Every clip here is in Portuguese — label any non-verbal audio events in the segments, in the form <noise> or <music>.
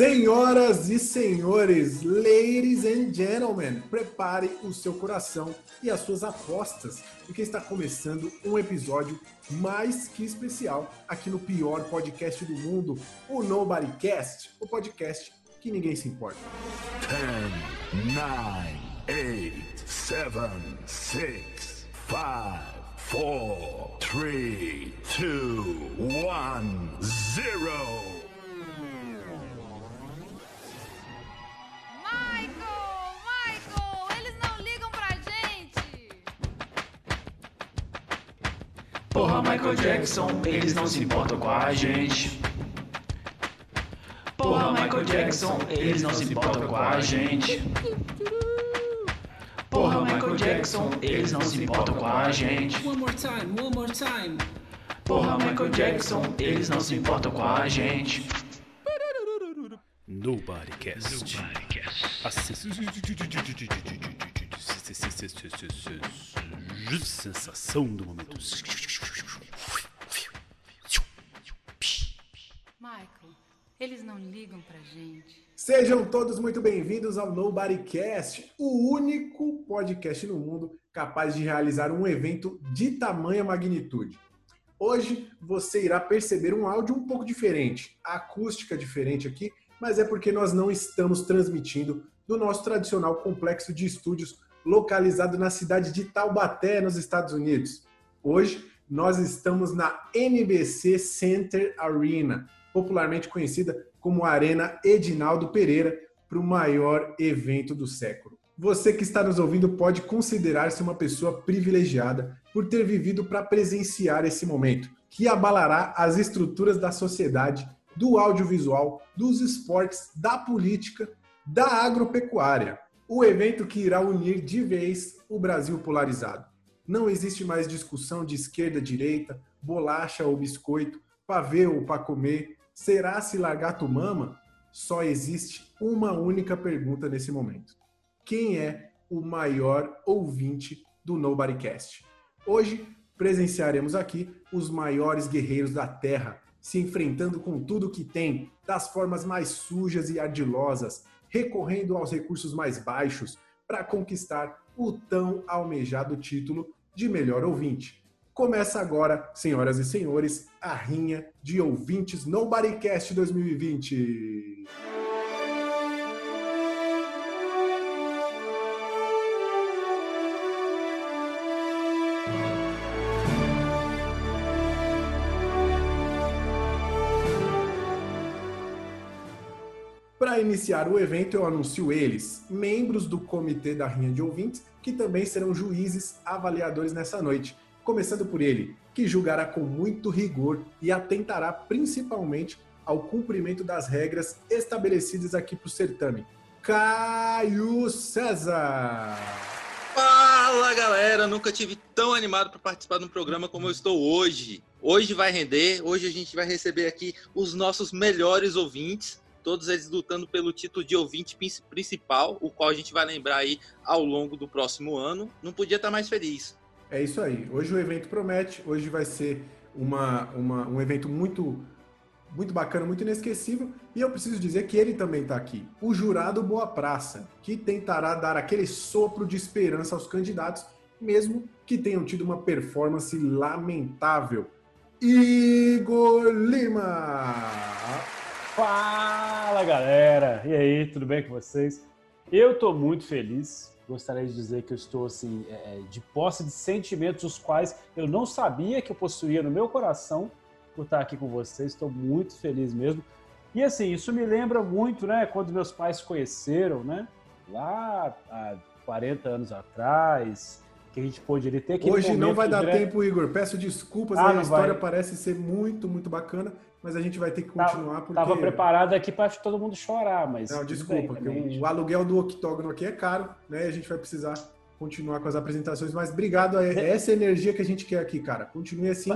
Senhoras e senhores, ladies and gentlemen, prepare o seu coração e as suas apostas, porque está começando um episódio mais que especial aqui no pior podcast do mundo, o Nobodycast, o podcast que ninguém se importa. 10, 9, 8, 7, 6, 5, 4, 3, 2, 1, 0. Porra, Michael Jackson, eles não se importam com a gente. Porra, Michael Jackson, eles não se importam com a gente. Porra, Michael Jackson, eles não se importam com a gente. One more time, one more time. Porra, Michael Jackson, eles não se importam com a gente. Nobodycast. A sensação do momento. Eles não ligam pra gente. Sejam todos muito bem-vindos ao Nobodycast, o único podcast no mundo capaz de realizar um evento de tamanha magnitude. Hoje você irá perceber um áudio um pouco diferente, a acústica diferente aqui, mas é porque nós não estamos transmitindo do nosso tradicional complexo de estúdios localizado na cidade de Taubaté, nos Estados Unidos. Hoje nós estamos na NBC Center Arena, popularmente conhecida como Arena Edinaldo Pereira, para o maior evento do século. Você que está nos ouvindo pode considerar-se uma pessoa privilegiada por ter vivido para presenciar esse momento, que abalará as estruturas da sociedade, do audiovisual, dos esportes, da política, da agropecuária. O evento que irá unir de vez o Brasil polarizado. Não existe mais discussão de esquerda-direita, bolacha ou biscoito, pavê ou para comer, será se lagarto mama? Só existe uma única pergunta nesse momento. Quem é o maior ouvinte do Nobodycast? Hoje presenciaremos aqui os maiores guerreiros da Terra, se enfrentando com tudo que tem, das formas mais sujas e ardilosas, recorrendo aos recursos mais baixos para conquistar o tão almejado título de melhor ouvinte. Começa agora, senhoras e senhores, a rinha de ouvintes Nobodycast 2020. Para iniciar o evento, eu anuncio eles, membros do Comitê da Rinha de Ouvintes, que também serão juízes avaliadores nessa noite. Começando por ele, que julgará com muito rigor e atentará principalmente ao cumprimento das regras estabelecidas aqui para o certame. Caio César! Fala galera, nunca tive tão animado para participar de um programa como eu estou hoje. Hoje vai render, hoje a gente vai receber aqui os nossos melhores ouvintes, todos eles lutando pelo título de ouvinte prin- principal, o qual a gente vai lembrar aí ao longo do próximo ano. Não podia estar mais feliz. É isso aí. Hoje o evento promete. Hoje vai ser uma, uma- um evento muito, muito bacana, muito inesquecível. E eu preciso dizer que ele também está aqui. O jurado Boa Praça, que tentará dar aquele sopro de esperança aos candidatos, mesmo que tenham tido uma performance lamentável. Igor Lima! Fala galera! E aí, tudo bem com vocês? Eu tô muito feliz. Gostaria de dizer que eu estou assim, é, é, de posse de sentimentos os quais eu não sabia que eu possuía no meu coração por estar aqui com vocês. Estou muito feliz mesmo. E assim, isso me lembra muito, né, quando meus pais se conheceram, né? Lá há 40 anos atrás, que a gente poderia ter aquele Hoje não vai dar tempo, Igor. Peço desculpas, Ah, a história vai. parece ser muito, muito bacana, mas a gente vai ter que Tava- continuar porque... Tava preparado aqui para todo mundo chorar, mas. Não, desculpa, bem, o aluguel do octógono aqui é caro, né? A gente vai precisar continuar com as apresentações, mas obrigado, é é essa energia que a gente quer aqui, cara. Continue assim.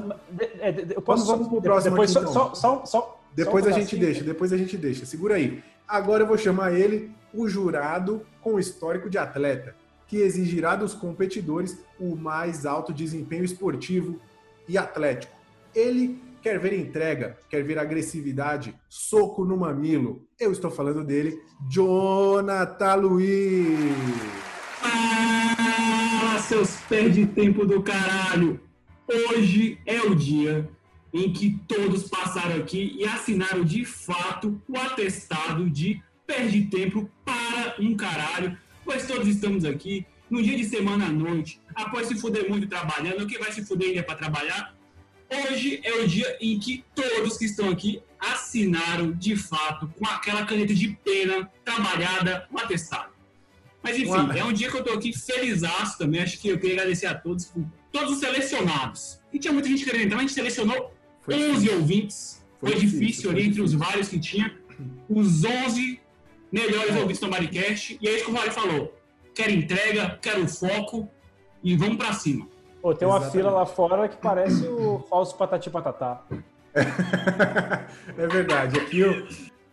É, eu Vamos- posso vamos pro próximo depois aqui, só, então. só, só, Depois a gente deixa, depois a gente deixa. Segura aí. Agora eu vou chamar ele o jurado com histórico de atleta, que exigirá dos competidores o mais alto desempenho esportivo e atlético. Ele Quer ver entrega? Quer ver agressividade? Soco no mamilo? Eu estou falando dele, Jonathan Luiz. Ah, seus perde tempo do caralho! Hoje é o dia em que todos passaram aqui e assinaram de fato o atestado de perde tempo para um caralho, pois todos estamos aqui no dia de semana à noite, após se fuder muito trabalhando, quem vai se fuder ainda para trabalhar? Hoje é o dia em que todos que estão aqui assinaram de fato com aquela caneta de pena trabalhada o atestado. Mas enfim, Uau. é um dia que eu tô aqui felizaço também. Acho que eu queria agradecer a todos, por todos os selecionados. E tinha muita gente querendo entrar, mas a gente selecionou Foi 11 difícil. ouvintes. Foi Foi, difícil, difícil, ali entre os vários que tinha. Os 11 melhores ouvintes do Maricast. E é isso que o Rory falou. Quero entrega, quero foco e vamos pra cima. Pô, tem uma Exatamente. fila lá fora que parece o falso patati patatá. <laughs> é verdade. Aqui eu,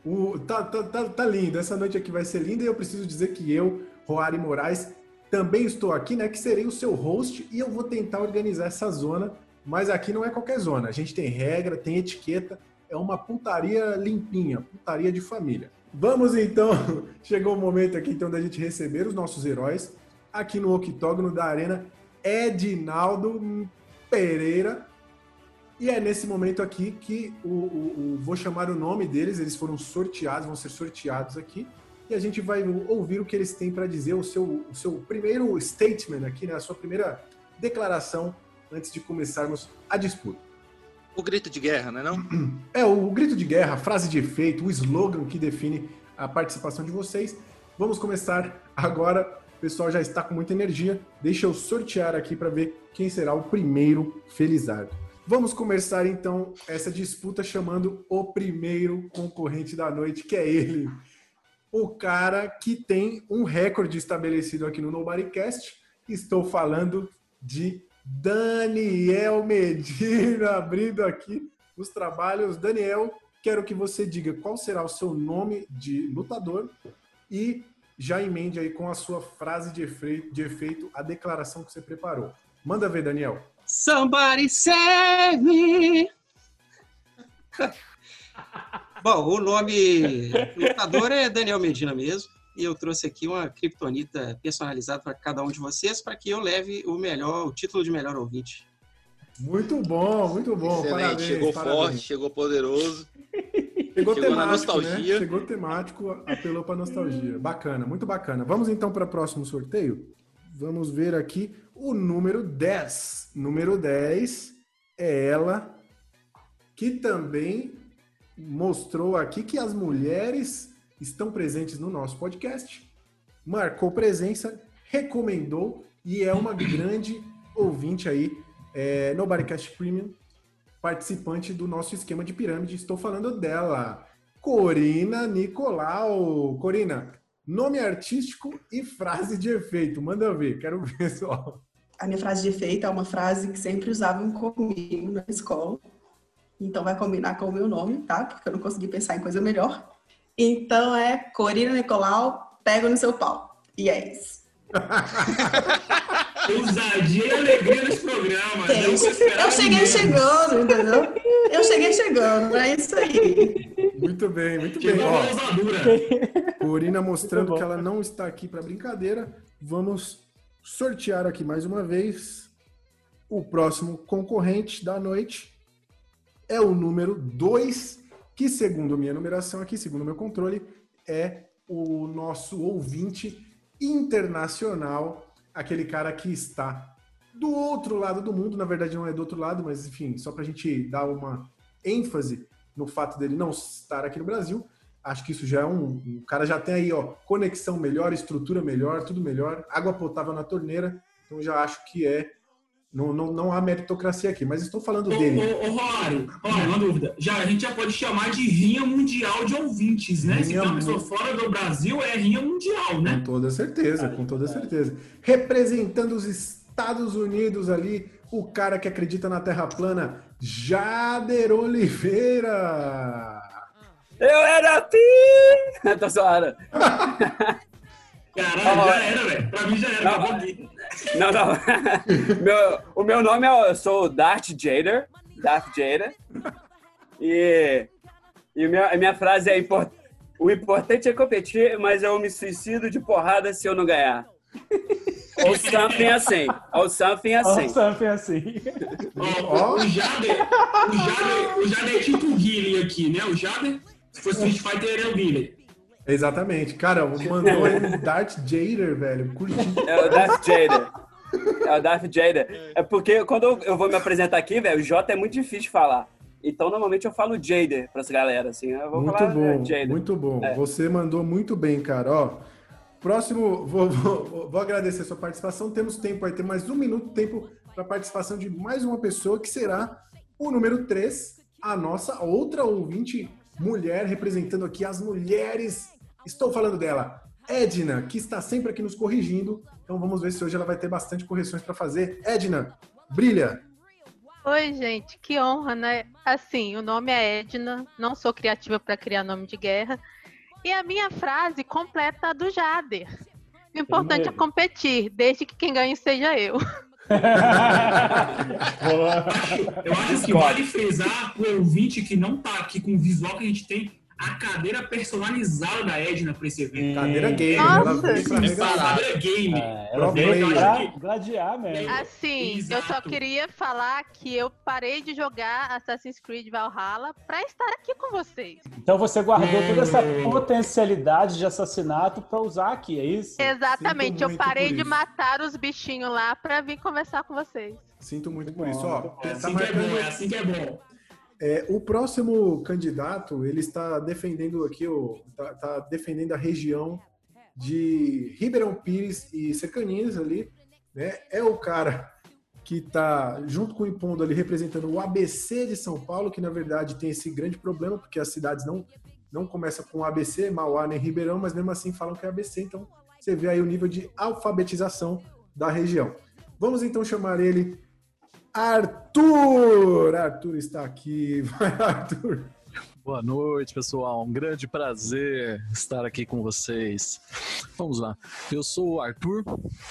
o, tá, tá, tá, tá lindo. Essa noite aqui vai ser linda e eu preciso dizer que eu, Roari Moraes, também estou aqui, né? Que serei o seu host e eu vou tentar organizar essa zona. Mas aqui não é qualquer zona. A gente tem regra, tem etiqueta. É uma putaria limpinha, putaria de família. Vamos então. <laughs> Chegou o momento aqui então da gente receber os nossos heróis aqui no octógono da Arena Edinaldo Pereira. E é nesse momento aqui que o, o- o- vou chamar o nome deles, eles foram sorteados, vão ser sorteados aqui, e a gente vai ouvir o que eles têm para dizer, o seu, o seu primeiro statement aqui, né, a sua primeira declaração antes de começarmos a disputa. O grito de guerra, né não? <clears throat> É o, grito de guerra, a frase de efeito, o slogan que define a participação de vocês. Vamos começar agora. O pessoal já está com muita energia. Deixa eu sortear aqui para ver quem será o primeiro Felizardo. Vamos começar então essa disputa chamando o primeiro concorrente da noite, que é ele. O cara que tem um recorde estabelecido aqui no Nobodycast. Estou falando de Daniel Medina, <laughs> abrindo aqui os trabalhos. Daniel, quero que você diga qual será o seu nome de lutador e já emende aí com a sua frase de efeito, de efeito a declaração que você preparou. Manda ver, Daniel. Somebody save me! <laughs> Bom, o nome do lutador é Daniel Medina mesmo. E eu trouxe aqui uma criptonita personalizada para cada um de vocês para que eu leve o melhor, o título de melhor ouvinte. Muito bom, muito bom. Excelente, parabéns, chegou parabéns. forte, chegou poderoso. Chegou, Chegou na temático, nostalgia. Né? Chegou temático, apelou para nostalgia. Bacana, muito bacana. Vamos então para o próximo sorteio? Vamos ver aqui o número 10. Número 10 é ela que também mostrou aqui que as mulheres estão presentes no nosso podcast, marcou presença, recomendou e é uma grande ouvinte aí é, no Bodycast Premium, participante do nosso esquema de pirâmide. Estou falando dela, Corina Nicolau. Corina, nome artístico e frase de efeito. Manda ver, quero ver só. A minha frase de efeito é uma frase que sempre usavam comigo na escola. Então vai combinar com o meu nome, tá? Porque eu não consegui pensar em coisa melhor. Então é Corina Nicolau, pego no seu pau. E é isso. <laughs> Ousadia e alegria nesse programa. É Eu cheguei chegando, entendeu? Eu cheguei chegando, é isso aí. Muito bem, muito bem. Chegou a Ó. Corina mostrando que ela não está aqui para brincadeira. Vamos sortear aqui mais uma vez o próximo concorrente da noite. É o número 2, que segundo minha numeração aqui, segundo meu controle, é o nosso ouvinte internacional, aquele cara que está do outro lado do mundo, na verdade não é do outro lado, mas enfim, só para a gente dar uma ênfase no fato dele não estar aqui no Brasil, acho que isso já é um. O cara já tem aí, ó, conexão melhor, estrutura melhor, tudo melhor, água potável na torneira. Então já acho que é. Não, não, não há meritocracia aqui, mas estou falando Ô, dele. ô, ô, Rory, Rory, uma dúvida. Já, a gente já pode chamar de rinha mundial de ouvintes, né? Se Rinha tem uma pessoa fora do Brasil, é rinha mundial, Com né? toda certeza, com toda certeza. Representando os Estados Unidos ali, o cara que acredita na Terra plana, Jader Oliveira. Eu era assim! <laughs> Tô zoando. Caralho, já era, velho. Pra mim já era. Acabou aqui. Não, não. <laughs> Meu- o meu nome é. Eu sou o Darth Jader. Darth Vader. E, e minha, a minha frase é: import, o importante é competir, mas eu me suicido de porrada se eu não ganhar. <laughs> Ou something assim. Ou something assim. Ou something assim. Ó, o Jader, o Jader, o Jader é tipo o Guilherme aqui, né? O Jader, se fosse Street Fighter, ele é o Guilherme. Exatamente. Cara, <laughs> mandou aí um Darth Jader, velho. Curti. É o Darth Vader. É o Darth Vader. É porque quando eu- vou me apresentar aqui, velho, o J é muito difícil de falar. Então, normalmente eu falo Jader pras galera, assim. Eu vou Muito falar bom, é, Jader. muito bom. É. Você mandou muito bem, cara. Ó, próximo, vou, vou- vou agradecer a sua participação. Temos tempo aí, tem mais um minuto de tempo para participação de mais uma pessoa, que será o número 3, a nossa outra ouvinte mulher, representando aqui as mulheres. Estou falando dela, Edna, que está sempre aqui nos corrigindo. Então vamos ver se hoje ela vai ter bastante correções para fazer. Edna, brilha! Oi, gente, que honra, né? Assim, o nome é Edna, não sou criativa para criar nome de guerra. E a minha frase completa a do Jader. O importante é competir, desde que quem ganhe seja eu. <laughs> <laughs> Eu acho que vale frisar o ouvinte que não tá aqui com o visual que a gente tem, a cadeira personalizada da Edna pra esse evento. Cadeira gamer, Nossa! ela. Cadeira game. É, ela veio pra gladiar mesmo. Assim, eu só Exato. queria falar que eu parei de jogar Assassin's Creed Valhalla para estar aqui com vocês. Então você guardou toda essa Hum. potencialidade de assassinato pra usar aqui, é isso? Exatamente, Sinto eu parei de matar os bichinhos lá para vir conversar com vocês. Sinto muito por isso. Ó, É tá assim que é bom, é assim que é bom. É, o próximo candidato, ele está defendendo aqui, o, tá, tá defendendo a região de Ribeirão Pires e cercanias ali, né? É o cara que está junto com o Impondo ali representando o ABC de São Paulo, que na verdade tem esse grande problema, porque as cidades não, não começam com ABC, Mauá nem Ribeirão, mas mesmo assim falam que é ABC, então você vê aí o nível de alfabetização da região. Vamos então chamar ele Arthur! Arthur está aqui. <laughs> Vai, Arthur. Boa noite, pessoal. Um grande prazer estar aqui com vocês. Vamos lá. Eu sou o Arthur,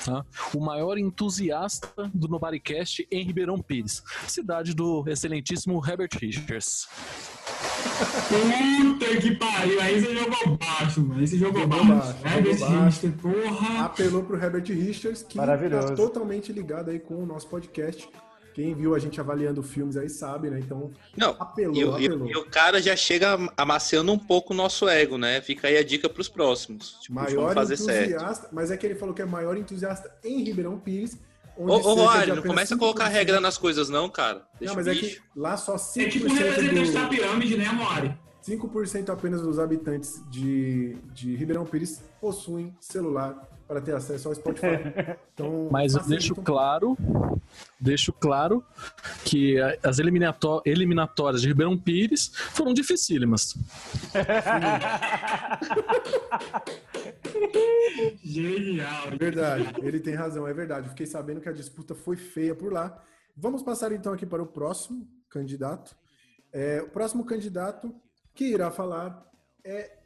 tá? o maior entusiasta do Nobodycast em Ribeirão Pires, cidade do excelentíssimo Herbert Richards. Puta que pariu, aí você jogou baixo, mano. Aí você jogou, baixo. baixo, É, baixo. jeito, porra. Apelou para o Herbert Richards, que está totalmente ligado aí com o nosso podcast. Quem viu a gente avaliando filmes aí sabe, né? Então, Não, apelou, E, o- e apelou. e o cara já chega amaciando um pouco o nosso ego, né? Fica aí a dica pros próximos. Tipo, Maior fazer certo. entusiasta, mas é que ele falou que é maior entusiasta em Ribeirão Pires. onde Ô, ô Roário, não começa a colocar 5% regra nas coisas, não, cara. Deixa Não, mas é que lá só 5% É tipo um representante da pirâmide, né, Mori? 5% apenas dos habitantes de, de Ribeirão Pires possuem celular para ter acesso ao Spotify. <laughs> Então, Mas eu deixo claro, deixo claro que as eliminato- eliminatórias de Ribeirão Pires foram dificílimas. <laughs> Genial. É Verdade, ele tem razão, é verdade. Fiquei sabendo que a disputa foi feia por lá. Vamos passar então aqui para o próximo candidato. É, o próximo candidato que irá falar é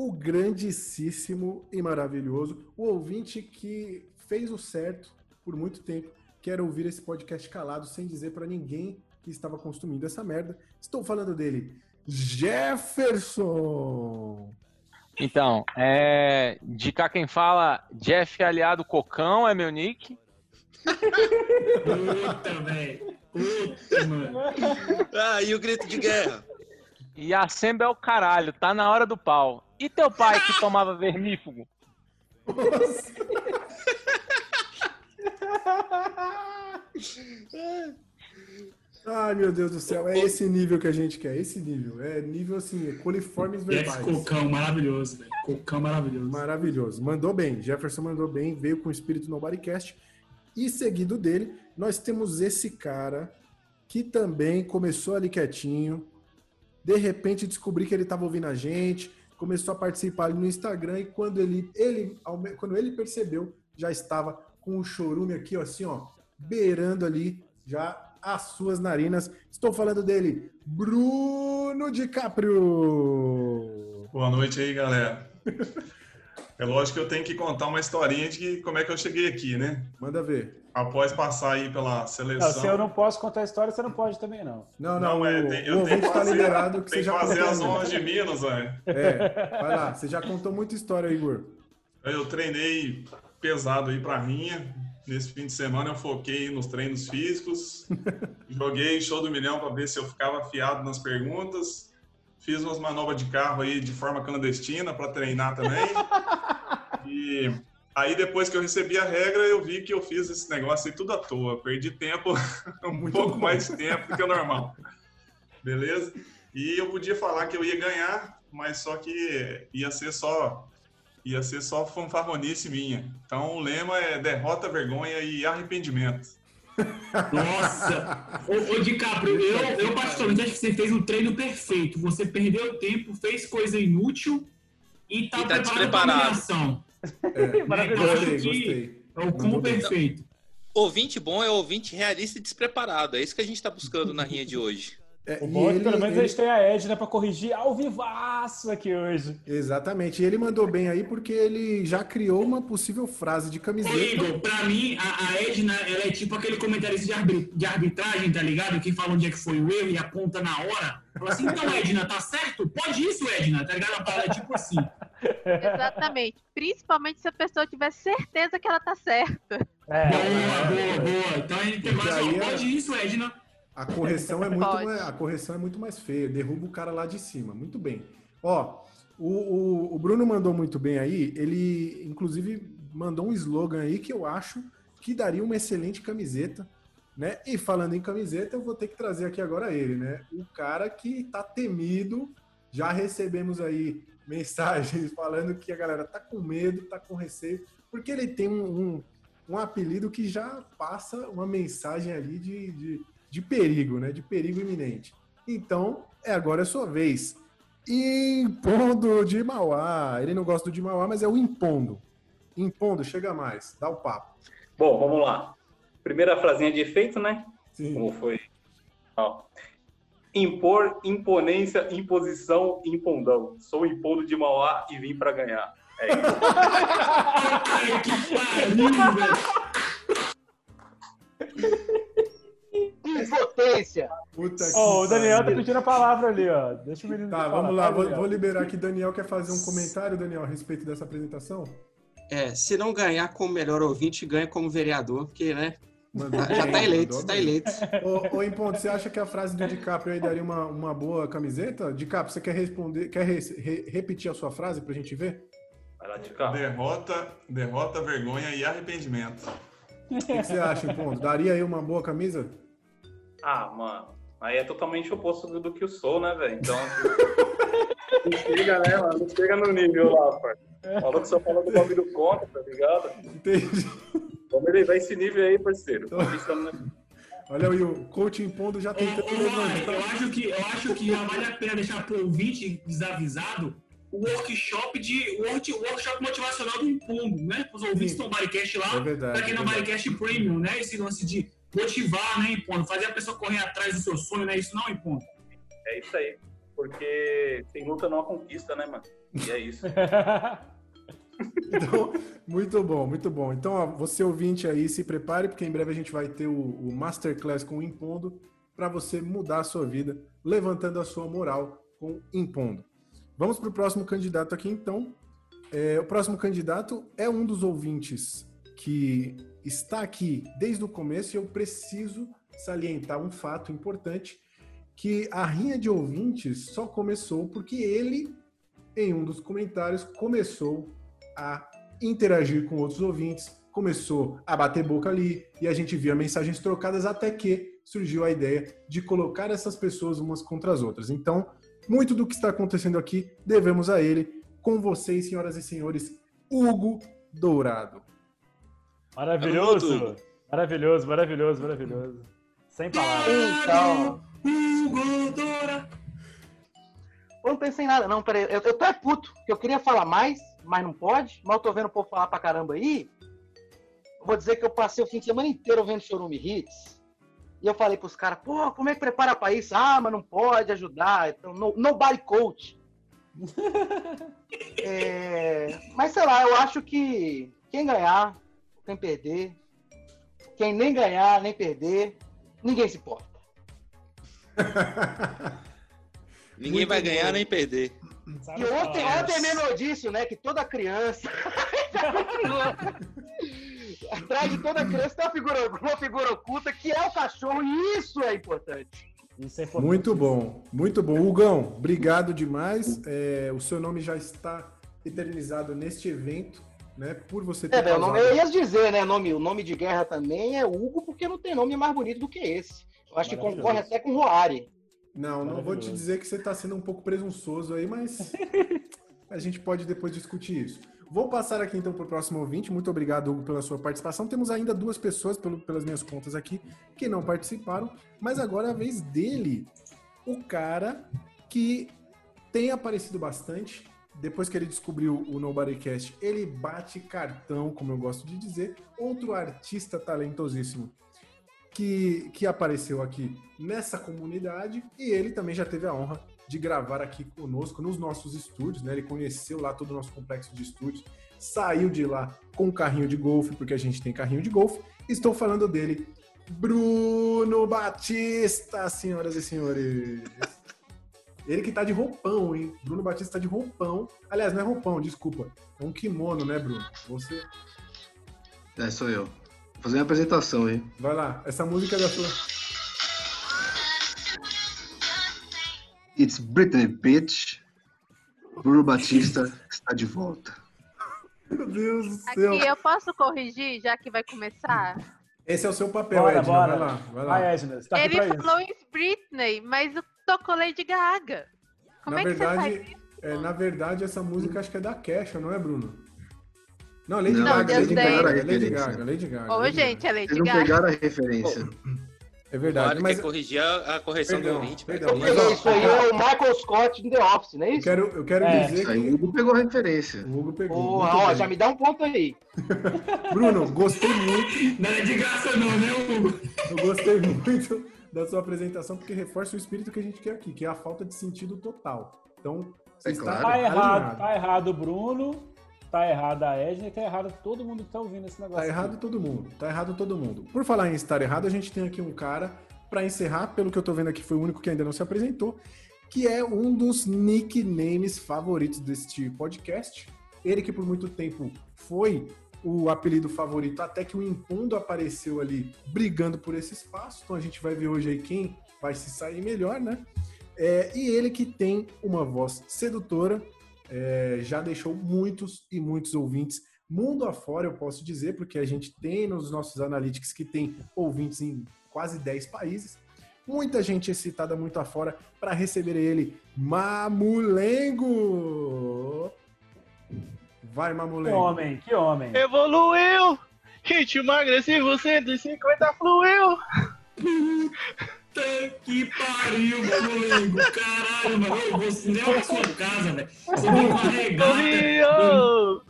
o grandíssimo e maravilhoso, o ouvinte que fez o certo por muito tempo, quer ouvir esse podcast calado sem dizer para ninguém que estava consumindo essa merda. Estou falando dele, Jefferson. Então, é, de cá quem fala, Jeff Aliado Cocão é meu nick. Puta, velho. Puta, mano. Ah, e o grito de guerra? E a Semba é o caralho, tá na hora do pau. E teu pai que tomava vermífugo? Ai, meu Deus do céu, é esse nível que a gente quer, esse nível. É nível assim, coliformes Jeff verbais. Cocão, maravilhoso, velho. Cocão maravilhoso. Maravilhoso. Mandou bem. Jefferson mandou bem, veio com o espírito no Bodycast. E seguido dele, nós temos esse cara que também começou ali quietinho. De repente descobri que ele estava ouvindo a gente, começou a participar ali no Instagram e quando ele, ele, quando ele percebeu, já estava com o chorume aqui, ó, assim, ó, beirando ali já as suas narinas. Estou falando dele, Bruno DiCaprio. Boa noite aí, galera. É lógico que eu tenho que contar uma historinha de como é que eu cheguei aqui, né? Manda ver. Após passar aí pela Não, seleção. se eu não posso contar a história, você não pode também, não. Não, Não, não, é, tem- eu tenho que tá fazer, liberado que tem você que já fazer as honras de Minas, velho. É, vai lá, você já contou muita história, Igor. Eu treinei pesado aí pra rinha. Nesse fim de semana eu foquei nos treinos físicos. <laughs> Joguei show do milhão para ver se eu ficava afiado nas perguntas. Fiz umas manobras de carro aí de forma clandestina para treinar também. <laughs> E aí depois que eu recebi a regra, eu vi que eu fiz esse negócio aí tudo à toa. Perdi tempo, <laughs> um pouco mais de tempo do que o normal. Beleza? E eu podia falar que eu ia ganhar, mas só que ia ser só ia ser só fanfarronice minha. Então o lema é derrota, vergonha e arrependimento. Nossa! Ô, ô DiCaprio, eu, eu particularmente acho que você fez o treino perfeito. Você perdeu tempo, fez coisa inútil e tá, E tá preparado pra despreparado. humilhação. É, <laughs> Maravilhoso. Gostei, gostei. É o combo perfeito. Ouvinte bom é ouvinte realista e despreparado. É isso que a gente tá buscando na rinha de hoje. É, O bom é ele- pelo menos ele- a gente tem a Edna pra corrigir ao vivaço aqui hoje. Exatamente. E ele mandou bem aí porque ele já criou uma possível frase de Ô, camiseta. Igor, pra mim, a, a Edna, ela é tipo aquele comentarista de, arbri- de arbitragem, tá ligado? Que fala onde é que foi o erro e aponta na hora. Fala assim, então, Edna, tá certo? Pode isso, Edna, tá ligado? A parada é tipo assim. Exatamente. Principalmente se a pessoa tiver certeza que ela tá certa. É, Boa, boa, boa. Então a gente aí só é- pode isso, Edna. A correção é muito Pode. mais, a correção é muito mais feia, derruba o cara lá de cima. Muito bem. Ó, o, o, o Bruno mandou muito bem aí. Ele, inclusive, mandou um slogan aí que eu acho que daria uma excelente camiseta, né? E falando em camiseta, eu vou ter que trazer aqui agora ele, né? O cara que tá temido. Já recebemos aí mensagens <laughs> falando que a galera tá com medo, tá com receio, porque ele tem um, um, um apelido que já passa uma mensagem ali de, de, de perigo, né? De perigo iminente. Então, é agora a sua vez. Impondo de Mauá. Ele não gosta do de Mauá, mas é o impondo. Impondo, chega mais, dá o papo. Bom, vamos lá. Primeira frasinha de efeito, né? Sim. Como foi? Ó. Impor, imponência, imposição, impondão. Sou impondo de Mauá e vim pra ganhar. É isso. Impotência. Puta que Ó, o Daniel tá pedindo a palavra ali, ó. Deixa o menino Tá, falar, vamos lá, vou, vou liberar aqui. Daniel quer fazer um comentário, Daniel, a respeito dessa apresentação? É, se não ganhar como melhor ouvinte, ganha como vereador, porque, né? Mandou Já bem, tá eleito, tá eleito. Ô, ô Impondo, você acha que a frase do DiCaprio aí daria uma, uma boa camiseta? DiCaprio, você quer responder, quer re- re- repetir a sua frase pra gente ver? Vai lá de cá. Derrota, derrota, vergonha e arrependimento. O que, que você acha, Impondo? Daria aí uma boa camisa? Ah, mano. Aí é totalmente oposto do, do que eu sou, né, velho? Então. <laughs> não chega, né, mano? Não chega no nível lá, pai. Falou que só falando do bagulho do conta, tá ligado? Entendi. Vamos elevar esse nível aí, parceiro. Na- Olha aí, o coach Impondo já tentando ô, Ryan, levantar. eu acho que eu acho que já vale a pena deixar pro ouvinte desavisado o workshop de o work- workshop motivacional do Impondo, né? Os ouvintes Sim. do lá, É verdade, pra quem não é Premium, né? Esse lance de motivar, né, Impondo? Fazer a pessoa correr atrás do seu sonho, né? Isso não, Impondo? É isso aí. Porque sem luta não há conquista, né, mano? E é isso. <laughs> Então, muito bom, muito bom. Então, ó, você ouvinte aí, se prepare, porque em breve a gente vai ter o, o Masterclass com o Impondo para você mudar a sua vida, levantando a sua moral com Impondo. Vamos para o próximo candidato aqui, então. É, o próximo candidato é um dos ouvintes que está aqui desde o começo e eu preciso salientar um fato importante que a rinha de ouvintes só começou porque ele, em um dos comentários, começou a interagir com outros ouvintes, começou a bater boca ali e a gente via mensagens trocadas até que surgiu a ideia de colocar essas pessoas umas contra as outras. Então, muito do que está acontecendo aqui devemos a ele. Com vocês, senhoras e senhores, Hugo Dourado. Maravilhoso. Maravilhoso, maravilhoso, maravilhoso. Sem palavras. Então. Hugo Dora. Eu não pensei em nada, não. Peraí, eu, eu tô é puto, que eu queria falar mais, mas não pode. Eu tô vendo o povo falar pra caramba aí. Eu vou dizer que eu passei o fim de semana inteiro vendo Chorume Hits. E eu falei pros caras, pô, como é que prepara pra isso? Ah, mas não pode ajudar. Então, no, nobody coach. <laughs> É, mas sei lá, eu acho que quem ganhar, quem perder, quem nem ganhar, nem perder, ninguém se importa. <laughs> Ninguém vai ganhar nem perder. E ontem, ontem mesmo eu disse, né, que toda <laughs> criança. Atrás de toda criança tem uma figura, uma figura oculta que é o cachorro, e isso é importante. Isso é importante. Muito bom, muito bom. Hugão, obrigado demais. É, o seu nome já está eternizado neste evento, né? Por você ter É, causado- nome, eu ia dizer, né? Nome, o nome de guerra também é Hugo, porque não tem nome mais bonito do que esse. Eu acho que concorre até com Roari. Não, não vou te dizer que você está sendo um pouco presunçoso aí, mas <laughs> a gente pode depois discutir isso. Vou passar aqui então para o próximo ouvinte. Muito obrigado, Hugo, pela sua participação. Temos ainda duas pessoas, pelo- pelas minhas contas aqui, que não participaram, mas agora é a vez dele. O cara que tem aparecido bastante. Depois que ele descobriu o Nobodycast, ele bate cartão, como eu gosto de dizer. Outro artista talentosíssimo que, que apareceu aqui nessa comunidade e ele também já teve a honra de gravar aqui conosco nos nossos estúdios, né? Ele conheceu lá todo o nosso complexo de estúdios, saiu de lá com um carrinho de golfe, porque a gente tem carrinho de golfe. Estou falando dele, Bruno Batista, senhoras e senhores. Ele que tá de roupão, hein? Bruno Batista tá de roupão. Aliás, não é roupão, desculpa. É um kimono, né, Bruno? Você. É, sou eu. Vou fazer uma apresentação aí. Vai lá, essa música é da sua. It's Britney Bitch. Bruno Batista está de volta. Meu Deus do Aqui, eu posso corrigir, já que vai começar? Esse é o seu papel, Bora, Edna. bora. Vai lá, vai lá. Vai, Edna, tá aqui Ele pra isso. falou em Britney, mas tocou Lady Gaga. Como na é que você verdade, faz isso? é, na verdade, essa música acho que é da Kesha, não é, Bruno? Não, Lady Não, Gaga, Lady. Gaga, Lady Referência. Gaga, Lady Gaga. Ô, Lady gente, é Lady Vocês não pegaram a referência. É verdade, Claro, mas quer corrigir a, a correção Perdão, do ouvinte. perdão, velho. mas, Isso aí é o Michael Scott em The Office, não é eu isso? quero, eu quero É. dizer Isso aí, que o Hugo pegou a referência. o Hugo pegou. Porra, muito ó, bem. já me dá um ponto aí. <laughs> Bruno, gostei muito, Não é de graça não, né, Hugo? eu gostei muito da sua apresentação, porque reforça o espírito que a gente quer aqui, que é a falta de sentido total. Então, você É está claro. Tá errado, tá errado Bruno, tá errado a Edna e tá errado todo mundo que tá ouvindo esse negócio. Tá errado todo mundo, tá errado todo mundo. Por falar em estar errado, a gente tem aqui um cara, pra encerrar, pelo que eu tô vendo aqui, foi o único que ainda não se apresentou, que é um dos nicknames favoritos deste podcast. Ele que por muito tempo foi o apelido favorito, até que o Impondo apareceu ali brigando por esse espaço. Então a gente vai ver hoje aí quem vai se sair melhor, né? É, e ele que tem uma voz sedutora, é, já deixou muitos e muitos ouvintes mundo afora, eu posso dizer, porque a gente tem nos nossos analytics que tem ouvintes em quase 10 países. Muita gente excitada muito afora para receber ele, Mamulengo! Vai, Que Mamulengo. homem, que homem. Evoluiu! Ritmo agressivo 150 fluiu! <laughs> Puta que pariu, Mamulengo. Caralho, mano. Eu vou leva pra sua casa, velho. Você vem com a regata.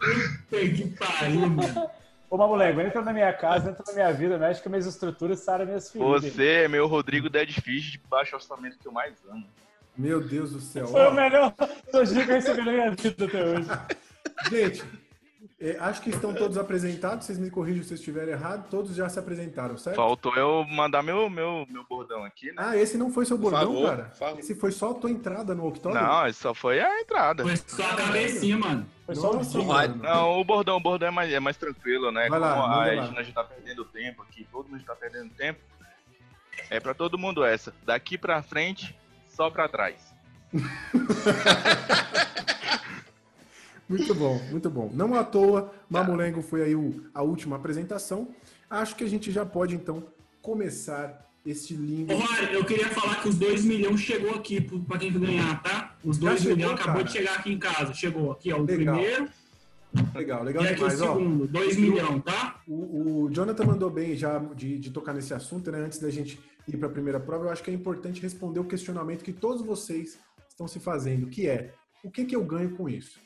Puta que pariu, mano. Ô, Mamulengo, entra na minha casa, entra na minha vida, mexe com minhas estruturas, sara minhas feridas. Você é meu Rodrigo Deadfish de baixo orçamento que eu mais amo. Meu Deus do céu. Foi Ó, o melhor <laughs> elogio que eu recebi na minha vida até hoje. Gente, é, acho que estão todos apresentados. Vocês me corrijam se eu estiver errado. Todos já se apresentaram, certo? Faltou eu mandar meu, meu, meu bordão aqui, né? Ah, esse não foi seu bordão, favor, cara? favor. Esse foi só a tua entrada no octógono? Não, isso só foi a entrada. Foi só a cabecinha, mano. Foi só Nossa, mano. Não, o bordão, o bordão é mais, é mais tranquilo, né? Vai lá, Como a. Edna já tá perdendo tempo aqui, todo mundo tá perdendo tempo. É pra todo mundo essa. Daqui pra frente, só pra trás. <laughs> Muito bom, muito bom. Não à toa, Mamulengo foi aí o- a última apresentação. Acho que a gente já pode, então, começar este lindo... Ô, Mário, eu queria falar que os 2 milhões chegou aqui pra quem ganhar, tá? Os Já 2 chegou, milhões acabou cara? de chegar aqui em casa. Chegou aqui, ó. O Legal. primeiro Legal, legal e aqui o demais. Ó, segundo. 2 milhões, tá? o, o Jonathan mandou bem já de, de tocar nesse assunto, né? Antes da gente ir para a primeira prova, eu acho que é importante responder o questionamento que todos vocês estão se fazendo, que é, o que, que eu ganho com isso?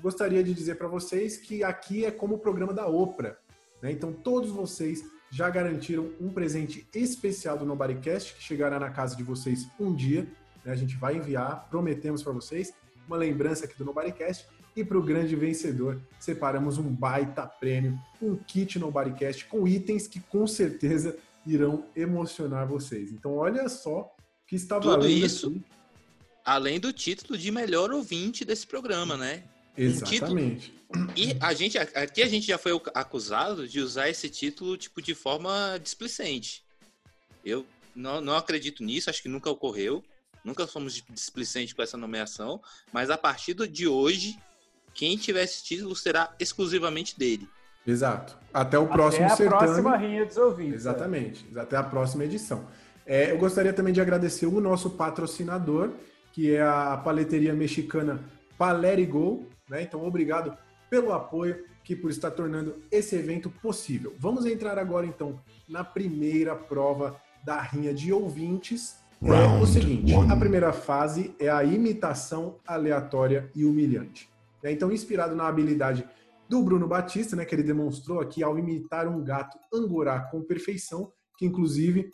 Gostaria de dizer para vocês que aqui é como o programa da Oprah, né? Então todos vocês já garantiram um presente especial do Nobodycast, que chegará na casa de vocês um dia, né? A gente vai enviar, prometemos para vocês. uma lembrança aqui do Nobodycast. E para o grande vencedor, separamos um baita prêmio, um kit Nobodycast com itens que com certeza irão emocionar vocês. Então, olha só que está Tudo valendo isso, aqui. além do título de melhor ouvinte desse programa, né? Um Exatamente. E a gente, aqui a gente já foi acusado de usar esse título tipo de forma displicente. Eu não, não acredito nisso, acho que nunca ocorreu. Nunca fomos displicentes com essa nomeação, mas a partir de hoje, quem tiver esse título será exclusivamente dele. Exato. Até o próximo Até a certame. próxima rinha dos ouvintes. Exatamente. Até a próxima edição. É, eu gostaria também de agradecer o nosso patrocinador, que é a paleteria mexicana Palerigo. Né? Então, obrigado pelo apoio que por estar tornando esse evento possível. Vamos entrar agora, então, na primeira prova da rinha de ouvintes. É o seguinte: one. a primeira fase é a imitação aleatória e humilhante. É, Então, inspirado na habilidade do Bruno Batista, né, que ele demonstrou aqui ao imitar um gato angorá com perfeição, que inclusive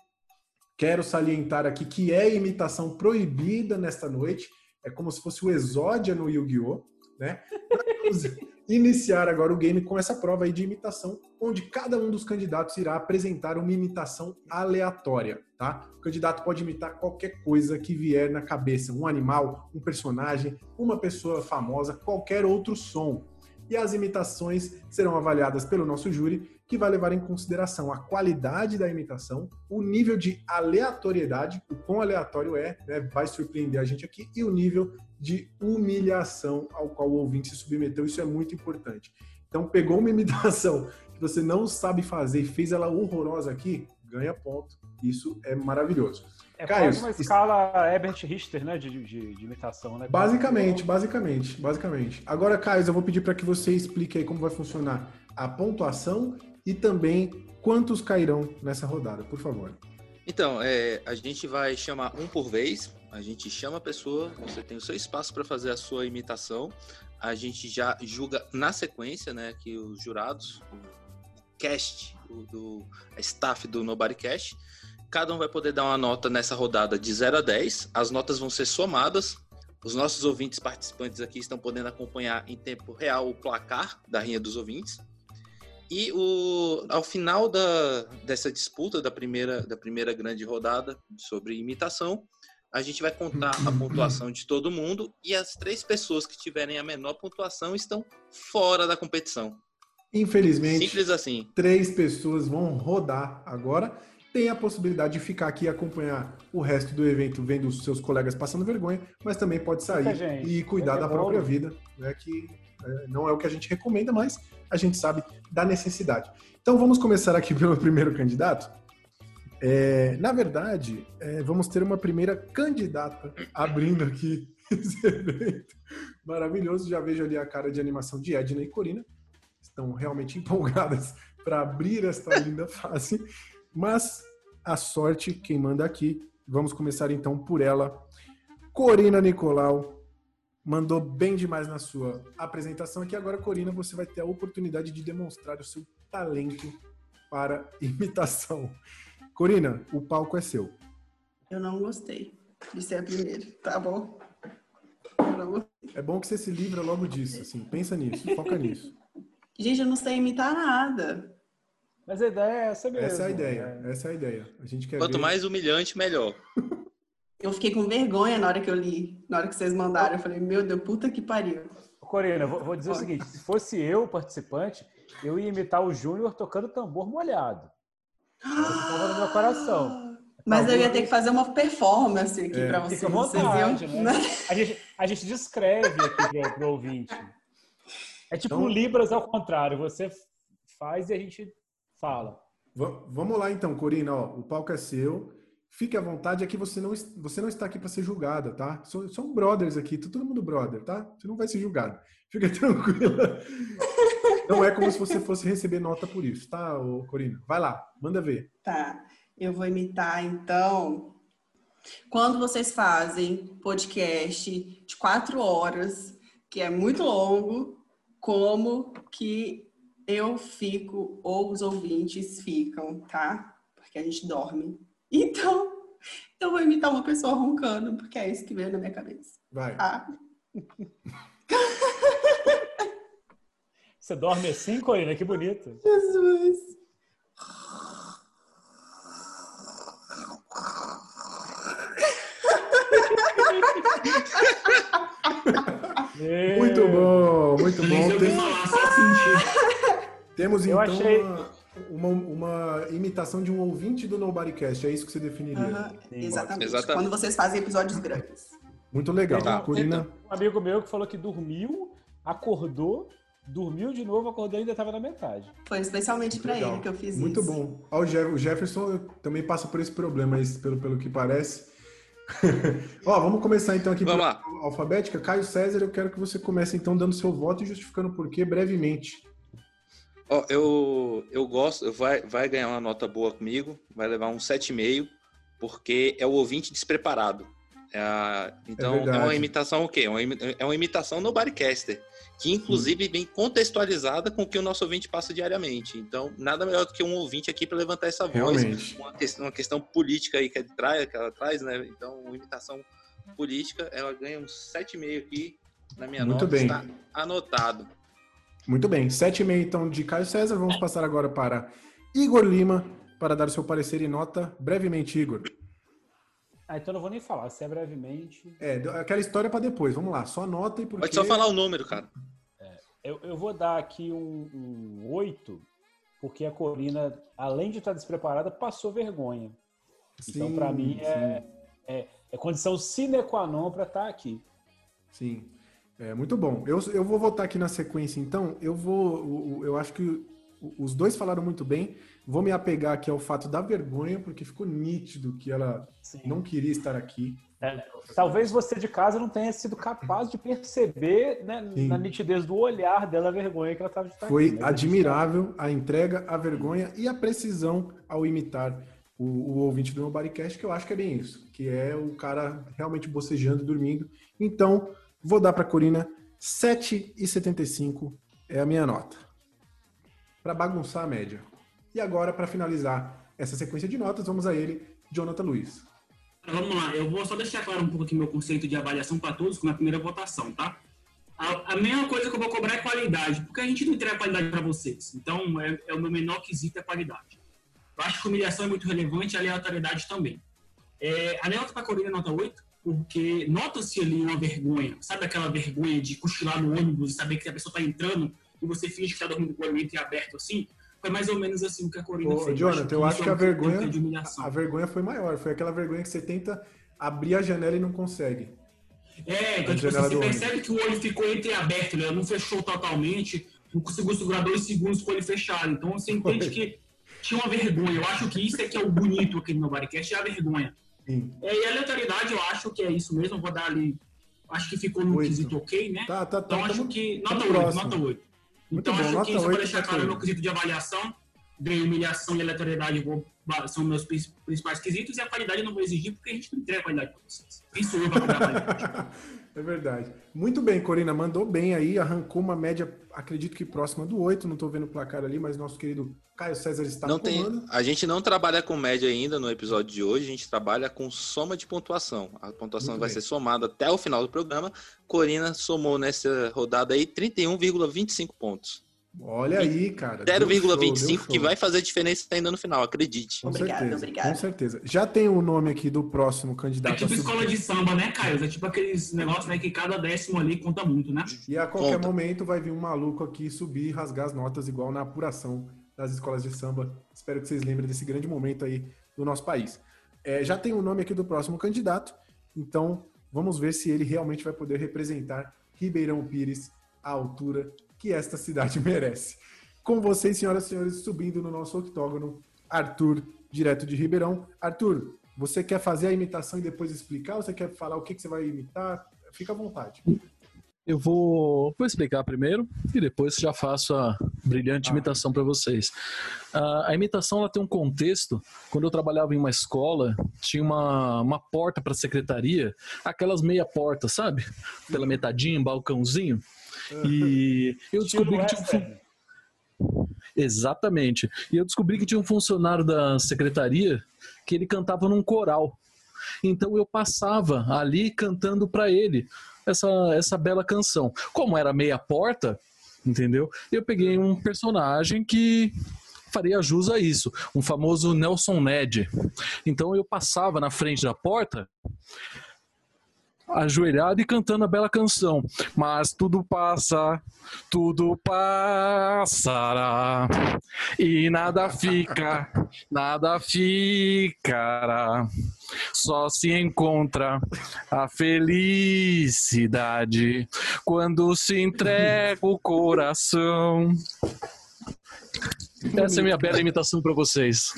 quero salientar aqui que é imitação proibida nesta noite, é como se fosse o Exódia no Yu-Gi-Oh! Né? Vamos iniciar agora o game com essa prova aí de imitação, onde cada um dos candidatos irá apresentar uma imitação aleatória, tá? O candidato pode imitar qualquer coisa que vier na cabeça, um animal, um personagem, uma pessoa famosa, qualquer outro som. E as imitações serão avaliadas pelo nosso júri, que vai levar em consideração a qualidade da imitação, o nível de aleatoriedade, o quão aleatório é, né, vai surpreender a gente aqui, e o nível de humilhação ao qual o ouvinte se submeteu. Isso é muito importante. Então, pegou uma imitação que você não sabe fazer e fez ela horrorosa aqui, ganha ponto. Isso é maravilhoso. É Caio, quase uma escala Herbert Richter, né? De, de- de imitação, né? Basicamente, basicamente, basicamente. Agora, Caio, eu vou pedir para que você explique aí como vai funcionar a pontuação e também quantos cairão nessa rodada, por favor. Então, é, a gente vai chamar um por vez. A gente chama a pessoa, você tem o seu espaço para fazer a sua imitação. A gente já julga na sequência, né? Que os jurados, o cast, do staff do Nobodycast, cada um vai poder dar uma nota nessa rodada de 0 a 10. As notas vão ser somadas. Os nossos ouvintes participantes aqui estão podendo acompanhar em tempo real o placar da rinha dos ouvintes. E o, ao final da, dessa disputa, da primeira, da primeira grande rodada sobre imitação, a gente vai contar a pontuação de todo mundo e as três pessoas que tiverem a menor pontuação estão fora da competição. Infelizmente, Simples assim. três pessoas vão rodar agora. Tem a possibilidade de ficar aqui e acompanhar o resto do evento, vendo os seus colegas passando vergonha, mas também pode sair gente. e cuidar da própria vida, né, que é, não é o que a gente recomenda, mas a gente sabe da necessidade. Então vamos começar aqui <laughs> pelo primeiro candidato. É, na verdade, é, vamos ter uma primeira candidata abrindo aqui <laughs> esse evento maravilhoso. Já vejo ali a cara de animação de Edna e Corina. Estão realmente <laughs> empolgadas para abrir esta linda fase. Mas a sorte, quem manda aqui. Vamos começar então por ela. Corina Nicolau mandou bem demais na sua apresentação aqui. Agora, Corina, você vai ter a oportunidade de demonstrar o seu talento para <laughs> imitação. Corina, o palco é seu. Eu não gostei de ser a primeira, tá bom? É bom que você se livra logo disso, assim. Pensa nisso, foca nisso. Gente, eu não sei imitar nada. Mas a ideia é essa mesmo. Essa é a ideia, essa é a ideia. A gente quer Quanto ver... mais humilhante, melhor. Eu fiquei com vergonha na hora que eu li, na hora que vocês mandaram. Eu falei, meu Deus, puta que pariu. Corina, vou, vou dizer o seguinte: se fosse eu o participante, eu ia imitar o Júnior tocando tambor molhado. Estava no meu coração. Mas eu ia ter que fazer uma performance aqui É. pra vocês. Fica à vocês vontade, iam- <laughs> né? A gente, a gente descreve aqui pro, pro ouvinte. É tipo Então- o Libras ao contrário, você faz e a gente fala. Va- Vamos lá então, Corina, ó, o palco é seu. Fique à vontade, aqui você não, você não está aqui para ser julgada, tá? São, são brothers aqui, tá todo mundo brother, tá? Você não vai ser julgado. <laughs> Fica tranquila. Não é como se você fosse receber nota por isso, tá, ô, Corina? Vai lá, manda ver. Tá, eu vou imitar então. Quando vocês fazem podcast de quatro horas, que é muito longo, como que eu fico ou os ouvintes ficam, tá? Porque a gente dorme. <laughs> Então, eu vou imitar uma pessoa roncando, porque é isso que veio na minha cabeça. Vai. Tá? <laughs> Você dorme assim, Corina? Que bonito. Jesus. <laughs> Muito bom, muito bom. Tem-. Temos então achei- uma, uma, uma imitação de um ouvinte do Nobodycast. É isso que você definiria? Aham, Exatamente. Exatamente. Quando vocês fazem episódios grandes. Muito legal. Tá. Corina, Um amigo meu que falou que dormiu, acordou, dormiu de novo, acordou e ainda estava na metade. Foi especialmente pra legal. ele que eu fiz Muito isso. bom. Ó, o, Jeff- o Jefferson também passa por esse problema, pelo, pelo que parece. Ó, vamos começar então aqui Vamos pela lá. alfabética. Caio César, eu quero que você comece então dando seu voto e justificando por quê brevemente. Ó, eu, eu gosto, vai, vai ganhar uma nota boa comigo, vai levar um 7,5, porque é o ouvinte despreparado. É então, é, verdade. uma imitação o quê? É uma, é imitação no Bodycaster, que inclusive vem contextualizada com o que o nosso ouvinte passa diariamente. Então, nada melhor do que um ouvinte aqui para levantar essa voz. Uma questão, uma questão política aí que, ele traz, que ela traz, né? Então, uma imitação política, ela ganha um 7,5 aqui na minha Muito nota. bem. Está anotado. Muito bem. 7,5 então de Caio César. Vamos passar agora para Igor Lima para dar o seu parecer e nota brevemente, Igor. Ah, então eu não vou nem falar, se é brevemente. É, aquela história para depois. Vamos lá, só nota e por Pode só falar o número, cara. Eu, eu vou dar aqui um, um 8, porque a Corina, além de estar despreparada, passou vergonha. então, Sim, para mim, é, é, é condição sine qua non para estar aqui. Sim. É muito bom. Eu, eu vou votar aqui na sequência, então. Eu vou. o- Eu acho que os dois falaram muito bem. Vou me apegar aqui ao fato da vergonha, porque ficou nítido que ela não queria estar aqui. É, talvez você de casa não tenha sido capaz de perceber né, Sim. na nitidez do olhar dela a vergonha que ela estava de estar Foi aqui. né? admirável a entrega, a vergonha e a precisão ao imitar o, o ouvinte do Nobodycast, que eu acho que é bem isso, que é o cara realmente bocejando, dormindo. Então, vou dar para Corina 7,75 é a minha nota. Para bagunçar a média. E agora, para finalizar essa sequência de notas, vamos a ele, Jonathan Luiz. Vamos lá, eu vou só deixar claro um pouco aqui meu conceito de avaliação para todos na primeira votação, tá? A, a mesma coisa que eu vou cobrar é qualidade, porque a gente não entrega qualidade para vocês. Então, é, é o meu menor quesito é qualidade. Eu acho que humilhação é muito relevante e aleatoriedade também. É, a nota para a Corina é nota 8, porque nota-se ali uma vergonha. Sabe aquela vergonha de cochilar no ônibus e saber que a pessoa está entrando e você finge que está dormindo com o olho entreaberto assim? Foi mais ou menos assim o que a Corina Ô, fez. Jonathan, eu acho que é a um pouco vergonha, a vergonha foi maior. Foi aquela vergonha que você tenta abrir a janela e não consegue. É, então A tipo, assim, você ônibus. percebe que o olho ficou entreaberto, né? não fechou totalmente, não conseguiu segurar dois segundos com o olho fechado. Então você entende que tinha uma vergonha. Eu acho que isso é que é o bonito aqui no Nobodycast, é a vergonha. Sim. É, e a aleatoriedade, eu acho que é isso mesmo. Eu vou dar ali. Acho que ficou no quesito ok, né? Tá, tá, tá. então acho tamo- que. tamo Nota 8, próximo. nota 8. Muito Então bom, acho que 8 para deixar claro no quesito de avaliação, bem, humilhação e aleatoriedade vou- são meus prin- principais quesitos, e a qualidade eu não vou exigir, porque a gente não entrega qualidade para vocês. Quem sou eu para qualidade? <laughs> É verdade. Muito bem, Corina, mandou bem aí, arrancou uma média, acredito que próxima do 8, não estou vendo o placar ali, mas nosso querido Caio César está Não tem, a gente não trabalha com média ainda no episódio de hoje, a gente trabalha com soma de pontuação. A pontuação Muito vai bem. ser somada até o final do programa. Corina somou nessa rodada aí 31,25 pontos. Olha aí, cara. deu show, deu 0,25 que vai fazer diferença ainda no final, acredite. Com certeza, com certeza. Já tem o nome aqui do próximo É candidato tipo a escola de samba, né, Caio? É tipo aqueles negócios né, que cada décimo ali conta muito, né? E a qualquer Conta. momento vai vir um maluco aqui subir e rasgar as notas igual na apuração das escolas de samba. Espero que vocês lembrem desse grande momento aí do nosso país. É, já tem o nome aqui do próximo candidato, então vamos ver se ele realmente vai poder representar Ribeirão Pires à altura que esta cidade <laughs> merece. Com vocês, senhoras e senhores, subindo no nosso octógono, Arthur, direto de Ribeirão. Arthur, você quer fazer a imitação e depois explicar? Ou você quer falar o que, que você vai imitar? Fica à vontade. Eu vou, vou explicar primeiro e depois já faço a brilhante imitação para vocês. Ah, a imitação ela tem um contexto. Quando eu trabalhava em uma escola, tinha uma, uma porta para a secretaria, aquelas meia portas, sabe? Pela metadinha, um balcãozinho. E <laughs> eu descobri que tinha um Exatamente. E eu descobri que tinha um funcionário da secretaria que ele cantava num coral. Então eu passava ali cantando para ele essa, essa bela canção. Como era meia porta, entendeu? Eu peguei um personagem que faria jus a isso, um famoso Nelson Ned. Então eu passava na frente da porta ajoelhado e cantando a bela canção. Mas tudo passa, tudo passará e nada fica, nada ficará. Só se encontra a felicidade quando se entrega o coração. Essa é a minha bela imitação para vocês.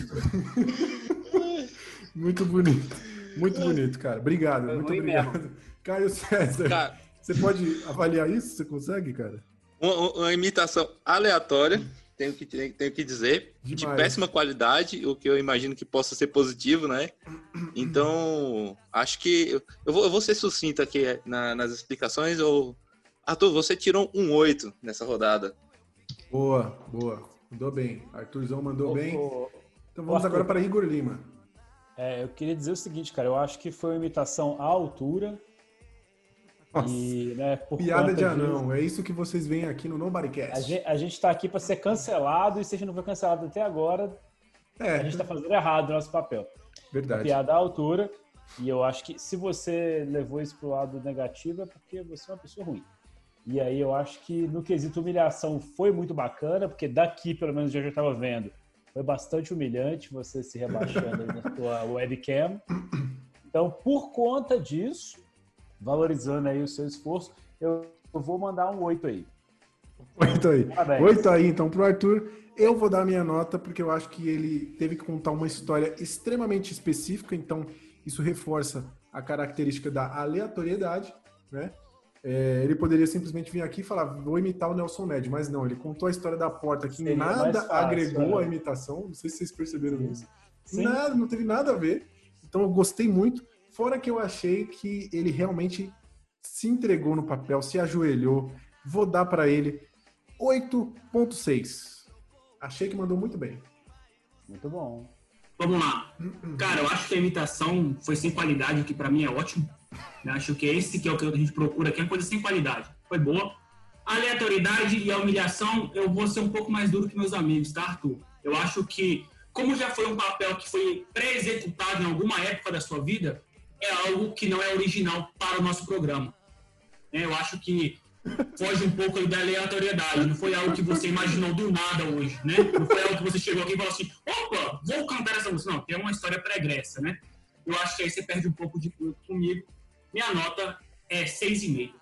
<laughs> Muito bonito. Muito bonito, cara. Obrigado, muito obrigado. <laughs> Caio César, Cara. você pode avaliar isso? Você consegue, cara? Uma, uma imitação aleatória, tenho que, tenho, que dizer, de Demais. péssima qualidade, o que eu imagino que possa ser positivo, né? Então, acho que eu, eu vou, eu vou ser sucinto aqui na- nas explicações. Eu... Arthur, você tirou um 8 nessa rodada. Boa, boa. Mandou bem. Arthurzão mandou Ô, bem. Então vamos Arthur. agora para Igor Lima. É, eu queria dizer o seguinte, cara, eu acho que foi uma imitação à altura. Nossa. E, né, Piada de anão. É isso que vocês veem aqui no Nobodycast. a gente tá aqui para ser cancelado e se a gente não foi cancelado até agora, É. a gente tá fazendo errado o nosso papel. Verdade. Uma piada à altura. E eu acho que se você levou isso pro lado negativo é porque você é uma pessoa ruim. E aí eu acho que no quesito humilhação foi muito bacana, porque daqui, pelo menos, eu já estava vendo, foi bastante humilhante você se rebaixando aí na sua webcam. Então, por conta disso, valorizando aí o seu esforço, eu, eu vou mandar um 8 aí. Oito aí. Parabéns. Oito aí, então, pro Arthur. Eu vou dar minha nota, porque eu acho que ele teve que contar uma história extremamente específica, então isso reforça a característica da aleatoriedade, né? É, ele poderia simplesmente vir aqui e falar, vou imitar o Nelson Ned, mas não, ele contou a história da porta que Seria nada fácil, agregou é. à imitação, não sei se vocês perceberam isso. Sim. Nada, não teve nada a ver. Então eu gostei muito, fora que eu achei que ele realmente se entregou no papel, se ajoelhou. Vou dar para ele 8.6. Achei que mandou muito bem. Muito bom. Vamos lá. Cara, eu acho que a imitação foi sem qualidade, que pra mim é ótimo. Eu acho que esse que é o que a gente procura, que é coisa sem qualidade. Foi boa. A aleatoriedade e a humilhação, eu vou ser um pouco mais duro que meus amigos, tá, Arthur? Eu acho que, como já foi um papel que foi pré-executado em alguma época da sua vida, é algo que não é original para o nosso programa. É, Eu acho que foge um pouco da aleatoriedade. Não foi algo que você imaginou do nada hoje, né? Não foi algo que você chegou aqui e falou assim, opa, vou cantar essa música. Não, tem uma história pregressa, né? Eu acho que aí você perde um pouco de comigo. Minha nota é 6,5.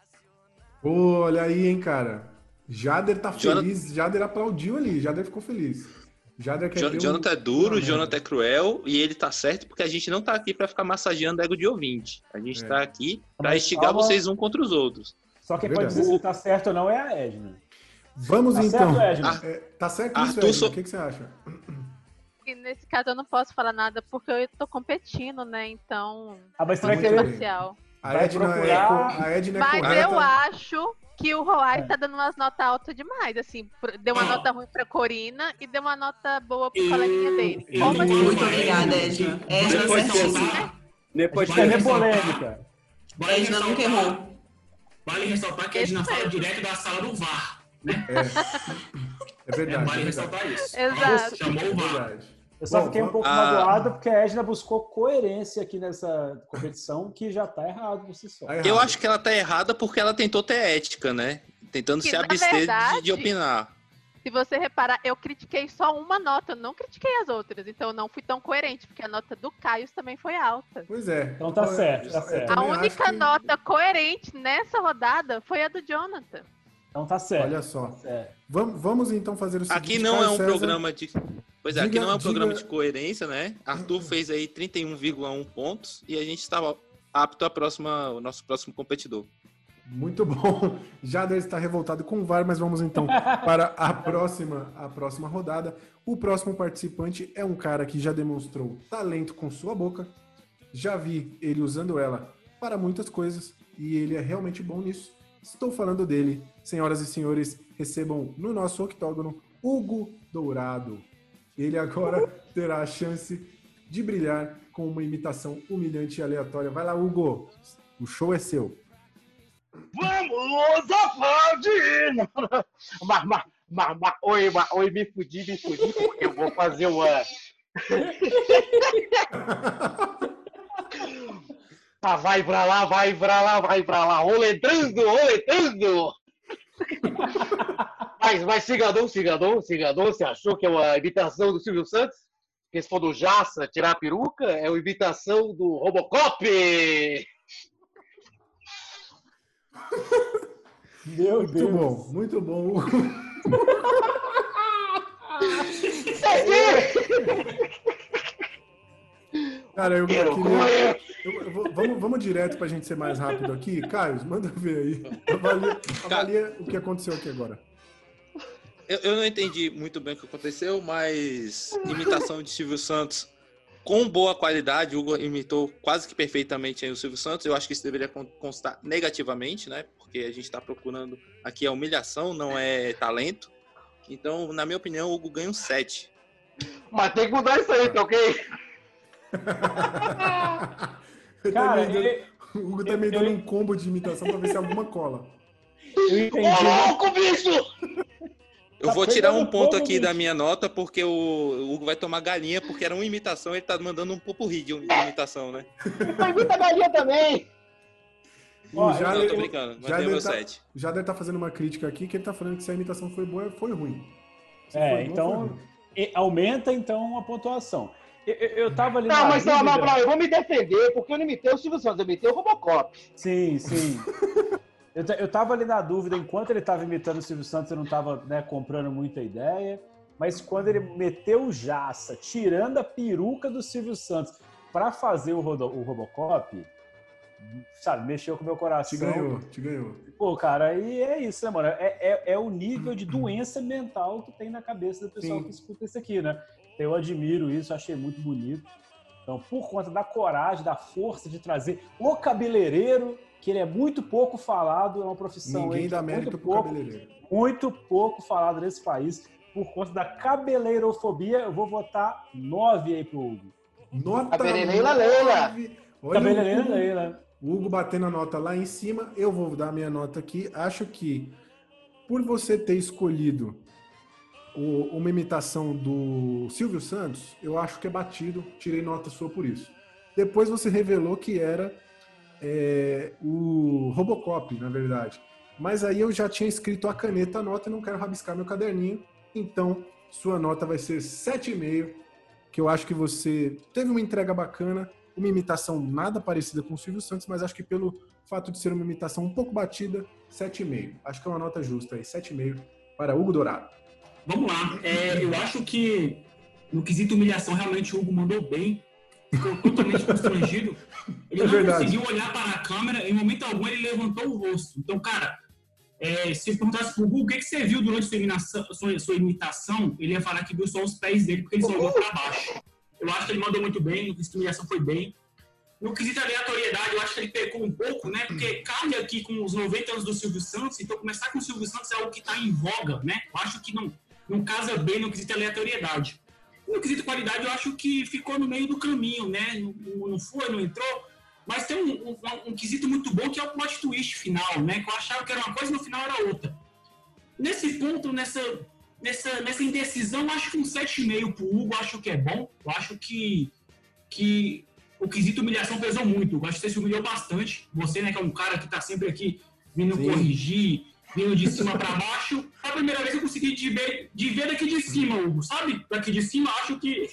Pô, olha aí, hein, cara. Jader tá Jonathan- feliz. Jader aplaudiu ali. Jader ficou feliz. Jader quer Jo- ver um- Jonathan é duro, Jonathan é cruel e ele tá certo porque a gente não tá aqui pra ficar massageando ego de ouvinte. A gente É. tá aqui pra Mas instigar calma. vocês um contra os outros. Só quem Verdade. pode dizer se tá certo ou não é a Edna. Vamos Tá então. certo, Edna? É, tá certo isso, Arthur Edna? so- O que, que você acha? E nesse caso eu não posso falar nada porque eu tô competindo, né? Então. Ah, mas você é vai muito querer- parcial. A Edna, é, procurar- co- a Edna é Mas correta. eu acho que o Roai tá dando umas notas altas demais. Assim, deu uma nota ruim pra Corina e deu uma nota boa pro coleguinha dele. eu- Como assim? Muito obrigada, Edna. Edna Depois certíssima. ressaltar- Depois Quer ver ressaltar- polêmica? Edna nunca errou. Vale ressaltar que a Edna fala direto da sala do VAR, né? É, é É, verdade. vale é verdade. ressaltar isso. Exato. Chamou o É VAR. verdade. Eu só Bom, fiquei um pouco Ah. magoado porque a Edna buscou coerência aqui nessa competição, que já tá errado por si só. Tá. Eu acho que ela tá errada porque ela tentou ter ética, né? Tentando Que, se abster de- de verdade, opinar. Se você reparar, eu critiquei só uma nota, eu não critiquei as outras. Então eu não fui tão coerente, porque a nota do Caio também foi alta. Pois é. Então tá certo, tá certo. A única que- nota coerente nessa rodada foi a do Jonathan. Então tá certo. Olha só. É. Vamos, vamos então fazer o seguinte. Aqui não Caio é um César, programa de. Pois é, aqui Diga- não é um programa diga- de coerência, né? Arthur fez aí 31,1 pontos e a gente estava apto à próxima, o nosso próximo competidor. Muito bom. <laughs> Jader está revoltado com o VAR, mas vamos então para a <laughs> próxima, a próxima rodada. O próximo participante é um cara que já demonstrou talento com sua boca. Já vi ele usando ela para muitas coisas e ele é realmente bom nisso. Estou falando dele, senhoras e senhores, recebam no nosso octógono Hugo Dourado. Ele agora terá a chance de brilhar com uma imitação humilhante e aleatória. Vai lá, Hugo. O show é seu. Vamos aplaudir! <laughs> Mas, mas, mas, mas, oi, mas, oi, me fudi, me fudi, porque eu vou fazer uma. Ah, <laughs> vai pra lá, vai pra lá, vai pra lá, roletrando, roletrando! Mas, mas Cigadão, Cigadão, Cigadão, você achou que é uma imitação do Silvio Santos? Porque se for do Jaça tirar a peruca, é uma imitação do Robocop! Meu Muito bom, muito bom. <laughs> Cara, eu, Quero queria. eu- eu vou- vamos, vamos direto pra gente ser mais rápido aqui. Caio, manda ver aí. Avalia, avalia o que aconteceu aqui agora. Eu, eu não entendi muito bem o que aconteceu, mas imitação de Silvio Santos com boa qualidade. O Hugo imitou quase que perfeitamente aí o Silvio Santos. Eu acho que isso deveria con- constar negativamente, né? Porque a gente está procurando aqui a humilhação, não é talento. Então, na minha opinião, o Hugo ganha um 7. Mas tem que mudar isso aí, tá ok? Eu Cara, também dando- ele- o Hugo também dando um combo de imitação pra ver se alguma cola. Eu entendi. Ô, louco, bicho! Eu Tá vou tirar um ponto aqui bicho. da minha nota, porque o Hugo vai tomar galinha, porque era uma imitação, ele tá mandando um pupurri de de imitação, né? Então imita a galinha também! O Não, tô Jader, brincando, mas deu meu tá, 7. Jader tá fazendo uma crítica aqui que ele tá falando que se a imitação foi boa, foi ruim. Se É, foi boa, foi então ruim. aumenta então a pontuação. Eu, eu, tava ali Não, na mas não, não, dúvida- não, eu vou me defender, porque eu não imitei o Silvio Santos, eu imitei o Robocop. Sim, sim. <laughs> Eu, eu tava ali na dúvida, enquanto ele tava imitando o Silvio Santos, eu não tava né, comprando muita ideia. Mas quando ele meteu o Jaça, tirando a peruca do Silvio Santos para fazer o, Rodo- o Robocop, sabe, mexeu com o meu coração. Te ganhou, te ganhou. Pô, cara, e é isso, né, mano? É, é, é o nível de doença mental que tem na cabeça do pessoal Sim. que escuta isso aqui, né? Eu admiro isso, achei muito bonito. Então, por conta da coragem, da força de trazer o cabeleireiro, que ele é muito pouco falado, é uma profissão Ninguém dá muito mérito pro pouco, cabeleireiro. muito pouco falado nesse país. Por conta da cabeleirofobia, eu vou votar 9 aí pro Hugo. Nota Cabeleireira Leila. nove. Olha Cabeleireira o Hugo- Leila. O Hugo batendo a nota lá em cima, eu vou dar a minha nota aqui. Acho que por você ter escolhido o- uma imitação do Silvio Santos, eu acho que é batido. Tirei nota sua por isso. Depois você revelou que era é, o Robocop, na verdade. Mas aí eu já tinha escrito a caneta a nota e não quero rabiscar meu caderninho. Então, sua nota vai ser 7,5, que eu acho que você teve uma entrega bacana, uma imitação nada parecida com o Silvio Santos, mas acho que pelo fato de ser uma imitação um pouco batida, 7,5. Acho que é uma nota justa aí, 7,5 para Hugo Dourado. Vamos lá. É, eu acho que no quesito humilhação, realmente o Hugo mandou bem. Ficou totalmente constrangido. Ele É não verdade. conseguiu olhar para a câmera, em momento algum ele levantou o rosto. Então, cara, é, se perguntasse pro Hugo o que, que você viu durante sua imitação, sua, sua imitação, ele ia falar que viu só os pés dele, porque ele só olhou para baixo. Eu acho que ele mandou muito bem, no quesito humilhação foi bem. No quesito aleatoriedade, eu acho que ele pecou um pouco, né? Porque cabe aqui com os 90 anos do Silvio Santos, então começar com o Silvio Santos é algo que está em voga, né? Eu acho que não, não casa bem no quesito aleatoriedade. No quesito qualidade, eu acho que ficou no meio do caminho, né? Não, não foi, não entrou. Mas tem um, um, um quesito muito bom que é o plot twist final, né? Que eu achava que era uma coisa e no final era outra. Nesse ponto, nessa, nessa, nessa indecisão, eu acho que um 7,5 pro Hugo, acho que é bom. Eu acho que, que o quesito humilhação pesou muito. Eu acho que você se humilhou bastante. Você, né, que é um cara que tá sempre aqui vindo Sim. corrigir, vindo de cima para baixo. A primeira vez eu consegui de ver, de ver daqui de cima, Hugo, sabe? Daqui de cima, acho que.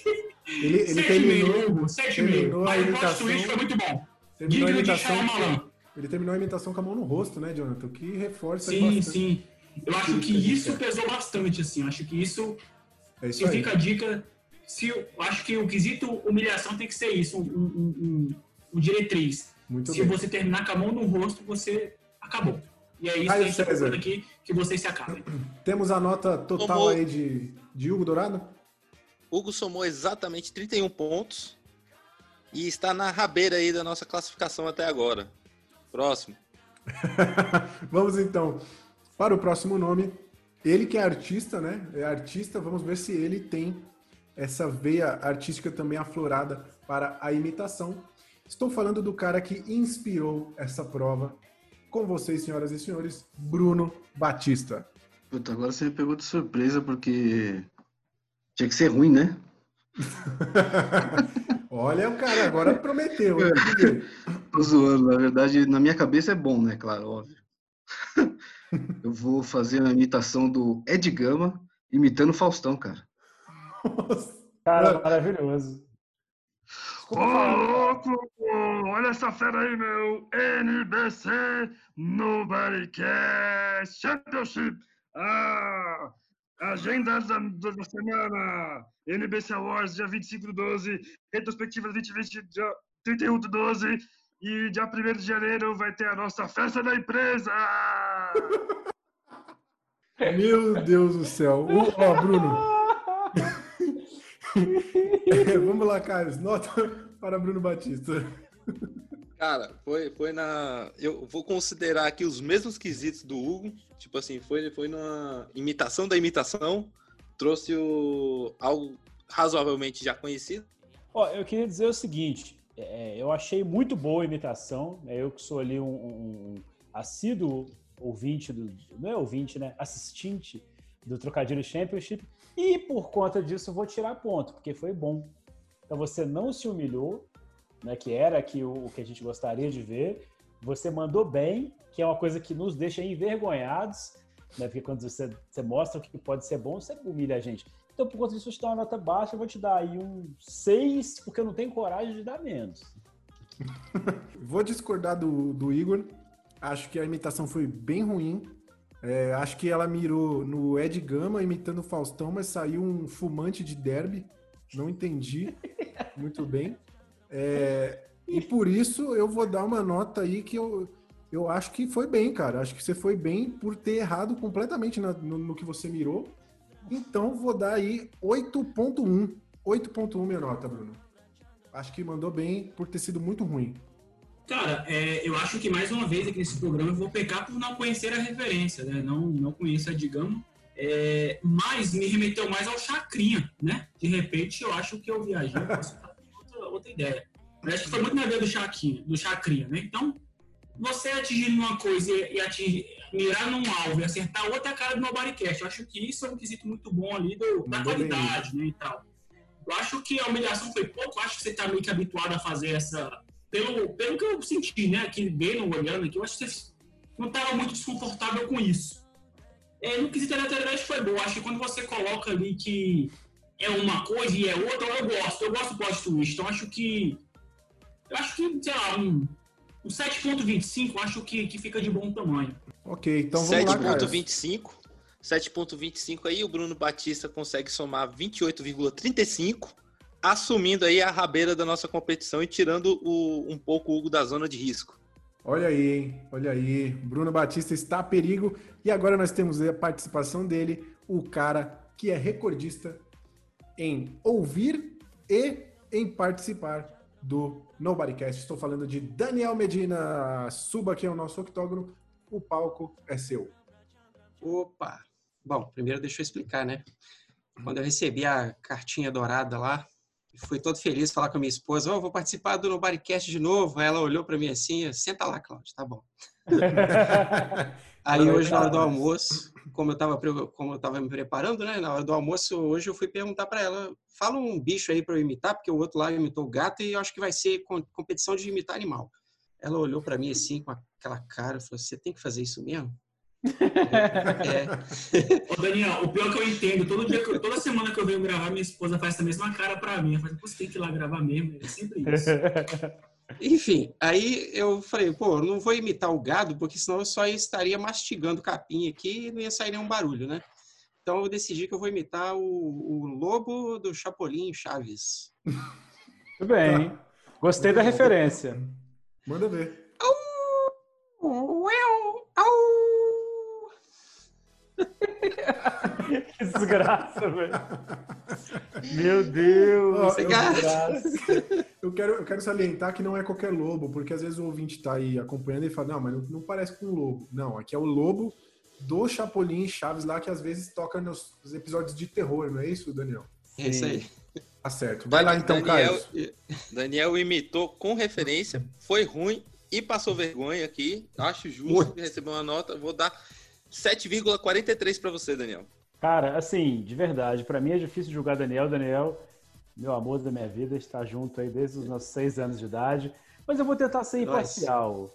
Ele, ele 7,5, terminou, Hugo, 7,5. terminou a Mas o plot twist foi muito bom. Digno de Shyamalan. ele terminou a imitação com a mão no rosto, né, Jonathan? Que reforça Sim, bastante. sim. Eu acho que isso pesou bastante, assim. Eu acho que isso. É isso fica a dica. Se, acho que o quesito humilhação tem que ser isso, um, um, um- um diretriz. Muito se bem. você terminar com a mão no rosto, você acabou. E é isso Caio que a gente tá aqui, que vocês se acabem. <clears throat> Temos a nota total Tomou. aí de, de Hugo Dourado? Hugo somou exatamente 31 pontos e está na rabeira aí da nossa classificação até agora. Próximo. <laughs> Vamos então para o próximo nome. Ele que é artista, né? É artista, vamos ver se ele tem essa veia artística também aflorada para a imitação. Estou falando do cara que inspirou essa prova com vocês, senhoras e senhores, Bruno Batista. Puta, agora você me pegou de surpresa porque tinha que ser ruim, né? <laughs> Olha, o cara agora prometeu. hein? <laughs> Tô zoando, na verdade, na minha cabeça é bom, né? Claro, óbvio. <laughs> Eu vou fazer a imitação do Ed Gama imitando o Faustão, cara. Cara, maravilhoso. Ô, louco! Olha essa fera aí, meu! NBC Nobody Cares Championship! Ah! Agenda da, da semana! NBC Awards, dia 25 do 12, retrospectiva 2020, dia 31 do 12, e dia 1 de janeiro vai ter a nossa festa da empresa! <laughs> Meu Deus do céu. O- Ó, Bruno. <laughs> <laughs> Vamos lá, Carlos. Nota para Bruno Batista. Cara, foi, foi na. Eu vou considerar aqui os mesmos quesitos do Hugo. Tipo assim, foi, foi na imitação da imitação. Trouxe o, algo razoavelmente já conhecido. Ó, eu queria dizer o seguinte, é, eu achei muito boa a imitação, né? eu que sou ali um, um- um assíduo ouvinte, do, não é ouvinte, né? Assistente do Trocadilho Championship, e por conta disso vou tirar ponto, porque foi bom. Então você não se humilhou, né? Que era aqui o, o que a gente gostaria de ver. Você mandou bem, que é uma coisa que nos deixa envergonhados, né? Porque quando você, você mostra o que pode ser bom, você humilha a gente. Então, por conta disso, eu te dar uma nota baixa, eu vou te dar aí um 6, porque eu não tenho coragem de dar menos. <laughs> Vou discordar do, do Igor. Acho que a imitação foi bem ruim. É, acho que ela mirou no Ed Gama imitando o Faustão, mas saiu um fumante de derby. Não entendi <laughs> muito bem. É, e por isso eu vou dar uma nota aí que eu, eu acho que foi bem, cara. Acho que você foi bem por ter errado completamente na- no, no que você mirou. Então vou dar aí 8.1. 8.1 minha nota, Bruno. Acho que mandou bem por ter sido muito ruim. Cara, é, eu acho que mais uma vez aqui nesse programa eu vou pecar por não conhecer a referência, né? Não, não conheço a Digamos. É, mas me remeteu mais ao Chacrinha, né? De repente eu acho que eu viajei posso estar com outra, outra ideia. Mas acho que foi muito na ideia do Chacrinha, do Chacrinha, né? Então, você atingir uma coisa e, atingir, mirar num alvo e acertar outra cara do Nobodycast. Eu acho que isso é um quesito muito bom ali do- da qualidade, né? E tal. Eu acho que a humilhação foi pouco, eu acho que você tá meio que habituado a fazer essa. Pelo, pelo que eu senti, né? Aqui vendo, olhando aqui, eu acho que você não estava muito desconfortável com isso. É, no quesito da lateralidade foi bom. Acho que quando você coloca ali que é uma coisa e é outra, eu gosto. Eu gosto do plot twist. Então acho que. Eu acho que, sei lá, um, um 7.25 acho que, que fica de bom tamanho. Ok, então vamos lá, cara. 7.25. 7.25 aí, o Bruno Batista consegue somar 28,35, assumindo aí a rabeira da nossa competição e tirando o- um pouco o Hugo da zona de risco. Olha aí, hein? Olha aí. Bruno Batista está a perigo. E agora nós temos a participação dele, o cara que é recordista em ouvir e em participar do Nobodycast. Estou falando de Daniel Medina. Suba aqui ao nosso octógono. O palco é seu. Opa! Bom, primeiro deixa eu explicar, né? Quando eu recebi a cartinha dourada lá, fui todo feliz falar com a minha esposa, "Ó, eu vou participar do Nobodycast de novo. Aí ela olhou para mim assim, senta lá, Cláudio, tá bom. <laughs> Aí hoje, na hora do almoço, como eu estava como eu tava me preparando, né? Na hora do almoço, hoje eu fui perguntar para ela, fala um bicho aí para eu imitar, porque o outro lá imitou o gato e eu acho que vai ser com- competição de imitar animal. Ela olhou para mim assim, com aquela cara, falou, você tem que fazer isso mesmo? É. Ô, Daniel, o pior que eu entendo, todo dia eu- toda semana que eu venho gravar, minha esposa faz essa mesma cara pra mim. Ela fala, "Pô, você tem que ir lá gravar mesmo. É sempre isso. <laughs> Enfim, aí eu falei, pô, eu não vou imitar o gado, porque senão eu só estaria mastigando capim aqui e não ia sair nenhum barulho, né? Então eu decidi que eu vou imitar o, o lobo do Chapolin Chaves. Tudo bem. Gostei da referência. Manda ver. <laughs> Que desgraça, velho. <laughs> Meu Deus. Ó, que eu, desgraça. eu quero, eu quero salientar que não é qualquer lobo, porque às vezes o ouvinte tá aí acompanhando e fala, não, mas não, não parece com um lobo. Não, aqui é o lobo do Chapolin Chaves lá, que às vezes toca nos episódios de terror, não é isso, Daniel? É isso aí. Tá certo. Vai lá então, Daniel, Caio. Daniel imitou com referência, foi ruim e passou vergonha aqui. Acho justo receber uma nota. Vou dar 7,43 para você, Daniel. Cara, assim, de verdade, pra mim é difícil julgar Daniel. Daniel, meu amor da minha vida, está junto aí desde os nossos seis anos de idade. Mas eu vou tentar ser imparcial.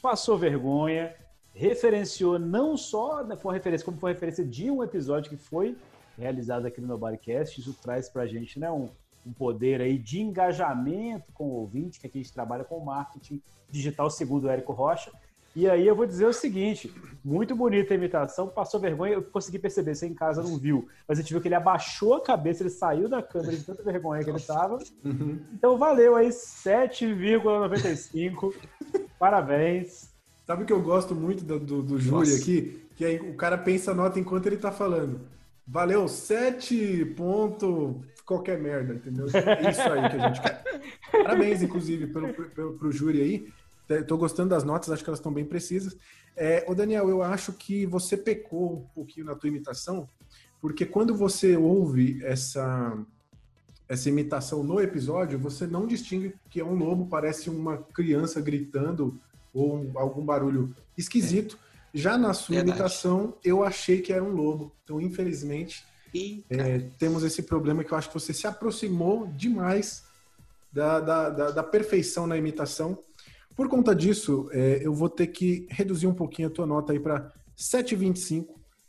Passou vergonha, referenciou não só né, foi uma referência, como foi uma referência de um episódio que foi realizado aqui no Nobodycast. Isso traz pra gente né, um, um poder aí de engajamento com o ouvinte, que aqui a gente trabalha com marketing digital, segundo o Érico Rocha. E aí eu vou dizer o seguinte, muito bonita a imitação, passou vergonha, eu consegui perceber, você em casa não viu, mas a gente viu que ele abaixou a cabeça, ele saiu da câmera de tanta vergonha que ele estava. Então valeu aí, 7,95. <laughs> Parabéns. Sabe o que eu gosto muito do, do, do aqui? Que aí o cara pensa a nota enquanto ele tá falando. Valeu, 7 ponto qualquer merda, entendeu? É isso aí que a gente quer. <laughs> Parabéns, inclusive, pelo, pelo, pro júri aí. Tô gostando das notas, acho que elas estão bem precisas. É, ô Daniel, eu acho que você pecou um pouquinho na tua imitação, porque quando você ouve essa, essa imitação no episódio, você não distingue que é um lobo, parece uma criança gritando ou um- algum barulho esquisito. Já na sua Verdade. imitação, eu achei que era um lobo. Então, infelizmente, é, temos esse problema que eu acho que você se aproximou demais da, da, da- da perfeição na imitação. Por conta disso, é, eu vou ter que reduzir um pouquinho a tua nota aí para 7,25,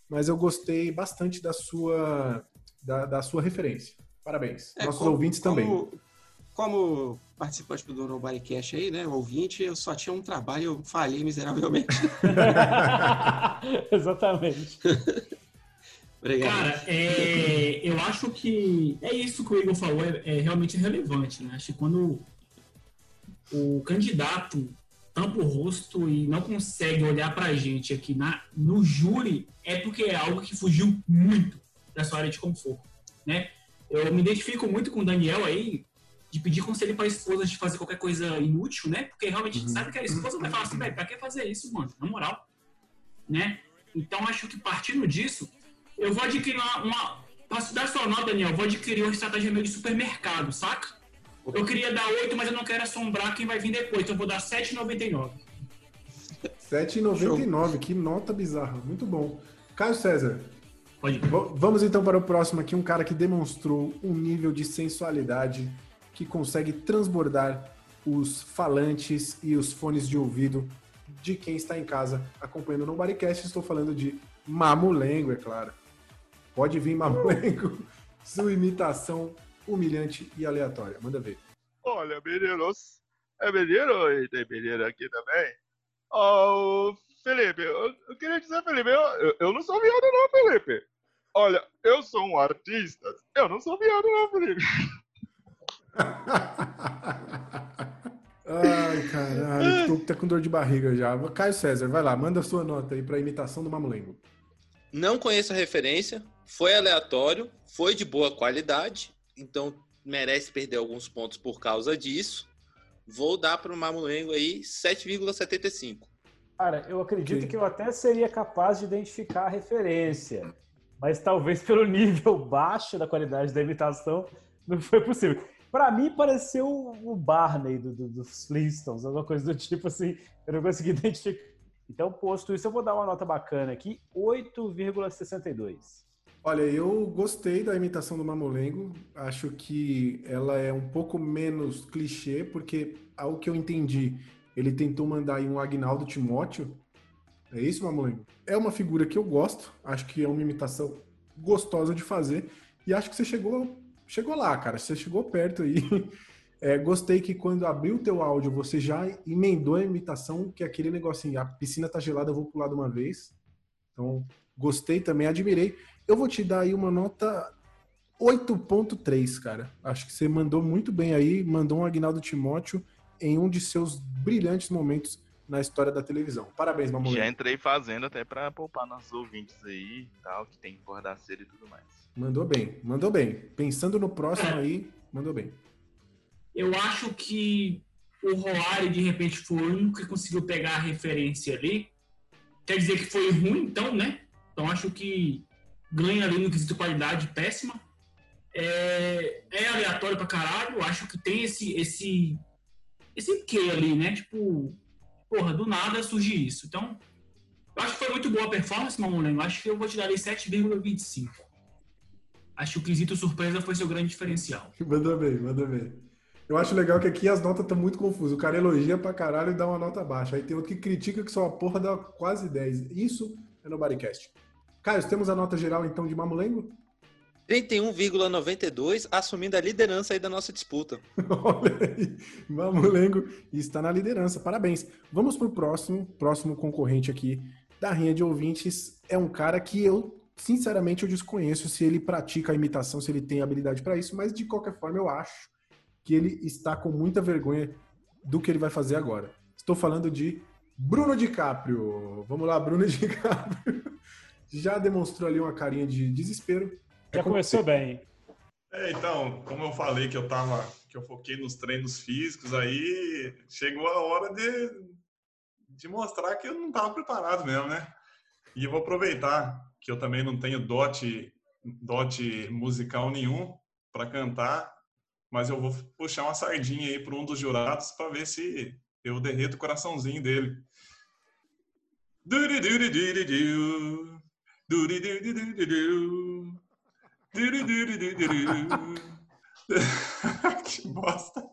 mas eu gostei bastante da sua, da, da sua referência. Parabéns. É, Nossos como- ouvintes também. Como, como participante do Nobodycast aí, né, ouvinte, eu só tinha um trabalho, eu falhei miseravelmente. <laughs> <laughs> Exatamente. Obrigado. Cara, é, eu acho que é isso que o Igor falou, é, é realmente relevante. Né? Acho que quando o candidato tampa o rosto e não consegue olhar pra gente aqui na, no júri, é porque é algo que fugiu muito da sua área de conforto. Né? Eu me identifico muito com o Daniel aí, de pedir conselho pra esposa de fazer qualquer coisa inútil, né? Porque realmente a gente sabe que a esposa vai falar assim, velho, pra que fazer isso, mano? Na moral. Né? Então acho que partindo disso, eu vou adquirir uma. uma pra dar sua nota, Daniel, eu vou adquirir uma estratégia meio de supermercado, saca? Eu queria dar 8, mas eu não quero assombrar quem vai vir depois, então eu vou dar 7,99. 7,99, que nota bizarra. Muito bom. Caio César. Pode V- Vamos então para o próximo aqui, um cara que demonstrou um nível de sensualidade que consegue transbordar os falantes e os fones de ouvido de quem está em casa acompanhando no Bodycast. Estou falando de Mamulengo, é claro. Pode vir, Mamulengo. <laughs> Sua imitação humilhante e aleatória. Manda ver. Olha, meninos. É menino e tem menina aqui também. Ó, Felipe, eu, eu queria dizer, Felipe, eu, eu, não sou viado não, Felipe. Olha, eu sou um artista. Eu não sou viado não, Felipe. <laughs> Ai, caralho, tô até com dor de barriga já. Caio César, vai lá, manda a sua nota aí para imitação do Mamulengo. Não conheço a referência, foi aleatório, foi de boa qualidade, então merece perder alguns pontos por causa disso. Vou dar para o Mamulengo aí 7,75. Cara, eu acredito que eu até seria capaz de identificar a referência, mas talvez <laughs> pelo nível baixo da qualidade da imitação não foi possível. Pra mim, pareceu o Barney do, do- dos Flintstones, alguma coisa do tipo assim, eu não consegui <laughs> identificar. Então, posto isso, eu vou dar uma nota bacana aqui, 8,62. Olha, eu gostei da imitação do Mamulengo. Acho que ela é um pouco menos clichê, porque, ao que eu entendi, ele tentou mandar aí um Agnaldo Timóteo. É isso, Mamulengo? É uma figura que eu gosto. Acho que é uma imitação gostosa de fazer. E acho que você chegou, chegou lá, cara. Você chegou perto aí. <laughs> É, gostei que quando abriu o teu áudio, você já emendou a imitação, que é aquele negocinho, a piscina tá gelada, eu vou pular de uma vez. Então, gostei também, admirei. Eu vou te dar aí uma nota 8.3, cara. Acho que você mandou muito bem aí, mandou um Agnaldo Timóteo em um de seus brilhantes momentos na história da televisão. Parabéns, Mamãe. Já entrei fazendo até pra poupar nossos ouvintes aí tal, que tem que acordar cedo e tudo mais. Mandou bem, mandou bem. Pensando no próximo aí, mandou bem. Eu acho que o Roari, de repente, foi o único que conseguiu pegar a referência ali. Quer dizer que foi ruim, então, né? Então acho que ganha ali no quesito qualidade péssima. É, é aleatório pra caralho. Acho que tem esse, esse esse quê ali, né? Tipo, porra, do nada surge isso. Então, eu acho que foi muito boa a performance, Mamulengo. Acho que eu vou te dar ali 7,25. Acho que o quesito surpresa foi seu grande diferencial. <laughs> Manda bem, manda bem. Eu acho legal que aqui as notas estão muito confusas. O cara elogia pra caralho e dá uma nota baixa. Aí tem outro que critica que só a porra dá quase 10. Isso é no Bodycast. Caio, temos a nota geral então de Mamulengo? 31,92, assumindo a liderança aí da nossa disputa. <laughs> Olha aí, Mamulengo está na liderança. Parabéns. Vamos pro próximo, próximo concorrente aqui da Rinha de Ouvintes. É um cara que eu, sinceramente, eu desconheço se ele pratica a imitação, se ele tem habilidade para isso, mas de qualquer forma eu acho que ele está com muita vergonha do que ele vai fazer agora. Estou falando de Bruno DiCaprio. Vamos lá, Bruno <laughs> DiCaprio. Já demonstrou ali uma carinha de desespero. Já começou bem. É, então, como eu falei que eu tava, que eu foquei nos treinos físicos, aí chegou a hora de, de mostrar que eu não estava preparado mesmo, né? E eu vou aproveitar que eu também não tenho dote, dote musical nenhum para cantar, mas eu vou puxar uma sardinha aí para um dos jurados para ver se eu derreto o coraçãozinho dele. Duri-duri-duri-du. Que bosta.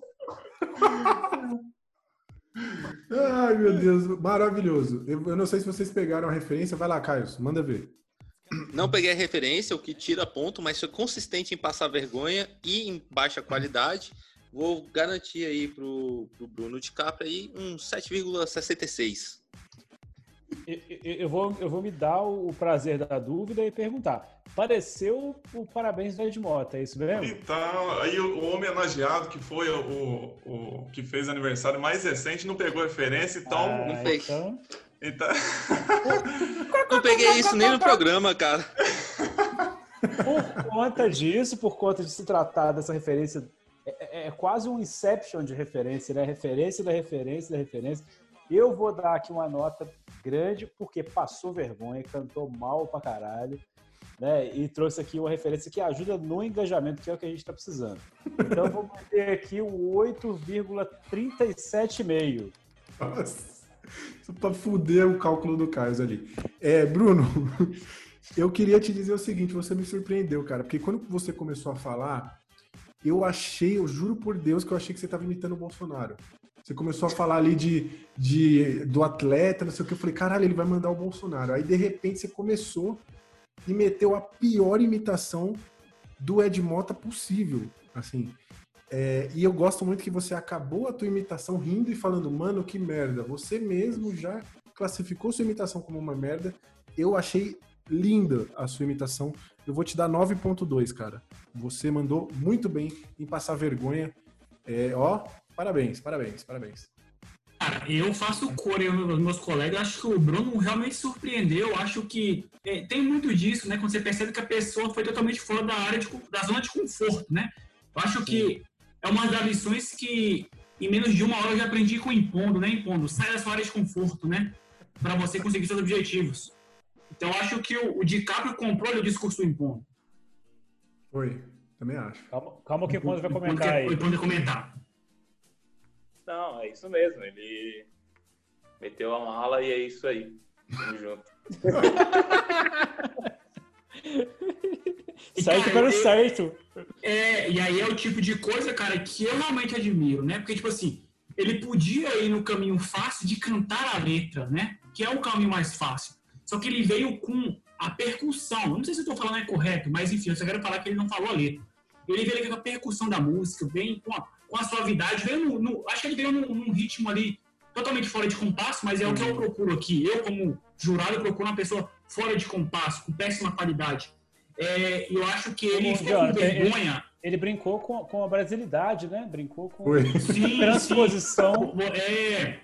Ai, meu Deus, maravilhoso. Eu, eu não sei se vocês pegaram a referência. Vai lá, Caio, manda ver. Não peguei a referência, o que tira ponto, mas foi consistente em passar vergonha e em baixa qualidade. Vou garantir aí pro, pro Bruno de Capra aí um 7,66. Eu, eu- eu vou, eu vou me dar o prazer da dúvida e perguntar. Pareceu o parabéns do Ed Mota, é isso mesmo? Então, aí o, o homenageado que foi o, o, o que fez aniversário mais recente não pegou referência, então. Ah, Não fez. então- Então. Não peguei isso nem no programa, cara. Por conta disso, por conta de se tratar dessa referência, é, é- é quase um inception de referência, né? Referência da referência da referência. Eu vou dar aqui uma nota grande, porque passou vergonha, cantou mal pra caralho, né? E trouxe aqui uma referência que ajuda no engajamento, que é o que a gente tá precisando. Então vou manter aqui o 8,37,5. Nossa, só pra fuder o cálculo do Caio ali. É, Bruno, <laughs> eu queria te dizer o seguinte, você me surpreendeu, cara, porque quando você começou a falar, eu achei, eu juro por Deus que eu achei que você estava imitando o Bolsonaro. Você começou a falar ali de, de do atleta, não sei o que, eu falei, caralho, ele vai mandar o Bolsonaro. Aí, de repente, você começou e meteu a pior imitação do Ed Mota possível, assim. É, e eu gosto muito que você acabou a tua imitação rindo e falando, mano, que merda. Você mesmo já classificou sua imitação como uma merda. Eu achei linda a sua imitação. Eu vou te dar 9.2, cara. Você mandou muito bem em passar vergonha. É, ó, parabéns, parabéns, parabéns. Cara, eu faço cor eu nos meus colegas, acho que o Bruno realmente surpreendeu. Acho que é, tem muito disso, né? Quando você percebe que a pessoa foi totalmente fora da área de, da zona de conforto, né? Eu acho que é uma das lições que em menos de uma hora eu já aprendi com o impondo, né? Impondo, sai da sua área de conforto, né? Para você conseguir seus objetivos. Então eu acho que o, o DiCaprio comprou ali o discurso do impondo. Foi, também acho. Calma, calma que o Ponto vai Impondo comentar aí. O Impondo vai comentar. Não, é isso mesmo. Ele meteu a mala e é isso aí. Tamo junto. <laughs> Certo pelo certo. É, e aí é o tipo de coisa, cara, que eu realmente admiro, né? Porque, tipo assim, ele podia ir no caminho fácil de cantar a letra, né? Que é o caminho mais fácil. Só que ele veio com a percussão. Não sei se eu tô falando é correto, mas enfim, eu só quero falar que ele não falou a letra. Ele veio com a percussão da música, vem com a, com a suavidade, veio no, no- Acho que ele veio num, num ritmo ali totalmente fora de compasso, mas é o que eu procuro aqui. Eu, como jurado, procuro uma pessoa fora de compasso, com péssima qualidade. É, eu acho que ele ficou com Jonathan, ele- vergonha. Ele brincou com, com a brasilidade, né? Brincou com. <laughs> Sim, transposição. sim. É.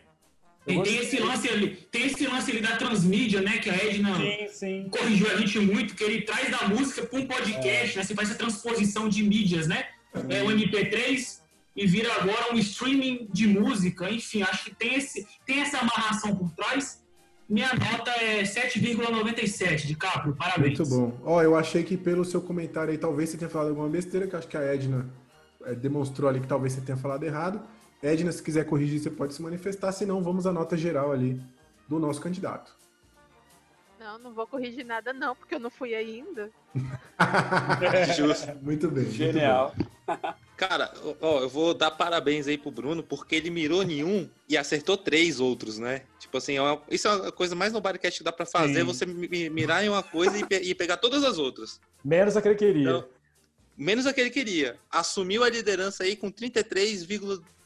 Tem, tem esse lance ali, tem esse lance ali da transmídia, né? Que a Edna Sim, sim. corrigiu a gente muito, que ele traz da música para um É. podcast, né? Você faz essa transposição de mídias, né? É o MP3 e vira agora um streaming de música. Enfim, acho que tem, esse, tem essa amarração por trás. Minha nota é 7,97 de Caprio. Parabéns. Muito bom. Ó, eu achei que pelo seu comentário aí, talvez você tenha falado alguma besteira, que acho que a Edna é, demonstrou ali que talvez você tenha falado errado. Edna, se quiser corrigir, você pode se manifestar, senão vamos à nota geral ali do nosso candidato. Não, não vou corrigir nada não, porque eu não fui ainda. <laughs> Justo. Muito bem. muito Genial. <laughs> Cara, ó, eu vou dar parabéns aí pro Bruno, porque ele mirou nenhum e acertou três outros, né? Tipo assim, é isso é a coisa mais no Bodycast que dá pra fazer, Sim. você mi- mirar em uma coisa e, pe- e pegar todas as outras. Menos aquele que queria. Então, menos aquele que queria. Assumiu a liderança aí com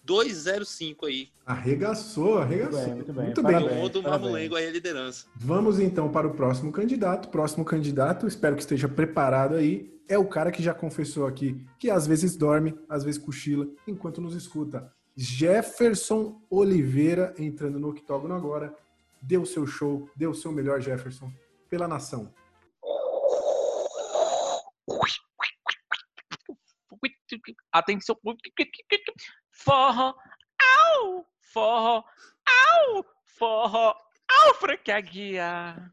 33,205 aí. Arregaçou, arregaçou. Muito bem, Muito bem. Tomou do parabéns. Mamulengo aí a liderança. Vamos então para o próximo candidato. Próximo candidato, espero que esteja preparado aí. É o cara que já confessou aqui que às vezes dorme, às vezes cochila, enquanto nos escuta. Jefferson Oliveira entrando no octógono agora. Deu seu show, deu seu melhor, Jefferson, pela nação. Atenção. Forró. Au! Forró. Au! Forró. Au, Frank Aguiar.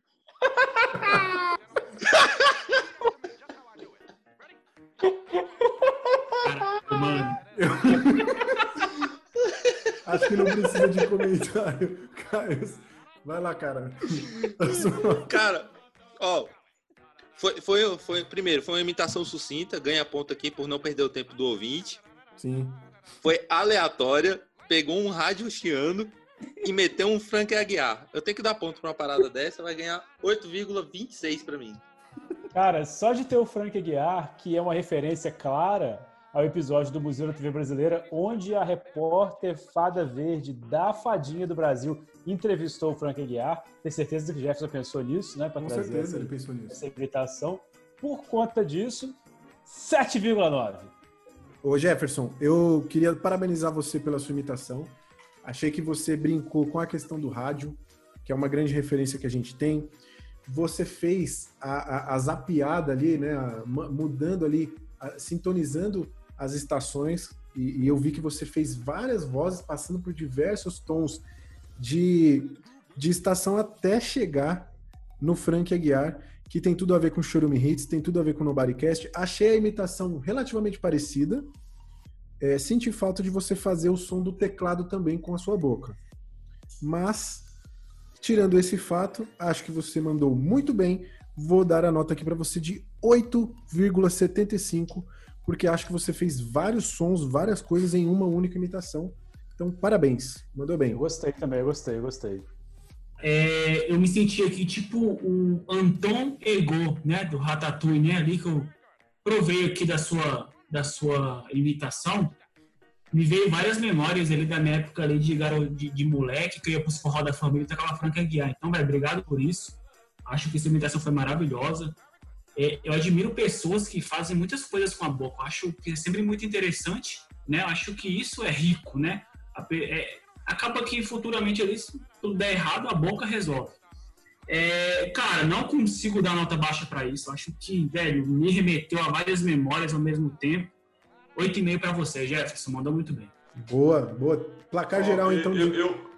Mano, Acho que não precisa de comentário. Caio, vai lá, cara. Cara, ó. Foi, foi, foi, primeiro, foi uma imitação sucinta, ganha ponto aqui por não perder o tempo do ouvinte. Sim. Foi aleatória, pegou um rádio chiano e meteu um Frank Aguiar. Eu tenho que dar ponto pra uma parada dessa, vai ganhar 8,26 pra mim. Cara, só de ter o Frank Aguiar, que é uma referência clara ao episódio do Museu da TV Brasileira, onde a repórter Fada Verde da Fadinha do Brasil entrevistou o Frank Aguiar. Tenho certeza que o Jefferson pensou nisso, né? Para Com certeza essa, ele pensou nisso. essa imitação. Por conta disso, 7,9. Ô Jefferson, eu queria parabenizar você pela sua imitação. Achei que você brincou com a questão do rádio, que é uma grande referência que a gente tem. Você fez a, a, a zapiada ali, né? a- mudando ali, a- sintonizando as estações. E, e eu vi que você fez várias vozes passando por diversos tons de, de estação até chegar no Frank Aguiar, que tem tudo a ver com Chorume Hits, tem tudo a ver com Nobodycast. Achei a imitação relativamente parecida. É, senti falta de você fazer o som do teclado também com a sua boca. Mas, tirando esse fato, acho que você mandou muito bem. Vou dar a nota aqui para você de 8,75, porque acho que você fez vários sons, várias coisas em uma única imitação. Então, parabéns. Mandou bem. Eu gostei também, eu gostei, eu gostei. É, eu me senti aqui tipo o Anton Ego, né, do Ratatouille, né, ali que eu provei aqui da sua, da sua imitação. Me veio várias memórias ali da minha época ali de, garo, de, de moleque, que eu ia pro forró da família e tocava Franca Guiar. Então, velho, obrigado por isso. Acho que essa imitação foi maravilhosa. É, eu admiro pessoas que fazem muitas coisas com a boca. Acho que é sempre muito interessante, né? Acho que isso é rico, né? A é, acaba que futuramente se tudo der errado, a boca resolve. É, cara, não consigo dar nota baixa pra isso. Eu Acho que, velho, me remeteu a várias memórias ao mesmo tempo. 8,5 pra você, Jefferson. Mandou muito bem. Boa, boa. Placar geral, Ó, então. Eu, eu,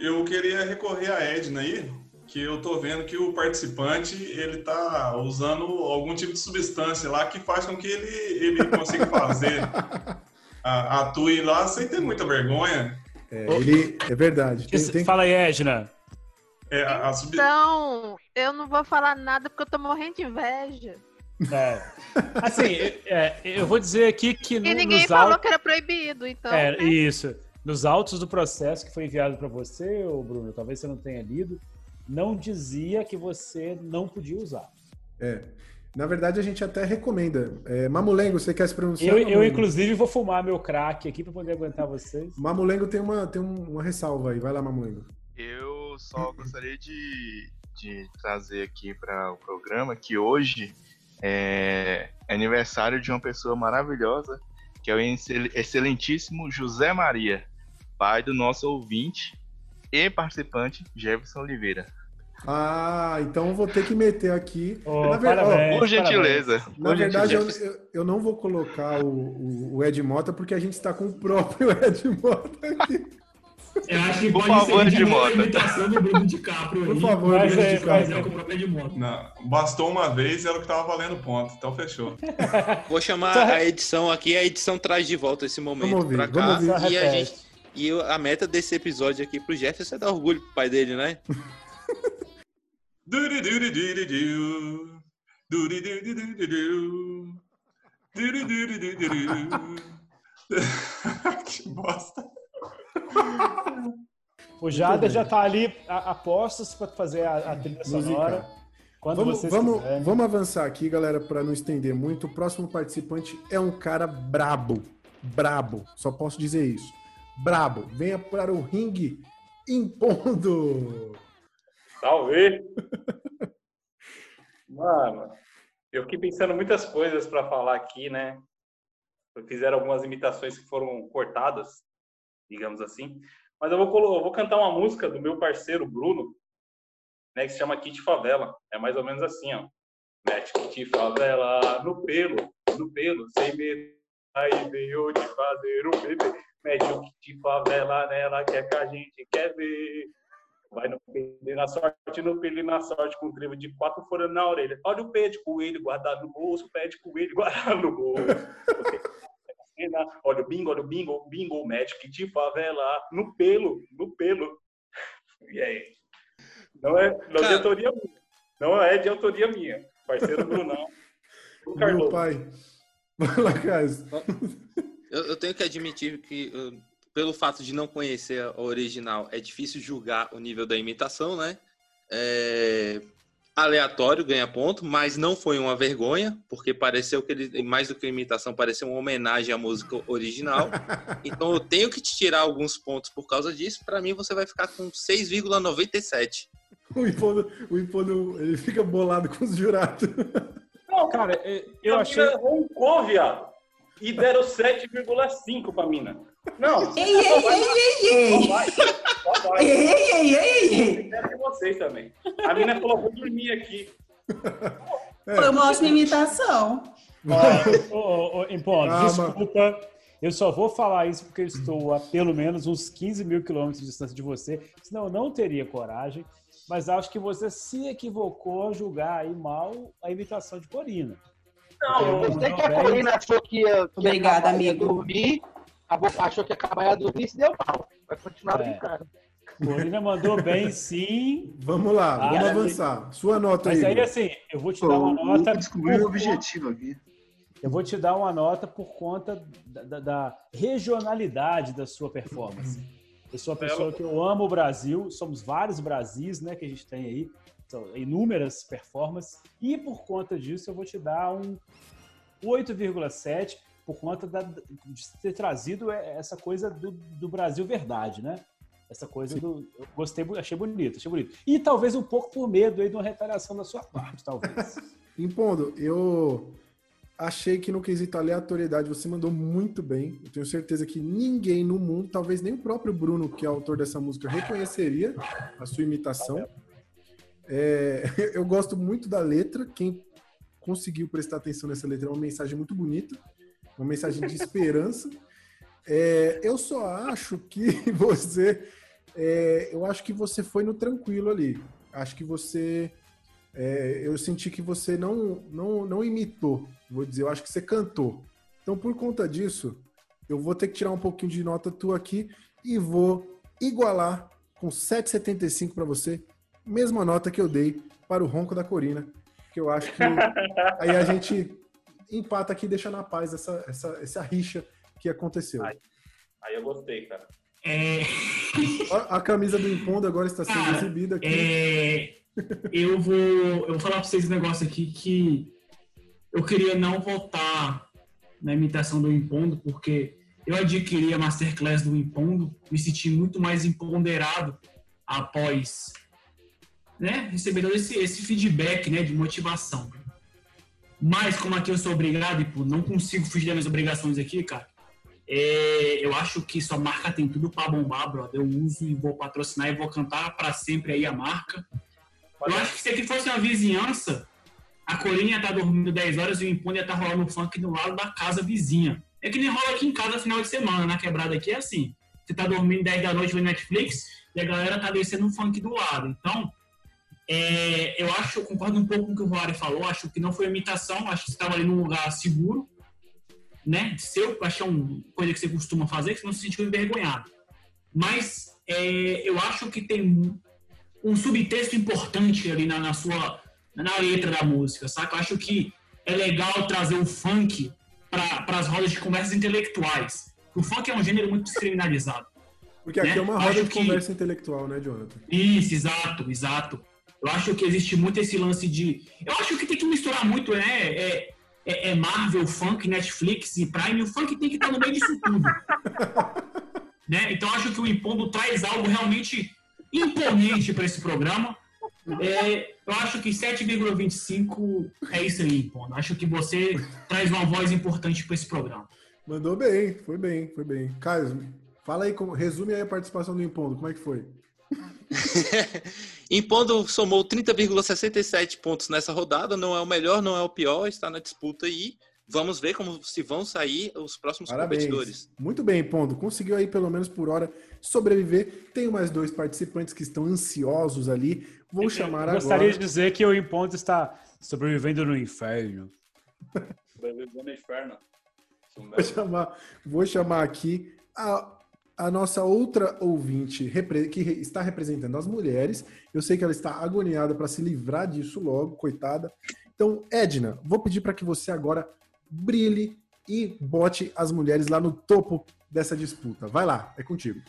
eu queria recorrer a Edna aí, que eu tô vendo que o participante ele tá usando algum tipo de substância lá que faz com que ele, ele consiga fazer <laughs> a, atue lá sem ter muita vergonha. É, ele, é verdade. Tem- tem- Fala aí, Edna. É, a, a sub- Então, eu não vou falar nada porque eu tô morrendo de inveja. É. Assim, é, eu vou dizer aqui que no, E ninguém nos falou que era proibido, então. É, né? isso. Nos autos do processo que foi enviado para você, Bruno, talvez você não tenha lido, não dizia que você não podia usar. É. Na verdade, a gente até recomenda. É, Mamulengo, você quer se pronunciar? Eu, eu, inclusive, vou fumar meu crack aqui para poder aguentar vocês. Mamulengo tem uma, tem um- uma ressalva aí. Vai lá, Mamulengo. Eu só gostaria de, de trazer aqui para o programa que hoje é aniversário de uma pessoa maravilhosa, que é o excel- excelentíssimo José Maria, pai do nosso ouvinte e participante Jefferson Oliveira. Ah, então eu vou ter que meter aqui. Oh, Na ver- ó, parabéns, Por gentileza, Na por verdade, eu, gentileza. eu- eu não vou colocar o, o- o Ed Mota porque a gente está com o próprio <laughs> Ed Mota aqui. Eu acho que Por pode favor, ser de uma imitação do Bruno DiCaprio aí. Por favor, mas Bruno é, DiCaprio. é com o próprio Edmota. Não, bastou uma vez era o que tava valendo ponto, então fechou. <laughs> Vou chamar a edição aqui, a edição traz de volta esse momento Vamos ouvir, pra cá. vamos ouvir. E a gente, E eu- a meta desse episódio aqui pro Jefferson é dar orgulho pro pai dele, né? <laughs> <laughs> Que bosta. O Jader bem. já tá ali a, a postos para fazer a, a trilha sonora. Quando vamos, vocês vamos, quiserem. vamos avançar aqui, galera, para não estender muito. O próximo participante é um cara brabo. Brabo. Só posso dizer isso. Brabo. Venha para o ringue impondo. Salve! Mano, eu fiquei pensando muitas coisas pra falar aqui, né? Fizeram algumas imitações que foram cortadas, digamos assim. Mas eu vou, eu vou cantar uma música do meu parceiro Bruno, né? Que se chama Kit Favela. É mais ou menos assim, ó. Mete Kit Favela no pelo, no pelo, sem medo. Aí veio de fazer o bebê. Mete o Kit Favela nela, que é que a gente quer ver. Vai no pele na sorte, no pele na sorte, com trevo de quatro furando na orelha. Olha o pé de coelho guardado no bolso, pé de coelho <laughs> guardado no bolso. Olha o bingo, olha o bingo, bingo magic de favela, no pelo, no pelo. E aí? Não é, não é de autoria minha. Não é de autoria minha. Parceiro Brunão. <laughs> O Meu Carlos. pai. Vai lá, Carlos. Eu, eu tenho que admitir que, uh, pelo fato de não conhecer a original, é difícil julgar o nível da imitação, né? É, Aleatório ganha ponto, mas não foi uma vergonha, porque pareceu que ele, mais do que uma imitação, pareceu uma homenagem à música original. <laughs> Então eu tenho que te tirar alguns pontos por causa disso. Para mim, você vai ficar com 6,97. O Impondo, o Impondo, ele fica bolado com os jurados. Não, cara, eu a achei- roncou, viado. E deram 7,5 pra mina. Não. Ei, ei, ei, ei, ei. Ei, ei, ei, ei, que vocês também. A mina falou, vou dormir aqui. Foi uma ótima imitação. Impondo, Calma. desculpa. Eu só vou falar isso porque eu estou a pelo menos uns 15 mil quilômetros de distância de você, senão eu não teria coragem. Mas acho que você se equivocou ao julgar aí mal a imitação de Corina. Não, eu sei que a Corina achou que ia, Obrigada, amigo. dormir, achou que ia acabar ia dormir e se deu mal. Vai continuar É. brincando. Corina mandou bem, sim. Vamos lá, Ah, vamos avançar. Sua nota Mas aí. aí, Igor. assim, eu vou te Pô, dar uma nota. Hugo descobriu o objetivo aqui. Eu vou te dar uma nota por conta da, da- da regionalidade da sua performance. Eu sou uma pessoa que eu amo o Brasil, somos vários Brasis, né, que a gente tem aí, são inúmeras performances, e por conta disso eu vou te dar um 8,7 por conta da- de ter trazido essa coisa do, do Brasil verdade, né? Essa coisa do. Eu gostei, achei bonito, achei bonito. E talvez um pouco por medo aí de uma retaliação da sua parte, talvez. <laughs> Impondo, eu achei que no quesito aleatoriedade você mandou muito bem. Eu tenho certeza que ninguém no mundo, talvez nem o próprio Bruno, que é autor dessa música, reconheceria a sua imitação. É, <laughs> eu gosto muito da letra. Quem conseguiu prestar atenção nessa letra é uma mensagem muito bonita, uma mensagem de esperança. É, eu só acho que <laughs> você, é, eu acho que você foi no tranquilo ali. Acho que você é, eu senti que você não, não, não imitou, vou dizer, eu acho que você cantou. Então, por conta disso, eu vou ter que tirar um pouquinho de nota tua aqui e vou igualar com 7,75 para você, mesma nota que eu dei para o Ronco da Corina, que eu acho que <laughs> aí a gente empata aqui e deixa na paz essa, essa, essa rixa que aconteceu. Aí eu gostei, cara. É, <laughs> A, a camisa do Impondo agora está sendo Cara, exibida aqui. é, eu vou, eu vou falar pra vocês um negócio aqui que eu queria não voltar na imitação do Impondo, porque eu adquiri a Masterclass do Impondo, me senti muito mais empoderado após né, receber todo esse, esse feedback né, de motivação. Mas, como aqui eu sou obrigado e pô, não consigo fugir das minhas obrigações aqui, cara, é, eu acho que sua marca tem tudo pra bombar, brother. Eu uso e vou patrocinar e vou cantar pra sempre aí a marca. Eu acho que se aqui fosse uma vizinhança, a Corinha estar dormindo 10 horas e o ia estar rolando funk do lado da casa vizinha. É que nem rola aqui em casa final de semana, na quebrada aqui é assim. Você tá dormindo 10 da noite vendo Netflix e a galera tá descendo um funk do lado. Então, é, eu acho, eu concordo um pouco com o que o Rory falou, acho que não foi imitação, acho que você estava ali num lugar seguro, né? Seu, acho que é uma coisa que você costuma fazer, que você não se sentiu envergonhado. mas é, eu acho que tem um subtexto importante ali na, na sua na letra da música, saca? Eu acho que é legal trazer o funk para as rodas de conversas intelectuais. O funk é um gênero muito descriminalizado. Porque aqui né? é uma roda acho de que- conversa intelectual, né, Jonathan? Isso, exato, exato. Eu acho que existe muito esse lance de. Eu acho que tem que misturar muito, né? É, é- é Marvel, funk, Netflix e Prime. O funk tem que estar no meio disso tudo. <laughs> né? Então eu acho que o Impondo traz algo realmente imponente para esse programa. É, eu acho que 7,25 é isso aí, Impondo. Acho que você traz uma voz importante para esse programa. Mandou bem, foi bem, foi bem. Caio, fala aí, resume aí a participação do Impondo, como é que foi? <laughs> Impondo somou 30,67 pontos nessa rodada. Não é o melhor, não é o pior, está na disputa aí. Vamos ver como se vão sair os próximos Parabéns. competidores. Muito bem, Pondo. Conseguiu aí, pelo menos por hora, sobreviver. Tenho mais dois participantes que estão ansiosos ali. Vou chamar Eu gostaria agora. de dizer que o Imponto está sobrevivendo no inferno. Bebê no inferno. Vou chamar, vou chamar aqui a, a nossa outra ouvinte que está representando as mulheres. Eu sei que ela está agoniada para se livrar disso logo, coitada. Então, Edna, vou pedir para que você agora brilhe e bote as mulheres lá no topo dessa disputa. Vai lá, é contigo.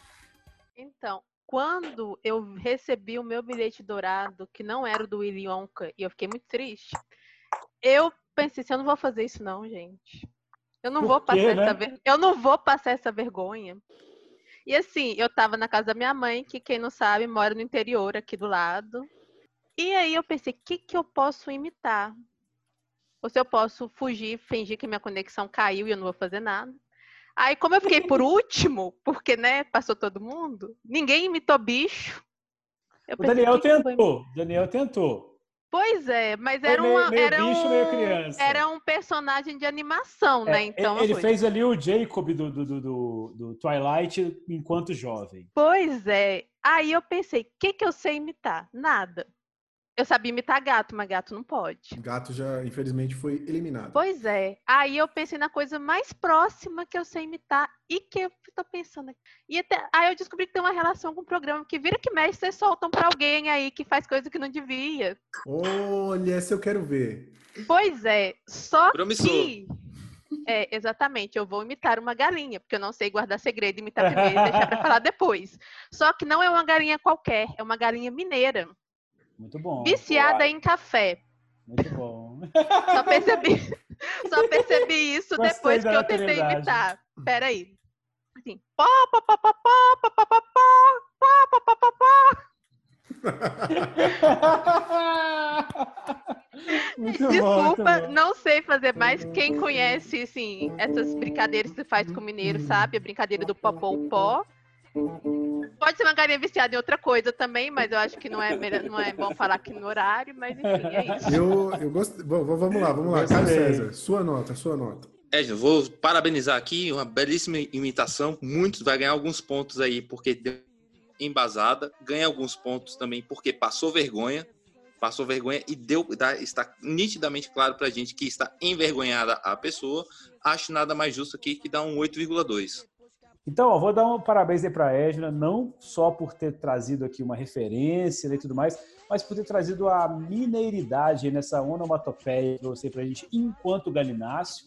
Então, quando eu recebi o meu bilhete dourado, que não era o do Willy Wonka, e eu fiquei muito triste, eu pensei assim, eu não vou fazer isso não, gente. Eu não Por vou passar quê, né? essa ver... eu não vou passar essa vergonha. E assim, eu tava na casa da minha mãe, que quem não sabe, mora no interior aqui do lado. E aí eu pensei, o que que eu posso imitar? Ou se eu posso fugir, fingir que minha conexão caiu e eu não vou fazer nada. Aí, como eu fiquei por <laughs> último, porque, né, passou todo mundo, ninguém imitou bicho. Eu O pensei, Daniel "Que que eu vou tentou. O Daniel tentou. Pois é, mas era, meio- uma, meio era, bicho, um, meio criança. era um personagem de animação, né? É, Então, ele foi- fez ali o Jacob do, do, do, do- do Twilight enquanto jovem. Pois é. Aí eu pensei, o que, que eu sei imitar? Nada. Eu sabia imitar gato, mas gato não pode. Gato já, infelizmente, foi eliminado. Pois é. Aí eu pensei na coisa mais próxima que eu sei imitar e que eu tô pensando aqui. E até, aí eu descobri que tem uma relação com o programa que vira que mexe, vocês soltam pra alguém aí que faz coisa que não devia. Olha, essa eu quero ver. Pois é, só Promissor. que. É, exatamente, eu vou imitar uma galinha, porque eu não sei guardar segredo, imitar primeiro e deixar pra falar depois. Só que não é uma galinha qualquer, é uma galinha mineira, Muito bom. viciada em café. Muito bom. Só percebi, só percebi isso Gostei depois que eu tentei imitar. Peraí. Assim, pó, pó, pó, pó, pó, pó, pó, pó, pó, pó. Muito bom, Desculpa, bom. não sei fazer mais. Quem conhece, assim, essas brincadeiras que se faz com o mineiro, sabe? A brincadeira do popô pó. Pode ser uma galinha viciada em outra coisa também, mas eu acho que não é, melhor- não é bom falar aqui no horário, mas enfim, é isso. Eu, eu gosto. Bom, vamos lá, vamos lá. Caio César, sua nota, sua nota. Edna, vou parabenizar aqui, uma belíssima imitação. Muitos vai ganhar alguns pontos aí porque deu embasada, ganha alguns pontos também porque passou vergonha, passou vergonha e deu está nitidamente claro pra gente que está envergonhada a pessoa. Acho nada mais justo aqui que dá um 8,2. Então, ó, vou dar um parabéns aí para a Edna, não só por ter trazido aqui uma referência né, e tudo mais, mas por ter trazido a mineiridade nessa onomatopeia que trouxe para a gente enquanto galináceo.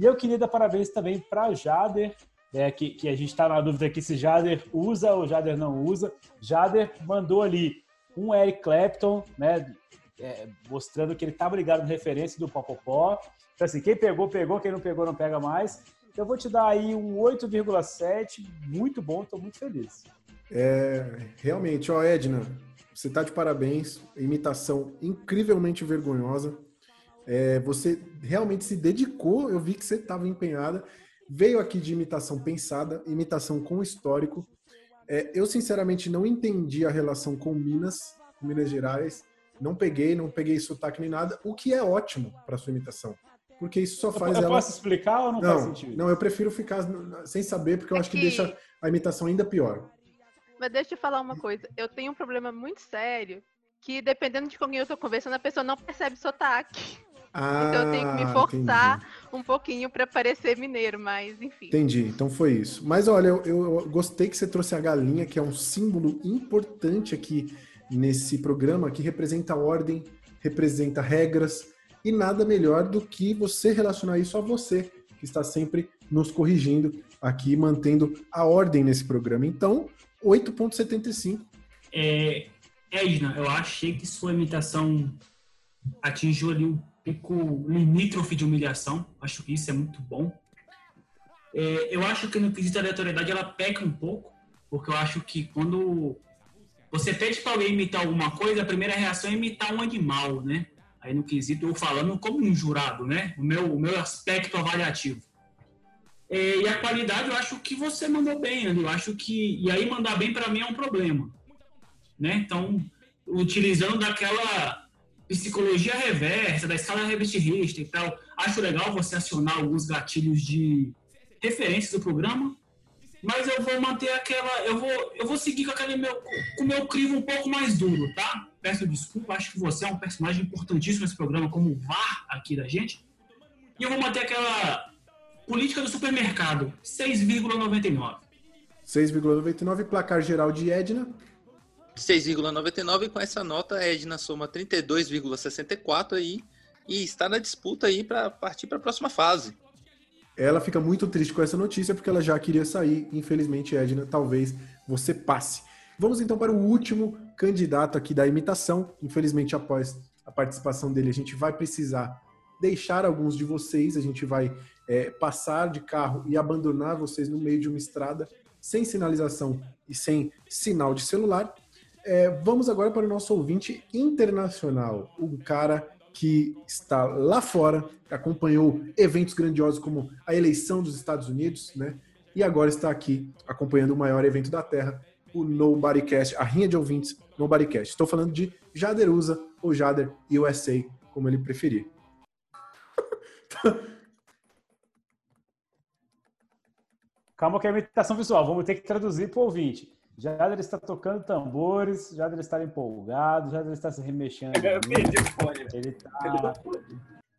E eu queria dar parabéns também para Jader, né, que, que a gente está na dúvida aqui se Jader usa ou Jader não usa. Jader mandou ali um Eric Clapton, né, é, mostrando que ele estava ligado na referência do Popopó. Então, assim, quem pegou, pegou, quem não pegou, não pega mais. Eu vou te dar aí um 8,7, muito bom, estou muito feliz. É, realmente, ó, Edna, você tá de parabéns. Imitação incrivelmente vergonhosa. É, você realmente se dedicou, eu vi que você estava empenhada. Veio aqui de imitação pensada, imitação com histórico. É, eu, sinceramente, não entendi a relação com Minas, com Minas Gerais. Não peguei, não peguei sotaque nem nada, o que é ótimo para sua imitação. Porque isso só faz eu ela. posso explicar ou não, faz sentido? Não, eu prefiro ficar sem saber, porque eu acho que deixa a imitação ainda pior. Mas deixa eu falar uma coisa. Eu tenho um problema muito sério que, dependendo de com quem eu tô conversando, a pessoa não percebe sotaque. Ah, então eu tenho que me forçar um pouquinho pra parecer mineiro, mas enfim. Entendi, então foi isso. Mas olha, eu, eu gostei que você trouxe a galinha, que é um símbolo importante aqui nesse programa, que representa ordem, representa regras, e nada melhor do que você relacionar isso a você, que está sempre nos corrigindo aqui, mantendo a ordem nesse programa. Então, 8,75. É, Edna, eu achei que sua imitação atingiu ali um pico limítrofe de humilhação. Acho que isso é muito bom. É, eu acho que no quesito da aleatoriedade ela peca um pouco, porque eu acho que quando você pede para alguém imitar alguma coisa, a primeira reação é imitar um animal, né? Aí no quesito, eu falando como um jurado, né? O meu, o meu aspecto avaliativo. É, e a qualidade, eu acho que você mandou bem, eu acho que. E aí, mandar bem para mim é um problema. Né? Então, utilizando daquela psicologia reversa, da escala Richter e tal, acho legal você acionar alguns gatilhos de referências do programa, mas eu vou manter aquela. Eu vou, eu vou seguir com aquele meu, com o meu crivo um pouco mais duro, tá? Peço desculpa, acho que você é um personagem importantíssimo nesse programa, como o VAR aqui da gente. E eu vou manter aquela política do supermercado, 6,99. 6,99, placar geral de Edna. 6,99 com essa nota a Edna soma 32,64 aí e está na disputa aí para partir para a próxima fase. Ela fica muito triste com essa notícia porque ela já queria sair. Infelizmente, Edna, talvez você passe. Vamos então para o último candidato aqui da imitação. Infelizmente, após a participação dele, a gente vai precisar deixar alguns de vocês, a gente vai é, passar de carro e abandonar vocês no meio de uma estrada sem sinalização e sem sinal de celular. É, vamos agora para o nosso ouvinte internacional, um cara que está lá fora, acompanhou eventos grandiosos como a eleição dos Estados Unidos, né? E agora está aqui acompanhando o maior evento da Terra, o Nobodycast, a rinha de ouvintes Nobodycast. Estou falando de Jaderusa ou Jader USA, como ele preferir. Calma que é imitação visual, vamos ter que traduzir para o ouvinte. Jader está tocando tambores, Jader está empolgado, Jader está se remexendo. <laughs> ele tá...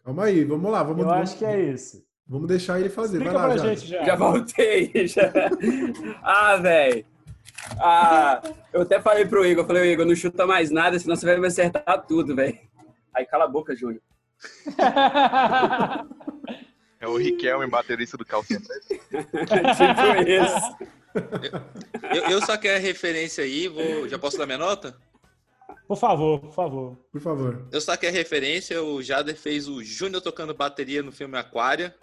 Calma aí, vamos lá. Vamos, Eu vamos, acho que é isso. Vamos deixar ele fazer. Explica Vai lá, pra Jader. gente, já. Já voltei, já. Ah, velho. Ah, eu até falei pro Igor, eu falei, Igor, não chuta mais nada, senão você vai me acertar tudo, velho. Aí cala a boca, Júnior. <laughs> É o Riquelme, baterista do Calcinha tipo. Eu, eu só quero a referência aí, vou, já posso dar minha nota? Por favor, por favor. Por favor. Eu só quero a referência, o Jader fez o Júnior tocando bateria no filme Aquária.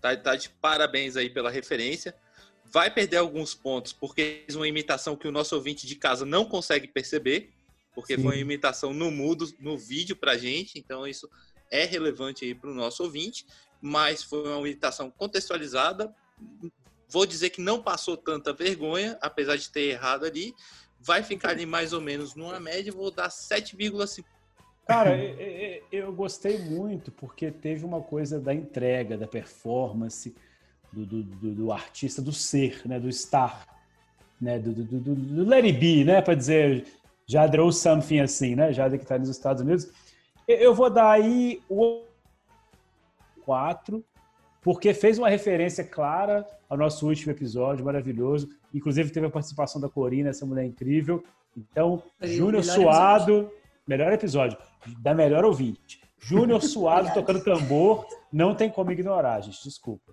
Tá, tá de parabéns aí pela referência. Vai perder alguns pontos, porque fez uma imitação que o nosso ouvinte de casa não consegue perceber, porque Sim. foi uma imitação no mudo, no vídeo pra gente, então isso é relevante aí pro nosso ouvinte, mas foi uma imitação contextualizada. Vou dizer que não passou tanta vergonha, apesar de ter errado ali. Vai ficar ali mais ou menos numa média, vou dar 7,5. Cara, eu, gostei muito porque teve uma coisa da entrega, da performance, do, do, do- do artista, do ser, né? Do estar, né? Do, do, do, do- let it be, né? Para dizer Jader ou something assim, né? Jader que está nos Estados Unidos. Eu vou dar aí o 4, porque fez uma referência clara ao nosso último episódio, maravilhoso. Inclusive teve a participação da Corina, essa mulher incrível. Então, Júnior Suado, melhor episódio, da melhor ouvinte. Júnior <laughs> Suado tocando tambor, não tem como ignorar, gente, desculpa.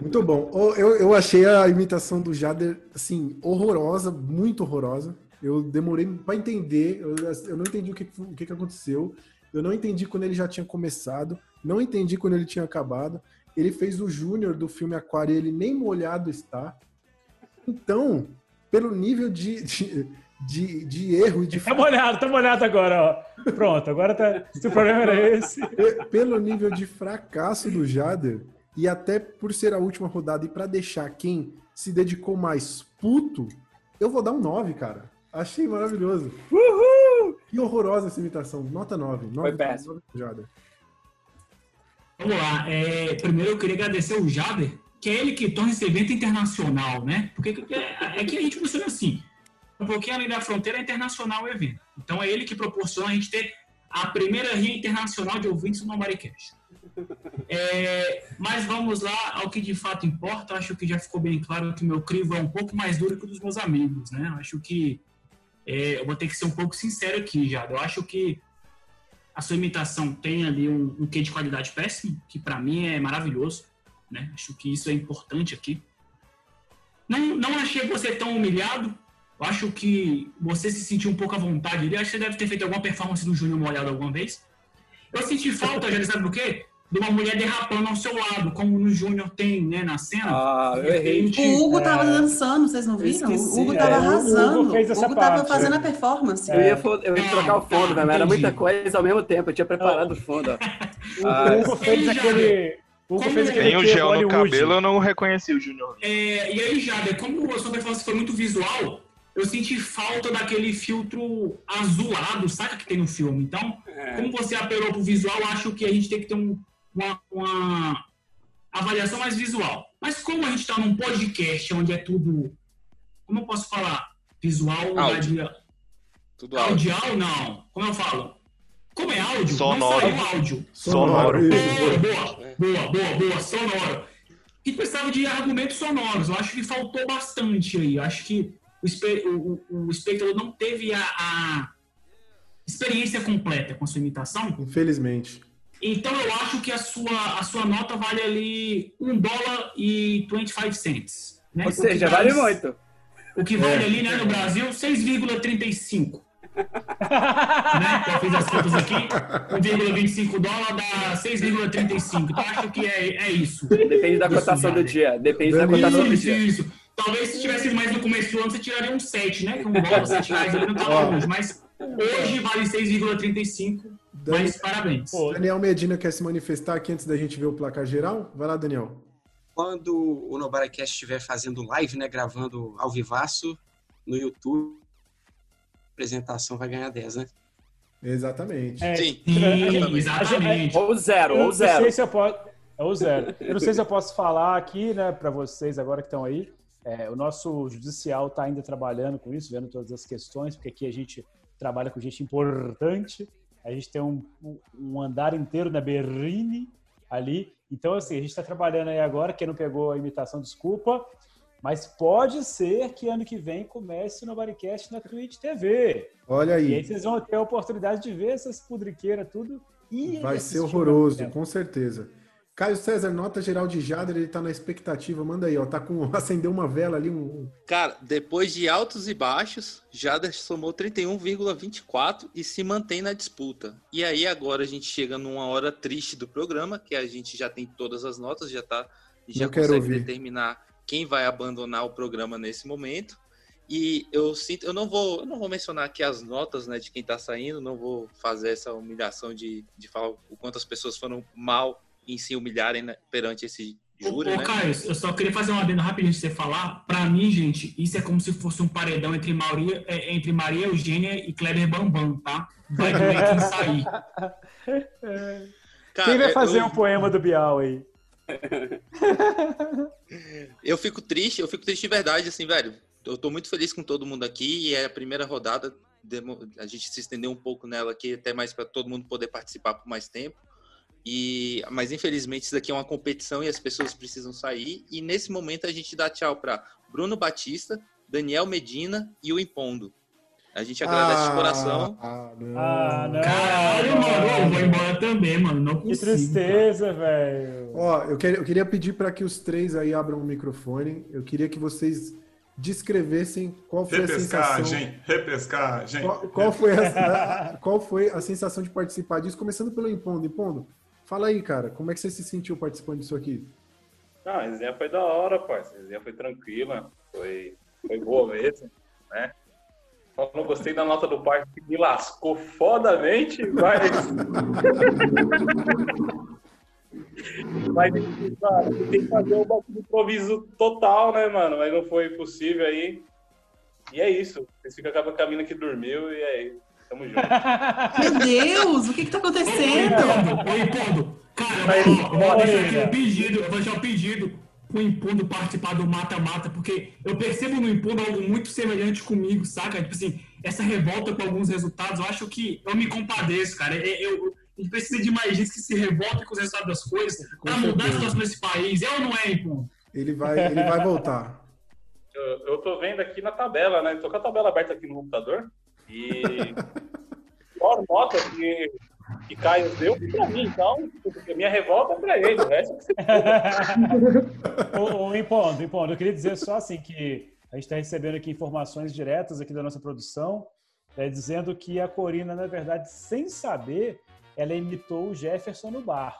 Muito bom. Eu, eu achei a imitação do Jader, assim, horrorosa, muito horrorosa. Eu demorei para entender, eu, eu não entendi o que, o que que aconteceu. Eu não entendi quando ele já tinha começado, não entendi quando ele tinha acabado. Ele fez o Júnior do filme Aquário, ele nem molhado está. Então, pelo nível de, de, de, de erro e de <laughs> Tá molhado, tá molhado agora, ó. Pronto, agora tá. Se o problema era esse. Pe- pelo nível de fracasso do Jader e até por ser a última rodada e pra deixar quem se dedicou mais puto, eu vou dar um 9, cara. Achei maravilhoso. Uhul! Que horrorosa essa imitação. Nota 9. 9 Foi péssimo. 9 pro Jader. Vamos lá. É, primeiro eu queria agradecer o Jader, que é ele que torna esse evento internacional, né? Porque é, é que a gente funciona assim. Um pouquinho além da fronteira é internacional o evento. Então é ele que proporciona a gente ter a primeira rinha internacional de ouvintes do Nomaricast. É, mas vamos lá ao que de fato importa. Acho que já ficou bem claro que meu crivo é um pouco mais duro que o dos meus amigos, né? Acho que é, eu vou ter que ser um pouco sincero aqui, já. Eu acho que a sua imitação tem ali um, um quê de qualidade péssimo, que para mim é maravilhoso, né? Acho que isso é importante aqui. Não, não achei você tão humilhado. Eu acho que você se sentiu um pouco à vontade ali. Acho que você deve ter feito alguma performance do Júnior molhado alguma vez. Eu senti falta, já sabe do quê? De uma mulher derrapando ao seu lado, como no Júnior tem, né, na cena. Ah, De repente, O Hugo tava é, dançando, vocês não viram? esqueci. O Hugo É, tava o Hugo arrasando. fez O essa Hugo tava parte, fazendo é. a performance. Eu ia, eu ia trocar o fundo, mas era muita coisa ao mesmo tempo. Eu tinha preparado o fundo. ó. Ah, <laughs> O Hugo fez aquele. O Hugo fez aquele Tem o gel no cabelo, eu não reconheci o Júnior. É, e aí, Jader, como a sua performance foi muito visual, eu senti falta daquele filtro azulado, saca, que tem no filme. Então, como você apelou pro visual, eu acho que a gente tem que ter um- uma, uma avaliação mais visual. Mas como a gente tá num podcast onde é tudo, como eu posso falar? Visual, Áudio. radia- Tudo áudio. audial, não. Como eu falo? Como é áudio, Sonoro. não saiu áudio. Sonoro. Boa, boa, boa, boa, boa, sonoro. E precisava de argumentos sonoros. Eu acho que faltou bastante aí. Eu acho que o, espe- o- o- o espectador não teve a, a experiência completa com a sua imitação. Infelizmente. Então eu acho que a sua, a sua nota vale ali 1 dólar e 25 cents. Né? Ou seja, vale muito. O que vale É. ali né, no Brasil, 6,35. <laughs> né? Eu fiz as contas aqui, 1,25 dólar dá 6,35. Então acho que é, é isso. Depende da Isso, cotação do dia. Depende da cotação do Isso, dia. isso. Talvez se tivesse mais no começo do ano, você tiraria um 7, né? Que um dólar, 7 reais ali não tá longe. Mas hoje vale 6,35. Mas parabéns. Daniel Medina quer se manifestar aqui antes da gente ver o placar geral? Vai lá, Daniel. Quando o Nobaracast estiver fazendo live, né, gravando ao vivaço no YouTube, a apresentação vai ganhar 10, né? Exatamente. É, Sim, exatamente. Ou zero, ou não zero. sei se eu posso. É o zero. Eu não sei se eu posso falar aqui, né, para vocês agora que estão aí. É, o nosso judicial está ainda trabalhando com isso, vendo todas as questões, porque aqui a gente trabalha com gente importante. A gente tem um, um- andar inteiro na Berrine ali. Então, assim, a gente está trabalhando aí agora. Quem não pegou a imitação, desculpa. Mas pode ser que ano que vem comece o Novaricast na Twitch TV. Olha E aí aí. vocês vão ter a oportunidade de ver essas pudriqueiras tudo. E Vai ser horroroso, com certeza. Caio César, nota geral de Jader, ele tá na expectativa. Manda aí, ó. Tá com. <laughs> Acendeu uma vela ali, um. Cara, depois de altos e baixos, Jader somou 31,24 e se mantém na disputa. E aí agora a gente chega numa hora triste do programa, que a gente já tem todas as notas, já tá, já Não consegue determinar quem vai abandonar o programa nesse momento. E eu sinto, eu não vou, eu não vou mencionar aqui as notas, né, de quem tá saindo, não vou fazer essa humilhação de, de falar o quanto as pessoas foram mal em se humilharem né, perante esse júri, Ô, né? Caio, eu só queria fazer uma adendo rapidinho de você falar. Pra mim, gente, isso é como se fosse um paredão entre Maria, é, entre Maria Eugênia e Kleber Bambam, tá? Vai doer quem sair. <laughs> Cara, Quem vai eu- fazer eu- um poema do Bial aí? <laughs> Eu fico triste, eu fico triste de verdade, assim, velho. Eu tô muito feliz com todo mundo aqui e é a primeira rodada. demo- A gente se estendeu um pouco nela aqui, até mais para todo mundo poder participar por mais tempo. E, mas infelizmente isso daqui é uma competição e as pessoas precisam sair. E nesse momento a gente dá tchau para Bruno Batista, Daniel Medina e o Impondo. A gente agradece de coração. Ah, não. Ah, não. Caralho, mano, eu vou embora também, mano. Não Que consigo. tristeza, velho. Ó, eu, quer- eu queria pedir para que os três aí abram o microfone. Eu queria que vocês descrevessem qual foi a sensação. Repescagem, repescagem. Qual, qual foi a, <laughs> qual foi a sensação de participar disso? Começando pelo Impondo. Impondo, fala aí, cara, como é que você se sentiu participando disso aqui? Não, a resenha foi da hora, parça. A resenha foi tranquila, foi, foi boa mesmo, né? Só não gostei da nota do parque que me lascou fodamente, mas. <laughs> mas cara, tem que fazer um improviso total, né, mano? Mas não foi possível aí. E é isso. Vocês ficam com a mina que dormiu e é isso. Tamo junto. Meu Deus, o que que tá acontecendo? Ô, Impondo, cara, eu vou, eu vou deixar aqui um pedido, eu vou deixar um pedido pro Impondo participar do mata-mata, porque eu percebo no Impondo algo muito semelhante comigo, saca? Tipo assim, essa revolta com alguns resultados, eu acho que eu me compadeço, cara. Eu, eu- A gente precisa de mais gente que se revolta com os resultados das coisas para mudar a situação desse país. É ou não é, Ipon? Ele vai, ele vai voltar. Eu, eu tô vendo aqui na tabela, né? Tô com a tabela aberta aqui no computador. E <laughs> pior nota que, que Caio deu pra mim, então a minha revolta é pra ele. O resto é <laughs> que você Impondo, Impondo, eu queria dizer só assim que a gente está recebendo aqui informações diretas aqui da nossa produção, né, dizendo que a Corina, na verdade, sem saber, ela imitou o Jefferson no bar.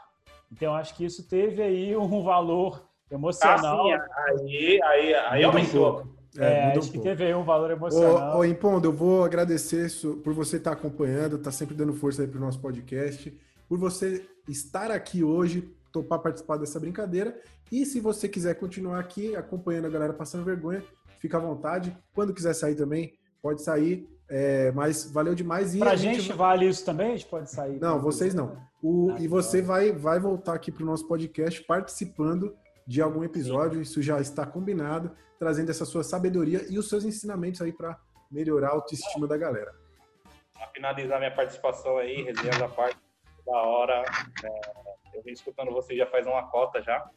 Então, acho que isso teve aí um valor emocional. Ah, sim, aí, aí, aí um aumentou. É, É, muda um acho que teve aí um valor emocional. Ô, ô Impondo, eu vou agradecer por você estar acompanhando, tá sempre dando força aí pro nosso podcast, por você estar aqui hoje, topar participar dessa brincadeira. E se você quiser continuar aqui acompanhando a galera passando vergonha, fica à vontade. Quando quiser sair também, pode sair. É, mas valeu demais. E Pra a gente vale isso também? A gente pode sair? Não, vocês não. O- Ah, e você vai, vai voltar aqui para o nosso podcast participando de algum episódio, isso já está combinado, trazendo essa sua sabedoria e os seus ensinamentos aí para melhorar a autoestima da galera. Pra finalizar minha participação aí, resenha da parte da hora. é, eu vim escutando vocês já faz uma cota já.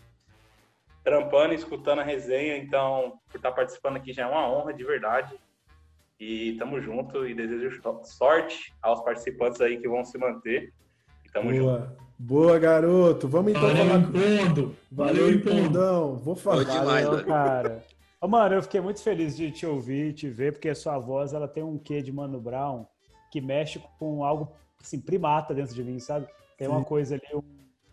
Trampando e escutando a resenha, então, por estar participando aqui já é uma honra de verdade. E tamo junto e desejo sorte aos participantes aí que vão se manter. E tamo junto. Boa, garoto. Vamos então Valeu, falar. Impondo. Valeu. Impondão. Vou falar. Valeu, cara. Ô, mano, eu fiquei muito feliz de te ouvir e te ver, porque a sua voz ela tem um quê de Mano Brown que mexe com algo assim, primata dentro de mim, sabe? Tem uma Sim. coisa ali, um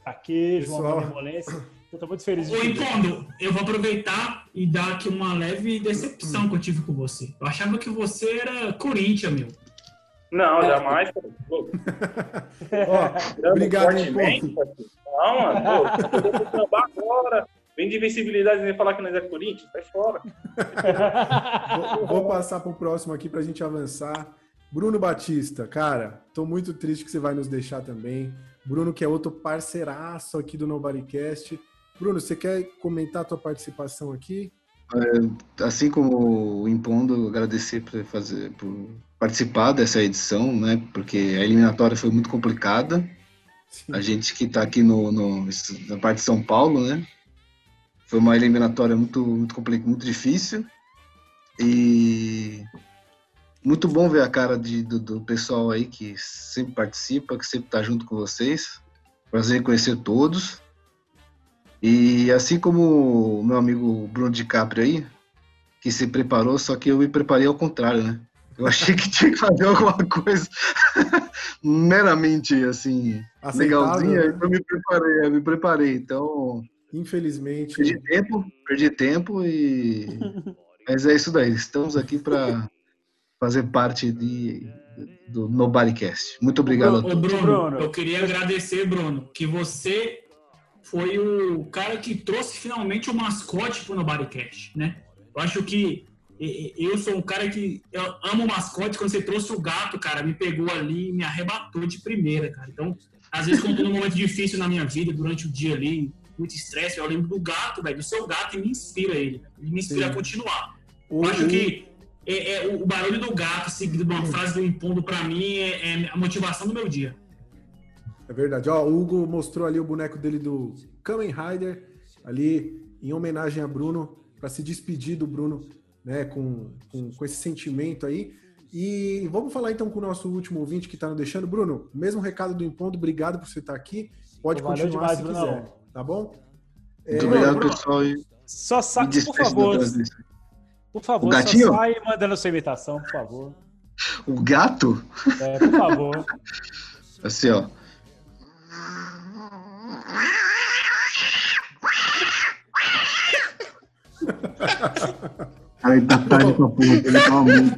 traquejo, uma malemolência. Eu tô muito feliz de Ô, te ver. Impondo, eu vou aproveitar e dar aqui uma leve decepção que eu tive com você. Eu achava que você era Corinthians, meu. Não, jamais. obrigado, Impondo. parceiro. Não, mano. Pô, sambar agora. Vem de invencibilidade e falar que nós é Corinthians? Sai fora. Vou, vou passar pro próximo aqui pra gente avançar. Bruno Batista, cara, tô muito triste que você vai nos deixar também. Bruno, que é outro parceiraço aqui do Nobodycast. Bruno, você quer comentar a tua participação aqui? Assim como o Impondo, agradecer por fazer, por participar dessa edição, né? Porque a eliminatória foi muito complicada. A gente que está aqui no, no- na parte de São Paulo, né? Foi uma eliminatória muito muito complicada, muito difícil e muito bom ver a cara de- do, do pessoal aí que sempre participa, que sempre está junto com vocês. Prazer em conhecer todos. E assim como o meu amigo Bruno DiCaprio aí, que se preparou, só que eu me preparei ao contrário, né? Eu achei que tinha que fazer alguma coisa <laughs> meramente, assim, Aceitável, legalzinha, né? eu me preparei, eu me preparei. Então, Infelizmente. perdi tempo, perdi tempo e... <laughs> Mas é isso daí, estamos aqui para fazer parte de, do Nobodycast. Muito obrigado a Ô, todos. Bruno, eu queria agradecer, Bruno, que você foi o cara que trouxe finalmente o mascote pro Nobodycast, né? Eu acho que eu sou um cara que eu amo mascote. Quando você trouxe o gato, cara, me pegou ali e me arrebatou de primeira, cara. Então, às vezes, quando num momento difícil na minha vida, durante o dia ali, muito estresse, eu lembro do gato, velho, do seu gato e me inspira ele. Ele me inspira Sim. a continuar. O- eu acho que é, é, o barulho do gato seguido de uma frase do impondo, pra mim, é, é a motivação do meu dia. É verdade. Ó, o Hugo mostrou ali o boneco dele do Kamen Rider, ali em homenagem a Bruno, para se despedir do Bruno, né, com, com, com esse sentimento aí. E vamos falar então com o nosso último ouvinte que está nos deixando. Bruno, mesmo recado do Impondo, obrigado por você estar aqui. Pode Valeu continuar demais, se Brunão. quiser, tá bom? Muito É, obrigado, Bruno, pessoal. E Só sabe, por favor, por favor, O só gatinho? sai mandando sua imitação, por favor. O gato? É, por favor. <laughs> Assim, ó. Ai, tá tarde pra porra, ele tava muito.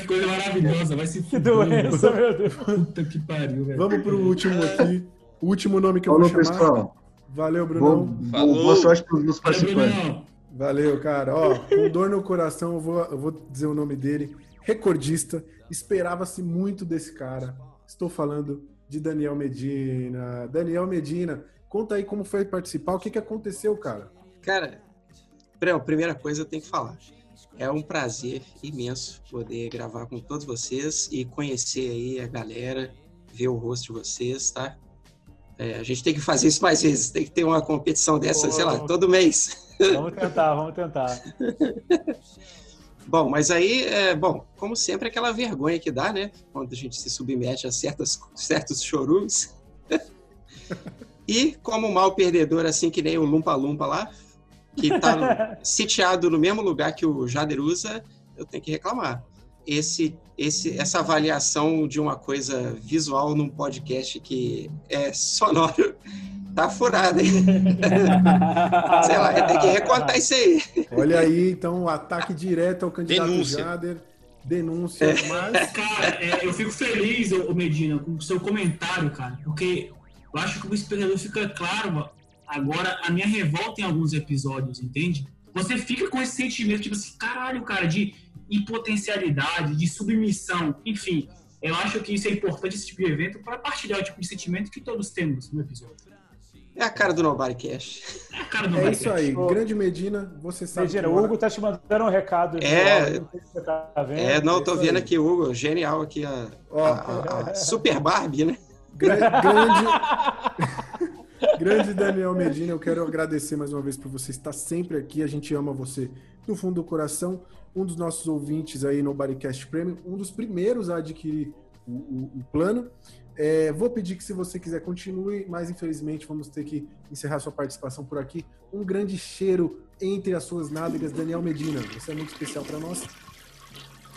Que coisa maravilhosa, vai se Que doença, meu Deus. Puta que pariu, velho. Vamos pro último aqui. O último nome que eu Falou, vou chamar. pessoal. Valeu, Brunão. Bom, boa sorte pros meus participantes. Valeu, cara. Ó, com dor no coração, eu vou, eu vou dizer o nome dele. Recordista. Esperava-se muito desse cara. Estou falando de Daniel Medina. Daniel Medina, conta aí como foi participar. O que, que aconteceu, cara? Cara, Prel, primeira coisa eu tenho que falar. É um prazer imenso poder gravar com todos vocês e conhecer aí a galera ver o rosto de vocês, tá? É, a gente tem que fazer isso mais vezes, tem que ter uma competição dessa, Pô, sei lá, todo mês. Vamos tentar, vamos tentar. <laughs> Bom, mas aí, é, bom, como sempre, aquela vergonha que dá, né? Quando a gente se submete a certas, certos chorumes. <laughs> e como mal perdedor, assim que nem o Lumpa Lumpa lá, que tá no- <laughs> sitiado no mesmo lugar que o Jader usa, eu tenho que reclamar. Esse, esse, essa avaliação de uma coisa visual num podcast que é sonoro tá furada, hein? <laughs> Sei lá, tenho que recontar isso aí. Olha aí, então, o ataque direto ao candidato Denúncia. Jader. Denúncia, É. mas. Cara, é, eu fico feliz, ô Medina, com o seu comentário, cara, porque eu acho que o espectador fica claro agora a minha revolta em alguns episódios, entende? Você fica com esse sentimento, tipo assim, caralho, cara, de impotencialidade, de submissão, enfim. Eu acho que isso é importante, esse tipo de evento, para partilhar o tipo de sentimento que todos temos no episódio. É a cara do Nobody Cash. É a cara do É isso aí, grande Medina, você sabe. Medina, o Hugo tá te mandando um recado. É. Não sei se você tá vendo. É, não, eu tô Isso vendo aí. aqui, Hugo, genial aqui a, a- a- a Super Barbie, né? Gra- grande, <laughs> grande Daniel Medina, eu quero agradecer mais uma vez por você estar sempre aqui. A gente ama você no fundo do coração. Um dos nossos ouvintes aí no Bodycast Premium, um dos primeiros a adquirir o, o- o plano. É, vou pedir que, se você quiser, continue, mas infelizmente vamos ter que encerrar sua participação por aqui. Um grande cheiro entre as suas nádegas, Daniel Medina. Você é muito especial para nós.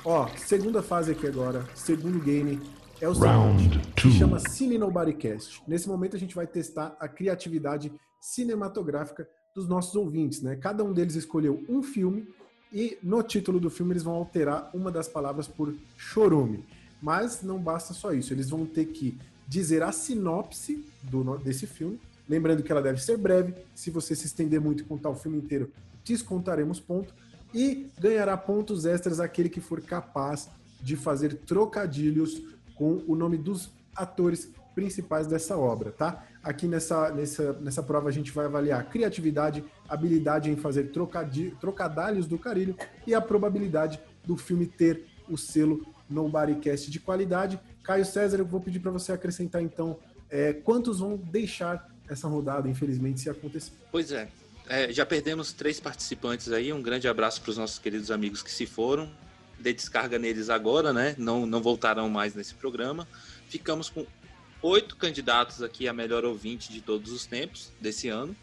Ó, segunda fase aqui agora, segundo game, é o seguinte, que chama Cine Nobodycast. Nesse momento a gente vai testar a criatividade cinematográfica dos nossos ouvintes, né? Cada um deles escolheu um filme e no título do filme eles vão alterar uma das palavras por chorume. Mas não basta só isso, eles vão ter que dizer a sinopse do, desse filme, lembrando que ela deve ser breve. Se você se estender muito e contar o filme inteiro, descontaremos ponto. E ganhará pontos extras aquele que for capaz de fazer trocadilhos com o nome dos atores principais dessa obra, tá? Aqui nessa, nessa, nessa prova a gente vai avaliar criatividade, habilidade em fazer trocadi- trocadalhos do carilho e a probabilidade do filme ter o selo Nobodycast de qualidade. Caio César, eu vou pedir para você acrescentar então é, quantos vão deixar essa rodada, infelizmente, se acontecer. Pois é. É, já perdemos três participantes aí. Um grande abraço para os nossos queridos amigos que se foram. Dê descarga neles agora, né? Não, não voltarão mais nesse programa. Ficamos com oito candidatos aqui a melhor ouvinte de todos os tempos desse ano.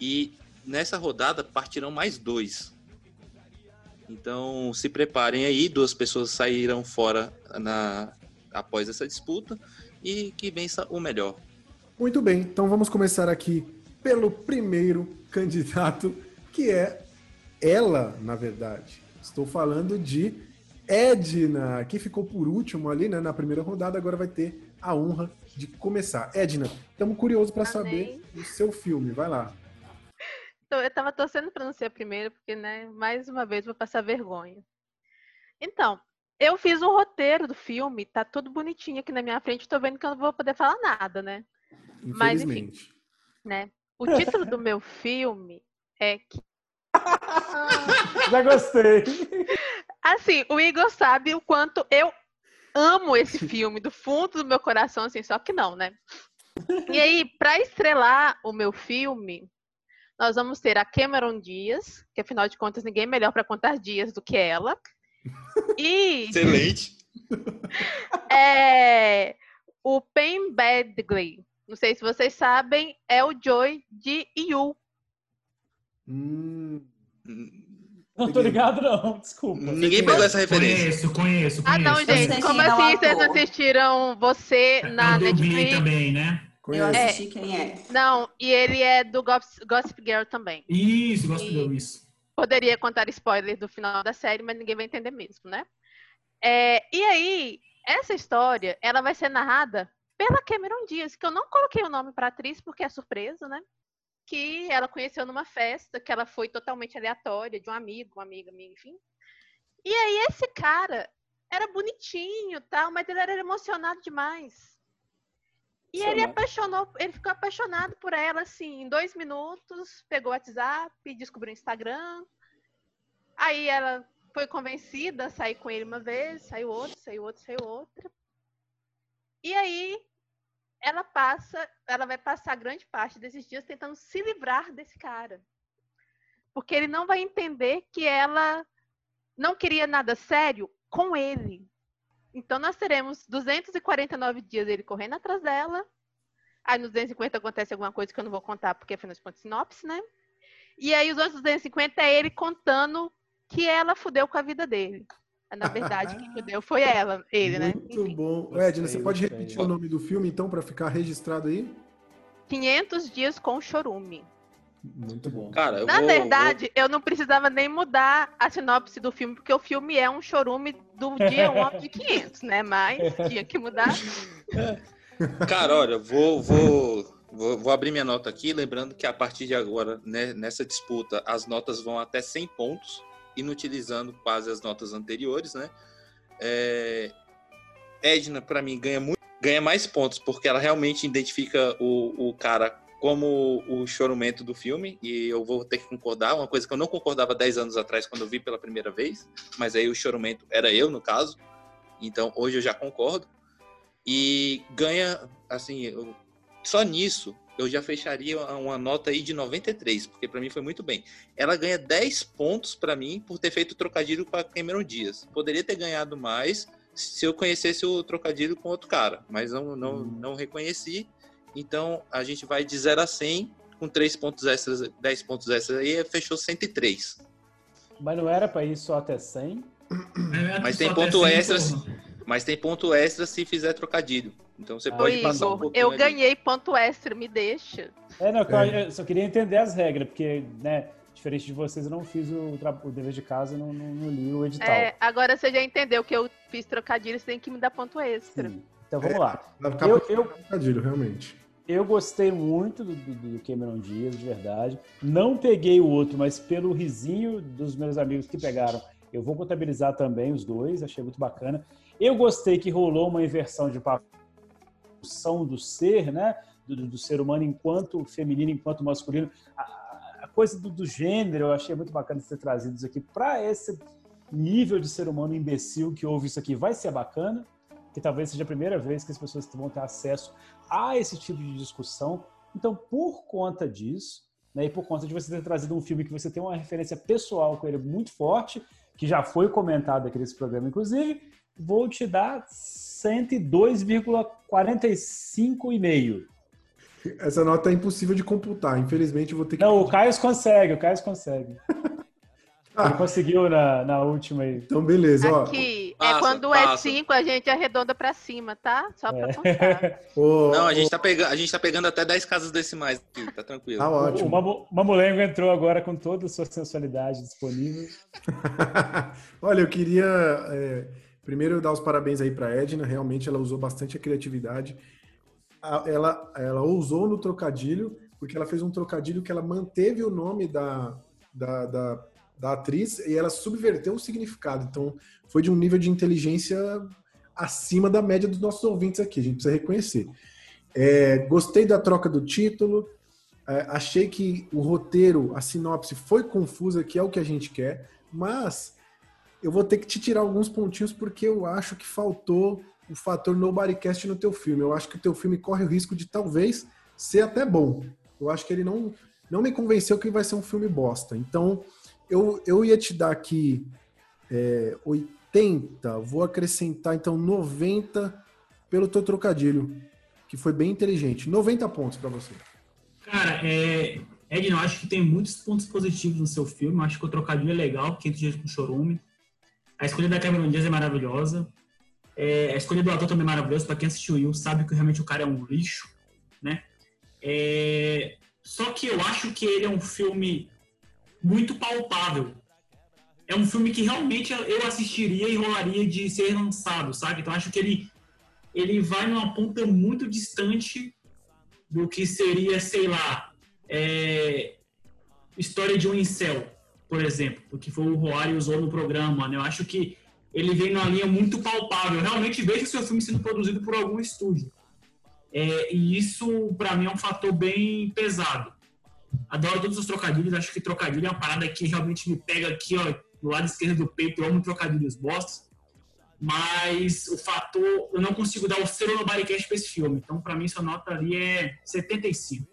E nessa rodada partirão mais dois. Então se preparem aí, duas pessoas saíram fora na, após essa disputa e que vença o melhor. Muito bem, então vamos começar aqui pelo primeiro candidato, que é ela, na verdade. Estou falando de Edna, que ficou por último ali né, na primeira rodada, agora vai ter a honra de começar. Edna, estamos curiosos para saber o seu filme, vai lá. Eu tava torcendo pra não ser a primeira, porque, né, mais uma vez vou passar vergonha. Então, eu fiz o roteiro do filme, tá tudo bonitinho aqui na minha frente, tô vendo que eu não vou poder falar nada, né? Mas, enfim, né? O título do meu filme é que. <laughs> Já gostei. Assim, o Igor sabe o quanto eu amo esse filme do fundo do meu coração, assim, só que não, né? E aí, para estrelar o meu filme, nós vamos ter a Cameron Diaz, que afinal de contas ninguém é melhor para contar dias do que ela. <laughs> E Excelente. <laughs> é, o Pen Badgley. Não sei se vocês sabem, é o Joy de Yu. Hum, Não tô ligado, não, desculpa. Ninguém pegou essa referência. Conheço, conheço, Ah, não, conheço. gente, como assim vocês não assistiram você na Dublin Netflix? também, né? Eu É. assisti quem é. Não, e ele é do Gossip, Gossip Girl também. Isso, E- de isso. Poderia contar spoiler do final da série, mas ninguém vai entender mesmo, né? É, e aí, essa história, ela vai ser narrada pela Cameron Diaz, que eu não coloquei o nome pra atriz porque é surpresa, né? Que ela conheceu numa festa, que ela foi totalmente aleatória, de um amigo, uma amiga minha, enfim. E aí, esse cara era bonitinho tal, mas ele era emocionado demais. E ele apaixonou, ele ficou apaixonado por ela, assim, em dois minutos, pegou o WhatsApp, descobriu o Instagram. Aí ela foi convencida a sair com ele uma vez, saiu outra, saiu outra, saiu outra. E aí ela passa, ela vai passar grande parte desses dias tentando se livrar desse cara. Porque ele não vai entender que ela não queria nada sério com ele. Então nós teremos 249 dias ele correndo atrás dela. Aí nos 250 acontece alguma coisa que eu não vou contar porque afinal de contas sinopse, né? E aí os outros 250 é ele contando que ela fudeu com a vida dele. Na verdade, quem <laughs> fudeu foi ela, ele, né? Muito bom. Edna, você pode repetir o nome do filme, então, para ficar registrado aí? 500 dias com chorume. Muito bom. Cara, eu Na vou- verdade, eu não precisava nem mudar a sinopse do filme, porque o filme é um chorume do dia 1 ao dia 500, né? Mas tinha que mudar. Cara, olha, vou, vou, vou, vou abrir minha nota aqui, lembrando que a partir de agora, né, nessa disputa, as notas vão até 100 pontos, inutilizando quase as notas anteriores, né? É, Edna, para mim, ganha muito, ganha mais pontos, porque ela realmente identifica o, o cara como o chorumento do filme, e eu vou ter que concordar, uma coisa que eu não concordava 10 anos atrás, quando eu vi pela primeira vez, mas aí o chorumento era eu, no caso, então hoje eu já concordo e ganha, assim, eu- só nisso eu já fecharia uma nota aí de 93, porque pra mim foi muito bem. Ela ganha 10 pontos pra mim por ter feito o trocadilho com a Cameron Diaz. Poderia ter ganhado mais se eu conhecesse o trocadilho com outro cara, mas não, não, não reconheci. Então a gente vai de 0 a 100 com 3 pontos extras, 10 pontos extras aí, fechou 103. Mas não era pra ir só até 100? Mas tem ponto extra, mas tem ponto extra se fizer trocadilho. Então você pode Ô, passar um pouquinho eu ali. ganhei ponto extra, me deixa. É, não, que eu- só queria entender as regras, porque, né, diferente de vocês, eu não fiz o, o dever de casa, não, não, não li o edital. É, agora você já entendeu que eu fiz trocadilho, você tem que me dar ponto extra. Então vamos lá. Vai ficar Eu, eu, trocadilho, realmente. Eu gostei muito do, do, Cameron Diaz, de verdade. Não peguei o outro, mas pelo risinho dos meus amigos que pegaram, eu vou contabilizar também os dois, achei muito bacana. Eu gostei que rolou uma inversão de papel do ser, né? Do, do- ser humano enquanto feminino, enquanto masculino. A, a coisa do, do gênero eu achei muito bacana ser trazidos aqui para esse nível de ser humano imbecil que ouve isso aqui. Vai ser bacana, que talvez seja a primeira vez que as pessoas vão ter acesso a esse tipo de discussão. Então, por conta disso, né, e por conta de você ter trazido um filme que você tem uma referência pessoal com ele muito forte, que já foi comentado aqui nesse programa, inclusive, vou te dar 102,45,5. Essa nota é impossível de computar. Infelizmente, eu vou ter que. Não, o Caio consegue, o Caio consegue. <laughs> Ele conseguiu na, na última aí. Então, beleza. Ó, Aqui, Passa, é quando é passa. 5, a gente arredonda pra cima, tá? Só É. pra contar. <laughs> Não, a gente, ô, tá pegando, a gente tá pegando até 10 casas decimais aqui, tá tranquilo. Tá ótimo. O Mamu- Mamulengo entrou agora com toda a sua sensualidade disponível. <laughs> Olha, eu queria é, primeiro dar os parabéns aí para Edna. Realmente ela usou bastante a criatividade. Ela, ela ousou no trocadilho, porque ela fez um trocadilho que ela manteve o nome da, da, da, da atriz e ela subverteu o significado. Então, foi de um nível de inteligência acima da média dos nossos ouvintes aqui, a gente precisa reconhecer. É, gostei da troca do título. É, achei que o roteiro, a sinopse foi confusa, que é o que a gente quer, mas eu vou ter que te tirar alguns pontinhos porque eu acho que faltou o fator Nobodycast no teu filme. Eu acho que o teu filme corre o risco de talvez ser até bom. Eu acho que ele não, não me convenceu que vai ser um filme bosta. Então, eu, eu ia te dar aqui é, 80, vou acrescentar então 90 pelo teu trocadilho, que foi bem inteligente. 90 pontos para você. Cara, é, Edna, eu acho que tem muitos pontos positivos no seu filme. Acho que o trocadilho é legal, 500 dias com chorume. A escolha da Cameron Diaz é maravilhosa. É, a escolha do ator também é maravilhosa. Pra quem assistiu Will, sabe que realmente o cara é um lixo, né? É, só que eu acho que ele é um filme muito palpável. É um filme que realmente eu assistiria e rolaria de ser lançado, sabe? Então acho que ele, ele vai numa ponta muito distante do que seria, sei lá, é, história de um incel, por exemplo, o que foi o Roari usou no programa, né? Eu acho que ele vem numa linha muito palpável. Eu realmente vejo seu filme sendo produzido por algum estúdio. É, e isso, para mim, é um fator bem pesado. Adoro todos os trocadilhos, acho que trocadilho é uma parada que realmente me pega aqui, ó, do lado esquerdo do peito. Eu amo trocadilhos bostas. mas o fator, eu não consigo dar o selo no Bodycast para esse filme. Então, para mim, essa nota ali é 75.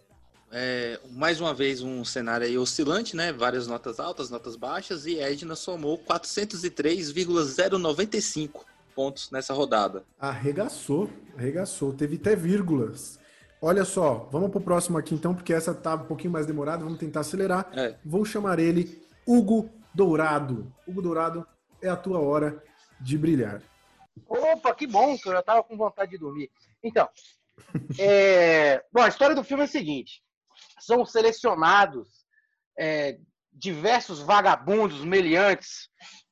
É, mais uma vez um cenário aí oscilante, né? Várias notas altas, notas baixas, e Edna somou 403,095 pontos nessa rodada. Arregaçou, arregaçou. Teve até vírgulas. Olha só, vamos pro próximo aqui então, porque essa tá um pouquinho mais demorada, vamos tentar acelerar. É. Vou chamar ele Hugo Dourado. Hugo Dourado, é a tua hora de brilhar. Opa, que bom, que eu já tava com vontade de dormir. Então, <laughs> é, bom, a história do filme é a seguinte: são selecionados é, diversos vagabundos, meliantes,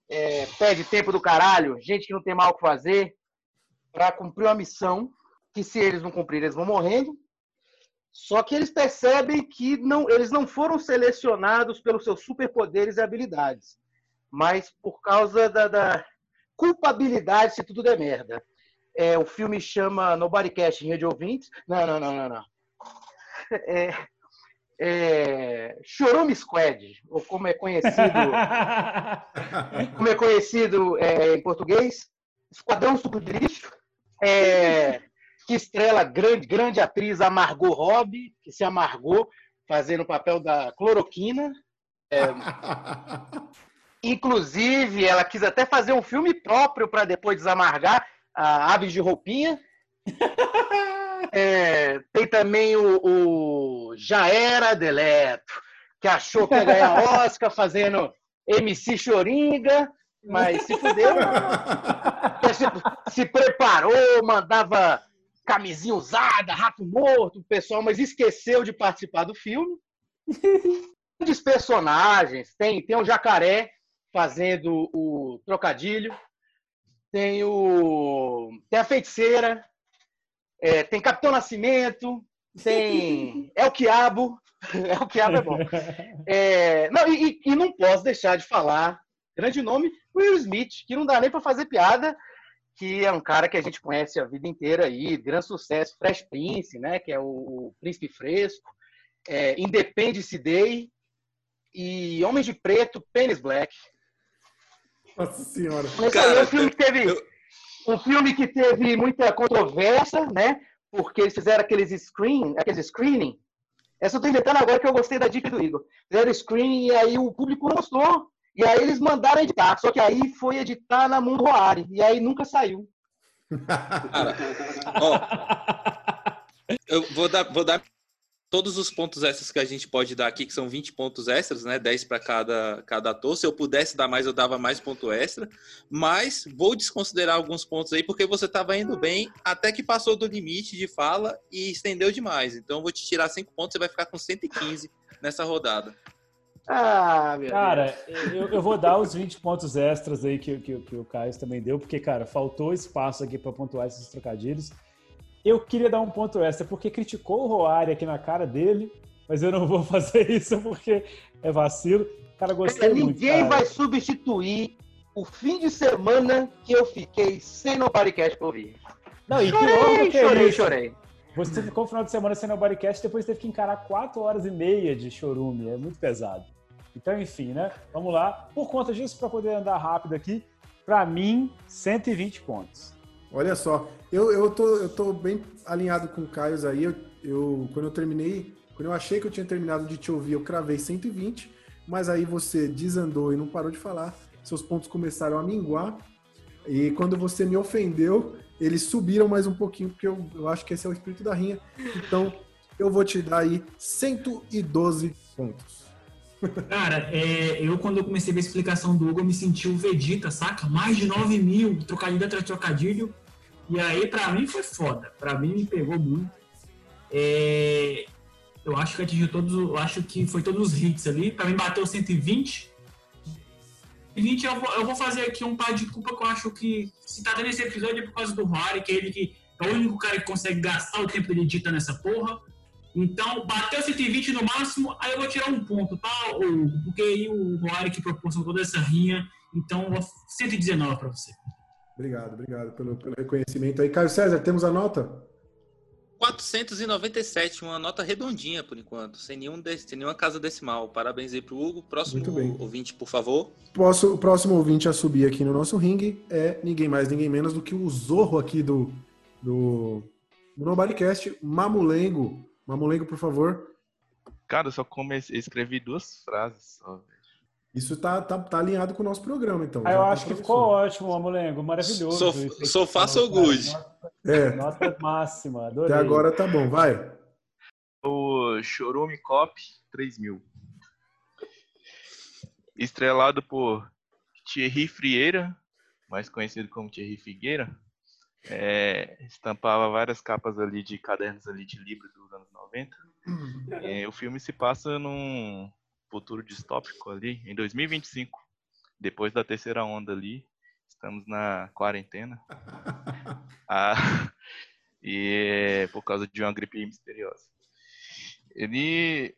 é, pé de tempo do caralho, gente que não tem mal o que fazer, para cumprir uma missão que se eles não cumprirem, eles vão morrendo. Só que eles percebem que não, eles não foram selecionados pelos seus superpoderes e habilidades, mas por causa da, da culpabilidade se tudo der merda. É, o filme chama Nobody Cash em Rede Ouvintes. Não, não, não, não, não. É, é, Chorume Squad, ou como é conhecido, <laughs> como é conhecido é, em português, Esquadrão Suco de Lixo, é, que estrela grande, grande atriz a Margot Robbie, que se amargou fazendo o papel da cloroquina. É, <laughs> inclusive, ela quis até fazer um filme próprio para depois desamargar a Aves de Roupinha. <laughs> É, tem também o, o Já Era Deleto, que achou que ia ganhar Oscar fazendo MC Choringa, mas se fudeu. <laughs> se, se preparou, mandava camisinha usada, rato morto, pessoal, mas esqueceu de participar do filme. <laughs> Grandes personagens, tem, tem o Jacaré fazendo o trocadilho, tem o tem a feiticeira, é, tem Capitão Nascimento, tem <laughs> É o Quiabo, <laughs> É o Quiabo é bom. É, não, e, e não posso deixar de falar, grande nome, Will Smith, que não dá nem para fazer piada, que é um cara que a gente conhece a vida inteira aí, grande sucesso, Fresh Prince, né, que é o, o Príncipe Fresco, é, Independence Day e Homens de Preto, Penis Black. Nossa senhora. Esse aí é um filme que teve um filme que teve muita controvérsia, né? Porque eles fizeram aqueles screen, aqueles screening. Essa eu tô inventando agora que eu gostei da dica do Igor. Fizeram screening e aí o público não gostou. E aí eles mandaram editar. Só que aí foi editar na Mundo Roari. E aí nunca saiu. Eu vou dar, vou dar todos os pontos extras que a gente pode dar aqui, que são 20 pontos extras, né? 10 para cada, cada ator. Se eu pudesse dar mais, eu dava mais ponto extra. Mas vou desconsiderar alguns pontos aí, porque você estava indo bem até que passou do limite de fala e estendeu demais. Então vou te tirar 5 pontos, você vai ficar com 115 nessa rodada. Ah, meu Cara, eu, eu vou dar os 20 pontos extras aí que, que, que o Caio também deu, porque, cara, faltou espaço aqui para pontuar esses trocadilhos. Eu queria dar um ponto extra, porque criticou o Roari aqui na cara dele, mas eu não vou <laughs> fazer isso porque é vacilo. Cara, gostei Ninguém muito. cara. vai substituir o fim de semana que eu fiquei sem no podcast por ouvir. Não, e chorei, pior do que chorei, isso, chorei. Você ficou o final de semana sem o Bodycast depois teve que encarar 4 horas e meia de chorume. É muito pesado. Então, enfim, né? Vamos lá. Por conta disso, para poder andar rápido aqui, para mim, 120 pontos. Olha só, eu, eu, tô, eu tô bem alinhado com o Caio aí. Eu, eu, quando eu terminei, quando eu achei que eu tinha terminado de te ouvir, eu cravei 120, mas aí você desandou e não parou de falar. Seus pontos começaram a minguar. E quando você me ofendeu, eles subiram mais um pouquinho, porque eu, eu acho que esse é o espírito da rinha. Então, eu vou te dar aí 112 pontos. Cara, é, eu quando eu comecei a ver a explicação do Hugo, eu me senti o Vegeta, saca? Mais de 9 mil, trocadilho atrás de trocadilho. E aí, pra mim, foi foda. Pra mim, me pegou muito. É, eu acho que atingiu todos, eu acho que foi todos os hits ali. Pra mim, bateu 120. 120, eu vou, eu vou fazer aqui um par de culpa que eu acho que se tá dando esse episódio é por causa do Rory, que é ele que é o único cara que consegue gastar o tempo dele editando essa porra. Então, bateu 120 no máximo, aí eu vou tirar um ponto, tá, Hugo? Porque aí o Roari que proporcionou toda essa rinha, então 119 para você. Obrigado, obrigado pelo, pelo reconhecimento aí. Caio César, temos a nota? 497, uma nota redondinha por enquanto, sem, nenhum de- sem nenhuma casa decimal. Parabéns aí pro Hugo. Próximo Muito bem. ouvinte, por favor. Posso- o próximo ouvinte a subir aqui no nosso ringue é ninguém mais, ninguém menos do que o Zorro aqui do, do, do Nobodycast, Mamulengo. Mamulengo, por favor. Cara, eu só comecei, escrevi duas frases só. velho. Isso tá, tá, tá alinhado com o nosso programa, então. Ah, eu tá acho que professor. ficou ótimo, Amolengo. Maravilhoso. Sou- fácil ou good? Nota, É. nota máxima. Adorei. Até agora tá bom, vai. O Chorume Cop 3000. Estrelado por Thierry Frieira, mais conhecido como Thierry Figueira. É, estampava várias capas ali de cadernos ali de livro dos anos 90. É, o filme se passa num futuro distópico ali, em 2025. Depois da terceira onda ali, estamos na quarentena. <laughs> Ah, e é por causa de uma gripe misteriosa. Ele,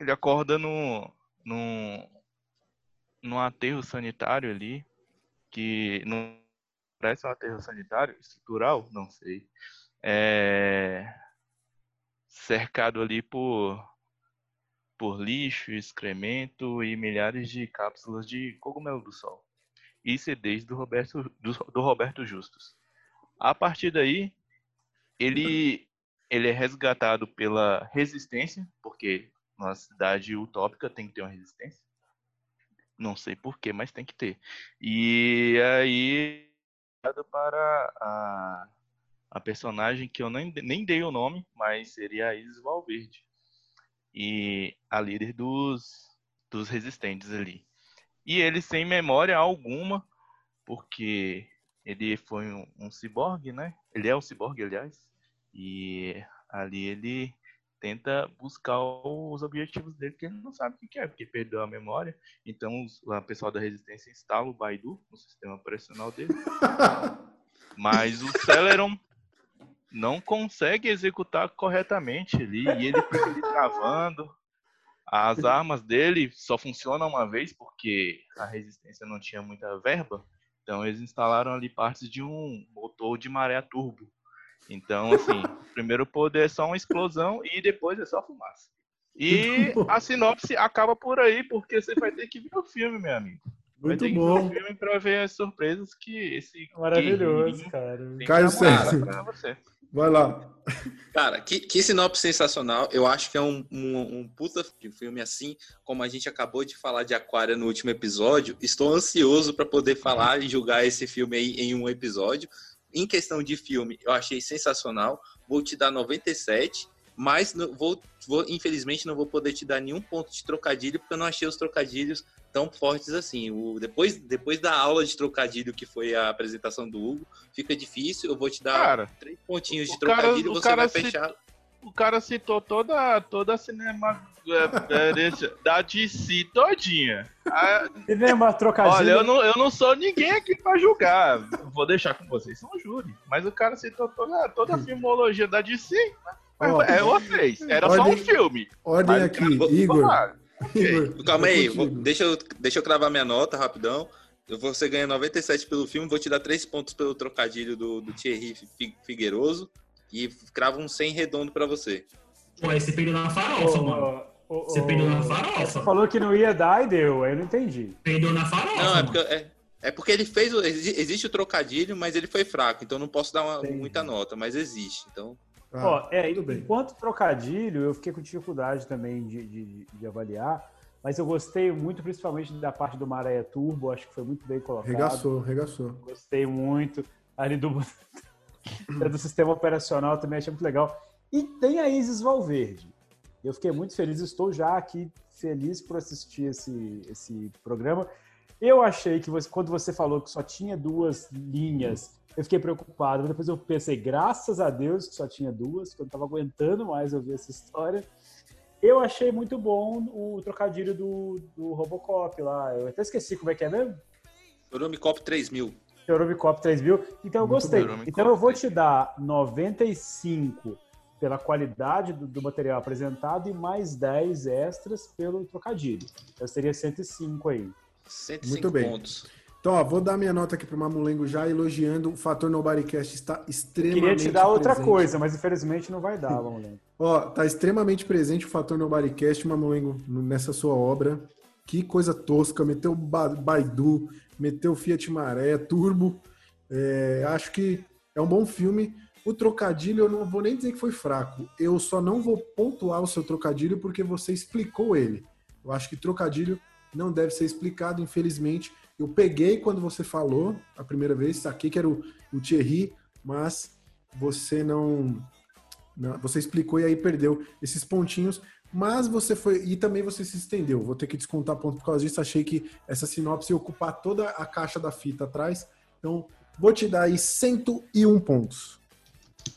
ele acorda no, no, num aterro sanitário ali, que não parece um aterro sanitário estrutural, não sei. É, cercado ali por, por lixo, excremento e milhares de cápsulas de cogumelo do sol. E CDs do Roberto, do, do Roberto Justus. A partir daí, ele, ele é resgatado pela resistência, porque numa cidade utópica tem que ter uma resistência. Não sei porquê, mas tem que ter. E aí, para a, a personagem que eu nem, nem dei o nome, mas seria a Isis Valverde. E a líder dos, dos resistentes ali. E ele sem memória alguma, porque ele foi um, um ciborgue, né? Ele é um ciborgue, aliás. E ali ele tenta buscar os objetivos dele, que ele não sabe o que é, porque perdeu a memória. Então o pessoal da resistência instala o Baidu no sistema operacional dele. <laughs> Mas o Celeron não consegue executar corretamente ali e ele fica ali travando. As armas dele só funcionam uma vez porque a resistência não tinha muita verba. Então eles instalaram ali partes de um motor de maré turbo. Então, assim, o primeiro poder é só uma explosão e depois é só fumaça. E a sinopse acaba por aí, porque você vai ter que ver o filme, meu amigo. Vai Muito ter que bom. ver o filme pra ver as surpresas que esse Maravilhoso, cara. Caio Sérgio. você. Vai lá. Cara, que, que sinopse sensacional. Eu acho que é um, um, um puta de filme assim, como a gente acabou de falar de Aquária no último episódio. Estou ansioso para poder falar e julgar esse filme aí em um episódio. Em questão de filme, eu achei sensacional. Vou te dar 97, mas não- vou, vou, infelizmente não vou poder te dar nenhum ponto de trocadilho, porque eu não achei os trocadilhos tão fortes assim. O, depois, depois da aula de trocadilho que foi a apresentação do Hugo, fica difícil. Eu vou te dar Cara, três pontinhos de cara- trocadilho, o você cara vai se- fechar. O cara citou toda, toda a cinema é, é, da DC todinha. Ah, Cinema trocadilho. Olha, eu não, eu não sou ninguém aqui pra julgar. Vou deixar com vocês, são júri. Mas o cara citou toda, toda a filmologia da DC. Mas Ó, é uma vez. Era só um ordem- filme. Ordem Mas o aqui, cara- Igor. Igor, Calma aí, vou- deixa, eu, deixa eu cravar minha nota rapidão. Você ganha 97 pelo filme, vou te dar 3 pontos pelo trocadilho do, do Thierry Fi- Figueiroso e cravo um 100 redondo pra você. Pô, aí você perdeu na farofa, mano. Você perdeu na farofa. Você falou que não ia dar e deu, aí eu não entendi. Perdeu na farofa, Não, é porque, é, é porque ele fez. Existe o trocadilho, mas ele foi fraco, então não posso dar uma- muita nota, mas existe. Então. Ó, é, enquanto trocadilho, eu fiquei com dificuldade também de, de- de avaliar, mas eu gostei muito, principalmente da parte do Maré Turbo, acho que foi muito bem colocado. Regaçou, regaçou. Gostei muito. Ali do, do sistema operacional também achei muito legal. E tem a Isis Valverde. Eu fiquei muito feliz, estou já aqui feliz por assistir esse, esse programa. Eu achei que você, quando você falou que só tinha duas linhas, eu fiquei preocupado. Mas depois eu pensei, graças a Deus que só tinha duas, que eu não estava aguentando mais ouvir essa história. Eu achei muito bom o trocadilho do, do Robocop lá. Eu até esqueci como é que é mesmo. Euromicop 3000. Euromicop 3000. Então eu Muito gostei. Então eu vou te dar 95 pela qualidade do, do material apresentado e mais 10 extras pelo trocadilho. Então seria 105 aí. 105 Muito bem. pontos. Então, ó, vou dar minha nota aqui pro Mamulengo já elogiando o fator Nobodycast está extremamente Queria te dar outra presente. coisa, mas infelizmente não vai dar, vamos <laughs> ler. Ó, tá extremamente presente o fator Nobodycast, Mamulengo, nessa sua obra. Que coisa tosca, meteu Ba- Baidu, meteu Fiat Maré, Turbo. É, acho que é um bom filme. O trocadilho eu não vou nem dizer que foi fraco. Eu só não vou pontuar o seu trocadilho porque você explicou ele. Eu acho que trocadilho não deve ser explicado, infelizmente. Eu peguei quando você falou a primeira vez, saquei que era o, o Thierry, mas você não, não- Você explicou e aí perdeu esses pontinhos. Mas você foi. E também você se estendeu. Vou ter que descontar ponto por causa disso. Achei que essa sinopse ia ocupar toda a caixa da fita atrás. Então, vou te dar aí 101 pontos.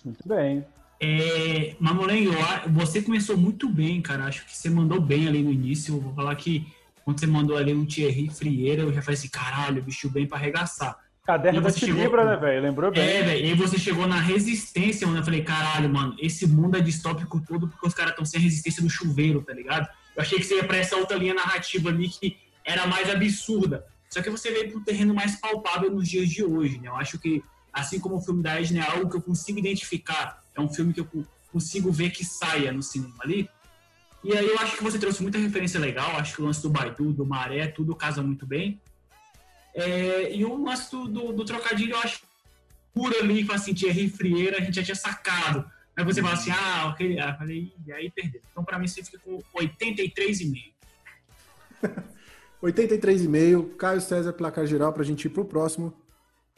Muito bem. É, Mamolengo, você começou muito bem, cara. Acho que você mandou bem ali no início. Eu vou falar que quando você mandou ali um Thierry Frieira, eu já falei assim, caralho, bicho bem pra arregaçar. Caderno da você chegou- Libra, né, velho? Lembrou bem. É, velho. E aí você chegou na resistência, mano. Eu falei, caralho, mano, esse mundo é distópico todo porque os caras estão sem resistência do chuveiro, tá ligado? Eu achei que você ia pra essa outra linha narrativa ali que era mais absurda. Só que você veio pro terreno mais palpável nos dias de hoje, né? Eu acho que, assim como o filme da Edna é algo que eu consigo identificar, é um filme que eu co- consigo ver que saia no cinema ali. E aí eu acho que você trouxe muita referência legal, acho que o lance do Baidu, do Maré, tudo casa muito bem. É, e o lance do, do, do trocadilho, eu acho que por ali, fala assim, Thierry Frieira, a gente já tinha sacado. Aí você fala assim, ah, ok, ah, falei, e aí perdeu. Então pra mim você fica com 83,5. 83,5. <laughs> Caio César, placar geral, pra gente ir pro próximo.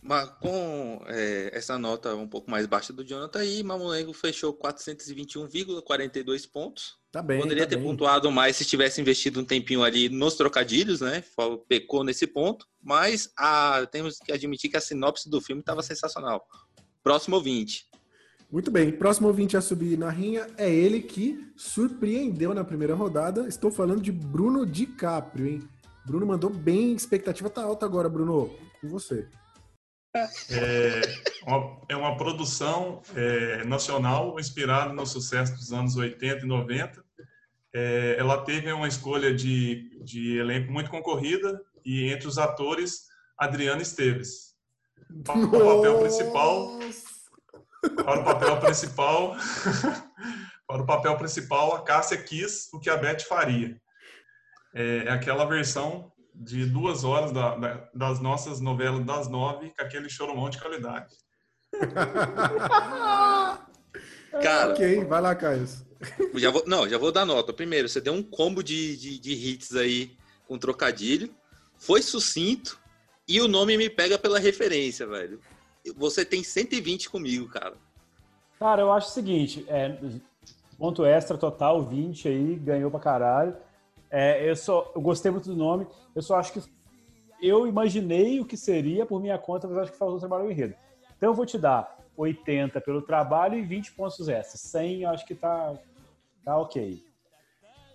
Mas com é, essa nota um pouco mais baixa do Jonathan aí, Mamulengo fechou 421,42 pontos. Tá bem. Poderia tá ter bem. pontuado mais se tivesse investido um tempinho ali nos trocadilhos, né? Pecou nesse ponto, mas a- temos que admitir que a sinopse do filme estava sensacional. Próximo ouvinte. Muito bem. Próximo ouvinte a subir na rinha é ele que surpreendeu na primeira rodada. Estou falando de Bruno DiCaprio, hein? Bruno mandou bem, expectativa tá alta agora, Bruno. Com você. É uma, é uma produção é, nacional inspirada no sucesso dos anos 80 e 90. É, ela teve uma escolha de, de elenco muito concorrida e entre os atores, Adriano Esteves. Para o papel principal, para o papel principal, <laughs> para o papel principal, a Cássia quis o que a Beth faria. É, é aquela versão de duas horas da- da- das nossas novelas das nove, com aquele choromão de qualidade. Cara, ok, vai lá, Caio. <laughs> já vou, não, já vou dar nota. Primeiro, você deu um combo de, de, de hits aí com trocadilho. Foi sucinto e o nome me pega pela referência, velho. Você tem 120 comigo, cara. Cara, eu acho o seguinte, é, ponto extra total, 20 aí, ganhou pra caralho. É, eu, só, eu gostei muito do nome, eu só acho que eu imaginei o que seria por minha conta, mas acho que faltou trabalho enredo. Então eu vou te dar 80 pelo trabalho e 20 pontos extras. 100 eu acho que tá, tá ok.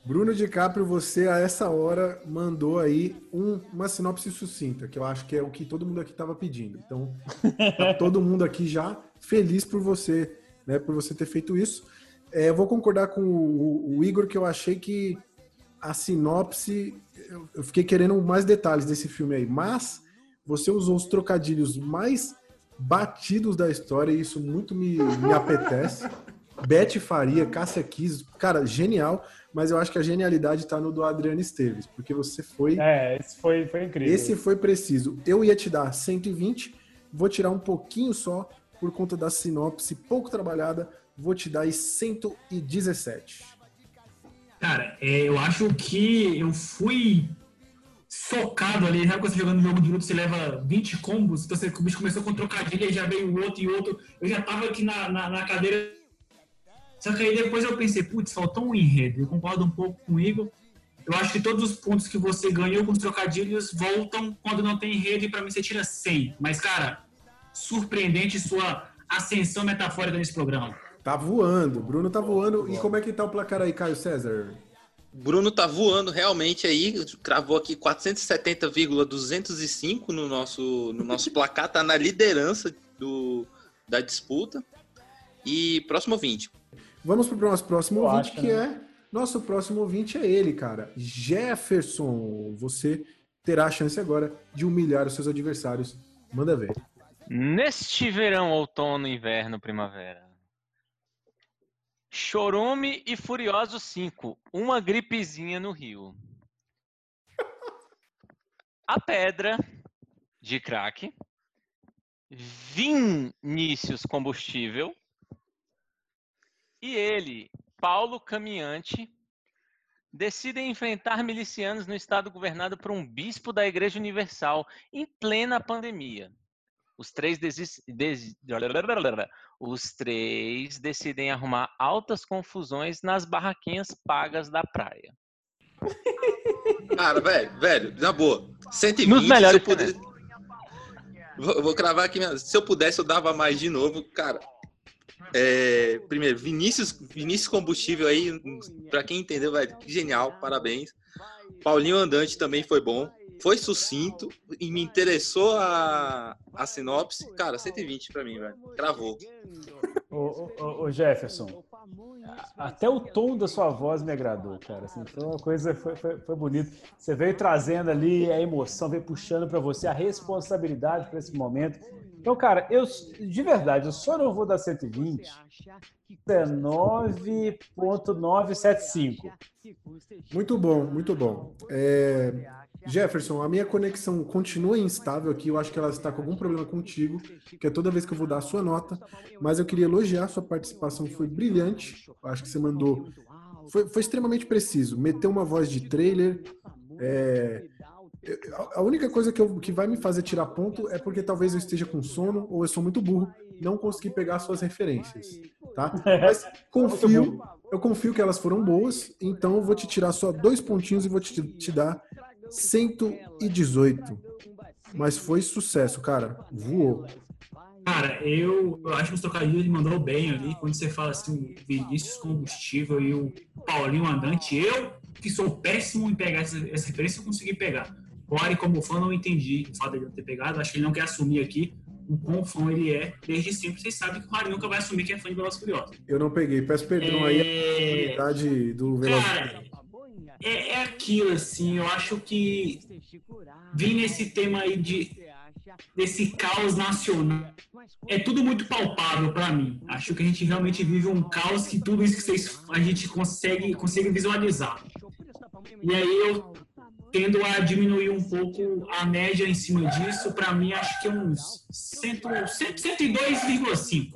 Bruno DiCaprio, você a essa hora mandou aí um- uma sinopse sucinta, que eu acho que é o que todo mundo aqui estava pedindo. Então, tá <laughs> todo mundo aqui já feliz por você, né, por você ter feito isso. É, eu vou concordar com o, o Igor que eu achei que a sinopse, eu, eu fiquei querendo mais detalhes desse filme aí, mas você usou os trocadilhos mais batidos da história e isso muito me, me apetece. <laughs> Beth Faria, Cássia Kiss, cara, genial, mas eu acho que a genialidade tá no do Adriano Esteves, porque você foi. É, esse foi, foi incrível. Esse foi preciso. Eu ia te dar 120, vou tirar um pouquinho só por conta da sinopse pouco trabalhada, vou te dar aí 117. Cara, é, eu acho que eu fui socado ali. Sabe quando você jogando um jogo de luta, você leva 20 combos, então você, o bicho começou com trocadilho, aí já veio outro e outro. Eu já tava aqui na, na, na cadeira. Só que aí depois eu pensei, putz, faltou um enredo. Eu concordo um pouco com o Igor. Eu acho que todos os pontos que você ganhou com os trocadilhos voltam quando não tem enredo e pra mim você tira 100. Mas, cara, surpreendente sua ascensão metafórica nesse programa. Tá voando, Bruno tá voando. E como é que tá o placar aí, Caio César? Bruno tá voando realmente aí, cravou aqui 470,205 no nosso, no nosso placar, tá na liderança do, da disputa. E próximo ouvinte. Vamos pro nosso próximo Eu ouvinte, acho, que né? é. Nosso próximo ouvinte é ele, cara. Jefferson. Você terá a chance agora de humilhar os seus adversários. Manda ver. Neste verão, outono, inverno, primavera. Chorume e Furioso 5. Uma gripezinha no Rio. A Pedra, de crack. Vinícius Combustível. E ele, Paulo Caminhante, decidem enfrentar milicianos no estado governado por um bispo da Igreja Universal em plena pandemia. Os três, Os três decidem arrumar altas confusões nas barraquinhas pagas da praia. Cara, velho, velho, na boa. 120, Nos melhores se eu pudesse... Vou, vou cravar aqui, se eu pudesse, eu dava mais de novo, cara. É, primeiro, Vinícius, Vinícius Combustível aí, pra quem entendeu, velho, genial, parabéns. Paulinho Andante também foi bom, foi sucinto e me interessou a, a sinopse. Cara, 120 pra mim, velho, cravou. Ô, ô, ô, Jefferson, até o tom da sua voz me agradou, cara. Assim, foi uma coisa, foi, foi, foi bonito. Você veio trazendo ali a emoção, veio puxando para você a responsabilidade para esse momento. Então, cara, eu de verdade, eu só não vou dar 120, 19.975. Muito bom, muito bom. É, Jefferson, a minha conexão continua instável aqui. Eu acho que ela está com algum problema contigo, que é toda vez que eu vou dar a sua nota. Mas eu queria elogiar sua participação, foi brilhante. Eu acho que você mandou. Foi, foi extremamente preciso. Meteu uma voz de trailer. é, a- única coisa que, eu- que vai me fazer tirar ponto é porque talvez eu esteja com sono ou eu sou muito burro, não consegui pegar as suas referências, tá? <laughs> Mas confio, eu confio que elas foram boas, então eu vou te tirar só dois pontinhos e vou te, te dar 118. Mas foi sucesso, cara. Voou. Cara, eu, eu acho que os trocadilhos ele mandou bem ali. Quando você fala assim, Vinícius Combustível e o Paulinho Andante, eu, que sou péssimo em pegar essa, essa referência, eu consegui pegar. Core, como fã, não entendi o fato dele não ter pegado. Acho que ele não quer assumir aqui o quão fã ele é. Desde sempre, vocês sabem que o Rari nunca vai assumir que é fã de Velozes Furiosos. Eu não peguei. Peço perdão aí É. a oportunidade do Velozes. Cara, é, é aquilo, assim, eu acho que vir nesse tema aí de desse caos nacional é tudo muito palpável para mim. Acho que a gente realmente vive um caos que tudo isso que vocês a gente consegue consegue visualizar. E aí eu tendo a diminuir um pouco a média em cima disso, para mim acho que é uns 100, 102,5.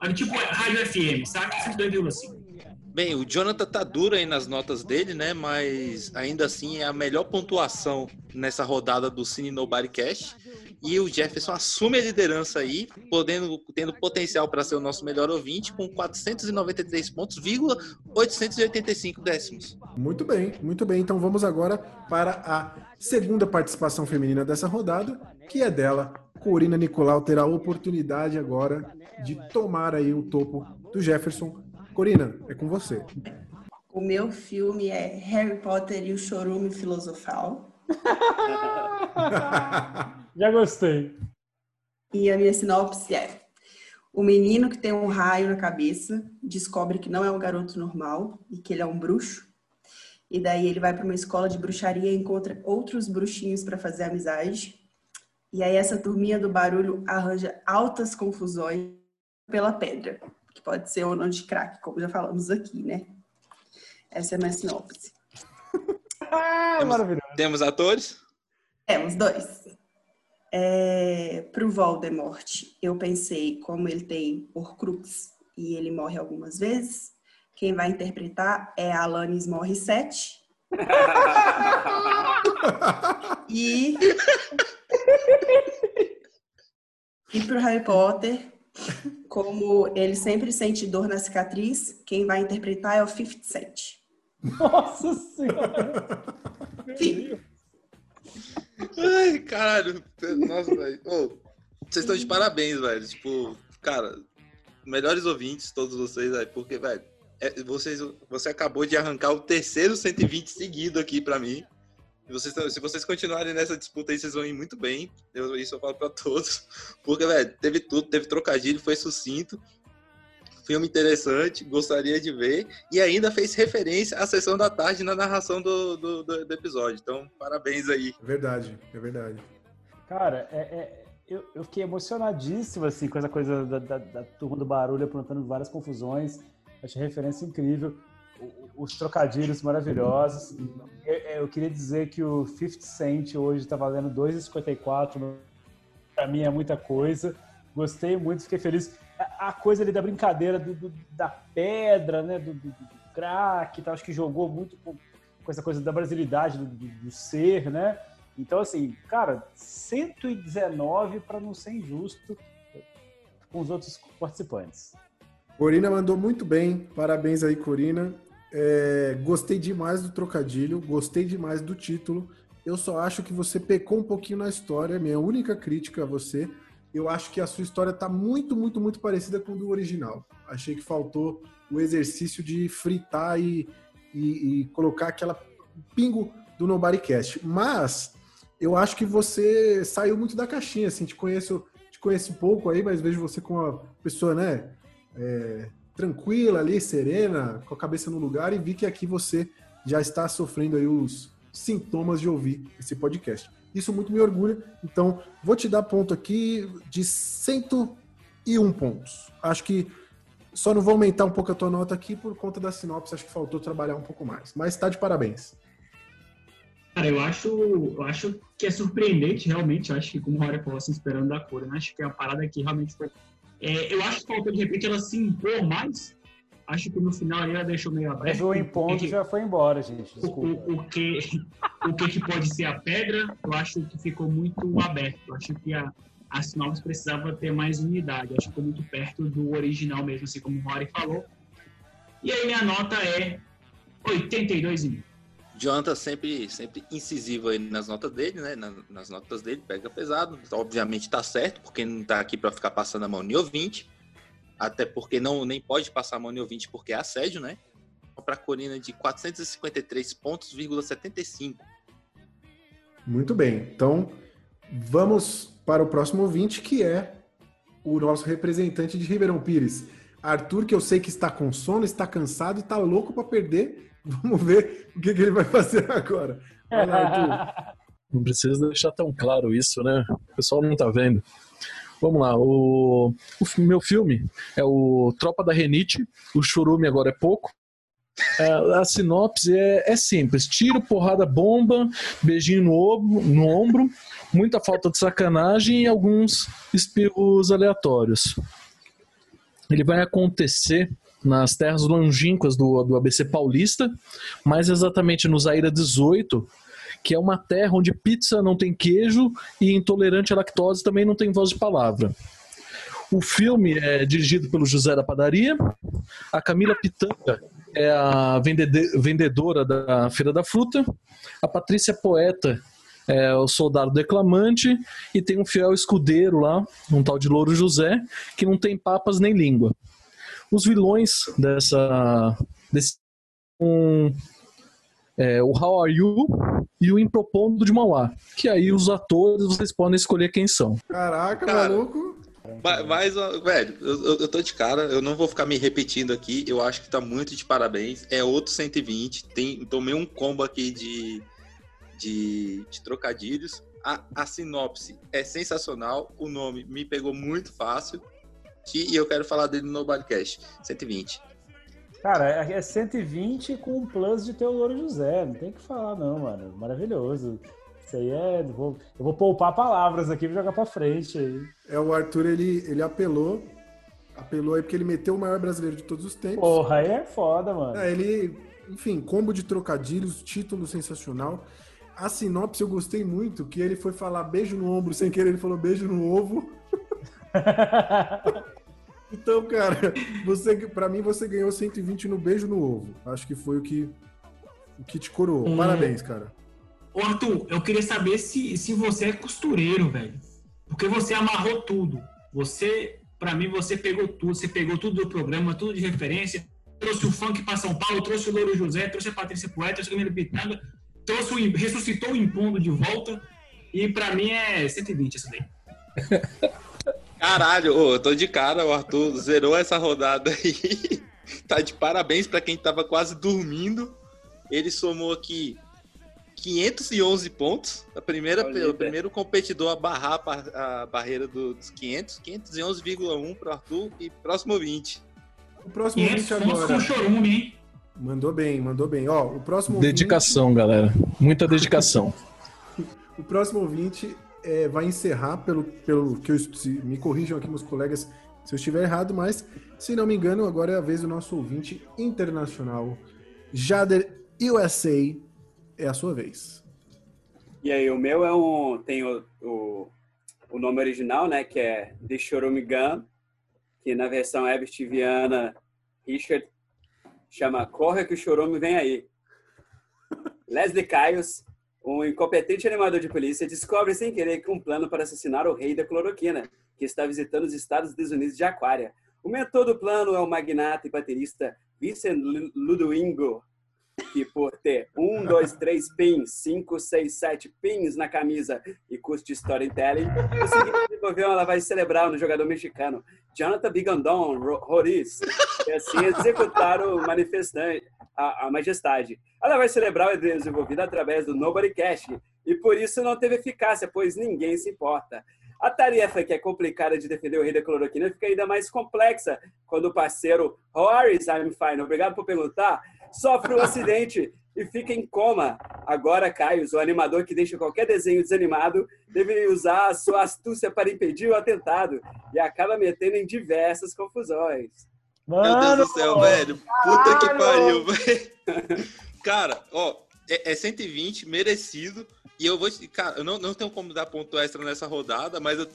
Ali, Tipo rádio FM, sabe? 102,5. Bem, o Jonathan tá duro aí nas notas dele, né? Mas ainda assim é a melhor pontuação nessa rodada do Cine Nobody Cash. E o Jefferson assume a liderança aí, podendo, tendo potencial para ser o nosso melhor ouvinte, com 493 pontos, vírgula 885 décimos. Muito bem, muito bem. Então vamos agora para a segunda participação feminina dessa rodada, que é dela. Corina Nicolau terá a oportunidade agora de tomar aí o topo do Jefferson. Corina, é com você. O meu filme é Harry Potter e o Chorume Filosofal. <laughs> Já gostei. E a minha sinopse é: o menino que tem um raio na cabeça descobre que não é um garoto normal e que ele é um bruxo. E daí ele vai para uma escola de bruxaria e encontra outros bruxinhos para fazer amizade. E aí essa turminha do barulho arranja altas confusões pela pedra, que pode ser o nome de crack, como já falamos aqui, né? Essa é a minha sinopse. Ah, maravilhoso. Temos atores? Temos dois. É, pro Voldemort, eu pensei, como ele tem Horcrux e ele morre algumas vezes, quem vai interpretar é a Alanis Morissette. <laughs> e... e pro Harry Potter, como ele sempre sente dor na cicatriz, quem vai interpretar é o 50 Cent. Nossa Senhora! <laughs> Ai, caralho. Nossa, velho. Ô, vocês estão de parabéns, velho. Tipo, cara, melhores ouvintes, todos vocês, velho. Porque, velho, é, vocês, você acabou de arrancar o terceiro 120 seguido aqui pra mim. Vocês, se vocês continuarem nessa disputa aí, vocês vão ir muito bem. Eu, isso eu falo pra todos. Porque, velho, teve tudo, teve trocadilho, foi sucinto. Filme interessante, gostaria de ver. E ainda fez referência à sessão da tarde na narração do, do, do- do episódio. Então, parabéns aí. É verdade, é verdade. Cara, é, é- eu, eu fiquei emocionadíssimo assim, com essa coisa da, da- da turma do barulho aprontando várias confusões. Achei referência incrível. Os trocadilhos maravilhosos. Eu, eu queria dizer que o 50 Cent hoje está valendo 2,54. Para mim é muita coisa. Gostei muito, fiquei feliz. A, coisa ali da brincadeira do- do- da pedra, né? Do, do, do crack e tal, acho que jogou muito com, com essa coisa da brasilidade do, do- do ser, né? Então, assim, cara, 119 para não ser injusto com os outros participantes. Corina mandou muito bem, parabéns aí, Corina. É, gostei demais do trocadilho, gostei demais do título. Eu só acho que você pecou um pouquinho na história, minha única crítica a você. Eu acho que a sua história está muito, muito, muito parecida com a do original. Achei que faltou o exercício de fritar e, e- e colocar aquela pingo do Nobodycast. Mas eu acho que você saiu muito da caixinha, assim, te conheço, te conheço pouco aí, mas vejo você como uma pessoa, né, é, tranquila ali, serena, com a cabeça no lugar e vi que aqui você já está sofrendo aí os sintomas de ouvir esse podcast. Isso muito me orgulha, então vou te dar ponto aqui de 101 pontos. Acho que só não vou aumentar um pouco a tua nota aqui por conta da sinopse, acho que faltou trabalhar um pouco mais. Mas tá de parabéns. Cara, eu acho, eu acho que é surpreendente, realmente. Eu acho que, como o Rory falou, assim, esperando da cor, né? Acho que é uma parada que realmente foi. É, eu acho que faltou, de repente, ela se impor mais. Acho que no final ela deixou meio aberto. Mas o impondo que- já foi embora, gente. o, Desculpa. o, o que, o que, que pode ser a pedra, eu acho que ficou muito aberto. Eu acho que a, a sinopse precisava ter mais unidade. Eu acho que ficou muito perto do original mesmo, assim como o Rory falou. E aí minha nota é 82,5. Jonathan sempre, sempre incisivo aí nas notas dele, né? Na- Nas notas dele, pega pesado. Obviamente tá certo, porque não tá aqui para ficar passando a mão em ouvinte. Até porque não nem pode passar a mão em ouvinte porque é assédio, né? Para Corina de 453 pontos,75. Muito bem. Então, vamos para o próximo ouvinte, que é o nosso representante de Ribeirão Pires. Arthur, que eu sei que está com sono, está cansado e está louco para perder. <laughs> Vamos ver o que, que ele vai fazer agora. Vai lá, Arthur. <laughs> Não precisa deixar tão claro isso, né? O pessoal não tá vendo. Vamos lá, o, o meu filme é o Tropa da Renite, o churume agora é pouco. É, a sinopse é, é simples: tiro, porrada, bomba, beijinho no, ombro- no ombro, muita falta de sacanagem e alguns espirros aleatórios. Ele vai acontecer nas terras longínquas do, do ABC Paulista, mais exatamente no Zaira 18, que é uma terra onde pizza não tem queijo e intolerante à lactose também não tem voz de palavra. O filme é dirigido pelo José da Padaria. A Camila Pitanga é a vendedora da Feira da Fruta. A Patrícia Poeta é o soldado declamante. E tem um fiel escudeiro lá, um tal de Louro José, que não tem papas nem língua. Os vilões dessa. Desse, um, é, o How Are You e o Impropondo de Mauá. Que aí os atores vocês podem escolher quem são. Caraca, Cara, maluco. Ma- Mas, velho, eu, eu- eu tô de cara, eu não vou ficar me repetindo aqui, eu acho que tá muito de parabéns. É outro 120, tem, tomei um combo aqui de, de, de trocadilhos. A, a sinopse é sensacional, o nome me pegou muito fácil que- e eu quero falar dele no Nobodycast. 120. Cara, é é 120 com um plus de Teodoro José. Não tem o que falar, não, mano. Maravilhoso. Isso aí é. Eu vou, eu vou poupar palavras aqui e jogar pra frente aí. É, o Arthur, ele, ele apelou. Apelou aí porque ele meteu o maior brasileiro de todos os tempos. Porra, aí é foda, mano. É, ele, enfim, combo de trocadilhos, título sensacional. A sinopse eu gostei muito, que ele foi falar beijo no ombro sem querer, ele falou beijo no ovo. <laughs> então, cara, você, para mim você ganhou 120 no beijo no ovo. Acho que foi o que o que te coroou. Hum. Parabéns, cara. Ô, Arthur, eu queria saber se, se você é costureiro, velho. Porque você amarrou tudo. Você, pra mim, você pegou tudo. Você pegou tudo do programa, tudo de referência. Trouxe o funk pra São Paulo, trouxe o Louro José, trouxe a Patrícia Poeta, trouxe a Camila Pitanga, trouxe o, ressuscitou o Impondo de volta. E pra mim é 120 isso daí. <laughs> Caralho, ô, eu tô de cara, o Arthur zerou essa rodada aí. <laughs> tá de parabéns pra quem tava quase dormindo. Ele somou aqui 511 pontos. A primeira, Olha, o primeiro competidor a barrar a barreira do- dos 500. 511,1 pro Arthur e próximo ouvinte. O próximo 500 ouvinte pontos agora. com chorume, hein? Mandou bem, mandou bem. Ó, o próximo ouvinte- Dedicação, galera. Muita dedicação. <laughs> O próximo ouvinte é, vai encerrar, pelo, pelo que eu. se- me corrijam aqui, meus colegas, se eu estiver errado, mas, se não me engano, agora é a vez do nosso ouvinte internacional. Jader USA, é a sua vez. E aí, o meu é um. Tem o, o, o nome original, né? Que é The Chorume Gun, que na versão Ebstiviana, Richard chama Corre que o chorume vem aí. <laughs> Leslie Caios, um incompetente animador de polícia, descobre sem querer que um plano para assassinar o rei da cloroquina, que está visitando os Estados Unidos de Aquária. O mentor do plano é o magnata e baterista Vincent Lu- Ludwingo, que por ter um, dois, três pins, cinco, seis, sete pins na camisa e curso de storytelling, conseguiu desenvolver uma lavagem no jogador mexicano Jonathan Bigandon Ro- Roriz e assim executar o manifestante, a, a majestade. A lavagem cerebral é desenvolvida através do Nobody Cash e por isso não teve eficácia, pois ninguém se importa. A tarefa que é complicada de defender o rei da cloroquina fica ainda mais complexa quando o parceiro Horace I'm fine, obrigado por perguntar, sofre um acidente e fica em coma. Agora, Caio, o animador que deixa qualquer desenho desanimado, deve usar a sua astúcia para impedir o atentado e acaba metendo em diversas confusões. Meu Deus do céu, velho. Puta que pariu, velho. <laughs> Cara, ó, é, é 120, merecido. E eu vou. Cara, eu não, não tenho como dar ponto extra nessa rodada, mas eu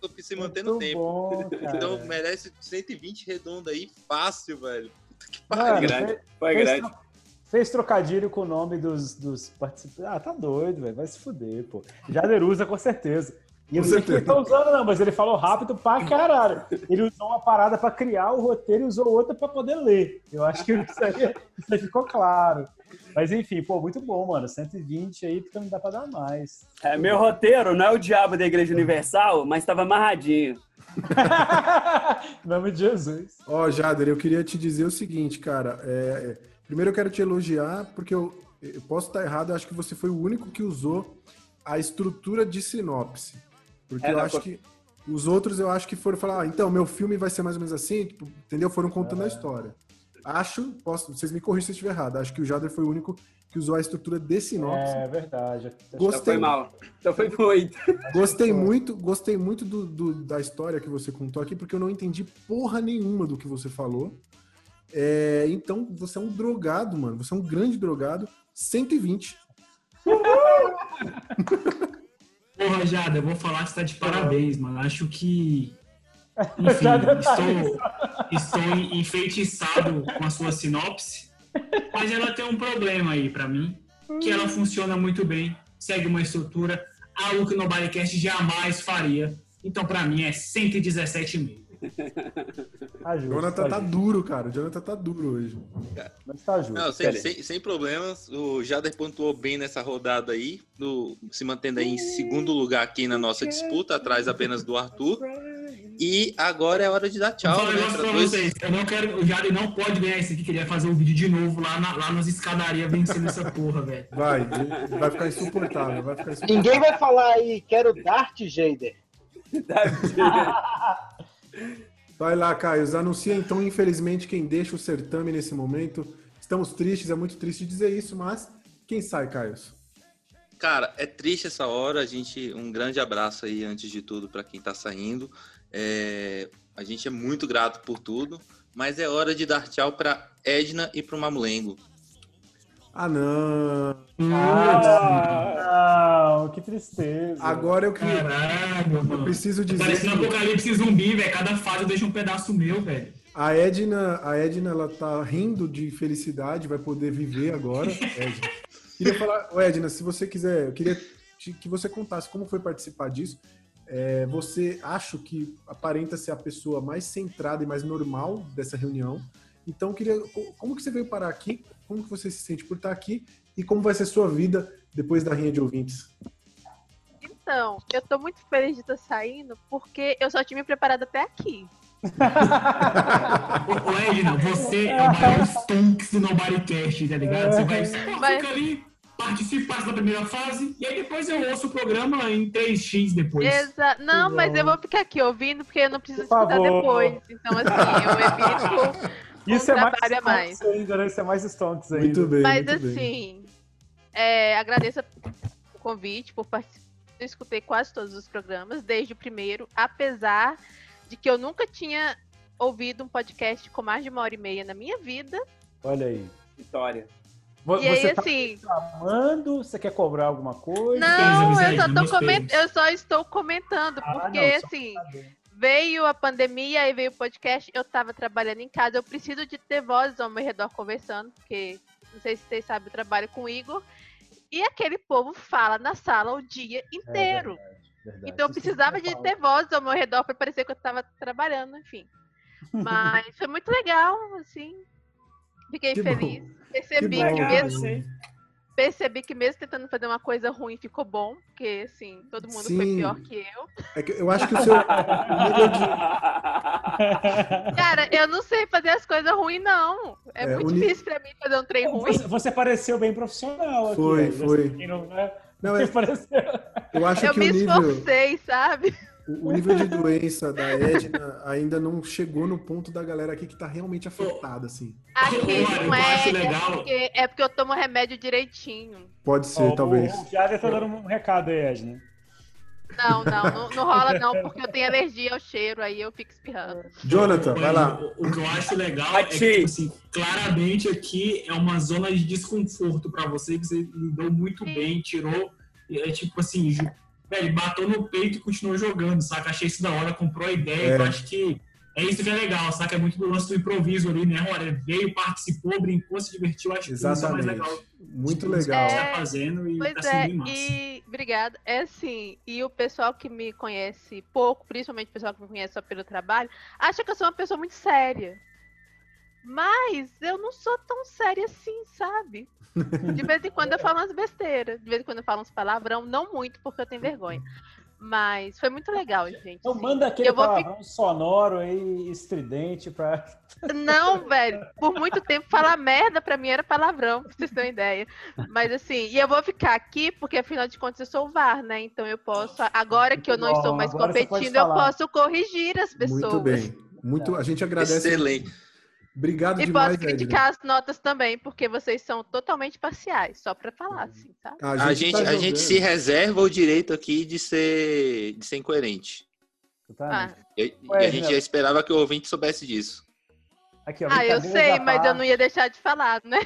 tô se mantendo no tempo. bom, então merece 120 redondo aí, fácil, velho. Pariu. fe- fez, fez trocadilho com o nome dos, dos participantes. Ah, tá doido, velho. Vai se fuder, pô. Jader usa, com certeza. E Com ele não tá usando, não, mas ele falou rápido pra caralho. Ele usou uma parada pra criar o roteiro e usou outra pra poder ler. Eu acho que isso aí, isso aí ficou claro. Mas enfim, pô, muito bom, mano. 120 aí, porque não dá pra dar mais. É, meu roteiro não é o diabo da Igreja Universal, mas estava amarradinho. Em nome de Jesus. Ó, Jader, eu queria te dizer o seguinte, cara. é, é, primeiro eu quero te elogiar, porque eu, eu posso estar errado, eu acho que você foi o único que usou a estrutura de sinopse. Porque É, eu não, acho pô. que os outros eu acho que foram falar, ah, então, meu filme vai ser mais ou menos assim, tipo, entendeu? Foram contando É. a história. Acho, posso, vocês me corrigem se eu estiver errado, acho que o Jader foi o único que usou a estrutura de sinopse. É verdade. Gostei. Então foi mal. Então foi muito. Gostei muito, gostei muito do, do- da história que você contou aqui, porque eu não entendi porra nenhuma do que você falou. É, então, você é um drogado, mano. Você é um grande drogado. 120. <laughs> Porra, Jada, eu vou falar que você tá de parabéns, mano. Acho que. <laughs> Enfim, tá estou, estou enfeitiçado com a sua sinopse, mas ela tem um problema aí pra mim, que ela funciona muito bem, segue uma estrutura, algo que o Nobodycast jamais faria. Então, pra mim, é 117,5. Tá Jonathan tá duro, cara. O Jonathan tá duro hoje. Mas tá justo. Não, sem, sem, sem problemas. O Jader pontuou bem nessa rodada aí, no- se mantendo aí em segundo lugar aqui na nossa disputa, atrás apenas do Arthur. E agora é hora de dar Vou tchau, falar um né? negócio pra dois- vocês. Eu não quero. O Jade não pode ganhar isso aqui, que ele vai fazer o vídeo de novo lá, na, lá nas escadarias vencendo essa porra, velho. Vai, vai ficar insuportável. Vai ficar insuportável. Ninguém vai falar aí, quero Dart Jader. <laughs> Vai lá, Caio. Anuncia então, infelizmente, quem deixa o certame nesse momento. Estamos tristes, é muito triste dizer isso, mas quem sai, Caio? Cara, é triste essa hora. A gente, um grande abraço aí antes de tudo para quem tá saindo. É, a gente é muito grato por tudo, mas é hora de dar tchau para Edna e para o Mamulengo. Ah, não. Ah, não, que tristeza. Agora eu queria. Caralho, Eu mano. preciso dizer. Parecendo que- um apocalipse zumbi, velho. Cada fase eu deixo um pedaço meu, velho. A Edna, a Edna, ela tá rindo de felicidade, vai poder viver agora. <laughs> Edna. Queria falar, Ô, Edna, se você quiser, eu queria que você contasse como foi participar disso. É, você acho que aparenta ser a pessoa mais centrada e mais normal dessa reunião. Então, eu queria, co- como que você veio parar aqui? Como que você se sente por estar aqui? E como vai ser sua vida depois da rinha de ouvintes? Então, eu tô muito feliz de estar saindo, porque eu só tinha me preparado até aqui. Ô, <laughs> ô, Edna, você é o maior stonks do Nobodycast, tá ligado? Você vai Mas- fica ali, participa passa da primeira fase, e aí depois eu ouço o programa em 3x depois. Exa não, mas eu vou ficar aqui ouvindo, porque eu não preciso Por escutar favor. depois. Então, assim, eu evito <laughs> Isso um é mais a mais. Stonks ainda, né? Isso é mais Stonks ainda. Muito bem, Mas muito bem. assim, é, agradeço o convite por participar. Eu escutei quase todos os programas, desde o primeiro, apesar de que eu nunca tinha ouvido um podcast com mais de uma hora e meia na minha vida. Olha aí. Vitória. Vo- E aí, Você tá assim- reclamando? Você quer cobrar alguma coisa? Não, eu é só, tô coment... eu só estou comentando, Ah, porque não, assim, veio a pandemia, aí veio o podcast, eu tava trabalhando em casa, eu preciso de ter vozes ao meu redor conversando, porque não sei se vocês sabem, eu trabalho com o Igor, e aquele povo fala na sala o dia inteiro. Verdade. Então eu precisava de ter vozes ao meu redor para parecer que eu estava trabalhando, enfim. <laughs> Mas foi muito legal, assim. Fiquei Que feliz. bom. Percebi Que que, bom, mesmo, sim. percebi que mesmo tentando fazer uma coisa ruim ficou bom, porque assim, todo mundo foi Sim. pior que eu. É que eu acho que o seu <laughs> Cara, eu não sei fazer as coisas ruins, não. É, É, muito difícil pra mim fazer um trem ruim. Você, você pareceu bem profissional aqui. Foi, né? foi. Não, né? É- eu acho Eu que me o nível, esforcei, sabe? O o nível de doença da Edna ainda não chegou no ponto da galera aqui que tá realmente afetada, assim. Aqui não eu é, acho é legal. porque, é porque eu tomo remédio direitinho. Pode ser, Ó, o- talvez. O Jader tá dando um recado aí, Edna. Não, não, não, não rola não, porque eu tenho alergia ao cheiro, aí eu fico espirrando. Jonathan, vai lá. O, o que eu acho legal é que, tipo assim, claramente aqui é uma zona de desconforto pra você, que você lidou muito bem, tirou. É tipo assim, ju- velho, bateu no peito e continuou jogando, saca? Achei isso da hora, comprou a ideia. É. Eu acho que é isso que é legal, saca? É muito do lance do improviso ali, né? Olha, veio, participou, brincou, se divertiu. Acho que isso é mais Exatamente. legal. Muito que legal. a gente tá fazendo e Pois tá sendo é, massa. e obrigada. É assim, e o pessoal que me conhece pouco, principalmente o pessoal que me conhece só pelo trabalho, acha que eu sou uma pessoa muito séria. Mas eu não sou tão séria assim, sabe? De vez em quando eu falo umas besteiras, de vez em quando eu falo uns palavrão, não muito porque eu tenho vergonha. Mas foi muito legal, gente. Então assim. manda aquele Eu vou fi- palavrão sonoro aí, estridente, pra... <laughs> Não, velho. Por muito tempo falar merda pra mim era palavrão, pra vocês terem uma ideia. Mas assim, e eu vou ficar aqui porque afinal de contas eu sou o VAR, né? Então eu posso, agora que eu não bom, estou mais competindo, eu posso corrigir as pessoas. Muito bem. Muito, a gente agradece. Excelente. Obrigado E demais, posso Edna. criticar as notas também, porque vocês são totalmente parciais, só pra falar assim, tá? A gente, tá a gente se reserva o direito aqui de ser, de ser incoerente. Ah, E, e Ué, a gente já esperava que o ouvinte soubesse disso. Aqui, ó, ah eu sei, mas eu não ia deixar de falar, né?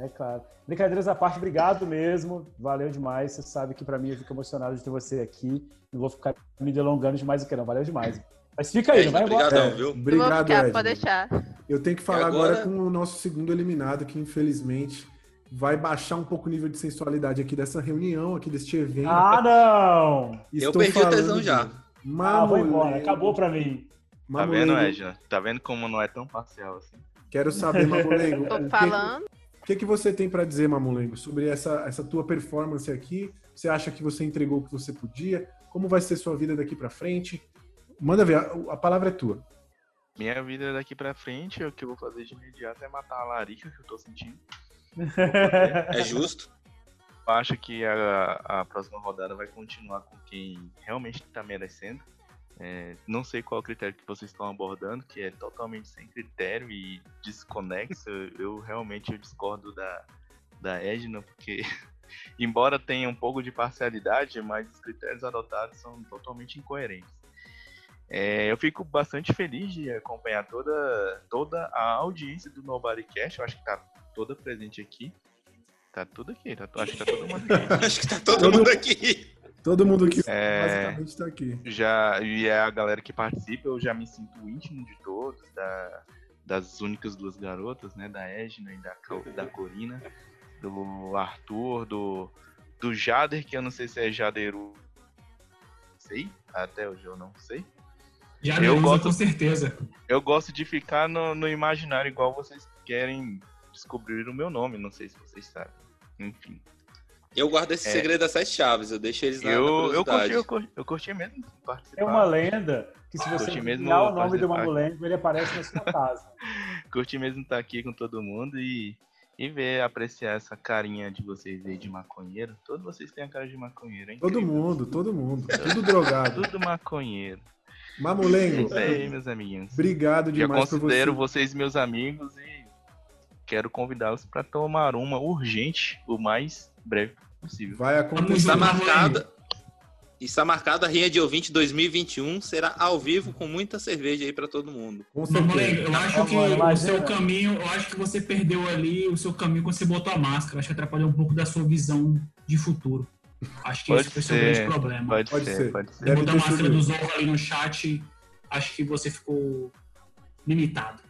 É claro. Brincadeiras à parte, obrigado mesmo. Valeu demais. Você sabe que pra mim eu fico emocionado de ter você aqui. Não vou ficar me delongando demais aqui, não. Valeu demais. Mas fica aí, não vai embora. Obrigadão, É, viu? Obrigado, eu ficar, Edna. pode deixar. Eu tenho que falar agora- agora... com o nosso segundo eliminado, que infelizmente vai baixar um pouco o nível de sensualidade aqui dessa reunião, aqui deste evento. Ah, não! Eu Estou perdi o tesão falando já. de Ah, vou embora. Acabou pra mim. Tá vendo. Edna? Tá vendo como não é tão parcial assim? Quero saber, Mamulengo. <laughs> Tô o que- falando. O que, que você tem para dizer, Mamulengo, sobre essa, essa tua performance aqui? Você acha que você entregou o que você podia? Como vai ser sua vida daqui para frente? Manda ver, a, a palavra é tua. Minha vida daqui pra frente, o que eu vou fazer de imediato é matar a larica que eu tô sentindo. É justo. Eu acho que a, a próxima rodada vai continuar com quem realmente tá merecendo. É, não sei qual o critério que vocês estão abordando, que é totalmente sem critério e desconexo. Eu realmente eu discordo da, da Edna, porque <laughs> embora tenha um pouco de parcialidade, mas os critérios adotados são totalmente incoerentes. É, eu fico bastante feliz de acompanhar toda, toda a audiência do Nobodycast. Eu acho que tá toda presente aqui. Tá tudo aqui, tá, acho que tá todo mundo aqui. <laughs> Acho que tá todo, Todo- mundo aqui. Todo mundo que É. basicamente tá aqui. já e é a galera que participa, eu já me sinto íntimo de todos, da, das únicas duas garotas, né, da Edna e da, da Corina, do Arthur, do, do Jader, que eu não sei se é Jaderu, sei, até hoje eu não sei. Já eu gosto, com certeza. eu gosto de ficar no, no imaginário igual vocês querem descobrir o meu nome, não sei se vocês sabem. Enfim. Eu guardo esse É. segredo das sete chaves, eu deixo eles na, na Eu, eu, curti, eu, curti, eu curti mesmo participar. É uma lenda que se você adivinhar o nome do mamulengo, ele aparece na sua casa. <laughs> Curti mesmo estar aqui com todo mundo e, e ver, apreciar essa carinha de vocês aí de maconheiro. Todos vocês têm a cara de maconheiro, hein? Todo mundo, todo mundo. Tudo drogado. <laughs> Tudo maconheiro. Mamulengo. É isso aí, meus amiguinhos. Obrigado Eu demais por considero você. vocês meus amigos e quero convidá-los para tomar uma urgente, o mais breve possível. Vai Está marcada. Está marcada a Rinha de Ouvinte 2021. Será ao vivo com muita cerveja aí pra todo mundo. Com Mamulengo, eu acho que o seu caminho, eu acho que você perdeu ali o seu caminho quando você botou a máscara. Acho que atrapalhou um pouco da sua visão de futuro. Acho que Pode esse foi o seu ser, grande problema. pode Pode ser, ser. pode ser. Deve ter máscara sido do. Zorro ali no chat, acho que você ficou limitado.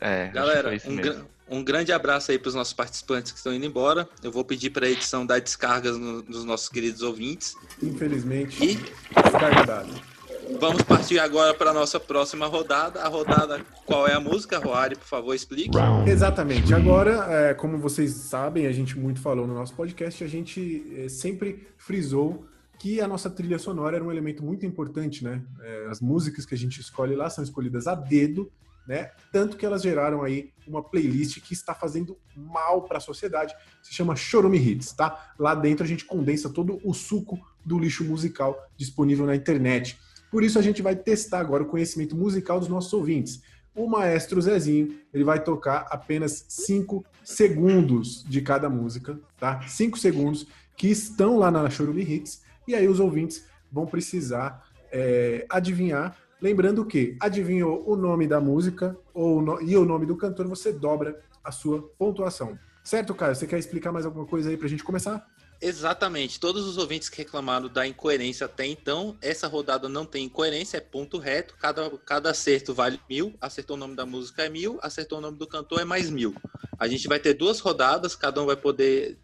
É, Galera, foi isso um, um grande abraço aí para os nossos participantes que estão indo embora. Eu vou pedir para a edição dar descargas no- nos nossos queridos ouvintes. Infelizmente, E descarga dada. Vamos partir agora para a nossa próxima rodada. A rodada, qual é a música? Roari, por favor, explique. Exatamente. Agora, é, como vocês sabem, a gente muito falou no nosso podcast, a gente é, sempre frisou que a nossa trilha sonora era um elemento muito importante, né? É, as músicas que a gente escolhe lá são escolhidas a dedo, né? Tanto que elas geraram aí uma playlist que está fazendo mal para a sociedade, se chama Chorume Hits, tá? Lá dentro a gente condensa todo o suco do lixo musical disponível na internet. Por isso a gente vai testar agora o conhecimento musical dos nossos ouvintes. O maestro Zezinho, ele vai tocar apenas 5 segundos de cada música, tá? 5 segundos que estão lá na Chorume Hits, e aí os ouvintes vão precisar é, adivinhar. Lembrando que adivinhou o nome da música ou no- e o nome do cantor, você dobra a sua pontuação. Certo, Caio? Você quer explicar mais alguma coisa aí pra gente começar? Exatamente. Todos os ouvintes que reclamaram da incoerência até então, essa rodada não tem incoerência, é ponto reto. Cada, cada acerto vale mil. Acertou o nome da música é mil, acertou o nome do cantor é mais mil. A gente vai ter duas rodadas, cada um vai poder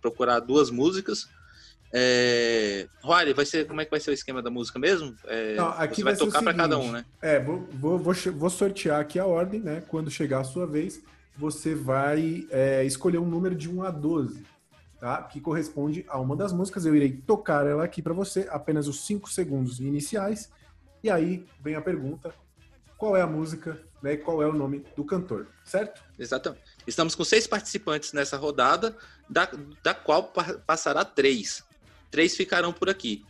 procurar duas músicas. É... Rory, vai ser como é que vai ser o esquema da música mesmo? É, Não, aqui você vai, o tocar para cada um, né? É, vou, vou, vou, vou sortear aqui a ordem, né? Quando chegar a sua vez, você vai é, escolher um número de 1 a 12, tá? Que corresponde a uma das músicas. Eu irei tocar ela aqui para você, apenas os 5 segundos iniciais. E aí vem a pergunta: qual é a música né, e qual é o nome do cantor, certo? Exatamente. Estamos com seis participantes nessa rodada, da, da qual pa- passará três. Três ficarão por aqui.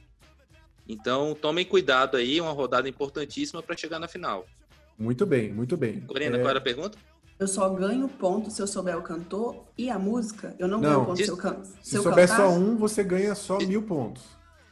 Então, tomem cuidado aí, uma rodada importantíssima para chegar na final. Muito bem, muito bem. Corina, É, qual era a pergunta? Eu só ganho ponto se eu souber o cantor e a música. Eu não, Não, ganho ponto se- se eu, can... Se eu souber cantar. só um, você ganha só mil pontos.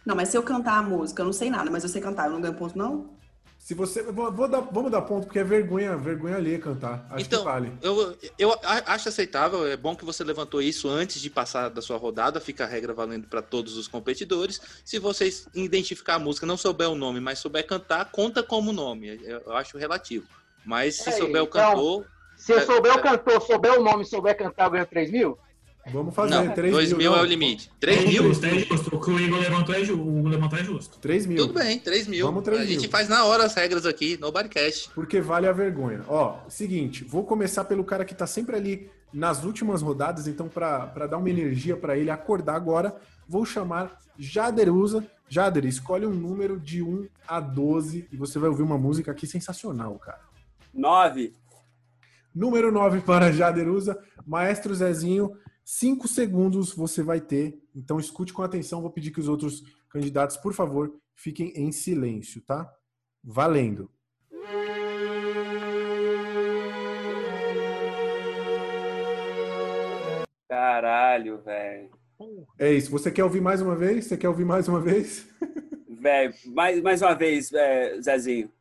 Não, mas se eu cantar a música, eu não sei nada, mas eu sei cantar, eu não ganho ponto, não? Se você. vou- vou dar- vamos dar ponto, porque é vergonha, vergonha alheia cantar. Acho Então, que vale. Eu, eu a- acho aceitável, é bom que você levantou isso antes de passar da sua rodada, fica a regra valendo para todos os competidores. Se vocês identificar a música, não souber o nome, mas souber cantar, conta como nome. Eu acho relativo. Mas se Peraí, souber o então, cantor. Se eu é- souber é- o cantor, souber o nome, souber cantar, eu ganho 3 mil? Vamos Não, 2 mil é o limite. 3 É mil? justo, é justo. O que o Igor levantou é, ju- o Igor levantou é justo. 3 mil. Tudo bem, 3 mil. Vamos 3 a gente mil. faz na hora as regras aqui, no Barcast. Porque vale a vergonha. Ó, seguinte, vou começar pelo cara que tá sempre ali nas últimas rodadas, então pra pra dar uma energia pra ele acordar agora, vou chamar Jaderusa. Jader, escolhe um número de 1 a 12 e você vai ouvir uma música aqui sensacional, cara. 9. Número 9 para Jaderusa. Maestro Zezinho, 5 segundos você vai ter. Então escute com atenção. Vou pedir que os outros candidatos, por favor, fiquem em silêncio, tá? Valendo. Caralho, velho. É isso. Você quer ouvir mais uma vez? Você quer ouvir mais uma vez? <laughs> Velho, mais, mais uma vez, é, Zezinho.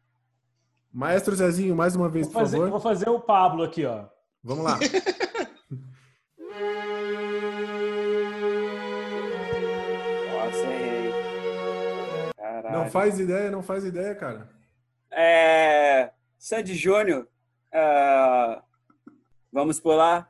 Maestro Zezinho, mais uma vez, Vou por fazer, favor. vou fazer o Pablo aqui, ó. Vamos lá. <laughs> Nossa, errei. Caralho. Não faz ideia, não faz ideia, cara. É. Sandy Júnior. ah, vamos pular.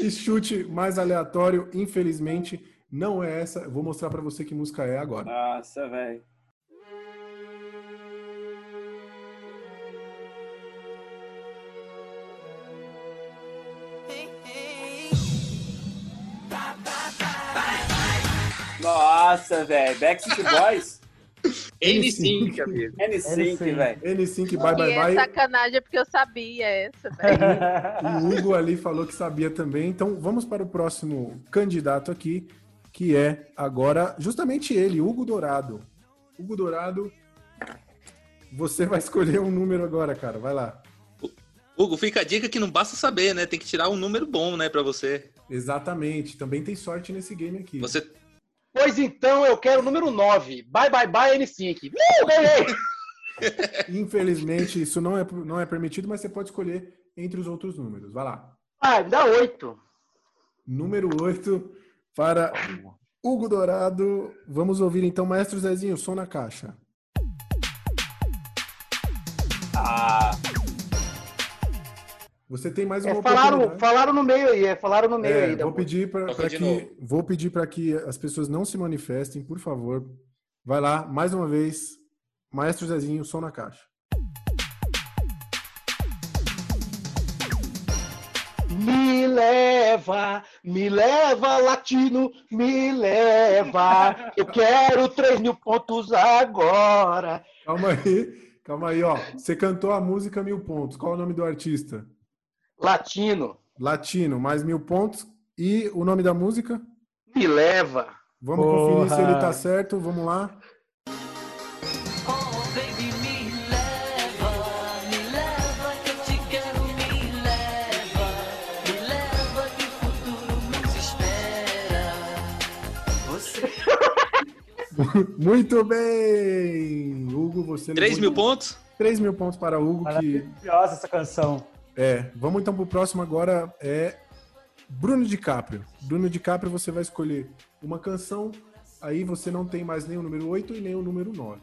E chute mais aleatório, infelizmente, não é essa. Vou mostrar para você que música é agora. Nossa, velho. Nossa, velho. Backstreet Boys? N5. N5, velho. N5, bye, bye, é bye. É sacanagem, porque eu sabia essa, <laughs> o Hugo ali falou que sabia também. Então, vamos para o próximo candidato aqui, que é agora justamente ele, Hugo Dourado. Hugo Dourado, você vai escolher um número agora, cara. Vai lá. Hugo, fica a dica que não basta saber, né? Tem que tirar um número bom, né, pra você. Exatamente. Também tem sorte nesse game aqui. Você Pois então, eu quero o número 9. Bye, bye, bye, N5. Uh, ganhei! <laughs> Infelizmente, isso não é, não é permitido, mas você pode escolher entre os outros números. Vai lá. Ah, me dá 8. Número 8 para Hugo Dourado. Vamos ouvir então, Maestro Zezinho, som na caixa. Ah. Você tem mais uma É, falaram, oportunidade. falaram no meio aí, é, falaram no meio É, aí. vou pedir para que novo. vou pedir para que as pessoas não se manifestem, por favor. Vai lá, mais uma vez, Maestro Zezinho, som na caixa. Me leva, me leva, latino, me leva. Eu quero 3 mil pontos agora. Calma aí, calma aí, ó. Você cantou a música Mil Pontos. Qual é o nome do artista? Latino, Latino, mais mil pontos. E o nome da música? me leva. Vamos Porra. conferir se ele tá certo. Vamos lá. <laughs> Muito bem! Hugo, você 3 levou mil pontos? 3 mil pontos para Hugo. Que... Maravilhosa essa canção. É, vamos então pro próximo agora. É Bruno DiCaprio. Bruno DiCaprio, você vai escolher uma canção. Aí você não tem mais nem o número 8 e nem o número 9.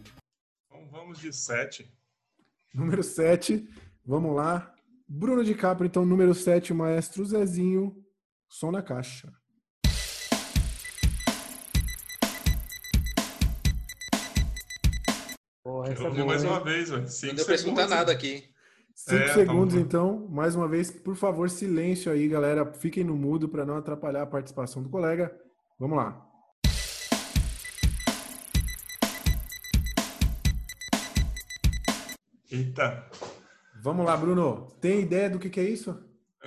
Então vamos de 7. Número 7, vamos lá. Bruno DiCaprio, então, número 7, Maestro Zezinho, som na caixa. Essa boa, mais hein? uma vez, velho. Cinco Não deu pra escutar segundos. nada aqui. 5 É, segundos, tá então. Mais uma vez, por favor, silêncio aí, galera. Fiquem no mudo para não atrapalhar a participação do colega. Vamos lá. Eita. Vamos lá, Bruno. Tem ideia do que, que é isso?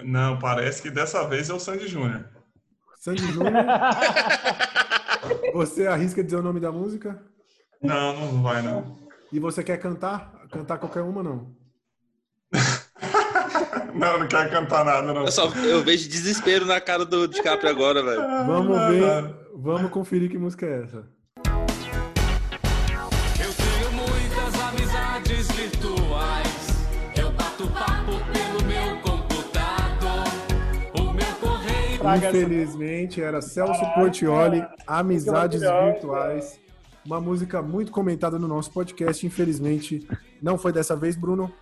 Não, parece que dessa vez é o Sandy Júnior. Sandy Júnior. <laughs> você arrisca dizer o nome da música? Não, não vai não. E você quer cantar? Cantar qualquer uma, não? <laughs> Não, não quero cantar nada, não. Eu, só, eu vejo desespero na cara do DiCaprio agora, velho. Vamos ver. Vamos conferir que música é essa. Eu tenho muitas amizades virtuais. Eu bato papo pelo meu computador. O meu correio. Infelizmente, era Celso Portioli, Amizades. Virtuais. Uma música muito comentada no nosso podcast. Infelizmente, não foi dessa vez, Bruno.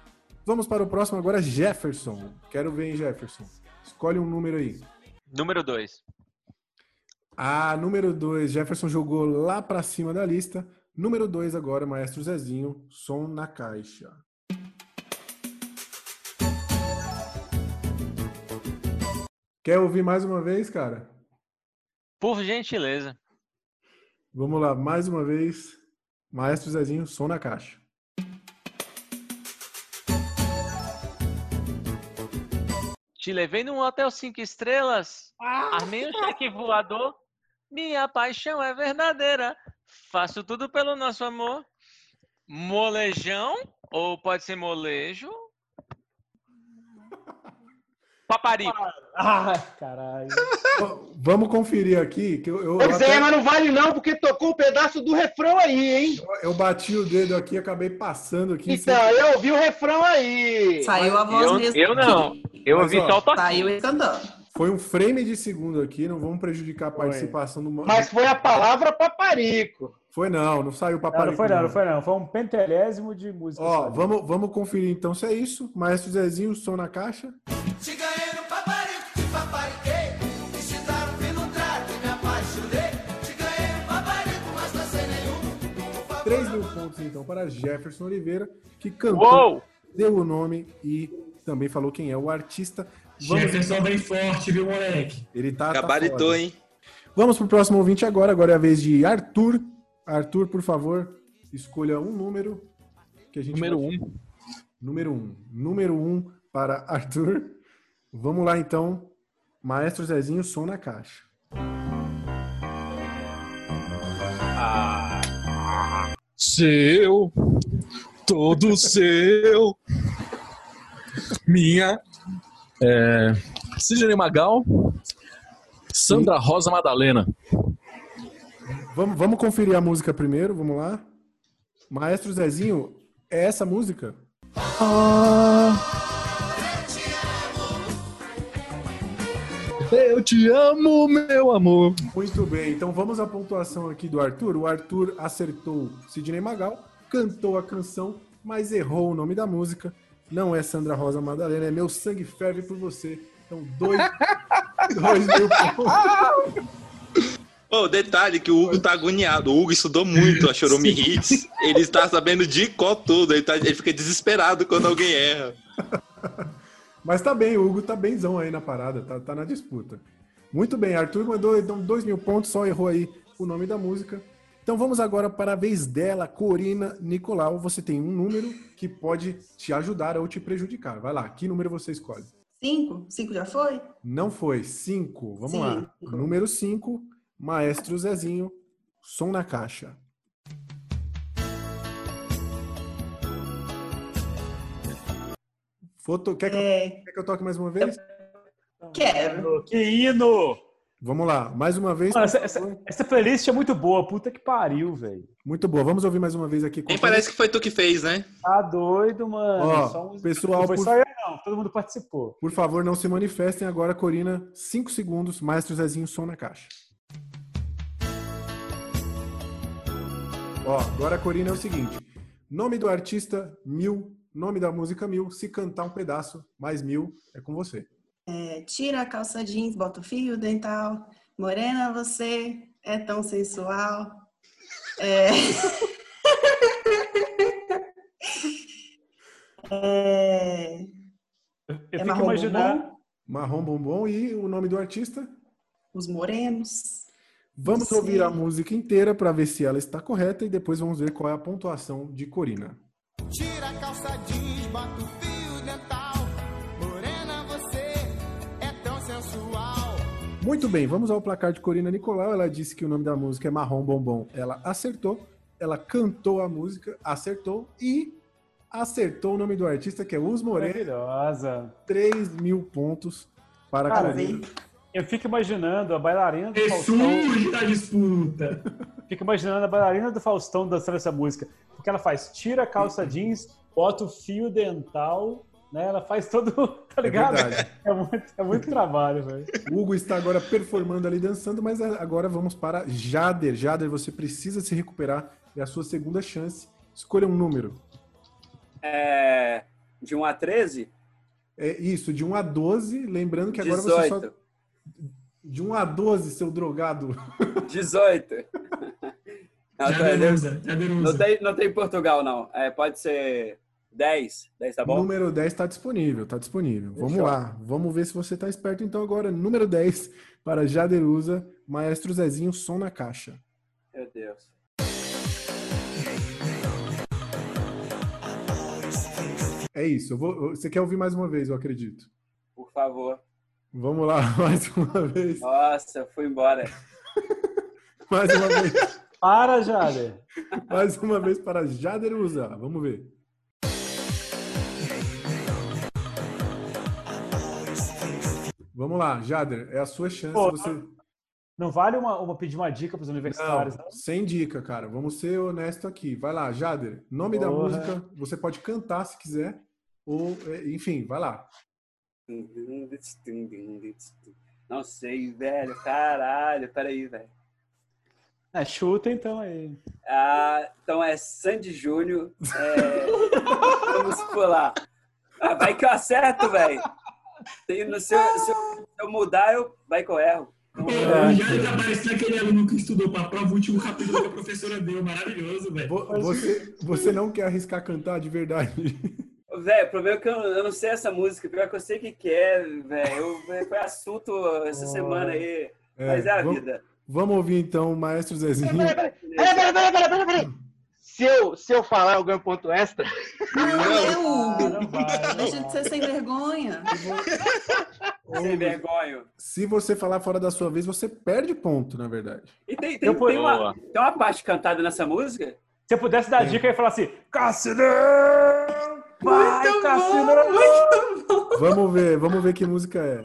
Vamos para o próximo agora, Jefferson. Quero ver, hein, Jefferson. Escolhe um número aí. Número 2. Ah, número 2, Jefferson jogou lá para cima da lista. Número 2 agora, Maestro Zezinho, som na caixa. Quer ouvir mais uma vez, cara? Por gentileza. Vamos lá, mais uma vez. Maestro Zezinho, som na caixa. Te levei num hotel cinco estrelas. Armei um cheque voador. Minha paixão é verdadeira. Faço tudo pelo nosso amor. Molejão? Ou pode ser molejo? Paparico. Ah, caralho. <laughs> Vamos conferir aqui. Que eu, eu, Pois até- é, mas não vale não, porque tocou um pedaço do refrão aí, hein? eu bati o dedo aqui e acabei passando aqui. Então, sem- eu ouvi o refrão aí. Saiu a voz Eu, mesmo. eu não. Eu ouvi só o toque. Saiu ele cantando. Foi um frame de segundo aqui, não vamos prejudicar a participação do. Mas foi a palavra paparico. Foi não, não saiu para Não, não foi não, não foi não. Foi um pentelésimo de música. Ó, vamos, vamos conferir então se é isso. Maestro Zezinho, som na caixa. Te pontos então para Jefferson Oliveira, que cantou, Uou! deu o nome e também falou quem é o artista. Vamos Jefferson então- bem forte, viu, moleque? Ele tá. tá Gabaritou, foda. hein? Vamos pro próximo ouvinte agora. Agora é a vez de Arthur. Arthur, por favor, escolha um número que a gente Número vai- um. Número um. Número um para Arthur. Vamos lá então. Maestro Zezinho, som na caixa. Seu, todo seu. Minha. É, Sidney Magal. Sandra Rosa Madalena. Vamos, vamos conferir a música primeiro, vamos lá. Maestro Zezinho, é essa música? Eu te amo, meu amor. Muito bem, então vamos à pontuação aqui do Arthur. O Arthur acertou Sidney Magal, cantou a canção, mas errou o nome da música. Não é Sandra Rosa Madalena, é Meu Sangue Ferve por Você. Então, dois, <laughs> dois mil pontos. Ô, detalhe que o Hugo tá agoniado. O Hugo estudou muito a Chorume Hits. Ele está sabendo de qual tudo. Ele, tá- ele fica desesperado quando alguém erra. <laughs> Mas tá bem, o Hugo tá benzão aí na parada, tá, tá na disputa. Muito bem, Arthur mandou então, dois mil pontos, só errou aí o nome da música. Então vamos agora para a vez dela, Corina Nicolau. Você tem um número que pode te ajudar ou te prejudicar. Vai lá, que número você escolhe? Cinco? Cinco já foi? Não foi, cinco. Vamos lá. Cinco. Número cinco, Maestro Zezinho, som na caixa. Foto... Quer, que eu... Quer que eu toque mais uma vez? Quero. Que hino! Vamos lá, mais uma vez. Mano, essa, essa, essa playlist é muito boa, puta que pariu, velho. Muito boa. Vamos ouvir mais uma vez aqui. Nem parece que foi tu que fez, né? Tá doido, mano. Ó, Só um- pessoal, não foi por- só eu, não. Todo mundo participou. Por favor, não se manifestem agora, Corina. Cinco segundos, Maestro Zezinho, som na caixa. Ó, agora a Corina é o seguinte: nome do artista, mil. Nome da música, mil. Se cantar um pedaço, mais mil, é com você. É, tira a calça jeans, bota o fio dental. Morena, você é tão sensual. É... <laughs> é... Eu É fico marrom imaginando. bombom? Marrom Bombom e o nome do artista? Os morenos. Vamos ouvir a música inteira para ver se ela está correta e depois vamos ver qual é a pontuação de Corina. Calça jeans, bota o fio dental. Morena, você é tão sensual. Muito bem, vamos ao placar de Corina Nicolau. Ela disse que o nome da música é Marrom Bombom. Ela acertou. Ela cantou a música, acertou e acertou o nome do artista, que é Us Moreno. Maravilhosa. 3 mil pontos para a Cara, Corina. Eu fico imaginando a bailarina do Ressurge Faustão. da disputa. Fico imaginando a bailarina do Faustão dançando essa música. Porque ela faz, tira a calça jeans, bota o fio dental, né? Ela faz todo. <laughs> Tá ligado? verdade. É muito, é muito trabalho, velho. O Hugo está agora performando ali, dançando, mas agora vamos para Jader. Jader, você precisa se recuperar. É a sua segunda chance. Escolha um número. É, de 1 a 13? É isso, de 1 a 12. Lembrando que agora você só. 18. De 1 a 12, seu drogado. 18. <laughs> Não, Já tá- denusa, já denusa. não, tem, não tem Portugal, não. É, pode ser 10. 10 tá bom? Número 10 está disponível, está disponível. Vamos Fechou. lá, vamos ver se você está esperto então agora. Número 10 para Jaderusa, Maestro Zezinho, som na caixa. Meu Deus. É isso, eu vou, você quer ouvir mais uma vez, eu acredito. Por favor. Vamos lá, <laughs> mais uma vez. Nossa, eu fui embora. <laughs> Mais uma vez. Para, Jader. Mais uma vez para Jaderusa. Vamos ver. Vamos lá, Jader, é a sua chance. Pô, você... Não vale uma, uma pedir uma dica para os universitários, Não, não? sem dica, cara. Vamos ser honesto aqui. Vai lá, Jader. Nome da música, você pode cantar se quiser. Ou, é, enfim, vai lá. Não sei, velho. Caralho, peraí, velho. É, chuta então aí. Ah, então é Sandy Júnior. É... Vamos pular. Ah, vai que eu acerto, velho. Se, eu- se eu- mudar, eu... vai que eu erro. Pô, o Jair tá parecendo aquele aluno que estudou pra prova o último capítulo que a professora deu. Maravilhoso, velho. Vo- Você, você não quer arriscar cantar de verdade? Velho, o problema é que eu, eu não sei essa música. Pior que eu sei o que, que é, velho. Eu- Foi assunto essa semana aí. É, Mas é a vamos- vida. Vamos ouvir então o Maestro Zezinho. Peraí, peraí, peraí, peraí, peraí, peraí. Se eu, se eu falar, eu ganho ponto extra. Não, Deixa de ser sem vergonha. Sem vergonha. Se você falar fora da sua vez, você perde ponto, na verdade. E tem, tem, Eu tem uma, tem uma parte cantada nessa música? Se eu pudesse dar dica, eu ia falar assim: Cassinão! Vai, Cassinão! Vamos ver, vamos ver que música é.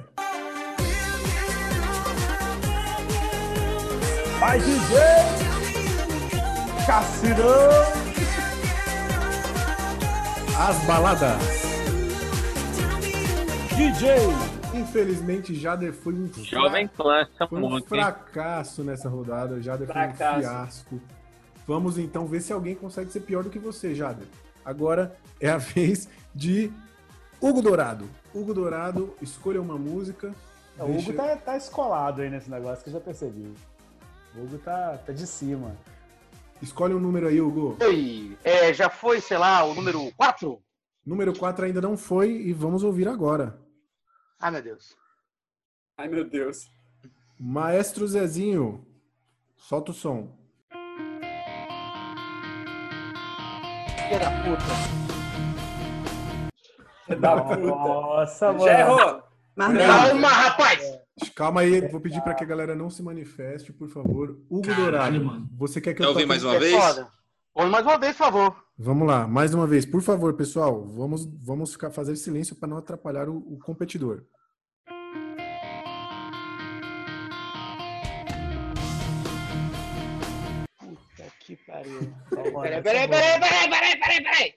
Vai, DJ! Cassinão! As baladas. DJ! Infelizmente, Jader foi um, Jovem essa foi um hein? fracasso nessa rodada. Jader foi um Fracasso. fiasco. Vamos então ver se alguém consegue ser pior do que você, Jader. Agora é a <laughs> vez de Hugo Dourado. Hugo Dourado, escolha uma música. O Deixa- Hugo tá, tá escolado aí nesse negócio que eu já percebi. O Hugo tá, tá de cima. Escolhe um número aí, Hugo. Oi, é, já foi, sei lá, o número 4? Número 4 ainda não foi e vamos ouvir agora. Ai, meu Deus. Ai, meu Deus. Maestro Zezinho, solta o som. Filha da puta. Da puta. Nossa, mano. Já errou. Calma, rapaz! Calma aí, vou pedir para que a galera não se manifeste, por favor. Hugo Caralho, Dourado, mano. você quer que Quer eu ouvir toque- mais uma É vez? foda. Ouve mais uma vez, por favor. Vamos lá, mais uma vez, por favor, pessoal, vamos, vamos ficar fazer silêncio para não atrapalhar o, o competidor. Que pariu. <laughs> Peraí, peraí, peraí, peraí, peraí, peraí, peraí.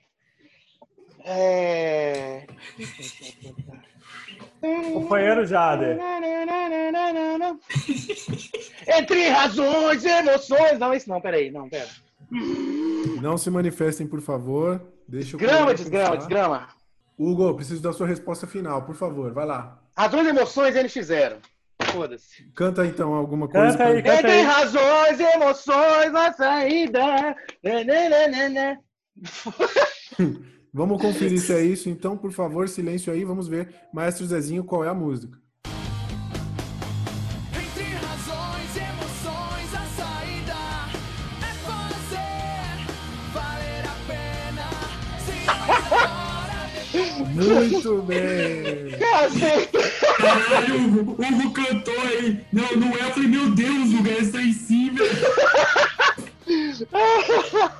É... Companheiro Jader. <laughs> Entre razões e emoções. Não, esse não, peraí, não, pera. Não se manifestem, por favor. Deixa eu Desgrama, desgrama, desgrama. Hugo, preciso da sua resposta final, por favor, vai lá. Razões e emoções eles fizeram. Foda-se. Canta então alguma coisa. Canta aí, canta aí. razões emoções na saída. Né, né, né, né, né. <laughs> Vamos conferir se é <laughs> isso, então, por favor, silêncio aí, vamos ver. Maestro Zezinho, qual é a música? Muito <laughs> bem! Caralho, Hugo, Hugo cantou aí. Não, não é. Eu falei, meu Deus, Hugo, essa aí sim, velho.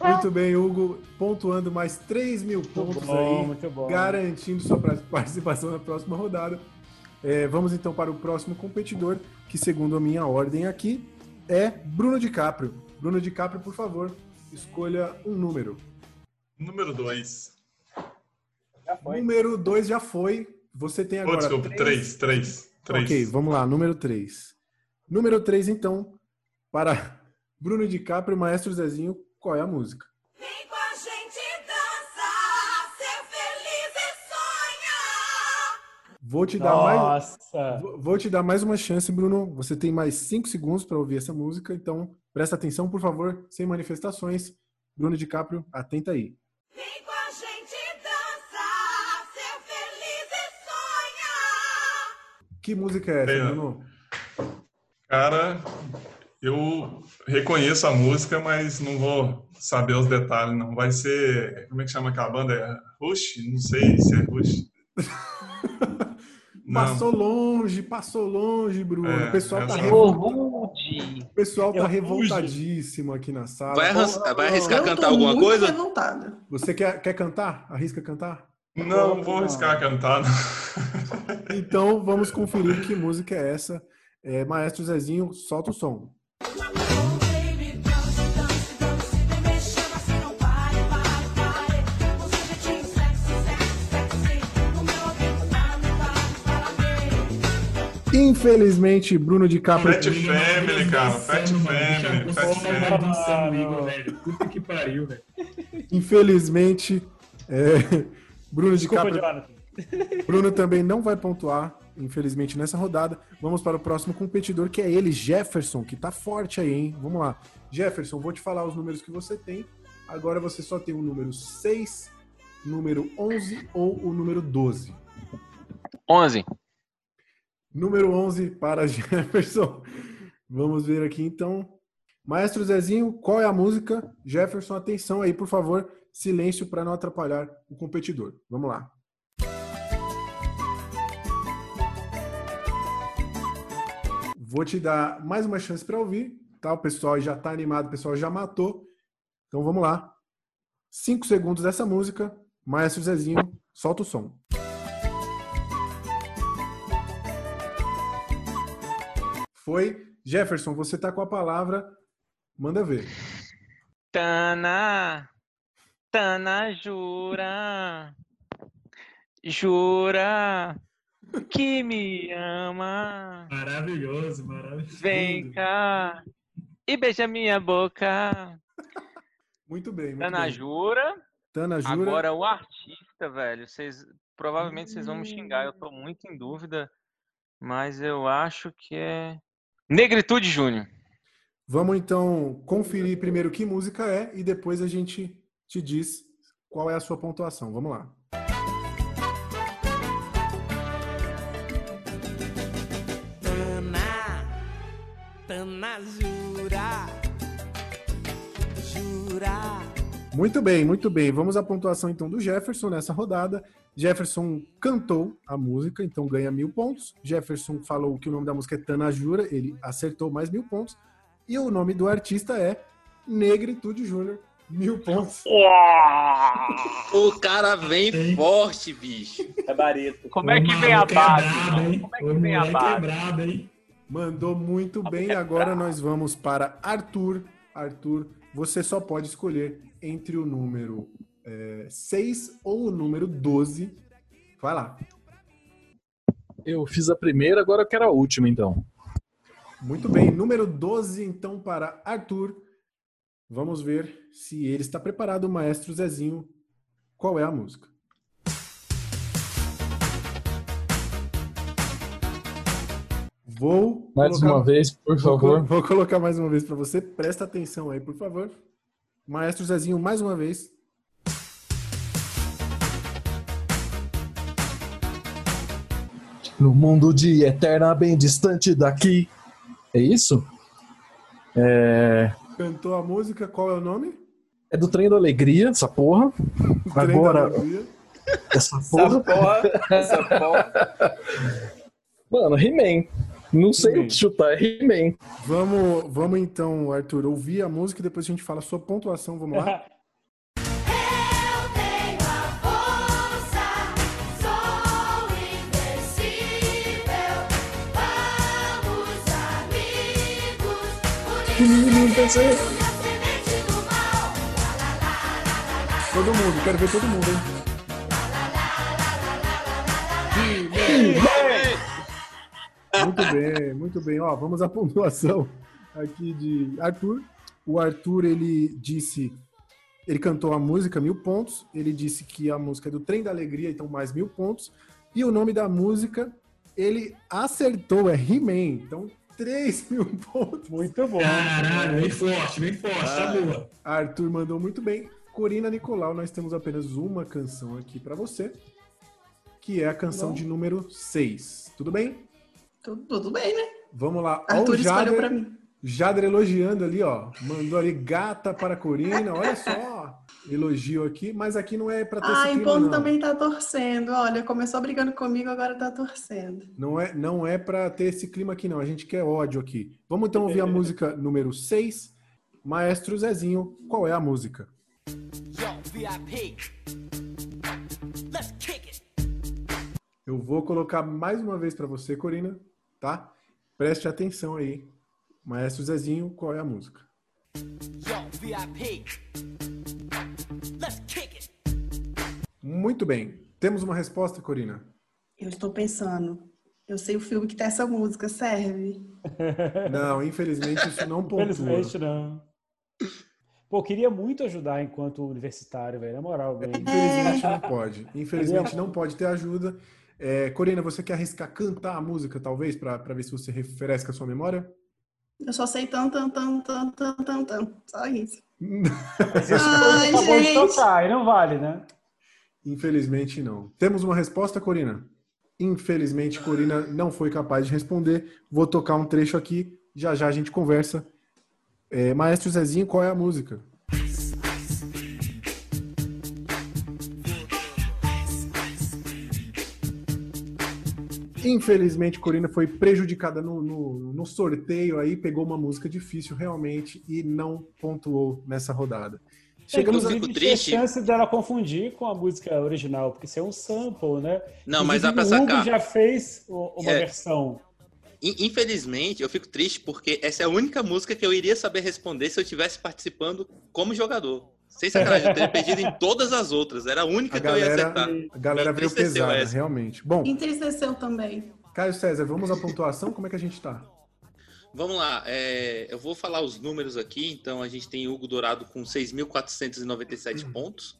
Muito bem, Hugo, pontuando mais 3 mil pontos bom, aí, muito bom. garantindo sua participação na próxima rodada. É, vamos então para o próximo competidor, que segundo a minha ordem aqui é Bruno DiCaprio. Bruno DiCaprio, por favor, escolha um número. Número 2. Número 2 já foi. Você tem Oh, agora. desculpa, três- 3, 3, Ok, vamos lá, número 3. Número 3, então, para <laughs> Bruno DiCaprio, Maestro Zezinho, qual é a música? Vem com a gente dançar, ser feliz e sonhar. Vou te dar mais. Nossa. Vou- Vou te dar mais uma chance, Bruno. Você tem mais 5 segundos para ouvir essa música, então presta atenção, por favor, sem manifestações. Bruno DiCaprio, atenta aí. Vem com a Que música é essa, É. Bruno? Cara, eu reconheço a música, mas não vou saber os detalhes, não. Vai ser. Como é que chama aquela banda? É Rush? Não sei se é Rush. <laughs> Não. Passou longe, passou longe, Bruno. É, o pessoal tá, essa- revol- o pessoal tá revoltadíssimo aqui na sala. Vai, arras- vai arriscar cantar alguma coisa? revoltada. Você quer, quer cantar? Arrisca cantar? Não, vou arriscar cantar. não. <laughs> Então vamos conferir que música é essa. É, Maestro Zezinho, solta o som. Infelizmente, Bruno DiCaprio. Fat Family, cara. Fat Family. Fat Family. Puta que pariu, velho. Infelizmente, é, <laughs> Bruno Desculpa, DiCaprio. Bruno também não vai pontuar, infelizmente, nessa rodada. Vamos para o próximo competidor, que é ele, Jefferson, que tá forte aí, hein? Vamos lá. Jefferson, vou te falar os números que você tem. Agora você só tem o número 6, número 11 ou o número 12. 11. Número 11 para <laughs> Jefferson. Vamos ver aqui então. Maestro Zezinho, qual é a música? Jefferson, atenção aí, por favor. Silêncio para não atrapalhar o competidor. Vamos lá. Vou te dar mais uma chance para ouvir, tá? O pessoal já tá animado, o pessoal já matou. Então vamos lá. Cinco segundos dessa música. Maestro Zezinho, solta o som. Foi. Jefferson, você tá com a palavra. Manda ver. Tana, Tana, jura, jura que me ama. Maravilhoso, maravilhoso. Vem cá e beija minha boca. Muito bem, muito Tana, bem. jura? Tana Jura. Agora o artista, velho, vocês provavelmente vocês vão me xingar, eu tô muito em dúvida, mas eu acho que é Negritude Júnior. Vamos então conferir primeiro que música é e depois a gente te diz qual é a sua pontuação. Vamos lá. Tana, jura, jura. Muito bem, muito bem. Vamos à pontuação então do Jefferson nessa rodada. Jefferson cantou a música, então ganha mil pontos. Jefferson falou que o nome da música é Tana Jura, ele acertou mais mil pontos. E o nome do artista é Negritude Júnior, mil pontos. <laughs> O cara vem forte, bicho. É barito. Como é que vem a base? Como é que vem a é base? hein? Mandou muito bem. Agora nós vamos para Arthur. Arthur, você só pode escolher entre o número 6 ou o número 12. Vai lá. Eu fiz a primeira, agora eu quero a última, então. Muito bem. Número 12, então, para Arthur. Vamos ver se ele está preparado, maestro Zezinho. Qual é a música? Vou. Mais uma vez, por vou favor. colo- Vou colocar mais uma vez para você. Presta atenção aí, por favor. Maestro Zezinho, mais uma vez. No mundo de eterna, bem distante daqui. É isso? É, Cantou a música, qual é o nome? é do Trem da Alegria, essa porra. <laughs> Trem da Agora, Alegria. essa porra. Essa porra. <laughs> Mano, He-Man. Não sei o que chutar, é He-Man. Vamos, vamos então, Arthur, ouvir a música e depois a gente fala a sua pontuação. Vamos lá? <laughs> Sou invencível. Vamos, amigos, Todo mundo, quero ver todo mundo, hein? Muito bem, muito bem. Ó, vamos à <laughs> pontuação aqui de Arthur. O Arthur, ele disse... Ele cantou a música, mil pontos. Ele disse que a música é do Trem da Alegria, então mais mil pontos. E o nome da música, ele acertou, é He-Man. Então, 3 <laughs> mil pontos. Muito bom. Caralho, vem forte, vem forte, tá boa. Arthur mandou muito bem. Corina Nicolau, nós temos apenas uma canção aqui pra você, que é a canção Bom. de número 6. Tudo bem? Tudo, tudo bem, né? Vamos lá. Arthur o escolheu Jader, pra mim. Jader elogiando ali, ó. Mandou ali gata para a Corina. Olha só. Elogio aqui, mas aqui não é pra ter Ah, o não. também tá torcendo. Olha, começou brigando comigo, agora tá torcendo. Não é, não é para ter esse clima aqui, não. A gente quer ódio aqui. Vamos então ouvir a música número 6. Maestro Zezinho, qual é a música? Yo, VIP. Let's kick it. Eu vou colocar mais uma vez para você, Corina, tá? Preste atenção aí. Maestro Zezinho, qual é a música? Yo, VIP. Let's kick it. Muito bem. Temos uma resposta, Corina? Eu estou pensando. Eu sei o filme que tem essa música, serve? <laughs> Não, infelizmente isso não pontua. Infelizmente, não. Pô, queria muito ajudar enquanto universitário, velho. Na moral, velho. Infelizmente não pode. Infelizmente não pode ter ajuda. É, Corina, você quer arriscar cantar a música, talvez, para ver se você refresca a sua memória? Eu só sei tan, tan, tan, tan, tan, tan, tan. Só isso. <laughs> Mas isso Ai, gente. tocar, aí não vale, né? Infelizmente não. Temos uma resposta, Corina? Infelizmente, Corina não foi capaz de responder. Vou tocar um trecho aqui. Já já a gente conversa. É, Maestro Zezinho, qual é a música? Infelizmente, Corina foi prejudicada no, no- no sorteio aí, pegou uma música difícil realmente e não pontuou nessa rodada. Chegamos a... Inclusive, tinha chance dela confundir com a música original, porque isso é um sample, né? Não, mas dá pra o Hugo sacar. já fez o- uma É. versão. In- Infelizmente, eu fico triste porque essa é a única música que eu iria saber responder se eu estivesse participando como jogador. Sem sacanagem, eu teria perdido em todas as outras. Era a única A que eu ia galera, acertar. a galera veio pesada, essa. realmente. Bom, Entristeceu também. Caio César, vamos à pontuação? Como é que a gente tá? Vamos lá, é, eu vou falar os números aqui. Então, a gente tem Hugo Dourado com 6.497 pontos.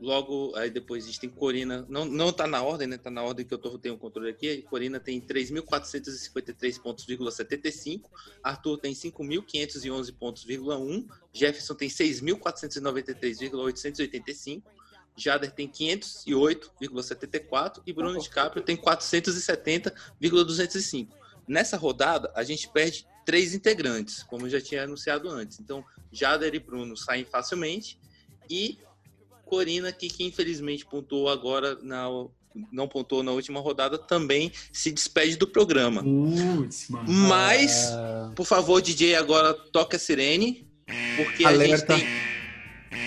Logo, aí depois a gente tem Corina. Não, não tá na ordem, né? Tá na ordem que eu tô, tenho o controle aqui. Corina tem 3.453 pontos, 75. Arthur tem 5.511 pontos, 1. Jefferson tem 6.493,885. Jader tem 508,74 e Bruno DiCaprio tem 470,205. Nessa rodada, a gente perde três integrantes, como eu já tinha anunciado antes. Então, Jader e Bruno saem facilmente e Corina, que, que infelizmente pontuou agora, na, não pontuou na última rodada, também se despede do programa. Mas, por favor, DJ, agora toca a sirene, porque a gente Alerta. tem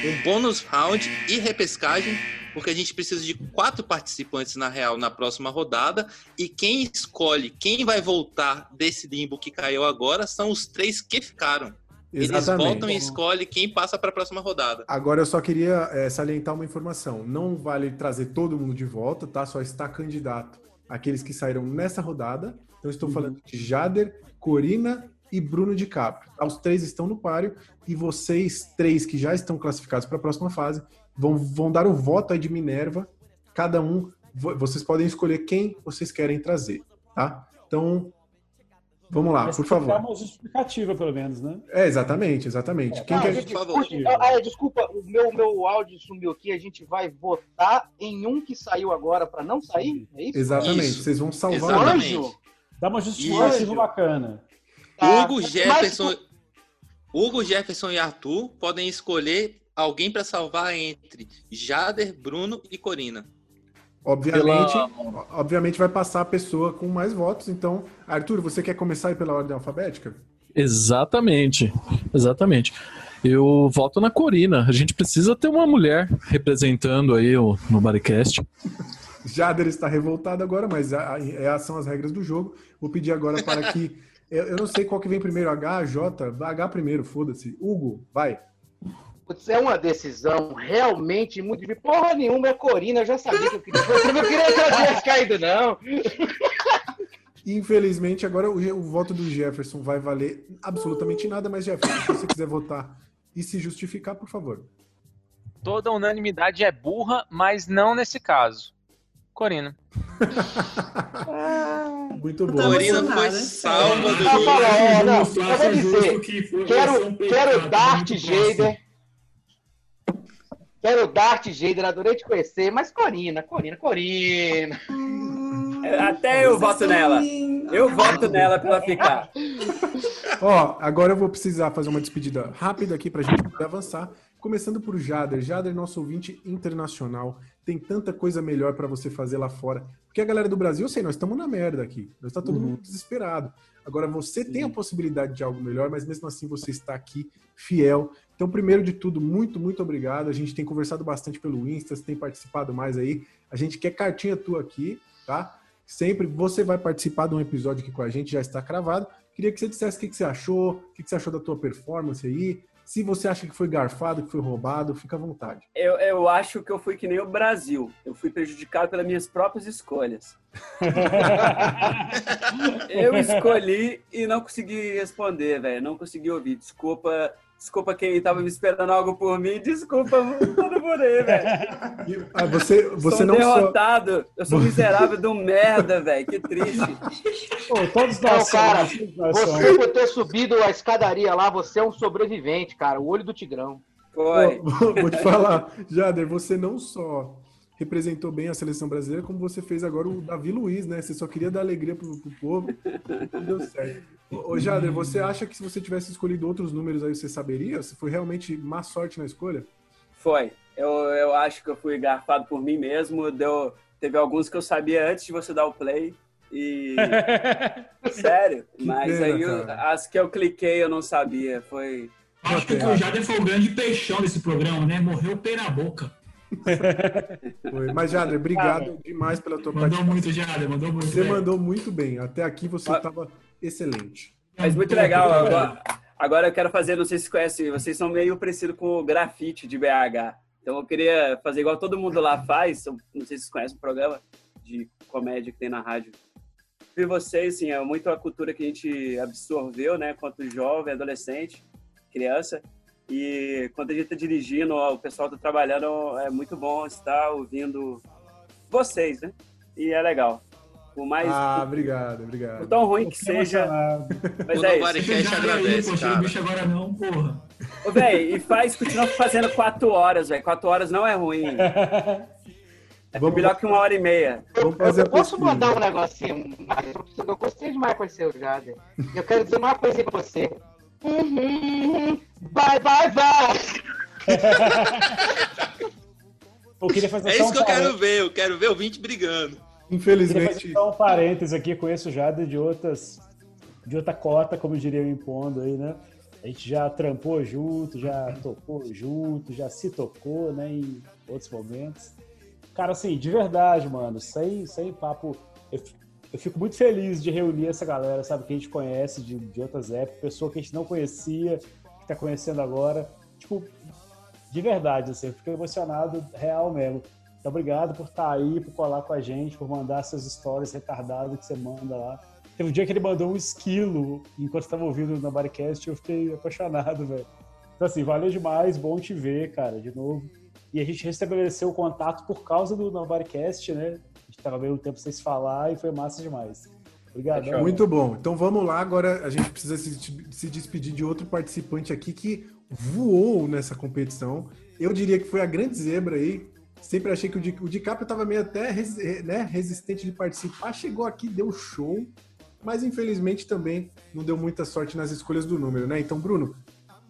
um bônus round e repescagem, porque a gente precisa de quatro participantes na real na próxima rodada. E quem escolhe quem vai voltar desse limbo que caiu agora são os três que ficaram. Eles Exatamente. voltam e escolhem quem passa para a próxima rodada. Agora eu só queria é, salientar uma informação. Não vale trazer todo mundo de volta, tá? Só está candidato aqueles que saíram nessa rodada. Então estou falando de Jader, Corina e Bruno de Caprio. Os três estão no páreo e vocês três que já estão classificados para a próxima fase vão, vão dar o voto aí de Minerva. Cada um, vo- vocês podem escolher quem vocês querem trazer, tá? Então, vamos lá, Mas por que dar favor. uma justificativa, pelo menos, né? É, exatamente, exatamente. Quem Ah, quer... gente, curte- ah, é, desculpa, o meu, meu áudio sumiu aqui. A gente vai votar em um que saiu agora para não sair? É isso? Exatamente, vocês vão salvar Exatamente. o Anjo? Dá uma justificativa bacana. Hugo mas- Jefferson, Hugo Jefferson e Arthur podem escolher alguém para salvar entre Jader, Bruno e Corina. Obviamente, obviamente vai passar a pessoa com mais votos. Então, Arthur, você quer começar aí pela ordem alfabética? Exatamente, exatamente. Eu voto na Corina. A gente precisa ter uma mulher representando aí o, no Bodycast. Jader está revoltado agora, mas a- a- essas são as regras do jogo. Vou pedir agora para que. <laughs> Eu, eu não sei qual que vem primeiro, H, J. H primeiro, foda-se. Hugo, vai. Putz, é uma decisão realmente muito difícil. Porra nenhuma, é Corina, eu já sabia que eu queria. Eu não queria que ela tivesse caído, não. Infelizmente, agora o, o voto do Jefferson vai valer absolutamente nada, mas Jefferson, se você quiser votar e se justificar, por favor. Toda unanimidade é burra, mas não nesse caso. Corina. Muito bom. Corina foi salva do eu acho vou dizer, quero, quero Dart Jader. Quero Dart Jader, adorei te conhecer, mas Corina, Corina, Corina. Até eu voto nela. Eu voto nela pra ela ficar. Ó, agora eu vou precisar fazer uma despedida rápida aqui pra gente poder avançar. Começando por Jader. Jader, nosso ouvinte internacional. Tem tanta coisa melhor pra você fazer lá fora. Porque a galera do Brasil, eu sei, nós estamos na merda aqui. Nós tá todo Uhum. mundo desesperado. Agora, você tem a possibilidade de algo melhor, mas mesmo assim você está aqui fiel. Então, primeiro de tudo, muito, muito obrigado. A gente tem conversado bastante pelo Insta, você tem participado mais aí. A gente quer cartinha tua aqui, tá? Sempre você vai participar de um episódio aqui com a gente, já está cravado. Queria que você dissesse o que que você achou, o que que você achou da tua performance aí. Se você acha que foi garfado, que foi roubado, fica à vontade. Eu, eu acho que eu fui que nem o Brasil. Eu fui prejudicado pelas minhas próprias escolhas. <laughs> eu escolhi e não consegui responder, velho. Não consegui ouvir. Desculpa, desculpa quem tava me esperando algo por mim. Desculpa todo mundo aí, velho. Ah, você, você sou não derrotado. Eu sou miserável de um merda, velho. Que triste. todos Não, nós cara, somos, todos nós você por ter subido a escadaria lá, você é um sobrevivente, cara. O olho do tigrão. Foi. <laughs> Vou, vou te falar, Jader, você não só representou bem a seleção brasileira, como você fez agora o Davi Luiz, né? Você só queria dar alegria pro, pro povo. Não deu certo. Ô, Jader, você acha que se você tivesse escolhido outros números aí, você saberia? Se foi realmente má sorte na escolha? Foi. Eu, eu acho que eu fui garfado por mim mesmo. Deu, teve alguns que eu sabia antes de você dar o play. E. <laughs> Sério. Que Mas pena, aí eu- as que eu cliquei eu não sabia. Foi. Acho que o Jader foi o grande peixão desse programa, né? Morreu pé na boca. <laughs> Foi. Mas, Jader, obrigado demais pela tua Mandou participação. muito, Jader, mandou muito. Você velho. mandou muito bem. Até aqui você estava excelente. Mas muito legal. Agora, agora eu quero fazer, não sei se vocês conhecem, vocês são meio parecidos com o grafite de BH. Então eu queria fazer igual todo mundo lá faz. Não sei se vocês conhecem o programa de comédia que tem na rádio. E vocês, assim, é muito a cultura que a gente absorveu, né, quanto jovem, adolescente, criança. E quando a gente está dirigindo, ó, o pessoal está trabalhando, é muito bom estar ouvindo vocês, né? E é legal. Por mais. Ah, por- obrigado, obrigado. por tão ruim que seja. Mas O é Novaricast isso. agradece, Poxa, cara. não bicho agora não, porra. Ô, véi, e faz, continua fazendo quatro horas, velho. Quatro horas não é ruim. É melhor que uma hora e meia. Vamos fazer Eu posso mandar um negocinho? Eu gostei demais com você, Jader. Eu quero dizer uma coisa pra você. Uhum. Vai, vai, vai! Eu queria fazer É só isso um que eu quero ver, eu quero ver o 20 brigando. Infelizmente. só um parênteses aqui, conheço Jader de outras, de outra cota, como diria o Impondo aí, né? A gente já trampou junto, já tocou junto, já se tocou, né, em outros momentos. Cara, assim, de verdade, mano, sem, sem papo, eu, eu fico muito feliz de reunir essa galera, sabe, que a gente conhece de, de outras épocas, pessoa que a gente não conhecia, que tá conhecendo agora. Tipo, de verdade, assim, eu fico emocionado, real mesmo. Então, obrigado por estar aí, por colar com a gente, por mandar seus stories retardados que você manda lá. Teve um dia que ele mandou um esquilo enquanto estava ouvindo no Nobodycast e eu fiquei apaixonado, velho. Então, assim, valeu demais, bom te ver, cara, de novo. E a gente restabeleceu o contato por causa do Nobodycast, né? A gente tava vendo o tempo sem se falar e foi massa demais. Obrigado. Muito bom. Então vamos lá. Agora a gente precisa se, se despedir de outro participante aqui que voou nessa competição. Eu diria que foi a grande zebra aí. Sempre achei que o, Di, o DiCaprio estava meio até resi- né, resistente de participar. Chegou aqui, deu show. Mas infelizmente também não deu muita sorte nas escolhas do número, né? Então, Bruno,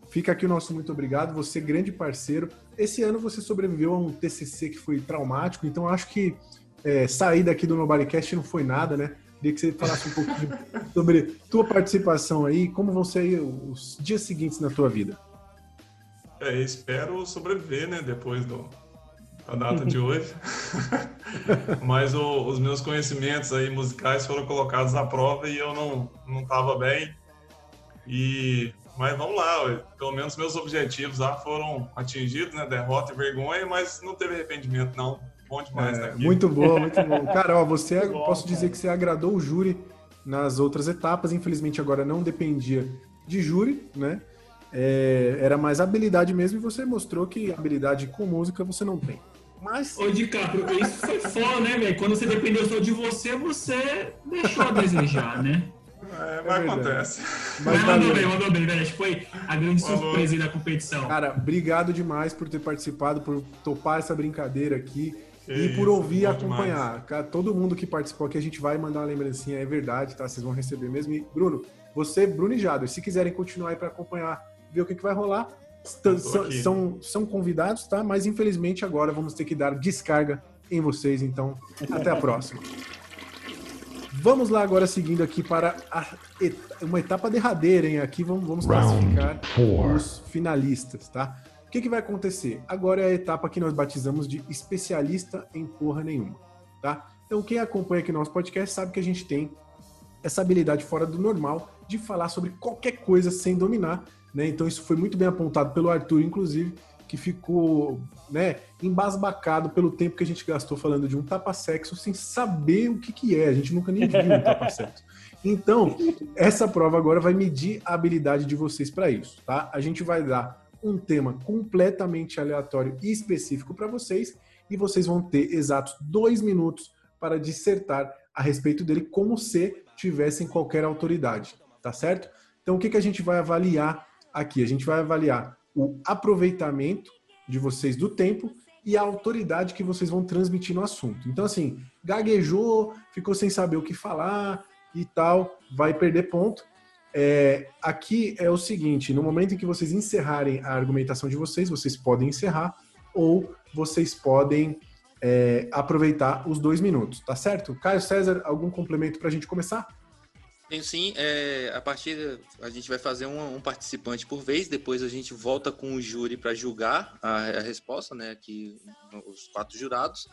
fica aqui o nosso muito obrigado. Você, grande parceiro. Esse ano você sobreviveu a um TCC que foi traumático. Então, acho que é, sair daqui do Nobodycast não foi nada, né? Queria que você falasse um pouquinho <laughs> sobre tua participação aí, como vão ser os dias seguintes na tua vida. É, espero sobreviver, né, depois do, da data de hoje. <laughs> Mas o- os meus conhecimentos aí musicais foram colocados à prova e eu não não estava bem. E mas vamos lá, pelo menos meus objetivos lá foram atingidos, né, derrota e vergonha, mas não teve arrependimento não. Bom demais, É, né? muito bom, muito bom. <laughs> Cara, ó, você, posso dizer que você agradou o júri nas outras etapas. Infelizmente agora não dependia de júri, né? É, era mais habilidade mesmo e você mostrou que habilidade com música você não tem. Mas. Ô, DiCaprio, isso foi foda, né, velho? Quando você dependeu só de você, você deixou a desejar, né? É, mas verdade. acontece. Mas, Mas mandou bem, mandou bem, velho. Acho que foi a grande surpresa aí da competição. Cara, obrigado demais por ter participado, por topar essa brincadeira aqui Que e por isso, ouvir e acompanhar. Cara, todo mundo que participou aqui, a gente vai mandar uma lembrancinha, é verdade, tá? Vocês vão receber mesmo. E, Bruno, você, Bruno e Jader, se quiserem continuar aí para acompanhar, ver o que, que vai rolar, são, aqui. são, são convidados, tá? Mas infelizmente agora vamos ter que dar descarga em vocês, então até a próxima. Vamos lá agora seguindo aqui para a et- uma etapa derradeira, hein? Aqui vamos, vamos classificar four. os finalistas, tá? O que, que vai acontecer? Agora é a etapa que nós batizamos de especialista em porra nenhuma, tá? Então quem acompanha aqui nosso podcast sabe que a gente tem essa habilidade fora do normal de falar sobre qualquer coisa sem dominar, né? Então isso foi muito bem apontado pelo Arthur, inclusive, que ficou, né, embasbacado pelo tempo que a gente gastou falando de um tapa-sexo sem saber o que que é. A gente nunca nem viu um tapa-sexo. <laughs> Então, essa prova agora vai medir a habilidade de vocês para isso, tá? A gente vai dar um tema completamente aleatório e específico para vocês e vocês vão ter exatos dois minutos para dissertar a respeito dele como se tivessem qualquer autoridade, tá certo? Então, o que, que a gente vai avaliar aqui? A gente vai avaliar o aproveitamento de vocês do tempo e a autoridade que vocês vão transmitir no assunto. Então, assim, gaguejou, ficou sem saber o que falar e tal, vai perder ponto. É, aqui é o seguinte: no momento em que vocês encerrarem a argumentação de vocês, vocês podem encerrar ou vocês podem é, aproveitar os dois minutos, tá certo? Caio César, algum complemento para a gente começar? Tem sim, é, a partir a gente vai fazer um, um participante por vez, depois a gente volta com o júri para julgar a, a resposta, né? Aqui os quatro jurados.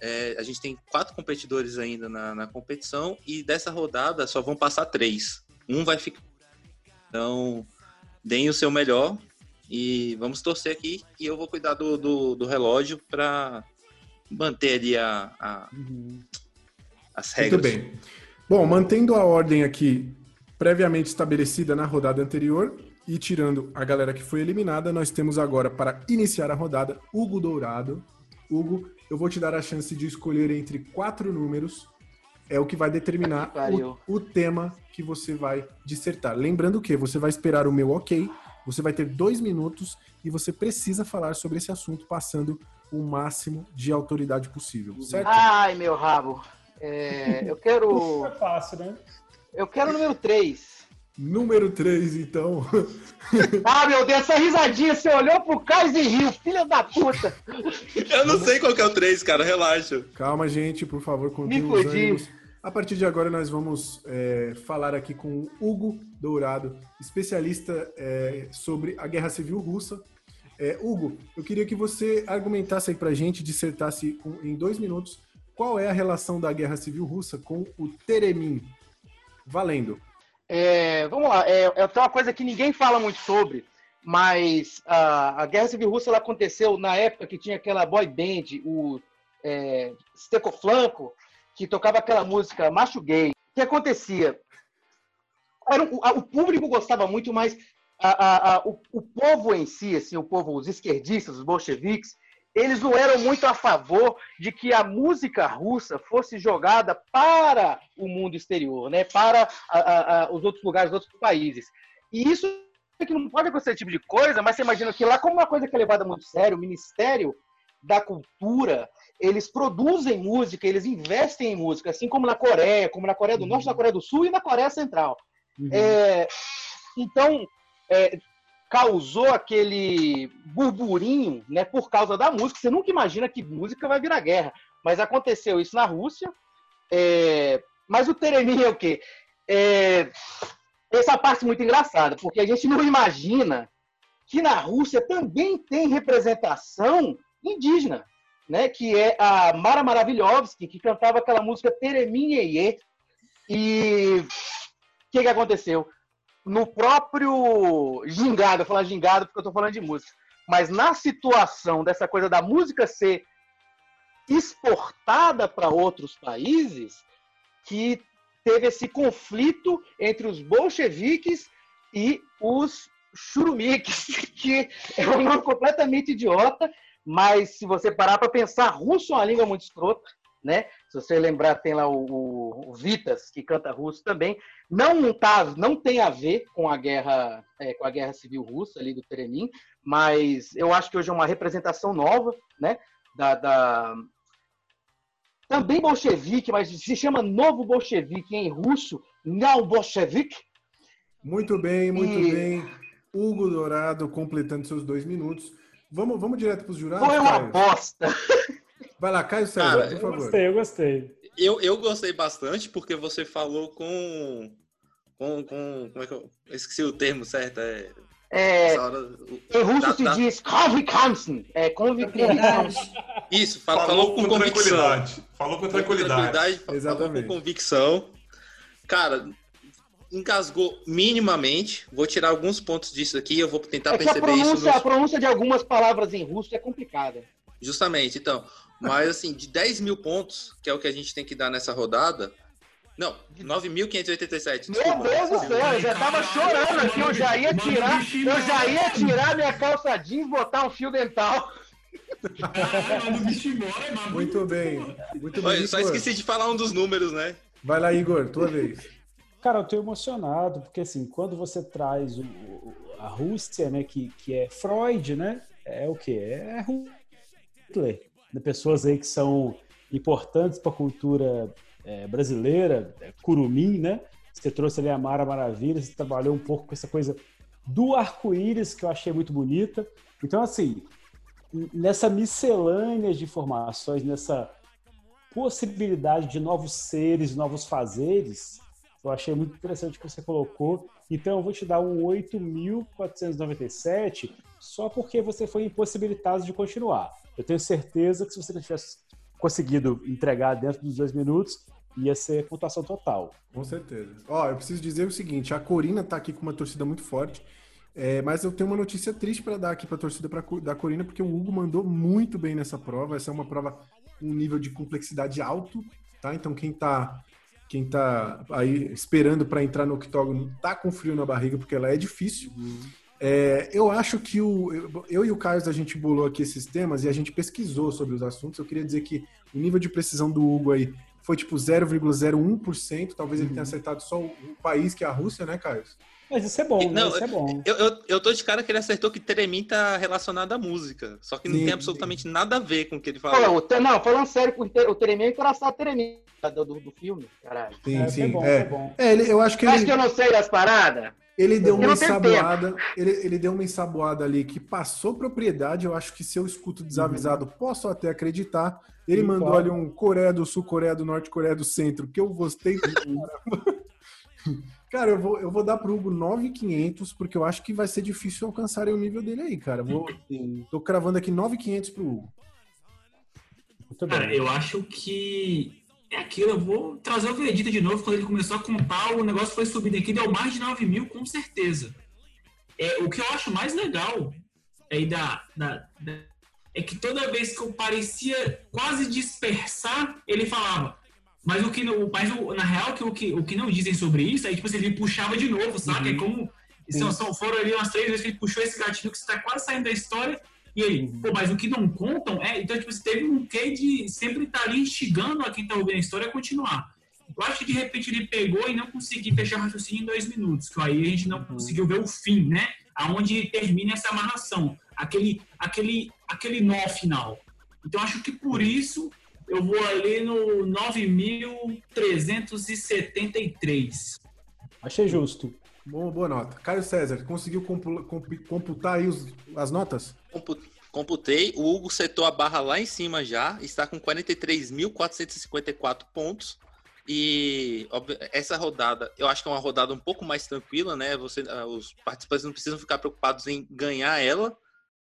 É, a gente tem quatro competidores ainda na, na competição e dessa rodada só vão passar três. Um vai ficar. Então, deem o seu melhor e vamos torcer aqui e eu vou cuidar do, do, do relógio para manter ali a, a- as regras. Muito bem. Bom, mantendo a ordem aqui previamente estabelecida na rodada anterior e tirando a galera que foi eliminada, nós temos agora para iniciar a rodada Hugo Dourado. Hugo, eu vou te dar a chance de escolher entre quatro números. É o que vai determinar <laughs> o, o tema que você vai dissertar. Lembrando que você vai esperar o meu ok, você vai ter dois minutos e você precisa falar sobre esse assunto passando o máximo de autoridade possível, certo? Ai, meu rabo. É, eu quero. É fácil, né? Eu quero o número 3. Número 3, então. <laughs> Ah, meu Deus, essa risadinha, você olhou pro Caio e riu, filha da puta. Eu não sei qual que é o 3, cara, relaxa. Calma, gente, por favor, contém Me os ânimos. A partir de agora, nós vamos é, falar aqui com o Hugo Dourado, especialista é, sobre a Guerra Civil Russa. É, Hugo, eu queria que você argumentasse aí pra gente, dissertasse em dois minutos, qual é a relação da Guerra Civil Russa com o Teremin. Valendo. É, vamos lá, é, é uma coisa que ninguém fala muito sobre, mas a, a Guerra Civil Russa ela aconteceu na época que tinha aquela boy band, o é, Steco Flanco, que tocava aquela música Macho Gay. O que acontecia? Era a- o público gostava muito, mas a- a- a- o, o povo em si, assim, o povo, os esquerdistas, os bolcheviques, eles não eram muito a favor de que a música russa fosse jogada para o mundo exterior, né? para a- a- a- os outros lugares, os outros países. E isso é que não pode acontecer esse tipo de coisa, mas você imagina que lá, como uma coisa que é levada muito sério, o Ministério da Cultura, eles produzem música, eles investem em música, assim como na Coreia, como na Coreia do Norte, na Coreia do Sul e na Coreia Central. É, então, é, causou aquele burburinho, né, por causa da música. Você nunca imagina que música vai virar guerra, mas aconteceu isso na Rússia. É, mas o Teremin é o quê? É, essa parte muito engraçada, porque a gente não imagina que na Rússia também tem representação indígena, né? Que é a Mara Maravilhovsky, que cantava aquela música Teremin. E o que, que aconteceu? No próprio gingado, eu falo gingado porque eu estou falando de música, mas na situação dessa coisa da música ser exportada para outros países, que teve esse conflito entre os bolcheviques e os churumiques, <laughs> que é um nome completamente idiota, mas se você parar para pensar, russo é uma língua muito escrota, né? Se você lembrar, tem lá o, o- Vitas, que canta russo também. Não, tá, não tem a ver com a guerra, é, com a guerra civil russa ali do Teremin, mas eu acho que hoje é uma representação nova, né? Da, da- também bolchevique, mas se chama novo bolchevique em russo, não bolchevique. Muito bem, muito E- bem. Hugo Dourado completando seus dois minutos. Vamos, vamos direto para os jurados? Foi uma Caio? Vai lá, Caio César, Cara, por eu favor. Gostei, eu gostei. Eu, eu gostei bastante porque você falou com. com, com como é que eu. eu Esqueci o termo certo. É, É, hora, o- em russo da- se da- diz convicção, é convicção. <laughs> Isso, Falou falou, com com, convicção. tranquilidade. Falou com tranquilidade. falou Exatamente. com convicção. Cara, engasgou minimamente. Vou tirar alguns pontos disso aqui. Eu vou tentar É que a perceber isso. nos- a pronúncia de algumas palavras em russo é complicada. Justamente, então. Mas assim, de 10 mil pontos, que é o que a gente tem que dar nessa rodada. Não, 9.587. Meu desculpa. Deus do céu, eu já tava chorando aqui, eu já ia tirar, eu já ia tirar minha calça jeans, botar um fio dental. Muito bem. Muito bem. Olha, só esqueci de falar um dos números, né? Vai lá, Igor, tua vez. Cara, eu tô emocionado, porque assim, quando você traz o- o- a Rússia, né, que, que é Freud, né, é o quê? É Hitler, né, pessoas aí que são importantes para a cultura é, brasileira, é, Curumim, né? Você trouxe ali a Mara Maravilha, você trabalhou um pouco com essa coisa do arco-íris, que eu achei muito bonita. Então, assim, nessa miscelânea de informações, nessa possibilidade de novos seres, novos fazeres, eu achei muito interessante o que você colocou. Então, eu vou te dar um 8.497 só porque você foi impossibilitado de continuar. Eu tenho certeza que se você tivesse conseguido entregar dentro dos dois minutos, ia ser pontuação total. Com certeza. Ó, eu preciso dizer o seguinte: a Corina tá aqui com uma torcida muito forte. é, mas eu tenho uma notícia triste para dar aqui para a torcida pra, da Corina, porque o Hugo mandou muito bem nessa prova. Essa é uma prova com um nível de complexidade alto, tá? Então quem tá quem tá aí esperando para entrar no octógono tá com frio na barriga, porque ela é difícil. É, eu acho que o, eu, eu e o Carlos a gente bolou aqui esses temas e a gente pesquisou sobre os assuntos. Eu queria dizer que o nível de precisão do Hugo aí foi tipo 0,01%. Talvez ele tenha acertado só o, o país, que é a Rússia, né, Carlos? Mas isso é bom, Não, né? Isso é bom. Eu, eu, eu tô de cara que ele acertou que Teremin tá relacionado à música. Só que não Sim. tem absolutamente nada a ver com o que ele falou. o Te- não, falando sério, o Te- o Teremê é encoraçado Teremê do, do, do filme, caralho. Sim, sim. é. É, ele, eu acho que Acho ele, que eu não sei das paradas? Ele deu Eu uma ensaboada. Ele, ele deu uma ensaboada ali que passou propriedade. Eu acho que se eu escuto desavisado, posso até acreditar. Ele Sim, mandou ali um Coreia do Sul, Coreia do Norte, Coreia do Centro, que eu gostei. <laughs> <laughs> Cara, eu vou, eu vou dar pro Hugo 9,500, porque eu acho que vai ser difícil alcançarem o nível dele aí, cara. Vou, tô cravando aqui 9,500 pro Hugo. Cara, eu acho que é aquilo. Eu vou trazer o Vegeta de novo. Quando ele começou a contar, o negócio foi subindo aqui, deu mais de 9 mil, com certeza. É, o que eu acho mais legal aí da, da- da- é que toda vez que eu parecia quase dispersar, ele falava. Mas o que não, mas o- na real que o, que o que não dizem sobre isso, aí tipo assim, ele puxava de novo, saca? É como são, são- foram ali umas três vezes que ele puxou esse gatilho que você tá quase saindo da história e ele, pô, mas o que não contam é. Então, tipo, você teve um quê de sempre estar ali instigando a quem tá ouvindo a história a continuar. Eu acho que de repente ele pegou e não conseguiu fechar o raciocínio em dois minutos, que aí a gente não conseguiu ver o fim, né? Aonde termina essa amarração, aquele, aquele, aquele nó final. Então, acho que por isso eu vou ali no 9.373. Achei justo. Boa, boa nota. Caio César, conseguiu compu- compu- computar aí os- as notas? Compu- Computei, o Hugo setou a barra lá em cima já, está com 43.454 pontos. E essa rodada, eu acho que é uma rodada um pouco mais tranquila, né? Você, ah, os participantes não precisam ficar preocupados em ganhar ela.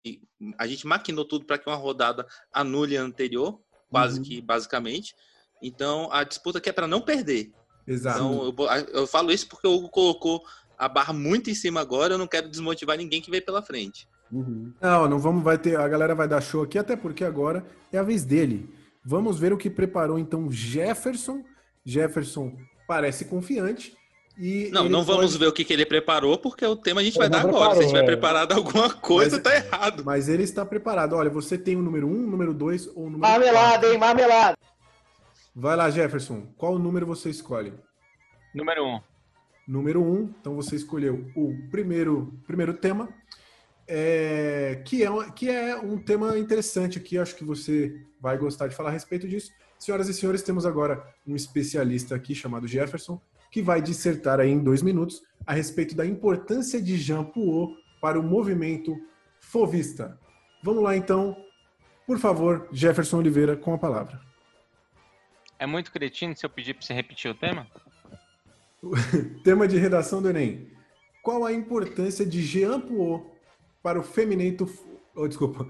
E a gente maquinou tudo para que uma rodada anule a anterior, quase Uhum. que basicamente. Então a disputa aqui é para não perder. Exato. Então, eu, bo- eu falo isso porque o Hugo colocou a barra muito em cima agora, eu não quero desmotivar ninguém que veio pela frente. Não, não vamos, vai ter, a galera vai dar show aqui, até porque agora é a vez dele. Vamos ver o que preparou então Jefferson. Jefferson parece confiante. E Não, não vamos ver o que, que ele preparou, porque o tema a gente vai Ele dar não agora. Se a gente vai preparou, é. preparar alguma coisa, Mas- tá errado. Mas ele está preparado. Olha, você tem o número 1, um, número 2 ou o número Marmelada, quatro. hein? Marmelada. Vai lá, Jefferson. Qual número você escolhe? Número 1. Um. Número 1. Um, então você escolheu o primeiro, primeiro tema, é, que, é, um- que é um tema interessante aqui. Acho que você vai gostar de falar a respeito disso. Senhoras e senhores, temos agora um especialista aqui chamado Jefferson, que vai dissertar aí em dois minutos a respeito da importância de Jean Paul para o movimento fovista. Vamos lá, então. Por favor, Jefferson Oliveira, com a palavra. É muito cretino se eu pedir pra você repetir o tema? <laughs> Tema de redação do Enem. Qual a importância de Jean Paul para o feminino... Oh, desculpa.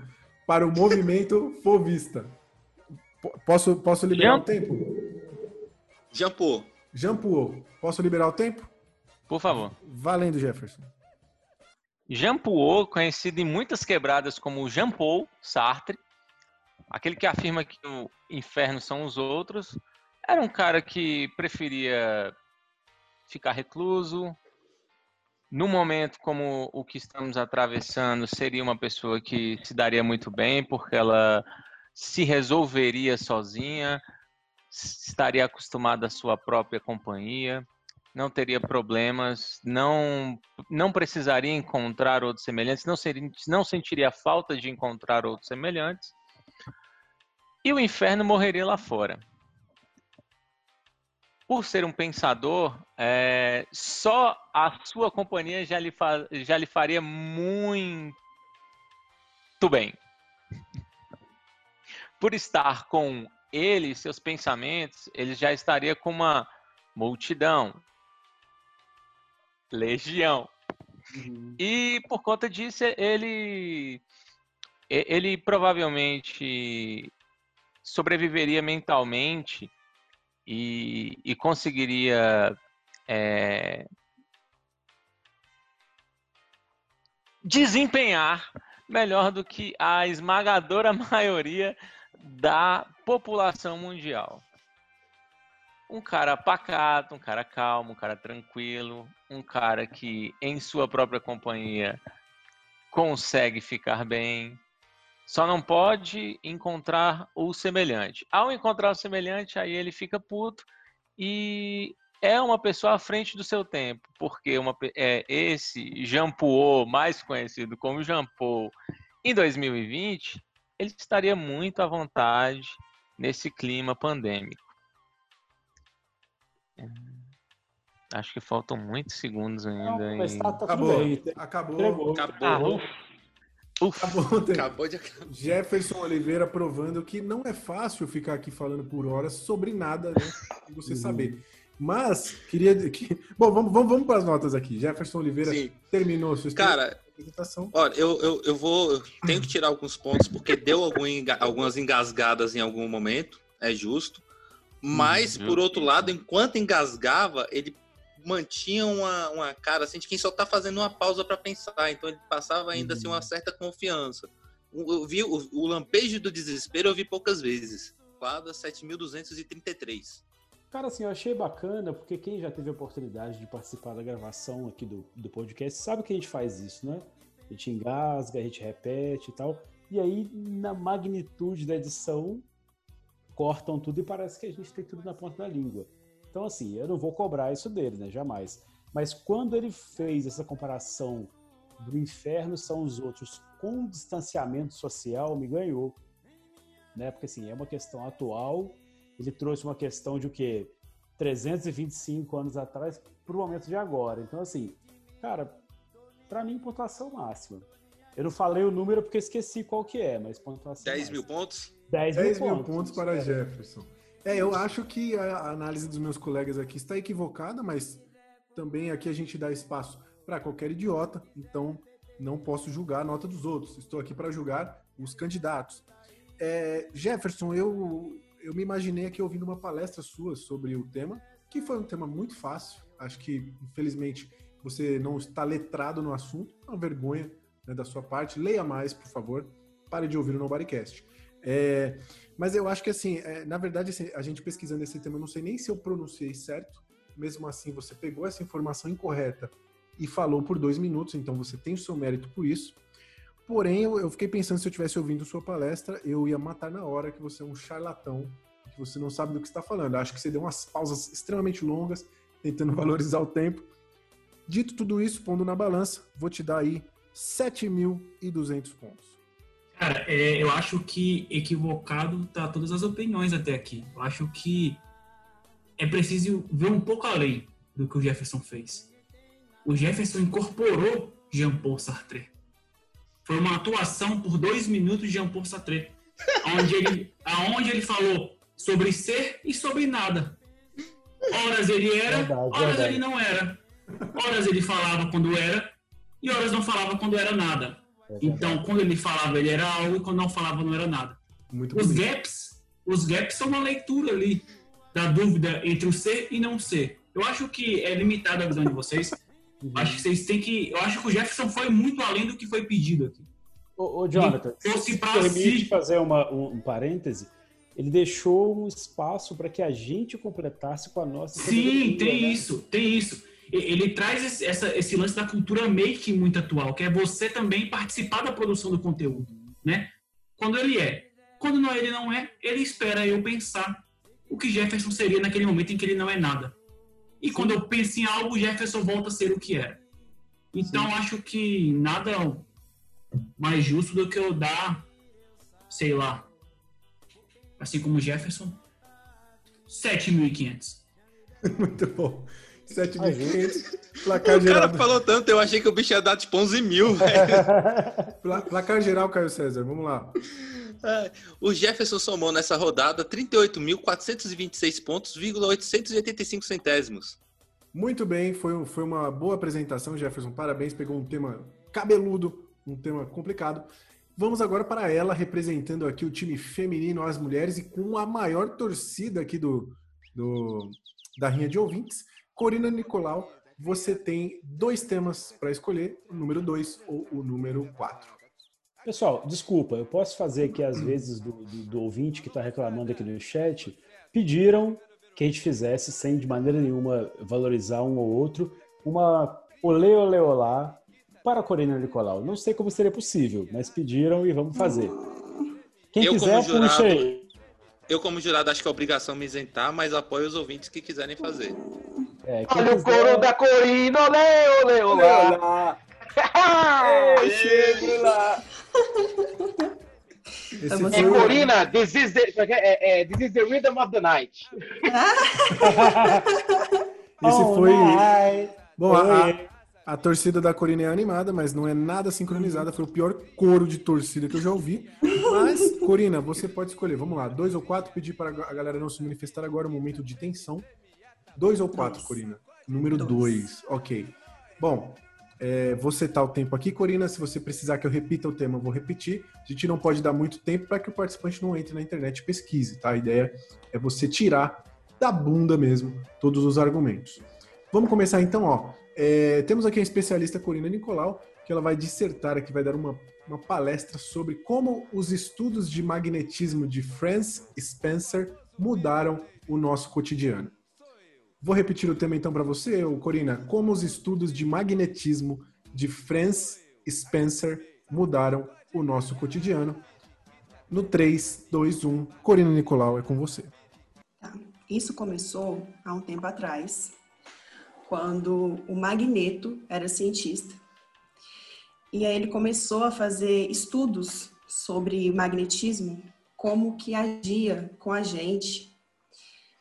Para o movimento <laughs> fovista? Po- Posso, posso liberar Jean- o tempo? Jean Paul. Jean Paul. Posso liberar o tempo? Por favor. Valendo, Jefferson. Jean Paul, conhecido em muitas quebradas como Jean Paul Sartre, aquele que afirma que o inferno são os outros, era um cara que preferia ficar recluso. No momento como o que estamos atravessando, seria uma pessoa que se daria muito bem, porque ela se resolveria sozinha, estaria acostumada à sua própria companhia, não teria problemas, não não precisaria encontrar outros semelhantes, não seria, não sentiria falta de encontrar outros semelhantes. E o inferno morreria lá fora. Por ser um pensador, é, só a sua companhia já lhe, fa- já lhe faria muito bem. <laughs> Por estar com ele e seus pensamentos, ele já estaria com uma multidão, legião. E por conta disso, ele ele provavelmente sobreviveria mentalmente e, e conseguiria é, desempenhar melhor do que a esmagadora <laughs> maioria da população mundial. Um cara pacato, um cara calmo, um cara tranquilo, um cara que em sua própria companhia consegue ficar bem. Só não pode encontrar o semelhante. Ao encontrar o semelhante, aí ele fica puto e é uma pessoa à frente do seu tempo, porque uma, é, esse Jean Paul, mais conhecido como Jean Paul, em 2020, ele estaria muito à vontade nesse clima pandêmico. É, Acho que faltam muitos segundos ainda. mas e- tá- tá Acabou. bem. Acabou. Entregou. Acabou. Acabou. Acabou de Jefferson Oliveira provando que não é fácil ficar aqui falando por horas sobre nada, né? E você saber. Mas, queria. Que... Bom, vamos, vamos, vamos para as notas aqui. Jefferson Oliveira Sim. terminou a sua Cara, apresentação. Olha, eu, eu, eu vou. Eu tenho que tirar alguns pontos, porque deu algum enga- algumas engasgadas em algum momento, é justo. Mas, Uhum. por outro lado, enquanto engasgava, ele mantinha uma, uma cara assim de quem só tá fazendo uma pausa para pensar. Então ele passava ainda assim uma certa confiança. Eu vi o, o lampejo do desespero, eu vi poucas vezes. Quadra 7.233. Cara, assim, eu achei bacana, porque quem já teve a oportunidade de participar da gravação aqui do, do podcast sabe que a gente faz isso, né? A gente engasga, a gente repete e tal. E aí, na magnitude da edição, cortam tudo e parece que a gente tem tudo na ponta da língua. Então, assim, eu não vou cobrar isso dele, né? Jamais. Mas quando ele fez essa comparação do inferno são os outros com distanciamento social, me ganhou. Né? Porque, assim, é uma questão atual. Ele trouxe uma questão de o quê? 325 anos atrás para o momento de agora. Então, assim, cara, para mim, pontuação máxima. Eu não falei o número porque esqueci qual que é, mas pontuação 10 máxima. mil pontos? 10 mil 10 mil pontos. pontos para Jefferson. É, eu acho que a análise dos meus colegas aqui está equivocada, mas também aqui a gente dá espaço para qualquer idiota, então não posso julgar a nota dos outros. Estou aqui para julgar os candidatos. É, Jefferson, eu, eu me imaginei aqui ouvindo uma palestra sua sobre o tema, que foi um tema muito fácil. Acho que, infelizmente, você não está letrado no assunto. É uma vergonha né, da sua parte. Leia mais, por favor. Pare de ouvir o Nobodycast. É, mas eu acho que, assim, é, na verdade, assim, a gente pesquisando esse tema, eu não sei nem se eu pronunciei certo. Mesmo assim, você pegou essa informação incorreta e falou por dois minutos, então você tem o seu mérito por isso. Porém, eu, eu fiquei pensando, se eu tivesse ouvindo sua palestra, eu ia matar na hora que você é um charlatão, que você não sabe do que está falando. Acho que você deu umas pausas extremamente longas, tentando <laughs> valorizar o tempo. Dito tudo isso, pondo na balança, vou te dar aí 7.200 pontos. Cara, é, eu acho que equivocado tá todas as opiniões até aqui. Eu acho que é preciso ver um pouco além do que o Jefferson fez. O Jefferson incorporou Jean-Paul Sartre. Foi uma atuação por dois minutos de Jean-Paul Sartre, onde ele, <laughs> aonde ele falou sobre ser e sobre nada. Horas ele era, Verdade, horas verdade. ele não era. Horas ele falava quando era e horas não falava quando era nada. Então, quando ele falava, ele era algo e quando não falava, não era nada. Muito os bonito. gaps, os gaps são uma leitura ali da dúvida entre o ser e não ser. Eu acho que é limitada a visão de vocês. Uhum. Acho que vocês têm que. Eu acho que o Jefferson foi muito além do que foi pedido aqui. Ô, ô, Jonathan, Ele fosse se pra permite si- fazer uma, um, um parêntese, ele deixou um espaço para que a gente completasse com a nossa Sim, tem né? isso, tem isso. Ele traz esse, essa- esse lance da cultura making muito atual, que é você também participar da produção do conteúdo, né? Quando ele é. Quando não, ele não é, ele espera eu pensar o que Jefferson seria naquele momento em que ele não é nada. E quando eu penso em algo, Jefferson volta a ser o que era. Então, acho que nada mais justo do que eu dar, sei lá, assim como Jefferson, 7.500. <laughs> Muito bom. 7.500. O Placar cara geral. falou tanto, eu achei que o bicho ia dar tipo 11 mil, <laughs> velho. Pla- Placar geral, Caio César. Vamos lá. É, O Jefferson somou nessa rodada 38.426 pontos, vírgula 885 centésimos. Muito bem, foi, foi uma boa apresentação, Jefferson. Parabéns, pegou um tema cabeludo, um tema complicado. Vamos agora para ela, representando aqui o time feminino, as mulheres, e com a maior torcida aqui do, do da rinha de ouvintes. Corina Nicolau, você tem dois temas para escolher, o número 2 ou o número 4. Pessoal, desculpa, eu posso fazer aqui às vezes do, do, do ouvinte que está reclamando aqui no chat, pediram que a gente fizesse, sem de maneira nenhuma valorizar um ou outro, uma olê olê olá para a Corina Nicolau. Não sei como seria possível, mas pediram e vamos fazer. Quem eu, quiser, jurado, puxa aí. eu, como jurado, acho que é obrigação me isentar, mas apoio os ouvintes que quiserem fazer. É, Olha o coro da Corina, olê, olê, olá. Ei, chego lá. <laughs> Esse É foi o- Corina, this is, the, é, é, this is the rhythm of the night. <laughs> Esse Oh, foi. Bom, a, a torcida da Corina é animada, mas não é nada sincronizada. Foi o pior coro de torcida que eu já ouvi. Mas, Corina, você pode escolher. Vamos lá, dois ou quatro. Pedir para a galera não se manifestar agora, um momento de tensão. Dois ou quatro, Dois. Corina? Número dois. Ok. Bom, é, vou setar o tempo aqui, Corina. Se você precisar que eu repita o tema, eu vou repetir. A gente não pode dar muito tempo para que o participante não entre na internet e pesquise, tá? A ideia é você tirar da bunda mesmo todos os argumentos. Vamos começar então, ó. É, temos aqui a especialista Corina Nicolau, que ela vai dissertar aqui, vai dar uma, uma palestra sobre como os estudos de magnetismo de Franz Spencer mudaram o nosso cotidiano. Vou repetir o tema então para você, Corina. Como os estudos de magnetismo de Franz Spencer mudaram o nosso cotidiano. No 3, 2, 1, Corina Nicolau é com você. Isso começou há um tempo atrás, quando o Magneto era cientista. E aí ele começou a fazer estudos sobre magnetismo, como que agia com a gente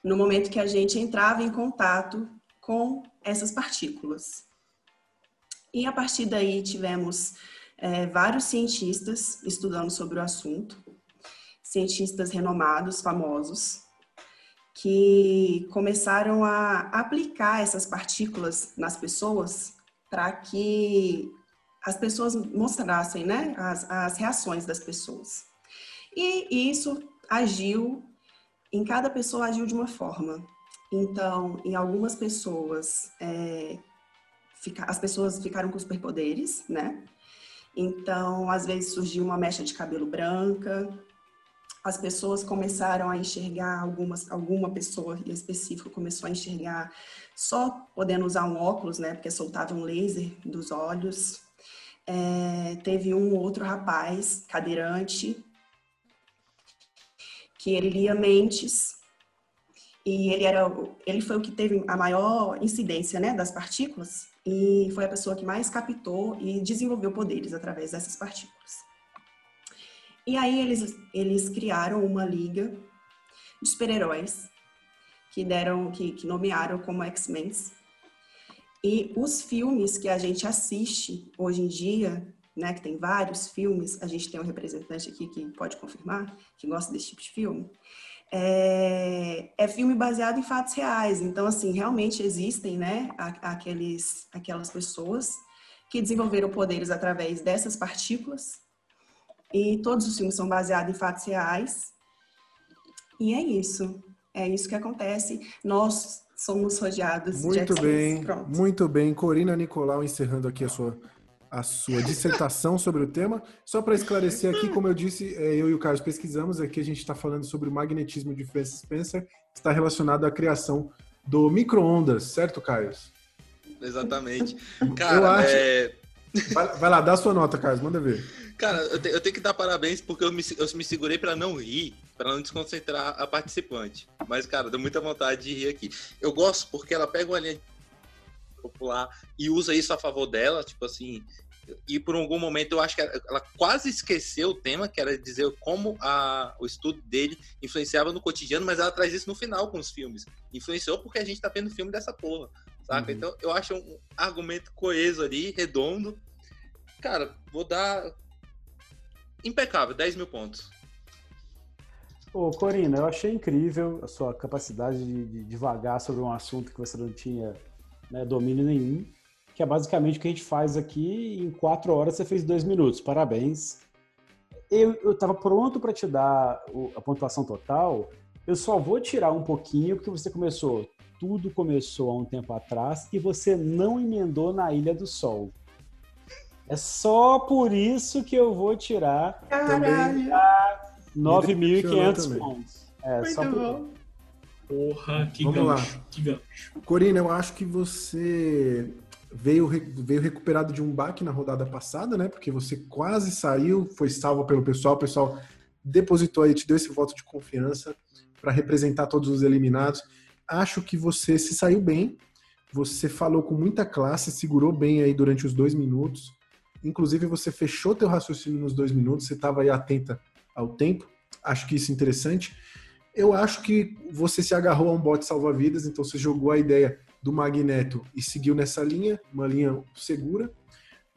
no momento que a gente entrava em contato com essas partículas. E a partir daí tivemos eh, vários cientistas estudando sobre o assunto, cientistas renomados, famosos, que começaram a aplicar essas partículas nas pessoas para que as pessoas mostrassem né, as, as reações das pessoas. E isso agiu, em cada pessoa agiu de uma forma. Então, em algumas pessoas, é, fica- as pessoas ficaram com superpoderes, né? Então, às vezes surgiu uma mecha de cabelo branca, as pessoas começaram a enxergar algumas, alguma pessoa em específico começou a enxergar só podendo usar um óculos, né? Porque soltava um laser dos olhos. É, teve um outro rapaz cadeirante que ele lia mentes e ele era ele foi o que teve a maior incidência, né, das partículas e foi a pessoa que mais captou e desenvolveu poderes através dessas partículas. E aí eles, eles criaram uma liga de super-heróis que deram, que, que nomearam como X-Men. E os filmes que a gente assiste hoje em dia, né, que tem vários filmes, a gente tem um representante aqui que pode confirmar, que gosta desse tipo de filme, é, é filme baseado em fatos reais. Então, assim, realmente existem, né, aqueles, aquelas pessoas que desenvolveram poderes através dessas partículas e todos os filmes são baseados em fatos reais. E é isso. É isso que acontece. Nós somos rodeados de Muito bem, Pronto. muito bem. Corina Nicolau encerrando aqui a sua, a sua dissertação sobre o tema. Só para esclarecer aqui, como eu disse, é, eu e o Carlos pesquisamos, aqui a gente está falando sobre o magnetismo de Francis Spencer, que está relacionado à criação do micro-ondas, certo, Carlos? Exatamente. Eu Cara, acho- é, Vai, vai lá, dá a sua nota, Carlos, manda ver. cara eu, te- eu tenho que dar parabéns porque eu me, eu me segurei pra não rir, pra não desconcentrar a participante. Mas, cara, deu muita vontade de rir aqui. Eu gosto porque ela pega uma linha popular e usa isso a favor dela, tipo assim. e por algum momento eu acho que ela, quase esqueceu o tema, que era dizer como a, o estudo dele influenciava no cotidiano, mas ela traz isso no final com os filmes. Influenciou porque a gente tá vendo filme dessa porra, saca? Uhum. Então eu acho um argumento coeso ali, redondo. Cara, vou dar impecável, 10 mil pontos. Ô, Corina, eu achei incrível a sua capacidade de, de divagar sobre um assunto que você não tinha né, domínio nenhum, que é basicamente o que a gente faz aqui. Em quatro horas você fez dois minutos. Parabéns. Eu estava pronto para te dar o- a pontuação total. Eu só vou tirar um pouquinho porque você começou. Tudo começou há um tempo atrás e você não emendou na Ilha do Sol. É só por isso que eu vou tirar Caralho. 9.500 também. pontos. É, Muito só por bom. Porra, que Vamos gancho, lá. que gancho. Corina, eu acho que você veio, veio recuperado de um baque na rodada passada, né? Porque você quase saiu, foi salvo pelo pessoal, o pessoal depositou aí, te deu esse voto de confiança para representar todos os eliminados. Acho que você se saiu bem, você falou com muita classe, segurou bem aí durante os dois minutos. Inclusive, você fechou teu raciocínio nos dois minutos, você estava aí atenta ao tempo. Acho que isso é interessante. Eu acho que você se agarrou a um bote salva-vidas, então você jogou a ideia do Magneto e seguiu nessa linha, uma linha segura.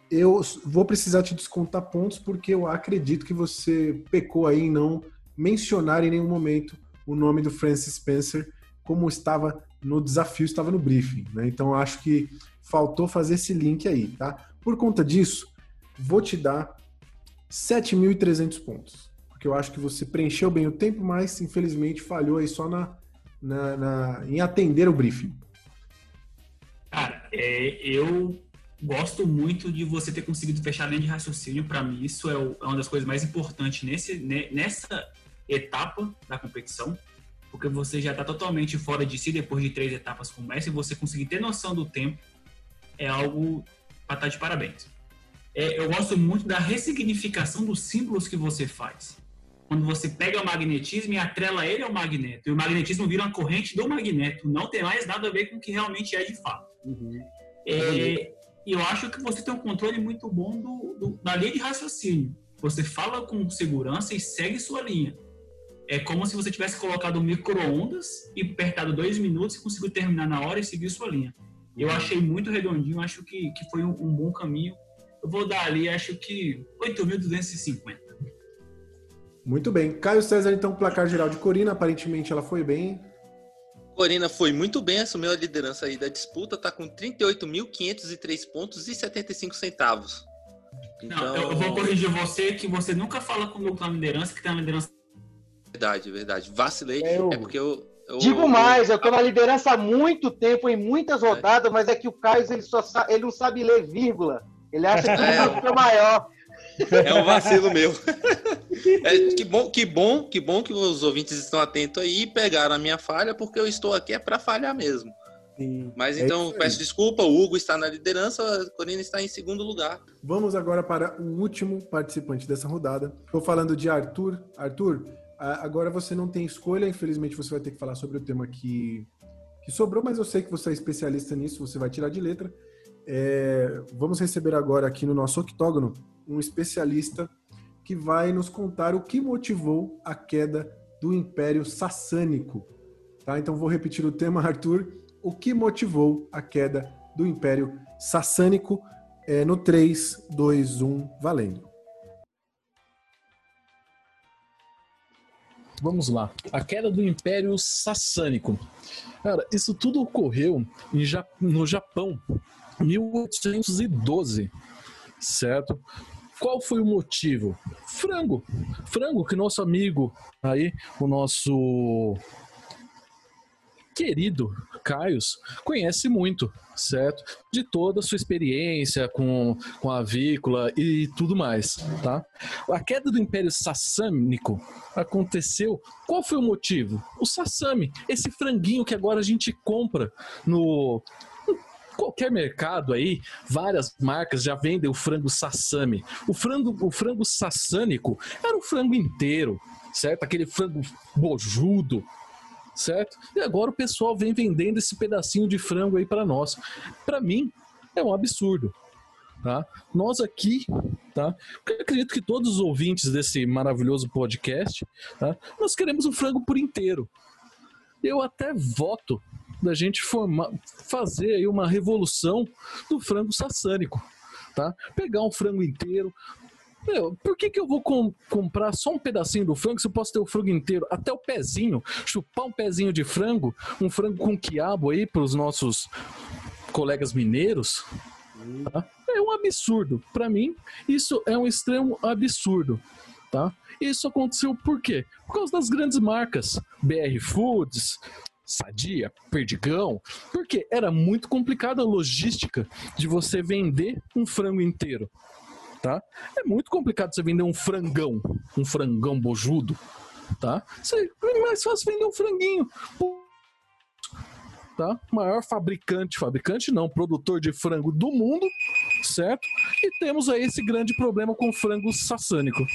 Eu vou precisar te descontar pontos porque eu acredito que você pecou aí em não mencionar em nenhum momento o nome do Francis Spencer como estava no desafio, estava no briefing, né? Então acho que faltou fazer esse link aí, tá? Por conta disso, vou te dar 7.300 pontos, porque eu acho que você preencheu bem o tempo, mas infelizmente falhou aí só na, na- na- em atender o briefing. Cara, é, eu gosto muito de você ter conseguido fechar a linha de raciocínio. Para mim, isso é, o- é uma das coisas mais importantes nesse, ne- nessa etapa da competição, porque você já está totalmente fora de si depois de três etapas como essa, e você conseguir ter noção do tempo é algo para estar de parabéns. É, eu gosto muito da ressignificação dos símbolos que você faz. Quando você pega o magnetismo e atrela ele ao magneto, e o magnetismo vira uma corrente do magneto, não tem mais nada a ver com o que realmente é de fato. É, e eu acho que você tem um controle muito bom do, do- da linha de raciocínio. Você fala com segurança e segue sua linha. É como se você tivesse colocado micro-ondas e apertado dois minutos e conseguiu terminar na hora e seguir sua linha. Eu achei muito redondinho, acho que, que foi um, um bom caminho. Eu vou dar ali, acho que 8.250. Muito bem. Caio César, então, placar geral de Corina. Aparentemente ela foi bem. Corina foi muito bem, assumiu a liderança aí da disputa, tá com 38.503 pontos e 75 centavos. Não, Então, eu, eu vou corrigir você que você nunca fala com o na liderança, que tá na liderança. verdade, verdade. Vacilei, Eu- é porque eu... eu- Digo mais, eu tô na liderança há muito tempo, em muitas É. rodadas, mas é que o Caio ele só sa- ele não sabe ler vírgula. Ele acha que É. o é maior. É um vacilo <laughs> meu. É, que bom, que bom, que bom que os ouvintes estão atentos aí e pegaram a minha falha, porque eu estou aqui é para falhar mesmo. Mas É então aí. peço desculpa, o Hugo está na liderança, a Corina está em segundo lugar. Vamos agora para o último participante dessa rodada. Estou falando de Arthur. Arthur, agora você não tem escolha, infelizmente você vai ter que falar sobre o tema que, que sobrou, mas eu sei que você é especialista nisso, você vai tirar de letra. É, vamos receber agora aqui no nosso octógono um especialista que vai nos contar o que motivou a queda do Império Sassânico. Tá? Então vou repetir o tema, <laughs> Arthur. O que motivou a queda do Império Sassânico? É, no 3, 2, 1, valendo. Vamos lá. A queda do Império Sassânico. Cara, isso tudo ocorreu no Japão, 1812, certo? Qual foi o motivo? Frango. Frango que nosso amigo aí, o nosso querido Caios, conhece muito, certo? De toda a sua experiência com, com a avícola e tudo mais, tá? A queda do Império Sassânico aconteceu. Qual foi o motivo? O sassami, esse franguinho que agora a gente compra no qualquer mercado aí, várias marcas já vendem o frango sassami. O frango, o frango sassânico era o frango inteiro, certo? Aquele frango bojudo, certo? E agora o pessoal vem vendendo esse pedacinho de frango aí para nós. Para mim é um absurdo. tá? Nós aqui, tá? Eu acredito que todos os ouvintes desse maravilhoso podcast, tá? Nós queremos o frango por inteiro. Eu até voto da gente formar, fazer aí uma revolução do frango sassânico, tá? Pegar um frango inteiro. Meu, por que, que eu vou com- comprar só um pedacinho do frango se eu posso ter o frango inteiro, até o pezinho, chupar um pezinho de frango, um frango com quiabo aí para os nossos colegas mineiros? tá? É um absurdo. Para mim, isso é um extremo absurdo. Tá? Isso aconteceu por quê? Por causa das grandes marcas, BR Foods, Sadia, Perdigão, porque era muito complicada a logística de você vender um frango inteiro. Tá? É muito complicado você vender um frangão, um frangão bojudo, tá? É mais fácil vender um franguinho. Tá? Maior fabricante, fabricante não, produtor de frango do mundo, certo? E temos aí esse grande problema com frango sassânico.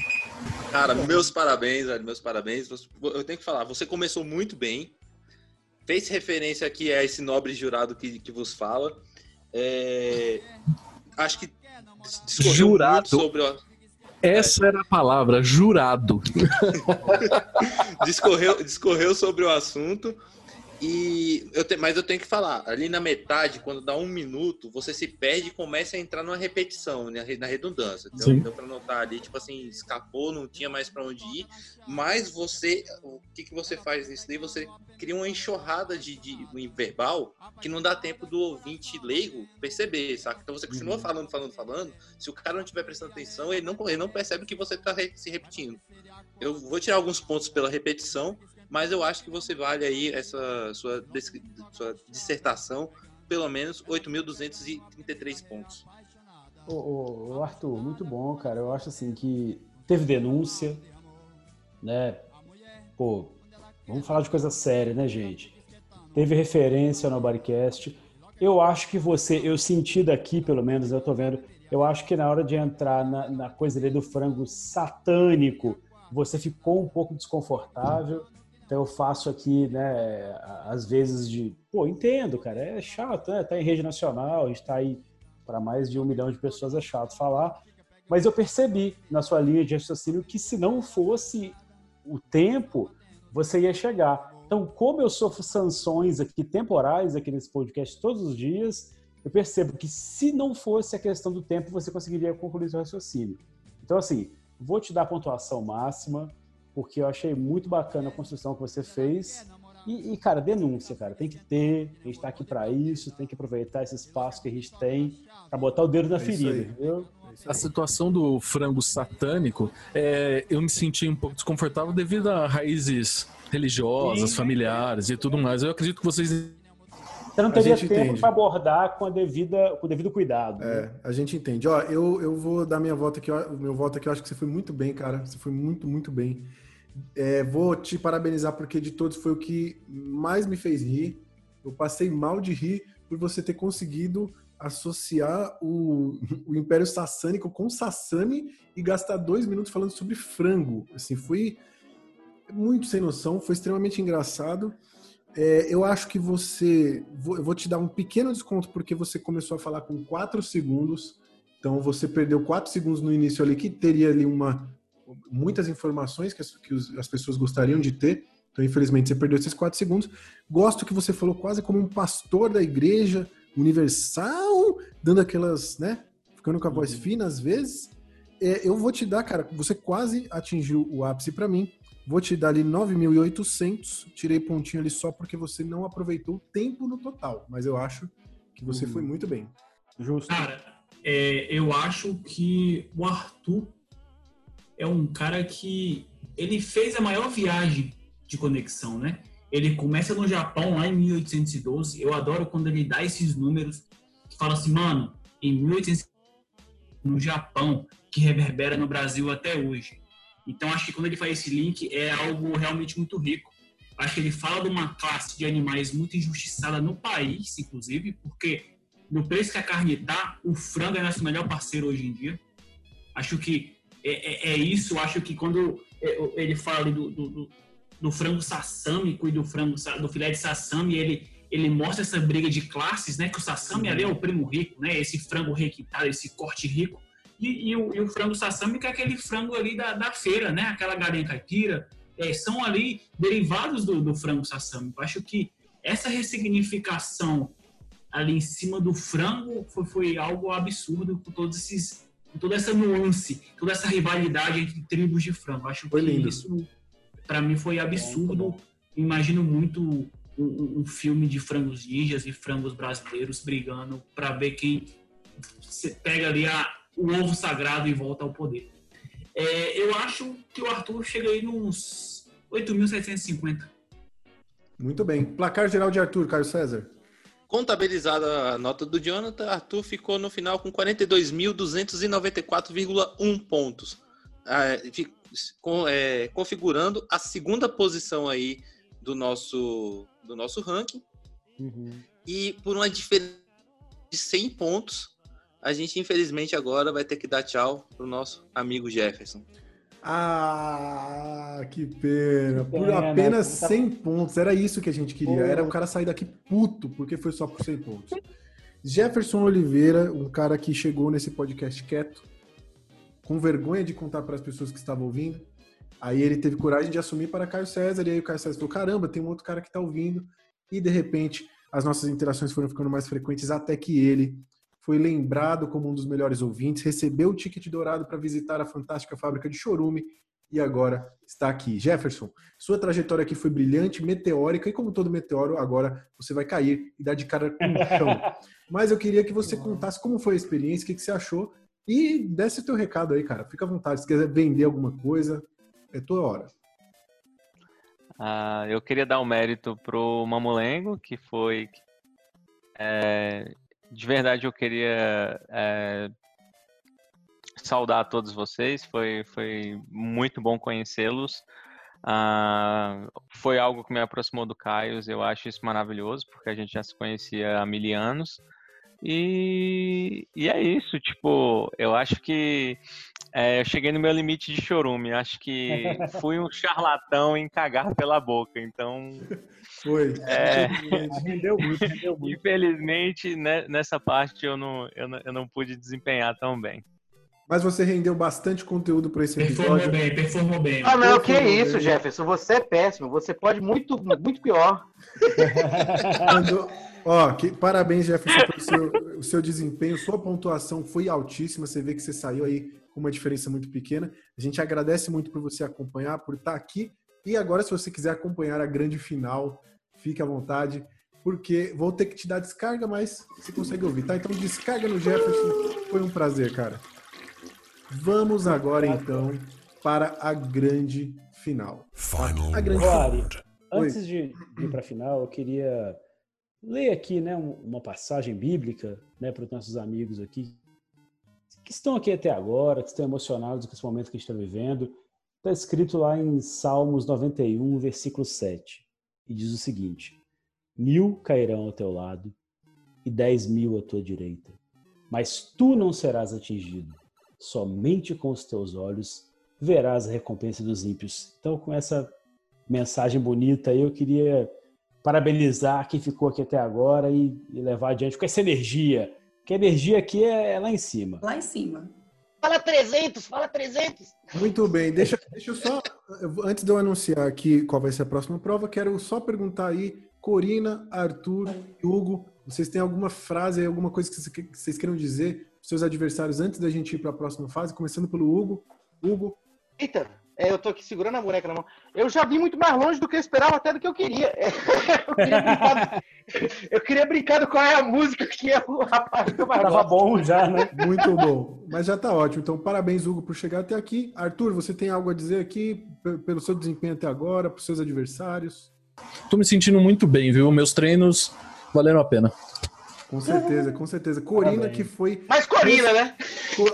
Cara, meus parabéns, meus parabéns. Eu tenho que falar, você começou muito bem. Fez referência aqui a esse nobre jurado que, que vos fala. É, acho que Jurado. sobre o, Essa era a palavra, jurado. <laughs> discorreu, discorreu sobre o assunto. E eu te- mas eu tenho que falar, ali na metade, quando dá um minuto, você se perde e começa a entrar numa repetição, né, na redundância. Então, Sim. deu pra notar ali, tipo assim, escapou, não tinha mais pra onde ir. Mas você, o que, que você faz nisso daí? Você cria uma enxurrada de, de um verbal que não dá tempo do ouvinte leigo perceber, saca? Então você continua Uhum. falando, falando, falando. Se o cara não estiver prestando atenção, ele não, ele não percebe que você tá re- se repetindo. Eu vou tirar alguns pontos pela repetição, mas eu acho que você vale aí essa sua, sua dissertação pelo menos 8.233 pontos. Ô, ô, Arthur, muito bom, cara. Eu acho assim que teve denúncia, né? Pô, vamos falar de coisa séria, né, gente? Teve referência no Bodycast. Eu acho que você, eu senti daqui, pelo menos, eu tô vendo, eu acho que na hora de entrar na, na coisa ali do frango satânico, você ficou um pouco desconfortável. Então eu faço aqui, né, às vezes de, pô, entendo, cara, é chato, né? Tá em rede nacional, a gente tá aí para mais de um milhão de pessoas é chato falar, mas eu percebi na sua linha de raciocínio que se não fosse o tempo, você ia chegar. Então, como eu sofro sanções aqui temporais aqui nesse podcast todos os dias, eu percebo que se não fosse a questão do tempo, você conseguiria concluir seu raciocínio. Então, assim, vou te dar a pontuação máxima, porque eu achei muito bacana a construção que você fez. E, e, cara, denúncia, cara, tem que ter. A gente tá aqui para isso, tem que aproveitar esse espaço que a gente tem para botar o dedo na É ferida, entendeu? A situação do frango satânico, é, eu me senti um pouco desconfortável devido a raízes religiosas, Sim. familiares e tudo mais. Eu acredito que vocês. Você não teria tempo para abordar com, a devida, com o devido cuidado. né? É, a gente entende. Ó, eu, eu vou dar minha volta aqui. ó, O meu voto aqui, eu acho que você foi muito bem, cara. Você foi muito, muito bem. É, vou te parabenizar porque de todos foi o que mais me fez rir. Eu passei mal de rir por você ter conseguido associar o, o Império Sassânico com Sassami e gastar dois minutos falando sobre frango. Assim, foi muito sem noção, foi extremamente engraçado. É, eu acho que você. vou- Eu vou te dar um pequeno desconto porque você começou a falar com 4 segundos. Então você perdeu 4 segundos no início ali, que teria ali uma. Muitas informações que as, que os- as pessoas gostariam de ter. Então, infelizmente, você perdeu esses 4 segundos. Gosto que você falou quase como um pastor da igreja universal, dando aquelas, né? Ficando com a voz fina às vezes. É, eu vou te dar, cara, você quase atingiu o ápice para mim. Vou te dar ali 9.800. Tirei pontinho ali só porque você não aproveitou o tempo no total. Mas eu acho que você foi muito bem. Justo. Cara, é, eu acho que o Arthur é um cara que ele fez a maior viagem de conexão, né? Ele começa no Japão lá em 1812. Eu adoro quando ele dá esses números. Fala assim, mano, em 1812 no Japão, que reverbera no Brasil até hoje. Então acho que quando ele faz esse link é algo realmente muito rico. Acho que ele fala de uma classe de animais muito injustiçada no país, inclusive, porque no preço que a carne tá, o frango é nosso melhor parceiro hoje em dia. Acho que é, é- é isso. Acho que quando é, ele fala ali do, do, do- frango sassâmico e do frango do filé de sassami, ele ele mostra essa briga de classes, né? Que o sassami ali é o primo rico, né? Esse frango requintado, esse corte rico. E, e o, e o frango sassami que é aquele frango ali da, da feira, né? Aquela galinha caipira. É, são ali derivados do, do frango sassami. Eu acho que essa ressignificação ali em cima do frango foi, foi algo absurdo com todos esses toda essa nuance, toda essa rivalidade entre tribos de frango. Acho que lindo. isso para mim foi absurdo. Imagino muito um, um- um filme de frangos ninjas e frangos brasileiros brigando para ver quem se- pega ali a, o ovo sagrado e volta ao poder. É, eu acho que o Arthur chega aí nos 8.750. Muito bem. Placar geral de Arthur, Caio César. Contabilizada a nota do Jonathan, Arthur ficou no final com 42.294,1 pontos. Ah, com- é, configurando a segunda posição aí do nosso, do nosso ranking. E por uma diferença de 100 pontos, a gente infelizmente agora vai ter que dar tchau pro nosso amigo Jefferson. Ah, que pena. Por pena, apenas tá- 100 pontos. Era isso que a gente queria. Era o cara sair daqui puto, porque foi só por 100 pontos. Jefferson Oliveira, um cara que chegou nesse podcast quieto, com vergonha de contar para as pessoas que estavam ouvindo. Aí ele teve coragem de assumir para Caio César, e aí o Caio César falou: caramba, tem um outro cara que está ouvindo. E de repente as nossas interações foram ficando mais frequentes até que ele foi lembrado como um dos melhores ouvintes, recebeu o ticket dourado para visitar a fantástica fábrica de chorume e agora está aqui. Jefferson, sua trajetória aqui foi brilhante, meteórica e como todo meteoro, agora você vai cair e dar de cara com o chão. <laughs> Mas eu queria que você contasse como foi a experiência, o que, que você achou e desse o teu recado aí, cara. Fica à vontade, se quiser vender alguma coisa, é tua hora. Ah, eu queria dar o mérito pro Mamulengo, que foi. é, de verdade, eu queria é, saudar a todos vocês. Foi, foi muito bom conhecê-los. Ah, foi algo que me aproximou do Caio. Eu acho isso maravilhoso, porque a gente já se conhecia há mil anos. E, e é isso, tipo, eu acho que é, eu cheguei no meu limite de chorume. Acho que <laughs> fui um charlatão em cagar pela boca. Então, <laughs> Foi. é, Rendeu muito, rendeu muito. infelizmente, né, nessa parte eu não, eu, não, eu não pude desempenhar tão bem. Mas você rendeu bastante conteúdo para esse Performou episódio. bem, performou bem. Ah, não, que Performou isso, bem. Jefferson. Você é péssimo. Você pode muito, muito pior. <laughs> Mandou- Ó, que- parabéns, Jefferson, pelo seu, o seu desempenho. Sua pontuação foi altíssima. Você vê que você saiu aí com uma diferença muito pequena. A gente agradece muito por você acompanhar, por estar aqui. E agora, se você quiser acompanhar a grande final, fique à vontade, porque vou ter que te dar descarga, mas você consegue ouvir, tá? Então, descarga no Jefferson. Foi um prazer, cara. Vamos agora, então, para a grande final. A grande final. Antes de, de ir para a final, eu queria ler aqui né, um- uma passagem bíblica né, para os nossos amigos aqui, que estão aqui até agora, que estão emocionados com esse momento que a gente está vivendo. Está escrito lá em Salmos 91, versículo 7, e diz o seguinte: Mil cairão ao teu lado e dez mil à tua direita, mas tu não serás atingido. Somente com os teus olhos verás a recompensa dos ímpios. Então, com essa mensagem bonita eu queria parabenizar quem ficou aqui até agora e, e levar adiante com essa energia. Que a energia aqui é, é lá em cima. Lá em cima. Fala 300, fala 300. Muito bem, deixa, deixa eu só. Antes de eu anunciar aqui qual vai ser a próxima prova, quero só perguntar aí, Corina, Arthur e Hugo, vocês têm alguma frase alguma coisa que vocês, que vocês queiram dizer para seus adversários antes da gente ir para a próxima fase? Começando pelo Hugo. Hugo, Eita, é, eu tô aqui segurando a boneca na mão. Eu já vi muito mais longe do que eu esperava, até do que eu queria. <laughs> Eu queria brincar, eu queria brincar do qual é a música que é o rapaz que eu mais Tava gosto. bom já, né? <laughs> muito bom. Mas já tá ótimo. Então, parabéns, Hugo, por chegar até aqui. Arthur, você tem algo a dizer aqui pe- pelo seu desempenho até agora, para seus adversários? Tô me sentindo muito bem, viu? Meus treinos valeram a pena. Com certeza, com certeza. Corina, Parabéns. que foi. Mas Corina, né?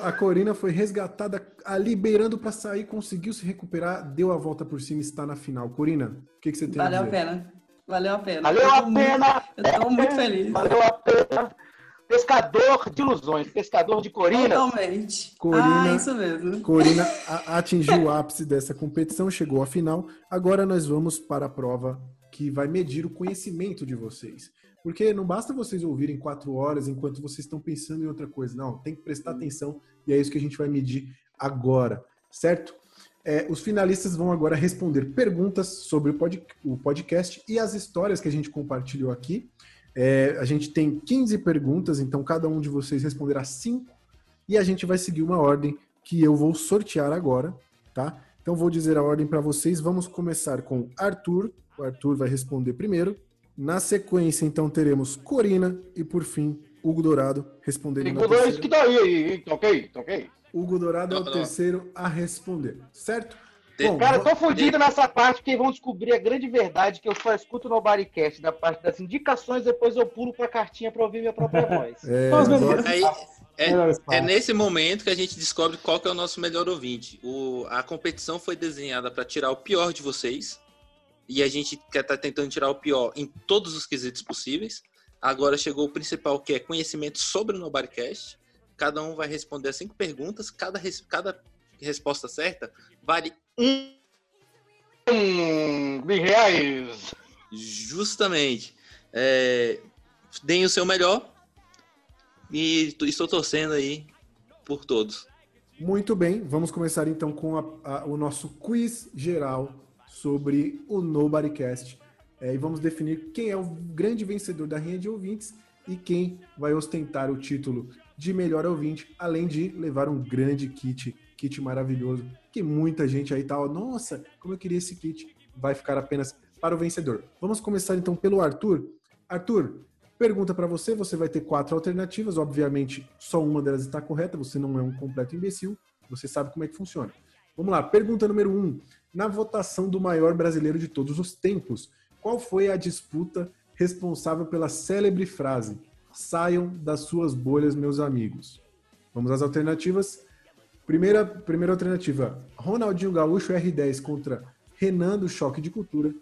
A Corina foi resgatada, a liberando para sair, conseguiu se recuperar, deu a volta por cima e está na final. Corina, o que, que você tem Valeu a a pena. Valeu a pena. Valeu Eu a muito- pena. Eu tô muito feliz. Valeu a pena. Pescador de ilusões, pescador de Corina. Totalmente. Corina, Ah, isso mesmo. Corina <laughs> atingiu o ápice dessa competição, chegou à final. Agora nós vamos para a prova que vai medir o conhecimento de vocês. Porque não basta vocês ouvirem quatro horas enquanto vocês estão pensando em outra coisa. Não, tem que prestar atenção e é isso que a gente vai medir agora, certo? É, os finalistas vão agora responder perguntas sobre o, pod- o podcast e as histórias que a gente compartilhou aqui. É, a gente tem 15 perguntas, então cada um de vocês responderá cinco e a gente vai seguir uma ordem que eu vou sortear agora, tá? Então vou dizer a ordem para vocês. Vamos começar com Arthur. O Arthur vai responder primeiro. Na sequência, então, teremos Corina e, por fim, Hugo Dourado respondendo Hugo Dourado, terceira. que daí, aí? Tá ok? Tá ok? Hugo Dourado é o Não, não. terceiro a responder, certo? Cara, eu tô fudido nessa parte porque vão descobrir a grande verdade que eu só escuto no Bodycast, da parte das indicações, depois eu pulo pra cartinha pra ouvir minha própria <laughs> voz. É, Aí, é, é nesse momento que a gente descobre qual que é o nosso melhor ouvinte. O, a competição foi desenhada para tirar o pior de vocês. E a gente estar tentando tirar o pior em todos os quesitos possíveis. Agora chegou o principal, que é conhecimento sobre o Nobodycast. Cada um vai responder cinco perguntas. Cada, res- cada resposta certa vale um Hum, mil reais. Justamente. É, deem o seu melhor. E estou torcendo aí por todos. Muito bem, vamos começar então com a- a- o nosso quiz geral sobre o Nobodycast. É, e vamos definir quem é o grande vencedor da rinha de ouvintes e quem vai ostentar o título de melhor ouvinte, além de levar um grande kit, kit maravilhoso, que muita gente aí tá, ó, nossa, como eu queria esse kit, vai ficar apenas para o vencedor. Vamos começar então pelo Arthur. Arthur, pergunta para você, você vai ter quatro alternativas, obviamente só uma delas está correta, você não é um completo imbecil, você sabe como é que funciona. Vamos lá, pergunta número um. Na votação do maior brasileiro de todos os tempos, qual foi a disputa responsável pela célebre frase Saiam das suas bolhas, meus amigos? Vamos às alternativas. Primeira, primeira alternativa: Ronaldinho Gaúcho R10 contra Renan do Choque de Cultura.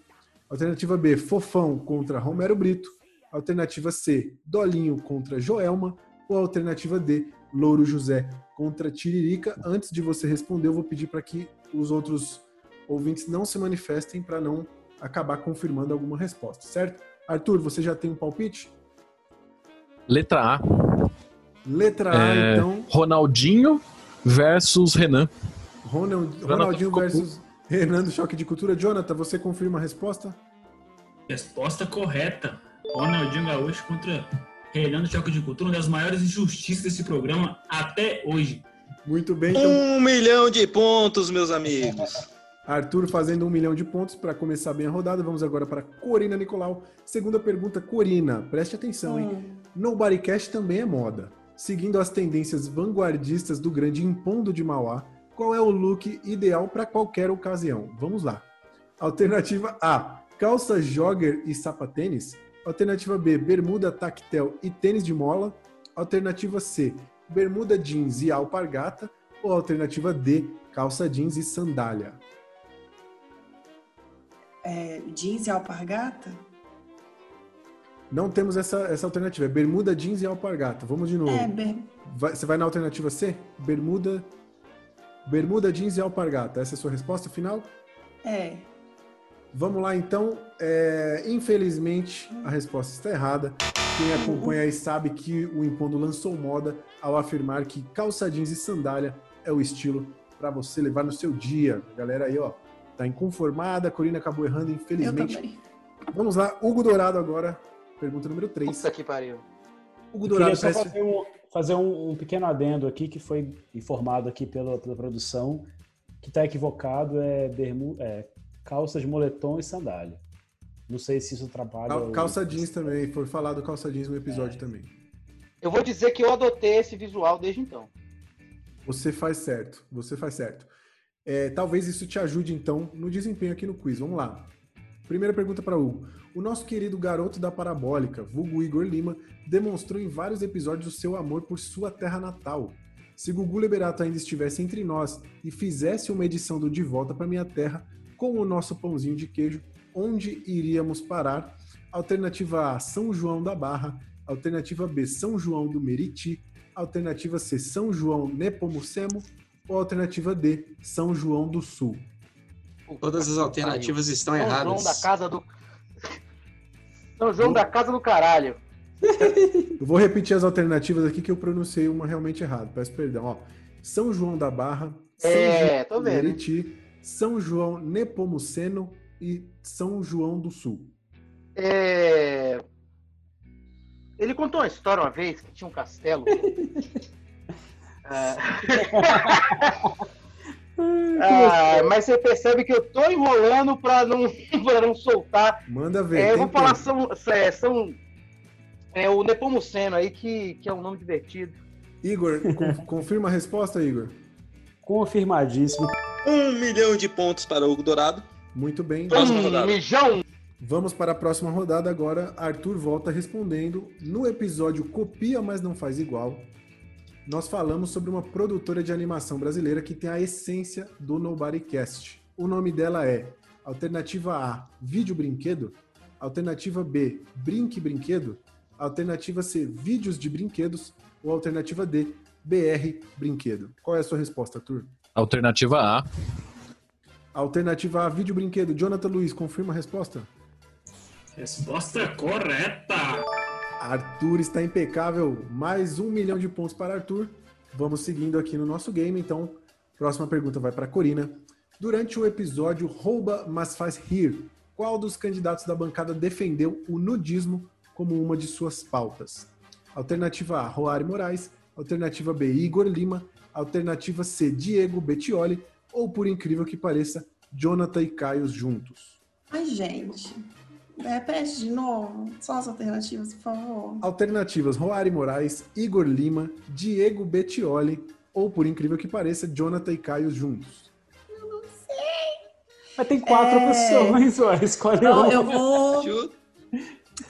Alternativa B: Fofão contra Romero Brito. Alternativa C: Dolinho contra Joelma. Ou alternativa D: Louro José contra Tiririca. Antes de você responder, eu vou pedir para que os outros ouvintes não se manifestem para não acabar confirmando alguma resposta, certo? Arthur, você já tem um palpite? Letra A. Letra A, É, então. Ronaldinho versus Renan. Ronald- Ronaldinho versus Renan do Choque de Cultura. Jonathan, você confirma a resposta? Resposta correta. Ronaldinho Gaúcho contra Renan do Choque de Cultura, uma das maiores injustiças desse programa até hoje. Muito bem. Um milhão de pontos, meus amigos. Arthur fazendo um milhão de pontos para começar bem a rodada. Vamos agora para Corina Nicolau. Segunda pergunta, Corina, preste atenção, hein? Nobodycast também é moda. Seguindo as tendências vanguardistas do grande Impondo de Mauá, qual é o look ideal para qualquer ocasião? Vamos lá. Alternativa A: calça jogger e sapatênis. Alternativa B: bermuda tactel e tênis de mola. Alternativa C: bermuda jeans e alpargata. Ou alternativa D: calça jeans e sandália. É, jeans e alpargata? Não temos essa, essa alternativa. É bermuda, jeans e alpargata. Vamos de novo. É, ber- Vai- você vai na alternativa C? Bermuda, bermuda, jeans e alpargata. Essa é a sua resposta final? é. Vamos lá, então. É, infelizmente, a resposta está errada. Quem acompanha aí sabe que o Impondo lançou moda ao afirmar que calça jeans e sandália é o estilo para você levar no seu dia. Galera aí, ó, tá inconformada. A Corina acabou errando, Eu infelizmente. Vamos lá, Hugo Dourado agora. Pergunta número 3. Puta que pariu. Hugo Eu Dourado, queria só fazer, um, fazer um- um pequeno adendo aqui que foi informado aqui pela, pela produção que está equivocado é, bermu, é calça de moletom e sandália. Não sei se isso atrapalha. Cal- Calça jeans também, foi falado calça jeans no episódio também. Eu vou dizer que eu adotei esse visual desde então. Você faz certo, você faz certo. É, talvez isso te ajude então no desempenho aqui no quiz. Vamos lá. Primeira pergunta para Hugo. O nosso querido garoto da parabólica, vulgo Igor Lima, demonstrou em vários episódios o seu amor por sua terra natal. Se Gugu Liberato ainda estivesse entre nós e fizesse uma edição do De Volta para Minha Terra com o nosso pãozinho de queijo, onde iríamos parar? Alternativa A, São João da Barra. Alternativa B, São João do Meriti. Alternativa C, São João Nepomucemo. Ou alternativa D, São João do Sul. Todas as alternativas estão São erradas. João da casa do. <laughs> São João da Casa do Caralho. Eu vou repetir as alternativas aqui que eu pronunciei uma realmente errada. Peço perdão. Ó, São João da Barra, São É, João vendo. Meriti, São João Nepomuceno e São João do Sul. É, Ele contou uma história uma vez que tinha um castelo. <laughs> <laughs> Ah. Ah, mas você percebe que eu tô enrolando pra não, <laughs> pra não soltar. Manda ver. É, eu vou falar tempo. São, é, são é o Nepomuceno aí, que, que é um nome divertido. Igor, <laughs> con- confirma a resposta, Igor? Confirmadíssimo. Um milhão de pontos para o Hugo Dourado. Muito bem. Próxima rodada. Mijão! Vamos para a próxima rodada agora. Arthur volta respondendo. No episódio Copia, mas não faz igual, nós falamos sobre uma produtora de animação brasileira que tem a essência do Nobodycast. O nome dela é Alternativa A, Vídeo Brinquedo. Alternativa B, Brinque Brinquedo. Alternativa C, Vídeos de Brinquedos. Ou alternativa D, BR Brinquedo. Qual é a sua resposta, Arthur? Alternativa A. Alternativa A, Vídeo Brinquedo. Jonathan Luiz, confirma a resposta? Resposta correta. Arthur está impecável. Mais um milhão de pontos para Arthur. Vamos seguindo aqui no nosso game. Então, próxima pergunta vai para Corina. Durante o episódio Rouba, mas faz rir, qual dos candidatos da bancada defendeu o nudismo como uma de suas pautas? Alternativa A, Roari Moraes. Alternativa B, Igor Lima. Alternativa C, Diego Bettioli. Ou, por incrível que pareça, Jonathan e Caio juntos. Ai, gente. Repete de novo. Só as alternativas, por favor. Alternativas: Roari Moraes, Igor Lima, Diego Bettioli ou, por incrível que pareça, Jonathan e Caio juntos. Mas tem quatro É. opções, ué. Escolhe Não, uma. eu vou.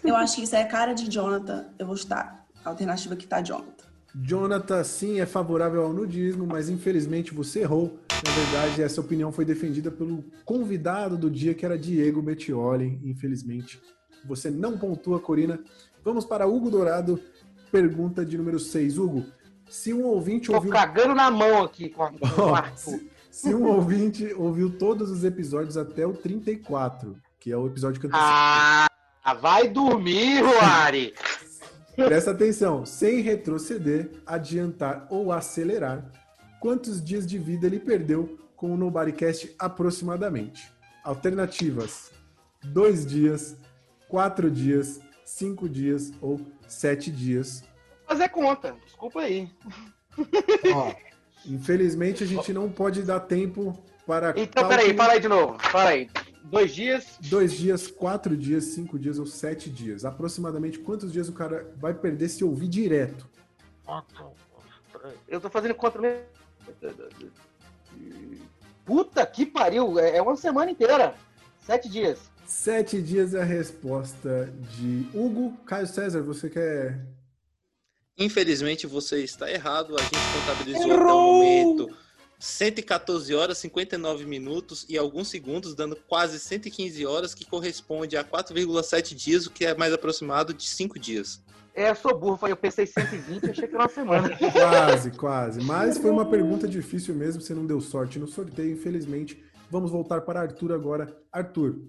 Eu acho que isso é cara de Jonathan. Eu vou chutar. A alternativa que tá Jonathan. Jonathan, sim, é favorável ao nudismo, mas infelizmente você errou. Na verdade, essa opinião foi defendida pelo convidado do dia, que era Diego Bettioli. Infelizmente, você não pontua, Corina. Vamos para Hugo Dourado, pergunta de número 6. Hugo, se um ouvinte Tô ouviu. cagando na mão aqui com, a- <laughs> se, se um ouvinte ouviu todos os episódios até o 34, que é o episódio que eu Ah, vai dormir, Roari! <laughs> Presta atenção, sem retroceder, adiantar ou acelerar, quantos dias de vida ele perdeu com o Nobodycast aproximadamente? Alternativas: dois dias, quatro dias, cinco dias ou sete dias. Fazer conta, desculpa aí. Ó, infelizmente a gente não pode dar tempo para. Então, peraí, fala aí de novo. Fala aí. Dois dias. Dois dias, quatro dias, cinco dias ou sete dias. Aproximadamente quantos dias o cara vai perder se ouvir direto? Eu tô fazendo conta mesmo. Puta que pariu, é é uma semana inteira. Sete dias. Sete dias é a resposta de Hugo. Caio César, você quer. Infelizmente você está errado. A gente contabilizou até o momento 114 horas, 59 minutos e alguns segundos, dando quase 115 horas, que corresponde a 4,7 dias, o que é mais aproximado de 5 dias. É, eu sou burro, eu pensei 120, achei que era uma semana. <laughs> Quase, quase. Mas foi uma pergunta difícil mesmo, você não deu sorte no sorteio, infelizmente. Vamos voltar para Arthur agora. Arthur,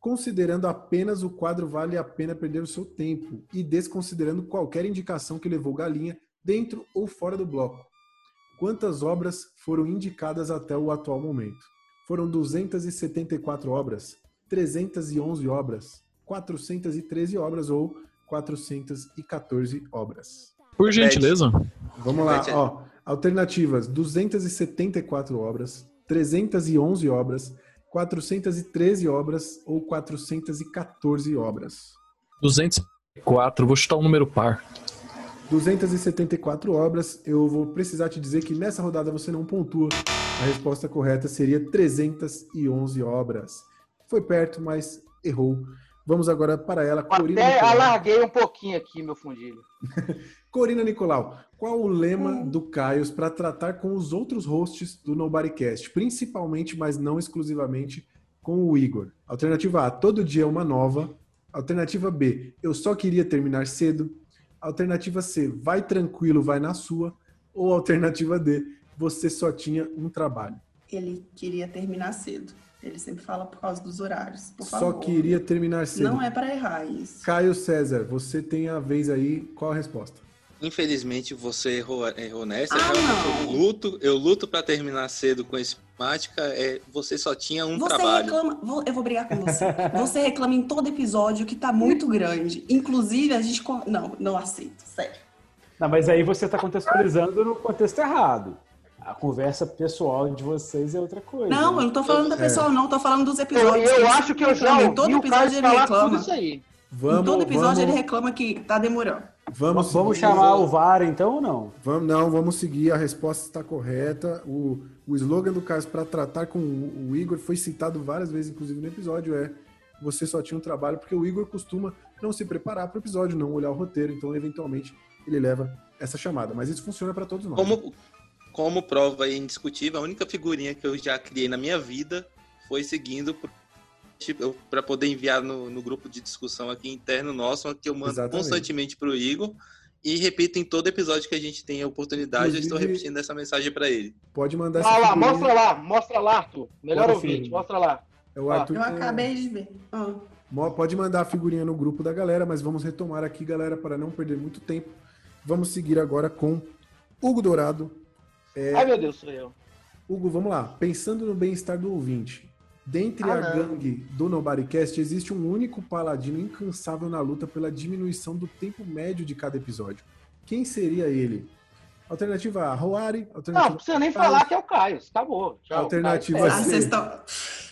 considerando apenas o quadro vale a pena perder o seu tempo e desconsiderando qualquer indicação que levou Galinha dentro ou fora do bloco. Quantas obras foram indicadas até o atual momento? Foram 274 obras, 311 obras, 413 obras ou 414 obras. Por gentileza. Vamos lá, aí. ó. Alternativas: 274 obras, 311 obras, 413 obras ou 414 obras. 204, vou chutar um número par. 274 obras. Eu vou precisar te dizer que nessa rodada você não pontua. A resposta correta seria 311 obras. Foi perto, mas errou. Vamos agora para ela, Corina Até Nicolau. alarguei um pouquinho aqui, meu fundilho. <laughs> Corina Nicolau, qual o lema do Caios para tratar com os outros hosts do Nobodycast, principalmente, mas não exclusivamente, com o Igor? Alternativa A, todo dia é uma nova. Alternativa B, eu só queria terminar cedo. Alternativa C, vai tranquilo, vai na sua. Ou alternativa D, você só tinha um trabalho. Ele queria terminar cedo. Ele sempre fala por causa dos horários. Por Só favor. queria terminar cedo. Não é pra errar isso. Caio César, você tem a vez aí. Qual a resposta? Infelizmente você errou, errou nessa. Ah, eu luto, eu luto para terminar cedo com esse temática. É, você só tinha um Você trabalho. reclama. vou- Eu vou brigar com você. Você reclama em todo episódio que tá muito grande. Inclusive, a gente. Não, não aceito, sério. Não, mas aí você está contextualizando no contexto errado. A conversa pessoal de vocês é outra coisa. Não, eu não tô falando da pessoa, É. não, tô falando dos Eu, episódios. eu Ele acho que eu já Em todo episódio ele reclama. tudo isso aí. Vamos, em todo episódio vamos- ele reclama que tá demorando. Vamos, Vamos chamar o VAR então ou não? Vamos, não, vamos seguir. A resposta está correta. O, o slogan do caso para tratar com o, o Igor foi citado várias vezes, inclusive no episódio, é você só tinha um trabalho, porque o Igor costuma não se preparar para o episódio, não olhar o roteiro, então eventualmente ele leva essa chamada. Mas isso funciona para todos nós. Como, como prova indiscutível, a única figurinha que eu já criei na minha vida foi seguindo para poder enviar no, no grupo de discussão aqui interno nosso, que eu mando Exatamente. constantemente para o Igor. E repito em todo episódio que a gente tem a oportunidade, eu estou Inclusive- repetindo essa mensagem para ele. Pode mandar Olha lá, figurinha. mostra lá, mostra lá, Arthur. Melhor Bota ouvinte, figurinha. mostra lá. É o Arthur Eu que- acabei de ver. Ah. Pode mandar a figurinha no grupo da galera, mas vamos retomar aqui, galera, para não perder muito tempo. Vamos seguir agora com Hugo Dourado. É, Ai, meu Deus, sou eu. Hugo, vamos lá. Pensando no bem-estar do ouvinte, dentre Ah, a não. gangue do Nobodycast, existe um único paladino incansável na luta pela diminuição do tempo médio de cada episódio. Quem seria ele? Alternativa A, Roari. Não, Alternativa não precisa nem Caio. falar que é o Caio. Acabou. Tchau. Alternativa Caio. Ah, C. estão.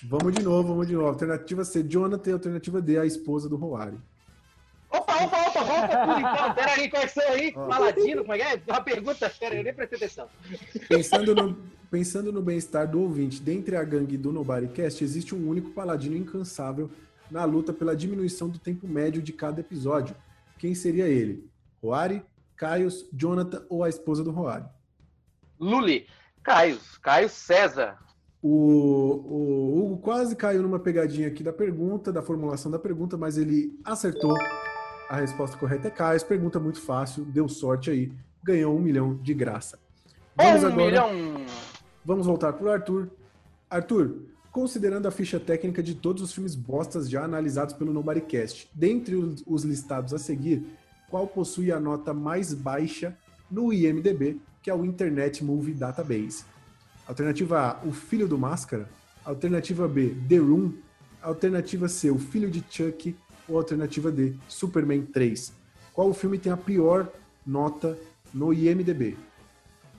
Vamos de novo, vamos de novo. Alternativa C, Jonathan. Alternativa D, a esposa do Roari. Opa, opa, opa, volta tudo então. Pera aí, quais são aí? Paladino, como é que é? Uma pergunta, pera eu nem prestei atenção. Pensando no, pensando no bem-estar do ouvinte, dentre a gangue do Nobodycast, existe um único paladino incansável na luta pela diminuição do tempo médio de cada episódio. Quem seria ele? Roari, Caios, Jonathan ou a esposa do Roari? Luli. Caio, Caio César. O, o Hugo quase caiu numa pegadinha aqui da pergunta, da formulação da pergunta, mas ele acertou. A resposta correta é Caios. Pergunta muito fácil, deu sorte aí, ganhou um milhão de graça. Vamos Um agora. milhão. Vamos voltar para o Arthur. Arthur, considerando a ficha técnica de todos os filmes bostas já analisados pelo Nobodycast, dentre os, os listados a seguir, qual possui a nota mais baixa no IMDB, que é o Internet Movie Database? Alternativa A, O Filho do Máscara. Alternativa B, The Room. Alternativa C, O Filho de Chuck. Ou alternativa D, Superman 3. Qual o filme tem a pior nota no IMDB?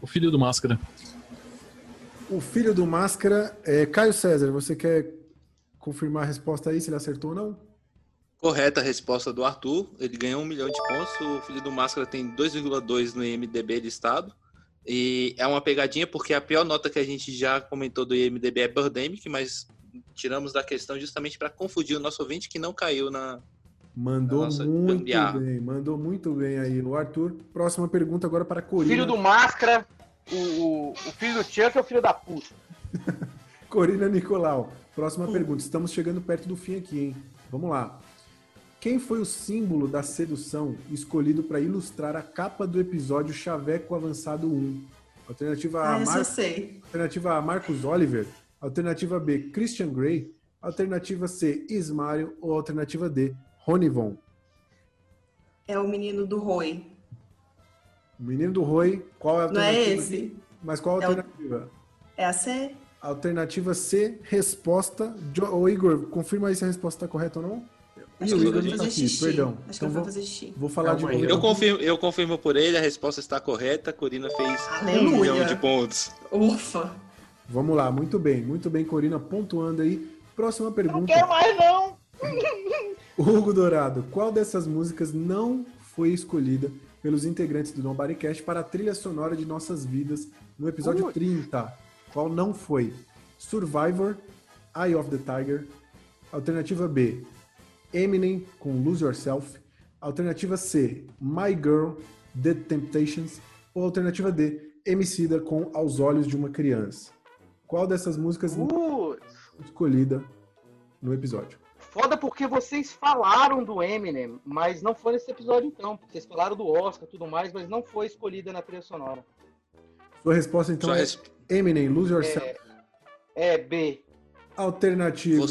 O filho do Máscara. O filho do Máscara é Caio César. Você quer confirmar a resposta aí, se ele acertou ou não? Correta a resposta do Arthur. Ele ganhou um milhão de pontos. O filho do Máscara tem 2,2 no IMDB listado. E é uma pegadinha porque a pior nota que a gente já comentou do IMDB é Birdemic, mas tiramos da questão justamente para confundir o nosso ouvinte que não caiu na. Mandou Nossa, muito gambiarra. bem, mandou muito bem aí o Arthur. Próxima pergunta agora para a Corina. Filho do Máscara. O, o, filho do Chuck é o filho da puta. <laughs> Corina Nicolau. Próxima pergunta. Estamos chegando perto do fim aqui, hein? Vamos lá. Quem foi o símbolo da sedução escolhido para ilustrar a capa do episódio Chaveco Avançado 1? Alternativa A, Ah, Mar- sei. Alternativa A, Marcos Oliver. Alternativa B, Christian Grey. Alternativa C, Ismário. Ou alternativa D, Ronivon. É o menino do Roy. O menino do Roy, qual é a Não é alternativa? esse? Mas qual a É o- alternativa? É a C? Alternativa C, resposta. Jo- Ô, Igor, confirma aí se a resposta está correta ou não. Acho Ih, o eu Igor não tá aqui, xixi. perdão. Acho que Então eu vou vou, fazer xixi. vou falar de Eu novo. confirmo, eu confirmo por ele, a resposta está correta. A Corina fez um Aleluia. milhão de pontos. Ufa. Vamos lá, muito bem, muito bem, Corina, pontuando aí. Próxima pergunta. Quero mais não. <laughs> Hugo Dourado, qual dessas músicas não foi escolhida pelos integrantes do Nobodycast para a trilha sonora de nossas vidas no episódio Ui. 30? Qual não foi? Survivor, Eye of the Tiger. Alternativa B, Eminem com Lose Yourself. Alternativa C, My Girl, The Temptations. Ou alternativa D, Emicida com Aos Olhos de uma Criança. Qual dessas músicas foi escolhida no episódio? Foda porque vocês falaram do Eminem, mas não foi nesse episódio então. Vocês falaram do Oscar e tudo mais, mas não foi escolhida na trilha sonora. Sua resposta então Sua é Eminem, Lose Yourself. É, é B. Alternativa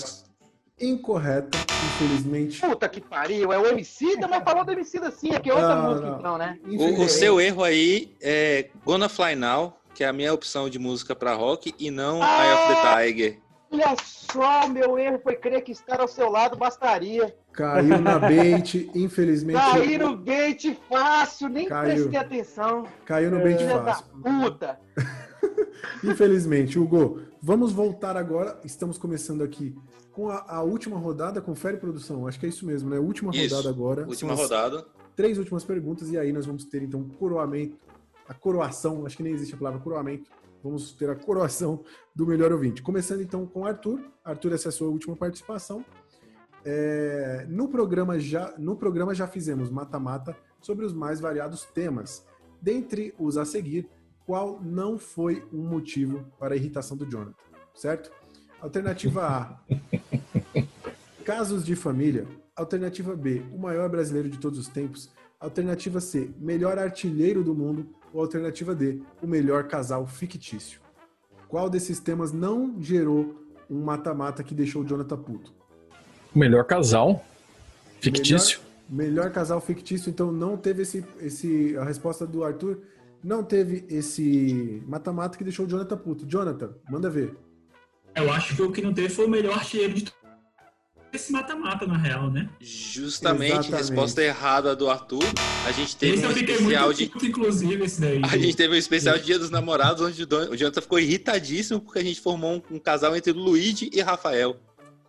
incorreta, infelizmente. Puta que pariu, é o Emicida, mas falou do Emicida sim, aqui é outra Não, música não. então, né? O, o seu erro aí é Gonna Fly Now, que é a minha opção de música pra rock, e não Eye of the Tiger. Olha só, meu erro foi crer que estar ao seu lado bastaria. Caiu na <laughs> bait, infelizmente. Caí no bait fácil, nem Caiu. prestei atenção. Caiu no bait fácil. Puta. <laughs> Infelizmente, Hugo, vamos voltar agora. Estamos começando aqui com a, a última rodada. Confere, produção. Acho que é isso mesmo, né? Última Isso, rodada agora. última rodada. Três últimas perguntas e aí nós vamos ter então o coroamento, a coroação. Acho que nem existe a palavra coroamento. Vamos ter a coroação do melhor ouvinte. Começando então com o Arthur. Arthur, essa é a sua última participação. É, no, programa já, no programa já fizemos mata-mata sobre os mais variados temas. Dentre os a seguir, qual não foi um motivo para a irritação do Jonathan? Certo? Alternativa A: <laughs> casos de família. Alternativa B: o maior brasileiro de todos os tempos. Alternativa C: melhor artilheiro do mundo. Ou alternativa D: o melhor casal fictício. Qual desses temas não gerou um mata-mata que deixou o Jonathan puto? O melhor casal fictício. Melhor, melhor casal fictício, então não teve esse, esse. A resposta do Arthur não teve esse mata-mata que deixou o Jonathan puto. Jonathan, manda ver. Eu acho que o que não teve foi o melhor artilheiro de esse mata-mata, na real, né? Justamente, Exatamente. resposta errada do Arthur. A gente teve Esse um especial muito de. puto, inclusive, esse daí. A gente teve um especial de Dia dos Namorados, onde o Jonathan ficou irritadíssimo porque a gente formou um, um casal entre Luigi e Rafael.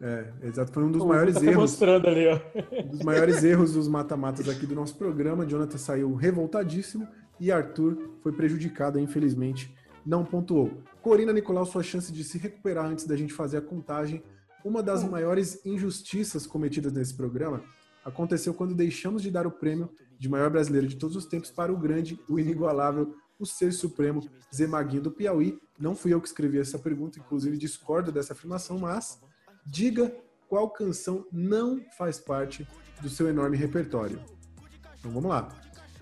É, exato. Foi um dos O maiores tá erros. mostrando ali, ó. Um dos maiores erros dos mata-matas aqui do nosso programa. Jonathan saiu revoltadíssimo e Arthur foi prejudicado, infelizmente, não pontuou. Corina Nicolau, sua chance de se recuperar antes da gente fazer a contagem. Uma das maiores injustiças cometidas nesse programa aconteceu quando deixamos de dar o prêmio de maior brasileiro de todos os tempos para o grande, o inigualável, o ser supremo, Zé Maguinho do Piauí. Não fui eu que escrevi essa pergunta, inclusive discordo dessa afirmação, mas diga qual canção não faz parte do seu enorme repertório. Então vamos lá.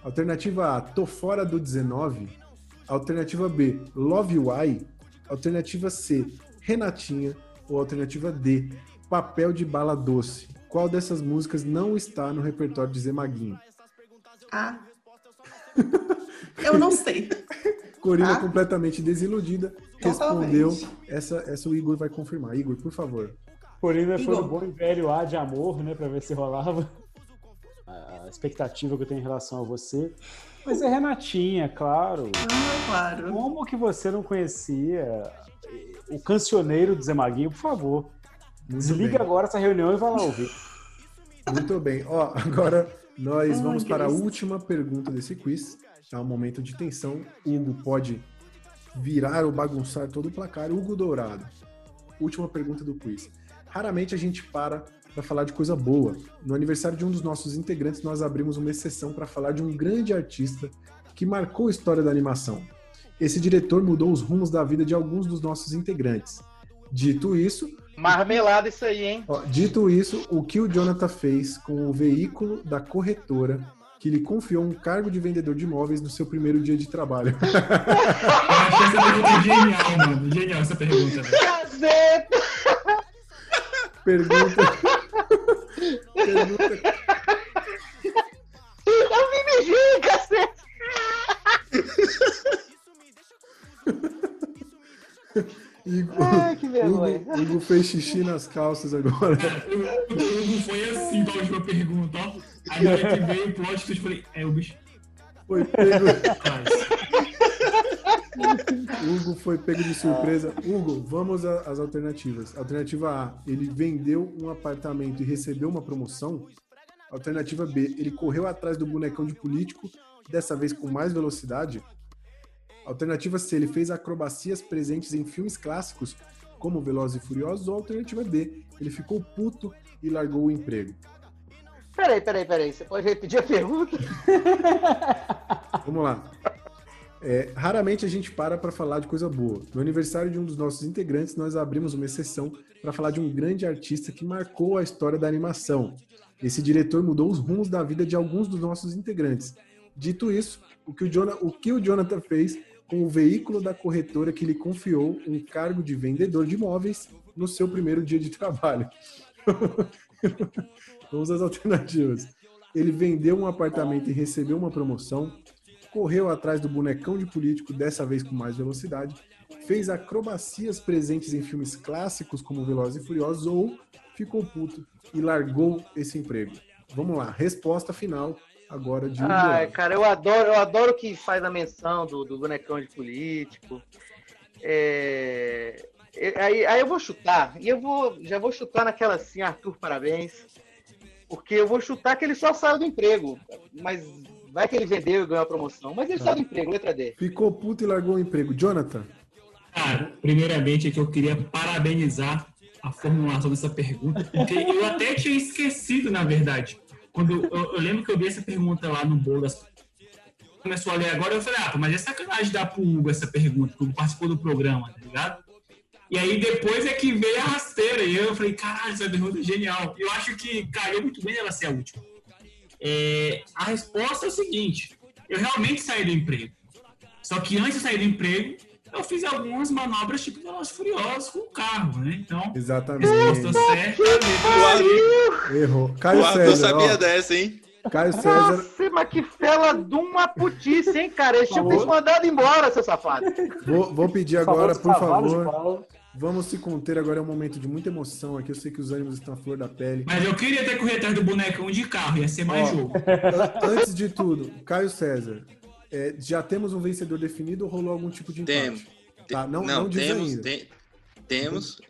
Alternativa A, Tô Fora do 19. Alternativa B, Love You I. Alternativa C, Renatinha. Ou alternativa D, Papel de Bala Doce. Qual dessas músicas não está no repertório de Zé Maguinho? Ah. Eu não sei. <laughs> Corina, Ah. completamente desiludida, respondeu. Totalmente. Essa, essa o Igor vai confirmar. Igor, por favor. Corina foi no bom e velho A de amor, né? Pra ver se rolava. A expectativa que eu tenho em relação a você. Mas é Renatinha, claro. Ah, claro. Como que você não conhecia o cancioneiro do Zé Maguinho? Por favor, Muito desliga bem. agora essa reunião e vai lá ouvir. Muito bem. Ó, agora nós vamos para a última pergunta desse quiz. É um momento de tensão. Hugo pode virar ou bagunçar todo o placar. Hugo Dourado. Última pergunta do quiz. Raramente a gente para para falar de coisa boa. No aniversário de um dos nossos integrantes, nós abrimos uma exceção para falar de um grande artista que marcou a história da animação. Esse diretor mudou os rumos da vida de alguns dos nossos integrantes. Dito isso, Marmelada isso aí, hein? Ó, dito isso, o que o Jonathan fez com o veículo da corretora que lhe confiou um cargo de vendedor de imóveis no seu primeiro dia de trabalho? Eu achei essa pergunta genial, mano. Genial essa pergunta. Gazeta! Pergunta. Pergunta. <laughs> Eu me mijei, cacete! <laughs> Igor, Ai, que vergonha. Hugo, Hugo fez xixi nas calças agora. O Hugo foi assim pra última pergunta, ó. Aí na hora que veio o plot eu falei, é o bicho. Foi pego. Hugo foi pego de surpresa. Hugo, vamos às alternativas. Alternativa A, ele vendeu um apartamento e recebeu uma promoção. Alternativa B, ele correu atrás do bonecão de político, dessa vez com mais velocidade. Alternativa C, ele fez acrobacias presentes em filmes clássicos, como Velozes e Furiosos. Ou alternativa D, ele ficou puto e largou o emprego. Peraí, peraí, peraí. Você pode repetir a pergunta? <laughs> Vamos lá. É, raramente a gente para para falar de coisa boa. No aniversário de um dos nossos integrantes, nós abrimos uma exceção para falar de um grande artista que marcou a história da animação. Esse diretor mudou os rumos da vida de alguns dos nossos integrantes. Dito isso, o que o, o que o Jonathan fez com o veículo da corretora que lhe confiou um cargo de vendedor de imóveis no seu primeiro dia de trabalho. <laughs> Vamos às alternativas. Ele vendeu um apartamento e recebeu uma promoção, correu atrás do bonecão de político, dessa vez com mais velocidade, fez acrobacias presentes em filmes clássicos como Velozes e Furiosos ou ficou puto e largou esse emprego. Vamos lá, resposta final agora de um Ai, cara, eu adoro, eu adoro que faz a menção do, do bonecão de político. É, é, Aí, aí eu vou chutar, e eu vou, já vou chutar naquela assim, Arthur, parabéns. Porque eu vou chutar que ele só saiu do emprego. Mas vai que ele vendeu e ganhou a promoção. Mas ele Tá. saiu do emprego, letra D. Ficou puto e largou o emprego. Jonathan, Cara, primeiramente é que eu queria parabenizar a formulação dessa pergunta, porque eu até tinha esquecido, na verdade. Quando eu, eu lembro que eu vi essa pergunta lá no bolo das começou a ler agora, eu falei, ah, mas é sacanagem dar pro Hugo essa pergunta, Hugo participou do programa, tá ligado? E aí depois é que veio a rasteira, e eu falei, caralho, essa pergunta é genial. Eu acho que calhou muito bem ela ser a última. É, a resposta é o seguinte, eu realmente saí do emprego. Só que antes de sair do emprego, eu fiz algumas manobras tipo Velozes Furiosos com o carro, né? Então, exatamente. resposta certa. Errou. Caio o Arthur César. sabia ó, dessa, hein? Caio César. Nossa, mas que fela de uma putice, hein, cara? Eles tinham que mandado embora, seu safado. Vou, vou pedir agora, por favor. Vamos se conter agora, é um momento de muita emoção aqui. Eu sei que os ânimos estão à flor da pele. Mas eu queria ter corrido atrás do bonecão de carro, ia ser mais Ó, jogo. an- <laughs> Antes de tudo, Caio César, é, já temos um vencedor definido ou rolou algum tipo de empate? Temos. Tá, não, não, diz temos, ainda. tem- temos.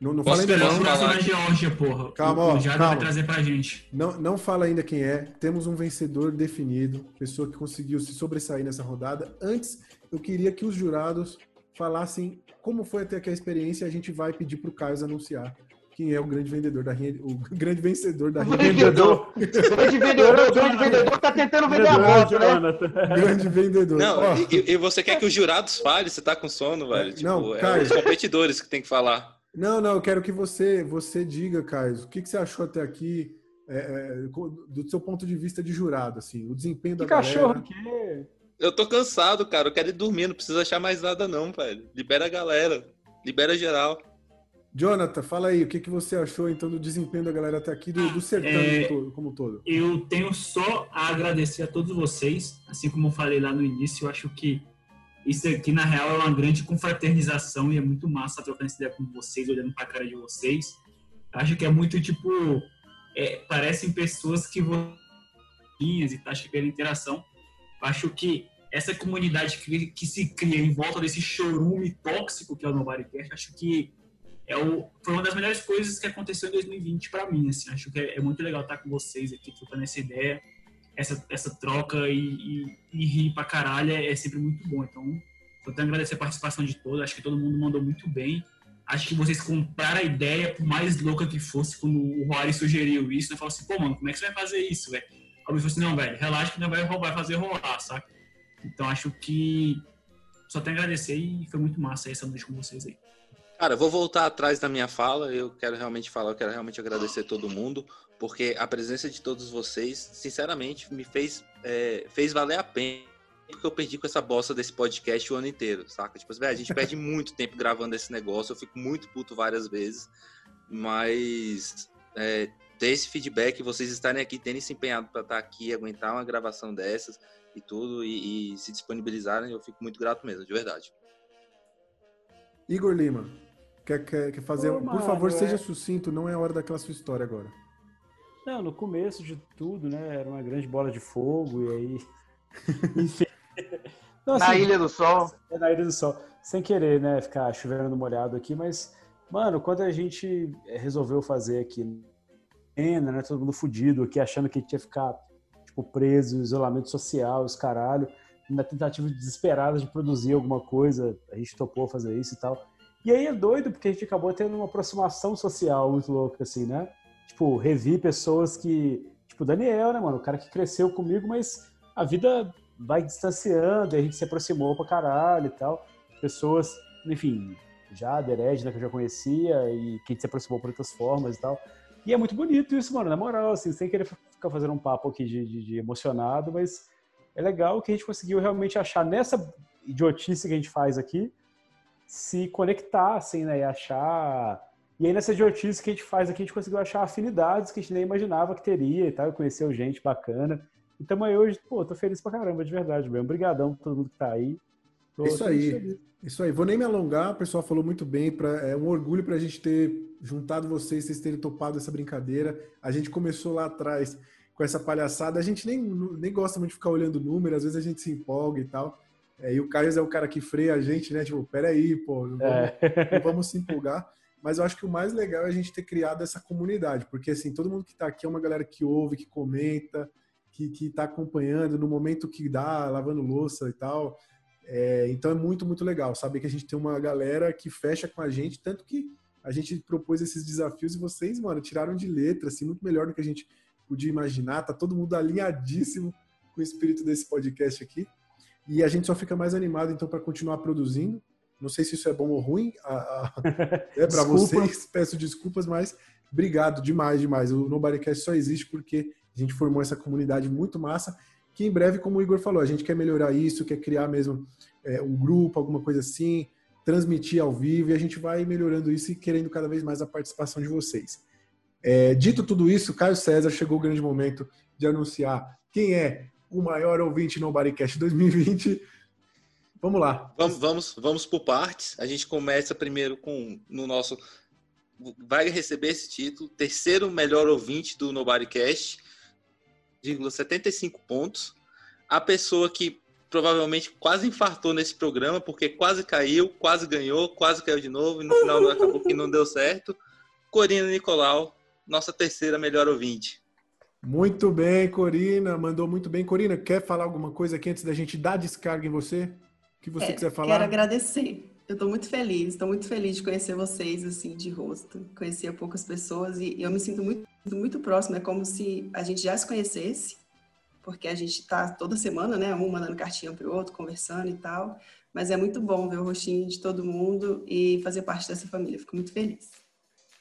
Não, não fala ainda não. o da Geórgia, porra. Calma, o ó, Jada calma. vai trazer pra gente. Não, não fala ainda quem é. Temos um vencedor definido, pessoa que conseguiu se sobressair nessa rodada. Antes, eu queria que os jurados falassem como foi até aqui a experiência. A gente vai pedir para o Caio anunciar quem é o grande vendedor da rinha, o <laughs> grande vencedor da rinha. Vendedor. Grande vendedor, <laughs> grande vendedor tá tentando vender a moto, né? Grande vendedor. Não, e, e você quer que os jurados falem? Você tá com sono, velho? Tipo, Não, é Caio. os competidores que tem que falar. Não, não, eu quero que você você diga, Caio, o que, que você achou até aqui é, é, do seu ponto de vista de jurado, assim, o desempenho da Que cachorro galera. que Eu tô cansado, cara. Eu quero ir dormir, não precisa achar mais nada, não, velho. Libera a galera. Libera geral. Jonathan, fala aí, o que, que você achou então do desempenho da galera até aqui, do, do sertão é- todo- como todo? Eu tenho só a agradecer a todos vocês, assim como eu falei lá no início, eu acho que isso aqui, na real, é uma grande confraternização e é muito massa trocar essa ideia com vocês, olhando pra cara de vocês. Acho que é muito, tipo, é, parecem pessoas que vão e tá chegando interação. Acho que essa comunidade que, que se cria em volta desse chorume tóxico que é o Nobodycast, acho que é o, foi uma das melhores coisas que aconteceu em 2020 para mim. Assim, acho que é, é muito legal estar com vocês aqui, trocando essa ideia, essa, essa troca e, e, e rir pra caralho é, é sempre muito bom. Então, eu tenho que agradecer a participação de todos. Acho que todo mundo mandou muito bem. Acho que vocês compraram a ideia, por mais louca que fosse, quando o Rory sugeriu isso. Eu falei assim, pô, mano, como é que você vai fazer isso, velho? Eu falei assim, não, velho, relaxa que não vai, vai fazer rolar, saca? Então, acho que só tenho a agradecer e foi muito massa essa noite com vocês aí. Cara, vou voltar atrás da minha fala. Eu quero realmente falar, eu quero realmente agradecer todo mundo, porque a presença de todos vocês, sinceramente, me fez, é, fez valer a pena que eu perdi com essa bosta desse podcast o ano inteiro, saca? Tipo, velho, a gente perde <laughs> muito tempo gravando esse negócio, eu fico muito puto várias vezes, mas é, ter esse feedback, vocês estarem aqui, terem se empenhado para estar aqui, aguentar uma gravação dessas e tudo, e, e se disponibilizarem, eu fico muito grato mesmo, de verdade. Igor Lima, quer, quer, quer fazer. Ô, Por favor, é- seja sucinto, não é a hora daquela sua história agora. Não, no começo de tudo, né? Era uma grande bola de fogo e aí. <laughs> Enfim. Então, Na Ilha do Sol. É na Ilha do Sol. Sem querer, né? Ficar chovendo molhado aqui, mas, mano, quando a gente resolveu fazer aqui, né? Todo mundo fudido aqui, achando que tinha que ficar, tipo, preso, isolamento social, os caralho, na tentativa desesperada de produzir alguma coisa, a gente topou fazer isso e tal. E aí é doido, porque a gente acabou tendo uma aproximação social muito louca, assim, né? Tipo, revi pessoas que. Tipo, Daniel, né, mano? O cara que cresceu comigo, mas a vida vai distanciando, e a gente se aproximou pra caralho e tal. Pessoas, enfim, já a Deredna, que eu já conhecia, e que se aproximou por outras formas e tal. E é muito bonito isso, mano, na moral, assim, sem querer ficar fazendo um papo aqui de, de- de emocionado, mas é legal que a gente conseguiu realmente achar nessa idiotice que a gente faz aqui, se conectassem, né? E achar. E aí nessa idiotice que a gente faz aqui, a gente conseguiu achar afinidades que a gente nem imaginava que teria e tal. Conheceu gente bacana. Então aí hoje, pô, tô feliz pra caramba, de verdade mesmo. Obrigadão pra todo mundo que tá aí. Tô- Isso aí. feliz. Isso aí. Vou nem me alongar, o pessoal falou muito bem. Pra, é um orgulho para a gente ter juntado vocês, vocês terem topado essa brincadeira. A gente começou lá atrás com essa palhaçada. A gente nem, nem gosta muito de ficar olhando número, às vezes a gente se empolga e tal. É, e o Caio é o cara que freia a gente, né? Tipo, peraí, pô, não vamos, É. não vamos se empolgar. Mas eu acho que o mais legal é a gente ter criado essa comunidade, porque assim, todo mundo que tá aqui é uma galera que ouve, que comenta, que, que tá acompanhando no momento que dá, lavando louça e tal. É, então é muito, muito legal saber que a gente tem uma galera que fecha com a gente, tanto que a gente propôs esses desafios e vocês, mano, tiraram de letra, assim, muito melhor do que a gente podia imaginar. Tá todo mundo alinhadíssimo com o espírito desse podcast aqui. E a gente só fica mais animado, então, para continuar produzindo. Não sei se isso é bom ou ruim a, a, <laughs> é para Desculpa. vocês, peço desculpas, mas obrigado demais, demais. O Nobodycast só existe porque a gente formou essa comunidade muito massa, que em breve, como o Igor falou, a gente quer melhorar isso, quer criar mesmo é, um grupo, alguma coisa assim, transmitir ao vivo, e a gente vai melhorando isso e querendo cada vez mais a participação de vocês. É, dito tudo isso, Caio César chegou o grande momento de anunciar quem é o maior ouvinte no Bodycast 2020. Vamos lá. Vamos, vamos, vamos por partes. A gente começa primeiro com no nosso vai receber esse título, terceiro melhor ouvinte do Nobodycast, 75 pontos. A pessoa que provavelmente quase infartou nesse programa porque quase caiu, quase ganhou, quase caiu de novo e no final acabou que não deu certo. Corina Nicolau, nossa terceira melhor ouvinte. Muito bem, Corina. Mandou muito bem. Corina, quer falar alguma coisa aqui antes da gente dar descarga em você? O que você É, quiser falar? Quero agradecer. Eu estou muito feliz, estou muito feliz de conhecer vocês assim de rosto. Conhecia poucas pessoas e eu me sinto muito, muito próxima. É como se a gente já se conhecesse, porque a gente está toda semana, né? Um mandando cartinha para o outro, conversando e tal. Mas é muito bom ver o rostinho de todo mundo e fazer parte dessa família. Fico muito feliz.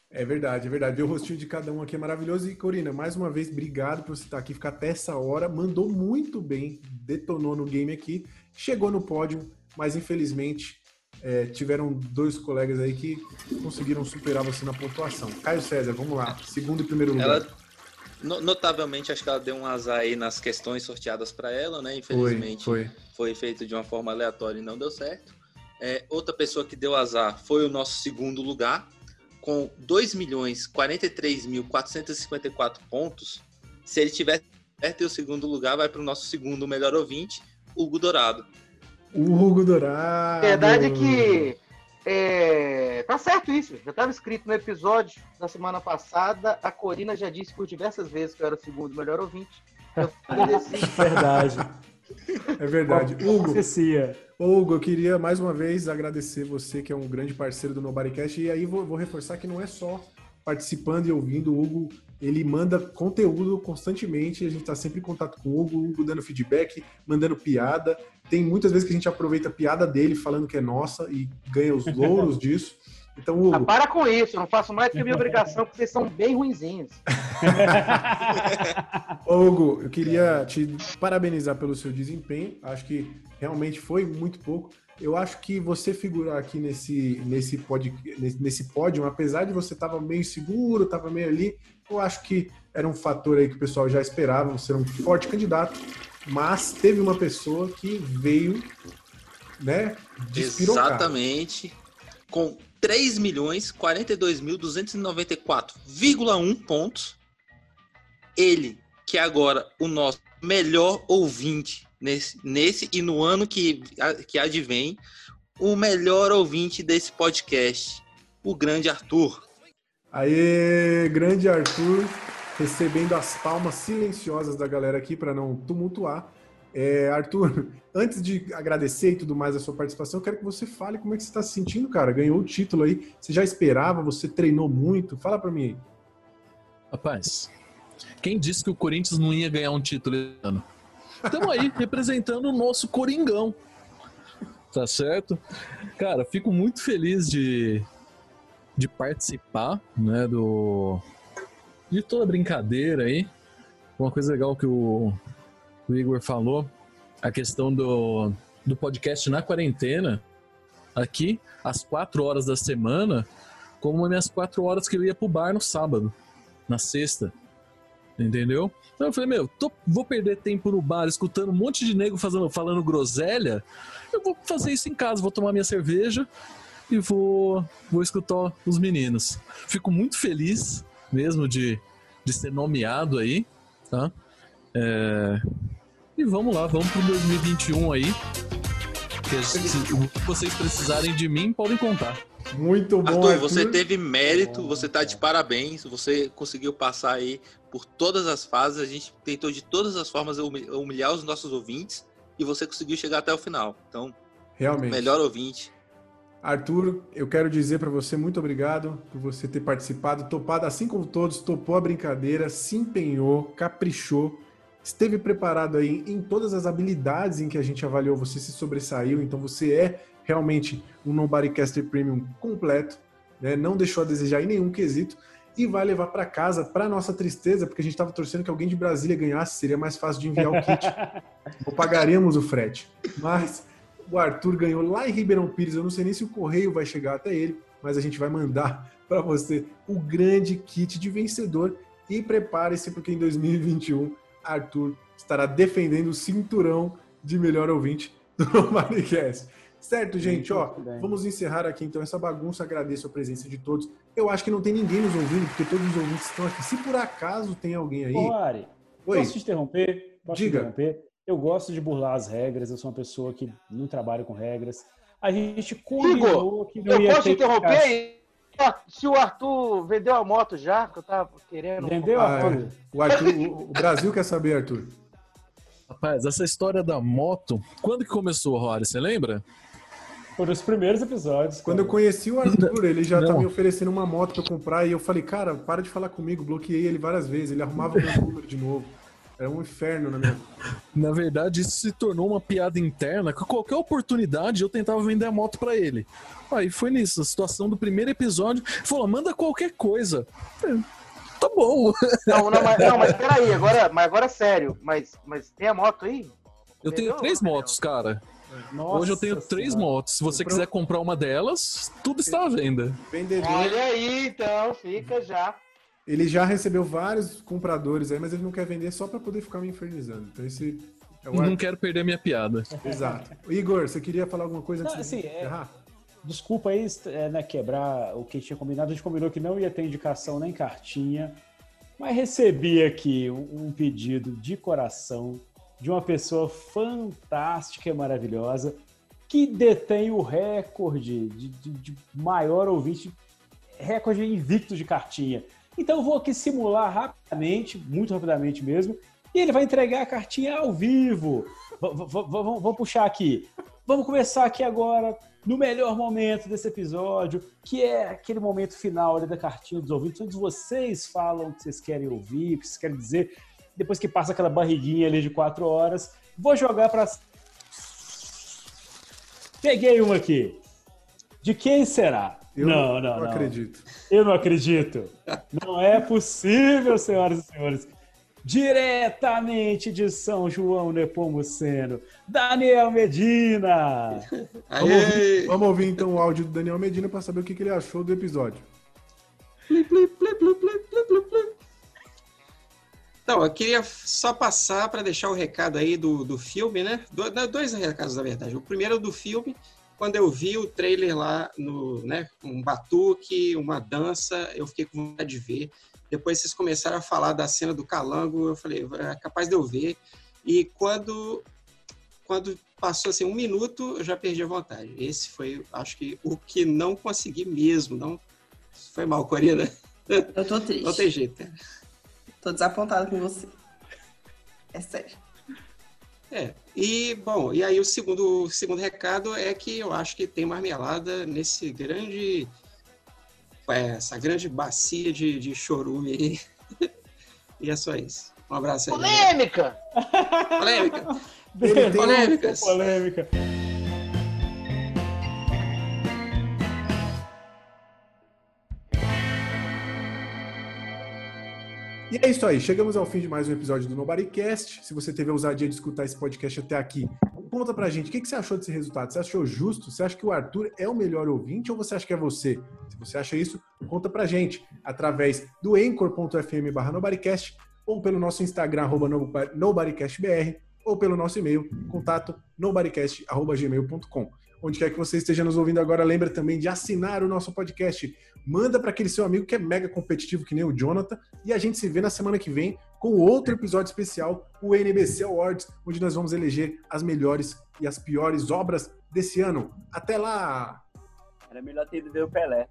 É verdade, é verdade. Ver o rostinho de cada um aqui é maravilhoso. E, Corina, mais uma vez, obrigado por você estar aqui, ficar até essa hora. Mandou muito bem, detonou no game aqui, chegou no pódio, mas infelizmente é, tiveram dois colegas aí que conseguiram superar você na pontuação. Caio César, vamos lá. Segundo e primeiro lugar. Ela, no- notavelmente, acho que ela deu um azar aí nas questões sorteadas para ela, né? Infelizmente, foi. foi feito de uma forma aleatória e não deu certo. É, outra pessoa que deu azar foi o nosso segundo lugar, com 2 milhões 43.454 pontos. Se ele tiver certo, o segundo lugar vai para o nosso segundo melhor ouvinte, Hugo Dourado. O Hugo Dourado. Verdade é que é, tá certo isso. Já estava escrito no episódio da semana passada. A Corina já disse por diversas vezes que eu era o segundo melhor ouvinte. Eu agradeci. <laughs> Verdade. É verdade. Hugo, Hugo, eu queria mais uma vez agradecer você, que é um grande parceiro do Nobodycast. E aí vou, vou reforçar que não é só participando e ouvindo. O Hugo, ele manda conteúdo constantemente. A gente está sempre em contato com o Hugo, o Hugo dando feedback, mandando piada. Tem muitas vezes que a gente aproveita a piada dele falando que é nossa e ganha os louros <laughs> disso. Então, Hugo, Ah, para com isso, eu não faço mais que a minha obrigação, porque vocês são bem ruinzinhos. <laughs> Hugo, eu queria te parabenizar pelo seu desempenho. Acho que realmente foi muito pouco. Eu acho que você figurar aqui nesse, nesse, pod, nesse, nesse pódio, apesar de você estar meio seguro, estava meio ali, eu acho que era um fator aí que o pessoal já esperava, você era um forte candidato, mas teve uma pessoa que veio, né. Exatamente. Com 3 milhões 42.294,1 pontos. Ele, que é agora o nosso melhor ouvinte nesse, nesse e no ano que, que advém, o melhor ouvinte desse podcast, o grande Arthur. Aê, grande Arthur, recebendo as palmas silenciosas da galera aqui para não tumultuar. É, Arthur, <laughs> antes de agradecer e tudo mais a sua participação, eu quero que você fale como é que você está se sentindo, cara. Ganhou o título aí, você já esperava, você treinou muito? Fala para mim aí. Rapaz, quem disse que o Corinthians não ia ganhar um título esse ano? Estamos aí <laughs> representando o nosso Coringão. Tá certo? Cara, fico muito feliz de, de participar, né, do de toda a brincadeira aí. Uma coisa legal que o, o Igor falou, a questão do, do podcast na quarentena. aqui às quatro horas da semana, como as minhas quatro horas que eu ia pro bar no sábado, na sexta. Entendeu? Então eu falei, meu, tô- vou perder tempo no bar escutando um monte de nego fazendo, falando groselha. Eu vou fazer isso em casa, vou tomar minha cerveja e vou, vou escutar os meninos. Fico muito feliz mesmo de, de ser nomeado aí, tá? É, E vamos lá, vamos pro 2021 aí. Que gente- se o que vocês precisarem de mim, podem contar. Muito bom, Arthur, você teve mérito, você tá de parabéns, você conseguiu passar aí por todas as fases, a gente tentou de todas as formas humi- humilhar os nossos ouvintes e você conseguiu chegar até o final. Então, Realmente. melhor ouvinte. Arthur, eu quero dizer para você muito obrigado por você ter participado, topado, assim como todos, topou a brincadeira, se empenhou, caprichou, esteve preparado aí em todas as habilidades em que a gente avaliou, você se sobressaiu, então você é realmente um Nobodycaster Premium completo, né? não deixou a desejar em nenhum quesito e vai levar para casa, para nossa tristeza, porque a gente estava torcendo que alguém de Brasília ganhasse, seria mais fácil de enviar o kit. <laughs> Ou pagaríamos o frete. Mas o Arthur ganhou lá em Ribeirão Pires. Eu não sei nem se o correio vai chegar até ele, mas a gente vai mandar <laughs> para você o grande kit de vencedor. E prepare-se, porque em 2021 Arthur estará defendendo o cinturão de melhor ouvinte do <laughs> Nomadcast. Certo, gente? Ó, vamos encerrar aqui então essa bagunça. Agradeço a presença de todos. Eu acho que não tem ninguém nos ouvindo, porque todos os ouvintes estão aqui. Se por acaso tem alguém aí. Ô, Ari, Oi. posso te interromper? Posso te Diga. interromper? Eu gosto de burlar as regras, eu sou uma pessoa que não trabalha com regras. A gente combinou que não Eu ia posso ter interromper? Se o Arthur vendeu a moto já, que eu tava querendo. Vendeu Ah, é. O, Arthur, o- Brasil quer saber, Arthur. Rapaz, essa história da moto, quando que começou, Rory? Você lembra? Foram os primeiros episódios. Quando eu conheci o Arthur, ele já tá me oferecendo uma moto pra eu comprar e eu falei, cara, para de falar comigo, bloqueei ele várias vezes, ele arrumava meu número de novo. Era um inferno na minha Na verdade, isso se tornou uma piada interna. Que qualquer oportunidade eu tentava vender a moto pra ele. Aí foi nisso, a situação do primeiro episódio. Ele Falou, manda qualquer coisa. É, Tá bom. Não, não, mas, não, mas peraí, agora, mas agora é sério. Mas, mas tem a moto aí? Eu tenho três motos, cara. Hoje eu tenho três motos. Se você quiser comprar uma delas, tudo está à venda. Vendedor. Olha aí, então, fica já. Ele já recebeu vários compradores aí, mas ele não quer vender só pra poder ficar me infernizando. Então esse é o Não Arthur. quero perder minha piada. Exato. Igor, você queria falar alguma coisa antes Não, de assim, é- encerrar? Desculpa aí é, né, quebrar o que tinha combinado. A gente combinou que não ia ter indicação nem cartinha. Mas recebi aqui um, um pedido de coração de uma pessoa fantástica e maravilhosa que detém o recorde de, de- de maior ouvinte, recorde invicto de cartinha. Então eu vou aqui simular rapidamente, muito rapidamente mesmo, e ele vai entregar a cartinha ao vivo. Vamos puxar aqui. Vamos começar aqui agora no melhor momento desse episódio, que é aquele momento final da cartinha dos ouvintes, onde vocês falam o que vocês querem ouvir, o que vocês querem dizer, depois que passa aquela barriguinha ali de quatro horas. Vou jogar para. Peguei uma aqui. De quem será? Eu não, não não, não. acredito. Eu não acredito. Não é possível, senhoras e senhores. Diretamente de São João Nepomuceno, Daniel Medina. Vamos ouvir, vamos ouvir, então o áudio do Daniel Medina para saber o que, que ele achou do episódio. Então, eu queria só passar para deixar o recado aí do, do filme, né? Do- dois recados, na verdade. O primeiro é do filme, quando eu vi o trailer lá, no, né, um batuque, uma dança, eu fiquei com vontade de ver. Depois vocês começaram a falar da cena do calango, eu falei, é capaz de eu ver. E quando, quando passou assim um minuto, eu já perdi a vontade. Esse foi, acho que, o que não consegui mesmo. Não foi mal, Corina. Eu tô triste. Não tem jeito, cara. Tô desapontada com você. É sério. É, e bom, e aí o segundo, o segundo recado é que eu acho que tem marmelada nesse grande, é, essa grande bacia de, de chorume aí. <laughs> e é só isso. Um abraço aí. galera. Polêmica! Polêmica! Polêmicas. Polêmica. E é isso aí, chegamos ao fim de mais um episódio do Nobodycast. Se você teve a ousadia de escutar esse podcast até aqui, conta pra gente, o que, que você achou desse resultado? Você achou justo? Você acha que o Arthur é o melhor ouvinte ou você acha que é você? Se você acha isso, conta pra gente através do anchor.fm barra nobodycast ou pelo nosso Instagram, arroba nobo- nobodycastbr ou pelo nosso e-mail, contato nobodycast.gmail.com. Onde quer que você esteja nos ouvindo agora, lembra também de assinar o nosso podcast. Manda para aquele seu amigo que é mega competitivo, que nem o Jonathan. E a gente se vê na semana que vem com outro episódio especial, o NBC Awards, onde nós vamos eleger as melhores e as piores obras desse ano. Até lá! Era melhor ter ido ver o Pelé.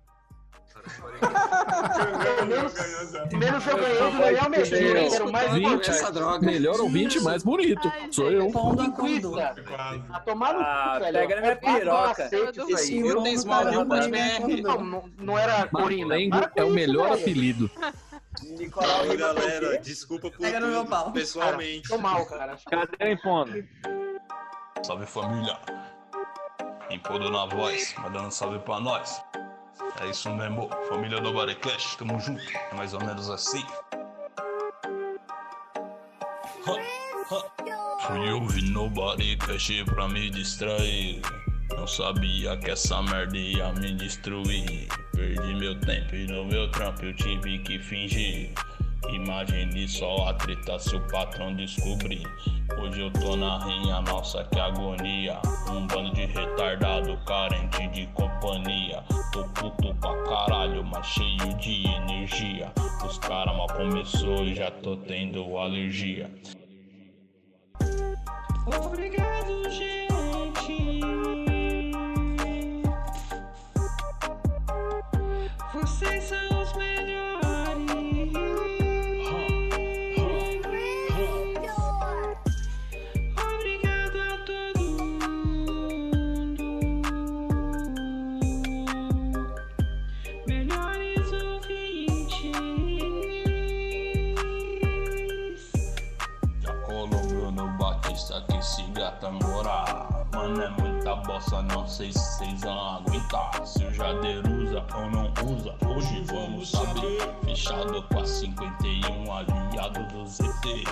Menos, menos eu ganhei do Daniel Medeiros, era o mais Ouvinte, importante. melhor ouvinte mais bonito. Sou eu. Linguiça. A tomar no Ah, cu, velho. pega na minha É fácil piroca. Esse eu tenho small de um ponto Não, não, não era com é o melhor apelido. Nicolau Ô, galera, desculpa por Pega no meu pau. pessoalmente. Tô mal, cara. <laughs> Cadê o impondo? Salve família. Impondo na voz, mandando salve pra nós. É isso mesmo, família do Barecast, tamo junto. É mais ou menos assim. Fui ouvir no Barecast pra me distrair. Não sabia que essa merda ia me destruir. Perdi meu tempo e no meu trampo eu tive que fingir. Imagine só a treta se o patrão descobrir. Hoje eu tô na rinha, nossa que agonia. Um bando de retardado, carente de companhia. Tô puto pra caralho, mas cheio de energia. Os cara mal começou e já tô tendo alergia. Obrigado, gente. Vocês são morar. Mano, é muita bosta, não sei se vocês vão aguentar. Se o Jader usa ou não usa, hoje vamos saber. Fechado com a 51, aliado do ZT.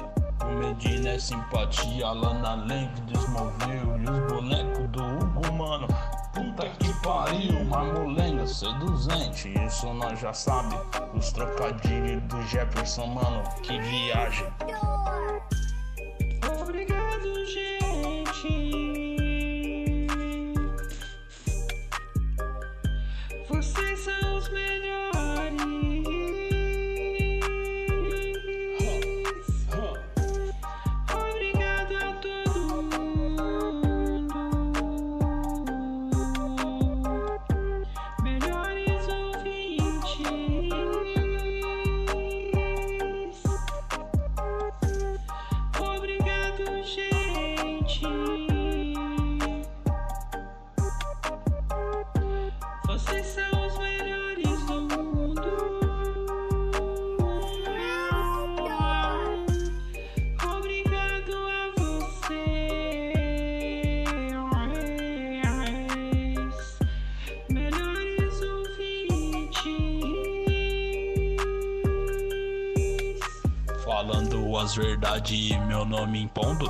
O Medina é simpatia, Lana Lang desmoveu. E os bonecos do Hugo, mano. Puta que pariu, uma molenga seduzente, isso nós já sabe. Os trocadilhos do Jefferson, mano, que viagem. Obrigado, Verdades, meu nome impondo.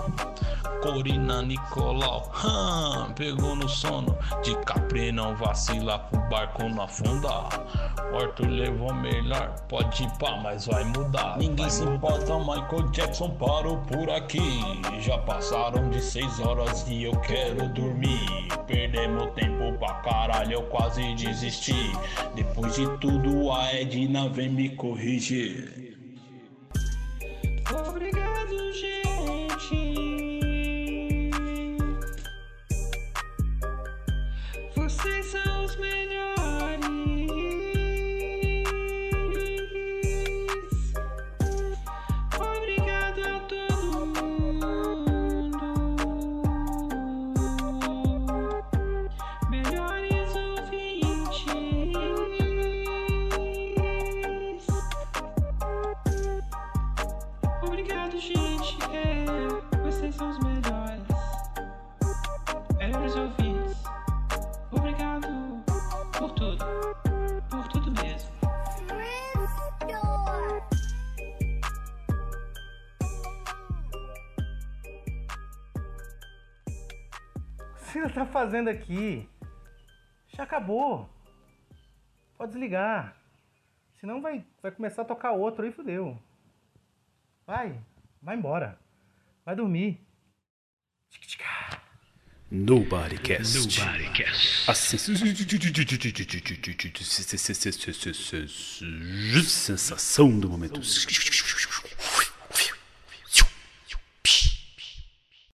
Corina Nicolau, hum, pegou no sono. De Capri não vacila pro barco não afundar. O Arthur levou melhor, pode ir pá, mas vai mudar. Ninguém se importa, Michael Jackson parou por aqui. Já passaram de seis horas e eu quero dormir. Perdemos tempo pra caralho, eu quase desisti. Depois de tudo, a Edna vem me corrigir. Obrigado, fazendo aqui? Já acabou. Pode desligar. Senão vai, vai começar a tocar outro aí, fodeu. Vai, vai embora. Vai dormir. Nobody Cast. Nobody Cast. A sensação do momento.